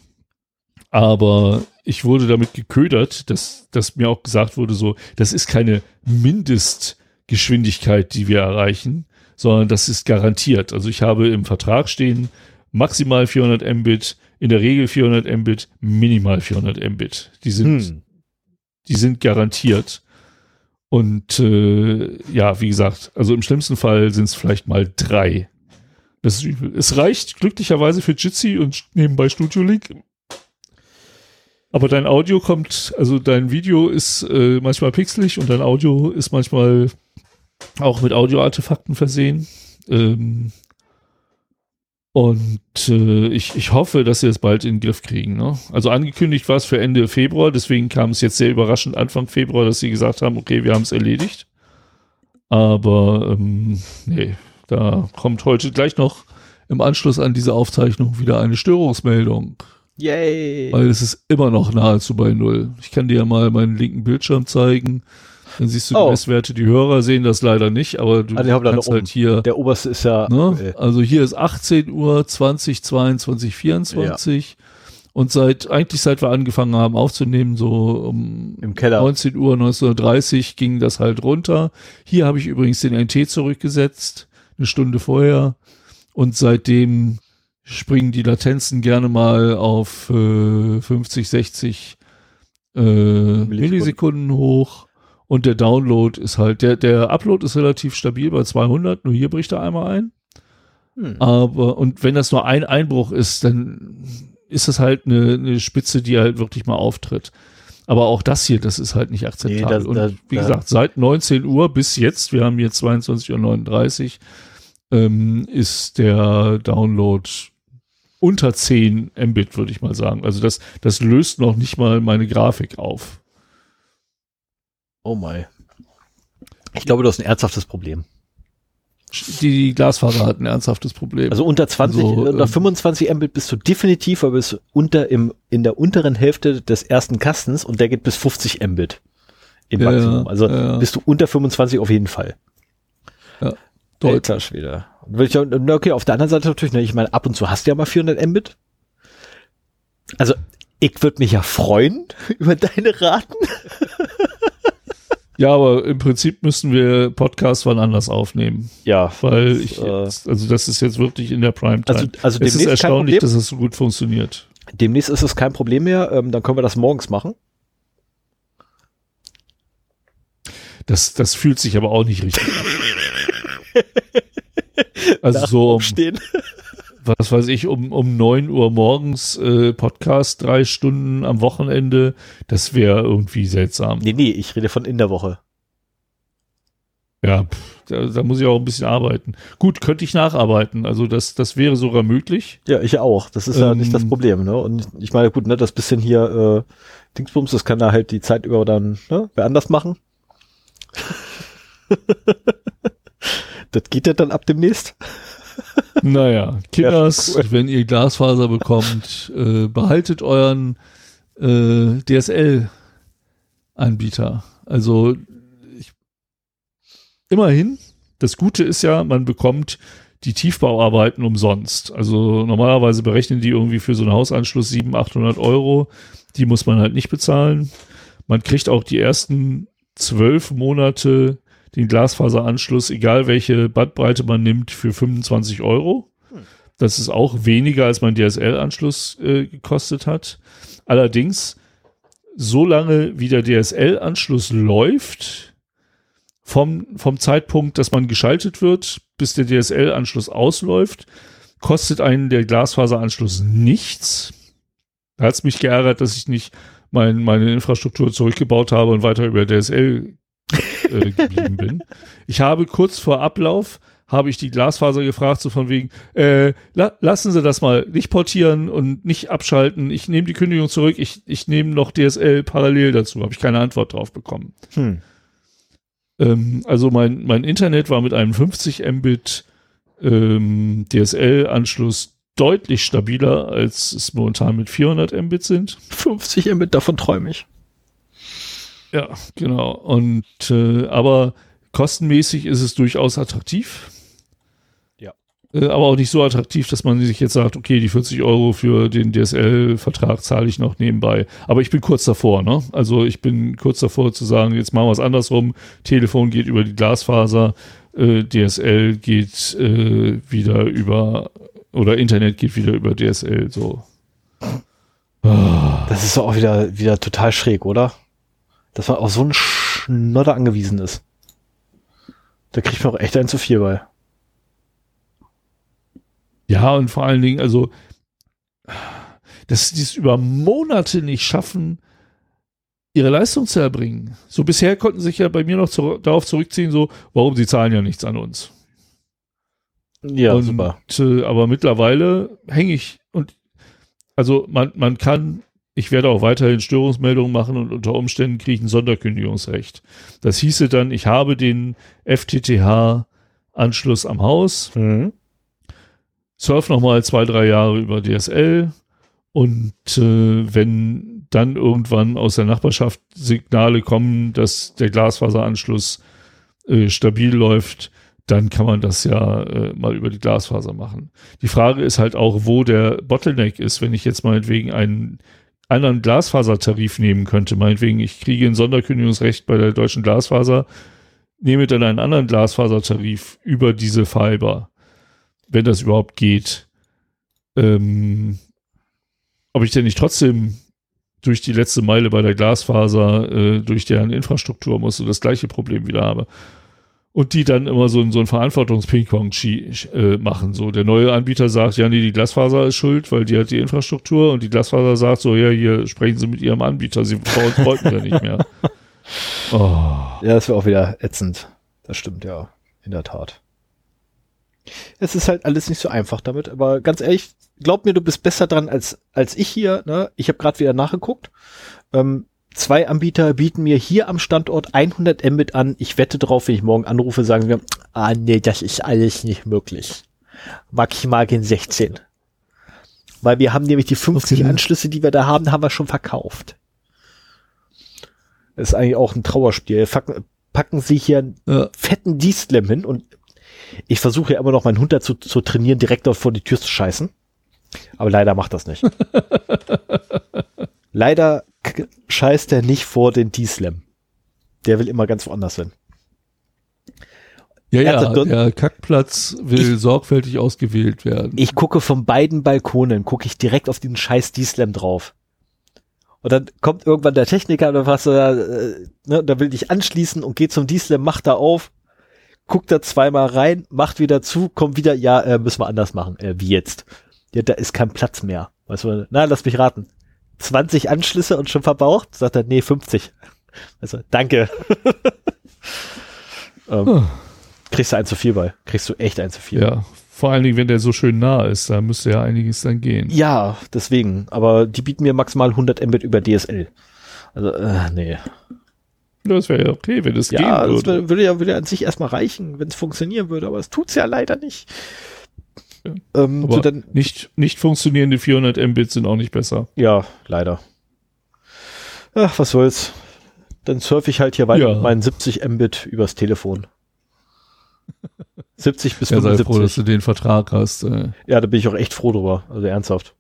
[SPEAKER 2] aber ich wurde damit geködert, dass, dass mir auch gesagt wurde, so, das ist keine Mindestgeschwindigkeit, die wir erreichen, sondern das ist garantiert. Also ich habe im Vertrag stehen maximal 400 Mbit, in der Regel 400 Mbit, minimal 400 Mbit. Die sind, hm. die sind garantiert. Und äh, ja, wie gesagt, also im schlimmsten Fall sind es vielleicht mal drei. Das ist übel. Es reicht glücklicherweise für Jitsi und nebenbei Studio Link. Aber dein Audio kommt, also dein Video ist äh, manchmal pixelig und dein Audio ist manchmal auch mit Audioartefakten versehen. Ähm, und äh, ich, ich hoffe, dass sie es bald in den Griff kriegen. Ne? Also angekündigt war es für Ende Februar, deswegen kam es jetzt sehr überraschend Anfang Februar, dass sie gesagt haben, okay, wir haben es erledigt. Aber ähm, nee, da kommt heute gleich noch im Anschluss an diese Aufzeichnung wieder eine Störungsmeldung.
[SPEAKER 1] Yay!
[SPEAKER 2] Weil es ist immer noch nahezu bei Null. Ich kann dir ja mal meinen linken Bildschirm zeigen. Dann siehst du oh. die Messwerte. Die Hörer sehen das leider nicht, aber du
[SPEAKER 1] also kannst halt hier.
[SPEAKER 2] Der oberste ist ja. Ne? Also hier ist 18 Uhr 20, 22, 24. Ja. Und seit, eigentlich seit wir angefangen haben aufzunehmen, so um
[SPEAKER 1] Im Keller.
[SPEAKER 2] 19 Uhr, 19.30 ging das halt runter. Hier habe ich übrigens den NT zurückgesetzt, eine Stunde vorher. Und seitdem springen die Latenzen gerne mal auf äh, 50, 60 äh, Millisekunden. Millisekunden hoch und der Download ist halt, der, der Upload ist relativ stabil bei 200, nur hier bricht er einmal ein. Hm. Aber, und wenn das nur ein Einbruch ist, dann ist das halt eine, eine Spitze, die halt wirklich mal auftritt. Aber auch das hier, das ist halt nicht akzeptabel. Nee, das, und das, wie gesagt, seit 19 Uhr bis jetzt, wir haben jetzt 22.39 Uhr, ähm, ist der Download unter 10 Mbit, würde ich mal sagen. Also das, das löst noch nicht mal meine Grafik auf.
[SPEAKER 1] Oh my. Ich glaube, du hast ein ernsthaftes Problem.
[SPEAKER 2] Die Glasfaser hat ein ernsthaftes Problem.
[SPEAKER 1] Also unter 20, also, unter ähm, 25 Mbit bist du definitiv, aber bist unter im, in der unteren Hälfte des ersten Kastens und der geht bis 50 Mbit im ja, Maximum. Also ja. bist du unter 25 auf jeden Fall.
[SPEAKER 2] Ja,
[SPEAKER 1] Alter Schwede. Okay, auf der anderen Seite natürlich, ne, ich meine, ab und zu hast du ja mal 400 Mbit. Also, ich würde mich ja freuen über deine Raten.
[SPEAKER 2] Ja, aber im Prinzip müssen wir Podcasts wann anders aufnehmen.
[SPEAKER 1] Ja.
[SPEAKER 2] Weil ich, äh, also das ist jetzt wirklich in der Primetime.
[SPEAKER 1] Also, also
[SPEAKER 2] es ist erstaunlich, dass es so gut funktioniert.
[SPEAKER 1] Demnächst ist es kein Problem mehr, ähm, dann können wir das morgens machen.
[SPEAKER 2] Das, das fühlt sich aber auch nicht richtig an. also so. Aufstehen was weiß ich, um, um neun Uhr morgens äh, Podcast, drei Stunden am Wochenende, das wäre irgendwie seltsam.
[SPEAKER 1] Nee, nee, ich rede von in der Woche.
[SPEAKER 2] Ja, pff, da, da, muss ich auch ein bisschen arbeiten. Gut, könnte ich nacharbeiten. Also das, das wäre sogar möglich.
[SPEAKER 1] Ja, ich auch. Das ist ähm, ja nicht das ähm, Problem. Ne? Und ich meine, gut, ne, das bisschen hier äh, Dingsbums, das kann er halt die Zeit über dann ne, wer anders machen. das geht ja dann ab demnächst.
[SPEAKER 2] Naja, Kinders, cool. wenn ihr Glasfaser bekommt, äh, behaltet euren äh, DSL-Anbieter. Also ich, immerhin, das Gute ist ja, man bekommt die Tiefbauarbeiten umsonst. Also normalerweise berechnen die irgendwie für so einen Hausanschluss 700, 800 Euro. Die muss man halt nicht bezahlen. Man kriegt auch die ersten zwölf Monate den Glasfaseranschluss, egal welche Bandbreite man nimmt, für 25 Euro. Das ist auch weniger, als mein DSL-Anschluss äh, gekostet hat. Allerdings, solange wie der DSL-Anschluss läuft, vom, vom Zeitpunkt, dass man geschaltet wird, bis der DSL-Anschluss ausläuft, kostet einen der Glasfaseranschluss nichts. Da hat es mich geärgert, dass ich nicht mein, meine Infrastruktur zurückgebaut habe und weiter über DSL äh, geblieben bin. Ich habe kurz vor Ablauf habe ich die Glasfaser gefragt, so von wegen, äh, la lassen Sie das mal nicht portieren und nicht abschalten. Ich nehme die Kündigung zurück, ich, ich nehme noch DSL parallel dazu. Habe ich keine Antwort drauf bekommen. Hm. Ähm, also mein, mein Internet war mit einem 50 Mbit ähm, DSL-Anschluss deutlich stabiler, als es momentan mit 400 Mbit sind.
[SPEAKER 1] 50 Mbit, davon träume ich.
[SPEAKER 2] Ja, genau. Und äh, aber kostenmäßig ist es durchaus attraktiv.
[SPEAKER 1] Ja.
[SPEAKER 2] Äh, aber auch nicht so attraktiv, dass man sich jetzt sagt, okay, die 40 Euro für den DSL-Vertrag zahle ich noch nebenbei. Aber ich bin kurz davor, ne? Also ich bin kurz davor zu sagen, jetzt machen wir es andersrum. Telefon geht über die Glasfaser, äh, DSL geht äh, wieder über oder Internet geht wieder über DSL. So.
[SPEAKER 1] Das ist doch auch wieder, wieder total schräg, oder? Dass man auf so einen Schnodder angewiesen ist. Da kriegt man auch echt ein zu viel bei.
[SPEAKER 2] Ja, und vor allen Dingen, also, dass sie es über Monate nicht schaffen, ihre Leistung zu erbringen. So bisher konnten sich ja bei mir noch zu, darauf zurückziehen, so, warum sie zahlen ja nichts an uns.
[SPEAKER 1] Ja, und, super.
[SPEAKER 2] Äh, aber mittlerweile hänge ich und also man, man kann ich werde auch weiterhin Störungsmeldungen machen und unter Umständen kriege ich ein Sonderkündigungsrecht. Das hieße dann, ich habe den FTTH-Anschluss am Haus, mhm. surf nochmal zwei, drei Jahre über DSL und äh, wenn dann irgendwann aus der Nachbarschaft Signale kommen, dass der Glasfaseranschluss äh, stabil läuft, dann kann man das ja äh, mal über die Glasfaser machen. Die Frage ist halt auch, wo der Bottleneck ist, wenn ich jetzt meinetwegen einen anderen Glasfasertarif nehmen könnte. Meinetwegen, ich kriege ein Sonderkündigungsrecht bei der deutschen Glasfaser, nehme dann einen anderen Glasfasertarif über diese Fiber, wenn das überhaupt geht. Ähm, ob ich denn nicht trotzdem durch die letzte Meile bei der Glasfaser, äh, durch deren Infrastruktur muss und das gleiche Problem wieder habe. Und die dann immer so, so ein Verantwortungs-Ping-Pong äh, machen. So, der neue Anbieter sagt, ja, nee, die Glasfaser ist schuld, weil die hat die Infrastruktur und die Glasfaser sagt so, ja, hier sprechen Sie mit Ihrem Anbieter, Sie wollten ja nicht mehr.
[SPEAKER 1] Oh. Ja, das wäre auch wieder ätzend. Das stimmt, ja. In der Tat. Es ist halt alles nicht so einfach damit, aber ganz ehrlich, glaub mir, du bist besser dran als, als ich hier. Ne? Ich habe gerade wieder nachgeguckt. Ähm, zwei Anbieter bieten mir hier am Standort 100 Mbit an. Ich wette drauf, wenn ich morgen anrufe, sagen wir, ah nee, das ist alles nicht möglich. Maximal gehen 16. Weil wir haben nämlich die 50 okay. Anschlüsse, die wir da haben, haben wir schon verkauft. Das ist eigentlich auch ein Trauerspiel. Packen sie hier einen ja. fetten D-Slam hin und ich versuche ja immer noch meinen Hund dazu zu trainieren, direkt vor die Tür zu scheißen. Aber leider macht das nicht. leider scheißt er nicht vor den D-Slam. Der will immer ganz woanders hin.
[SPEAKER 2] Ja, ja, der Kackplatz will ich, sorgfältig ausgewählt werden.
[SPEAKER 1] Ich gucke von beiden Balkonen, gucke ich direkt auf den scheiß D-Slam drauf. Und dann kommt irgendwann der Techniker oder was, äh, ne, da will dich anschließen und geht zum D-Slam, macht da auf, guckt da zweimal rein, macht wieder zu, kommt wieder, ja, äh, müssen wir anders machen. Äh, wie jetzt? Ja, da ist kein Platz mehr. Weißt du, na, lass mich raten. 20 Anschlüsse und schon verbraucht? Sagt er, nee, 50. Also, danke. ähm, oh. Kriegst du ein zu viel bei. Kriegst du echt ein zu viel.
[SPEAKER 2] Ja, vor allen Dingen, wenn der so schön nah ist, da müsste ja einiges dann gehen.
[SPEAKER 1] Ja, deswegen. Aber die bieten mir maximal 100 Mbit über DSL. Also, äh, nee.
[SPEAKER 2] Das wäre ja okay, wenn es
[SPEAKER 1] ja, gehen würde. Ja, das würde ja, würde an sich erstmal reichen, wenn es funktionieren würde, aber es tut's ja leider nicht.
[SPEAKER 2] Ähm, aber so dann, nicht, nicht funktionierende 400 Mbit sind auch nicht besser.
[SPEAKER 1] Ja, leider. Ach, was soll's. Dann surfe ich halt hier weiter ja. mit meinen 70 Mbit übers Telefon. 70 bis ja, 75. Sei froh,
[SPEAKER 2] dass du den Vertrag hast. Äh.
[SPEAKER 1] Ja, da bin ich auch echt froh drüber. Also ernsthaft.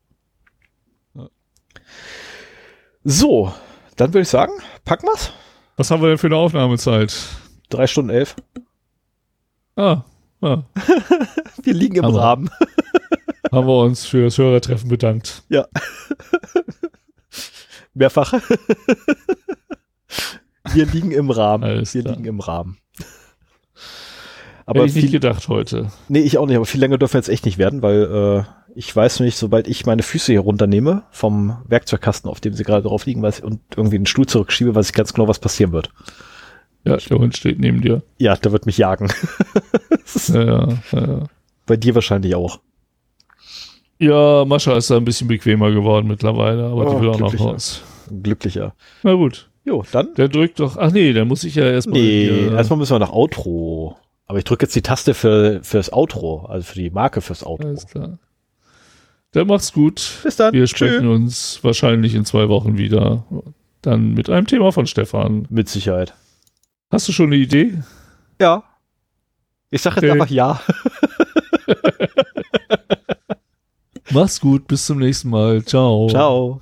[SPEAKER 1] Ja. So, dann würde ich sagen, packen wir's.
[SPEAKER 2] Was haben wir denn für eine Aufnahmezeit?
[SPEAKER 1] Drei Stunden elf.
[SPEAKER 2] Ah, ah.
[SPEAKER 1] wir liegen im Rahmen.
[SPEAKER 2] haben wir uns für das Hörertreffen bedankt.
[SPEAKER 1] Ja. Mehrfach. wir liegen im Rahmen. Alles wir klar. liegen im Rahmen.
[SPEAKER 2] Aber Hätte ich viel, nicht gedacht heute.
[SPEAKER 1] Nee, ich auch nicht, aber viel länger dürfen wir jetzt echt nicht werden, weil äh, ich weiß nicht, sobald ich meine Füße hier runternehme vom Werkzeugkasten, auf dem sie gerade drauf liegen, weiß, und irgendwie den Stuhl zurückschiebe, weiß ich ganz genau, was passieren wird.
[SPEAKER 2] Ja, der Hund steht neben dir.
[SPEAKER 1] Ja, der wird mich jagen.
[SPEAKER 2] ja, ja, ja.
[SPEAKER 1] Bei dir wahrscheinlich auch.
[SPEAKER 2] Ja, Mascha ist da ein bisschen bequemer geworden mittlerweile, aber oh, die will auch noch raus.
[SPEAKER 1] Glücklicher.
[SPEAKER 2] Na gut.
[SPEAKER 1] Jo, dann.
[SPEAKER 2] Der drückt doch. Ach nee, der muss ich ja erstmal.
[SPEAKER 1] Nee, erstmal müssen wir nach Outro. Aber ich drücke jetzt die Taste für fürs Outro, also für die Marke fürs Outro. Alles klar.
[SPEAKER 2] Dann macht's gut.
[SPEAKER 1] Bis dann.
[SPEAKER 2] Wir sprechen Tschö. uns wahrscheinlich in zwei Wochen wieder. Dann mit einem Thema von Stefan.
[SPEAKER 1] Mit Sicherheit.
[SPEAKER 2] Hast du schon eine Idee?
[SPEAKER 1] Ja. Ich sage jetzt okay. einfach ja.
[SPEAKER 2] Mach's gut, bis zum nächsten Mal. Ciao.
[SPEAKER 1] Ciao.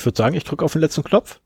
[SPEAKER 1] ich würde sagen, ich drücke auf den letzten Knopf.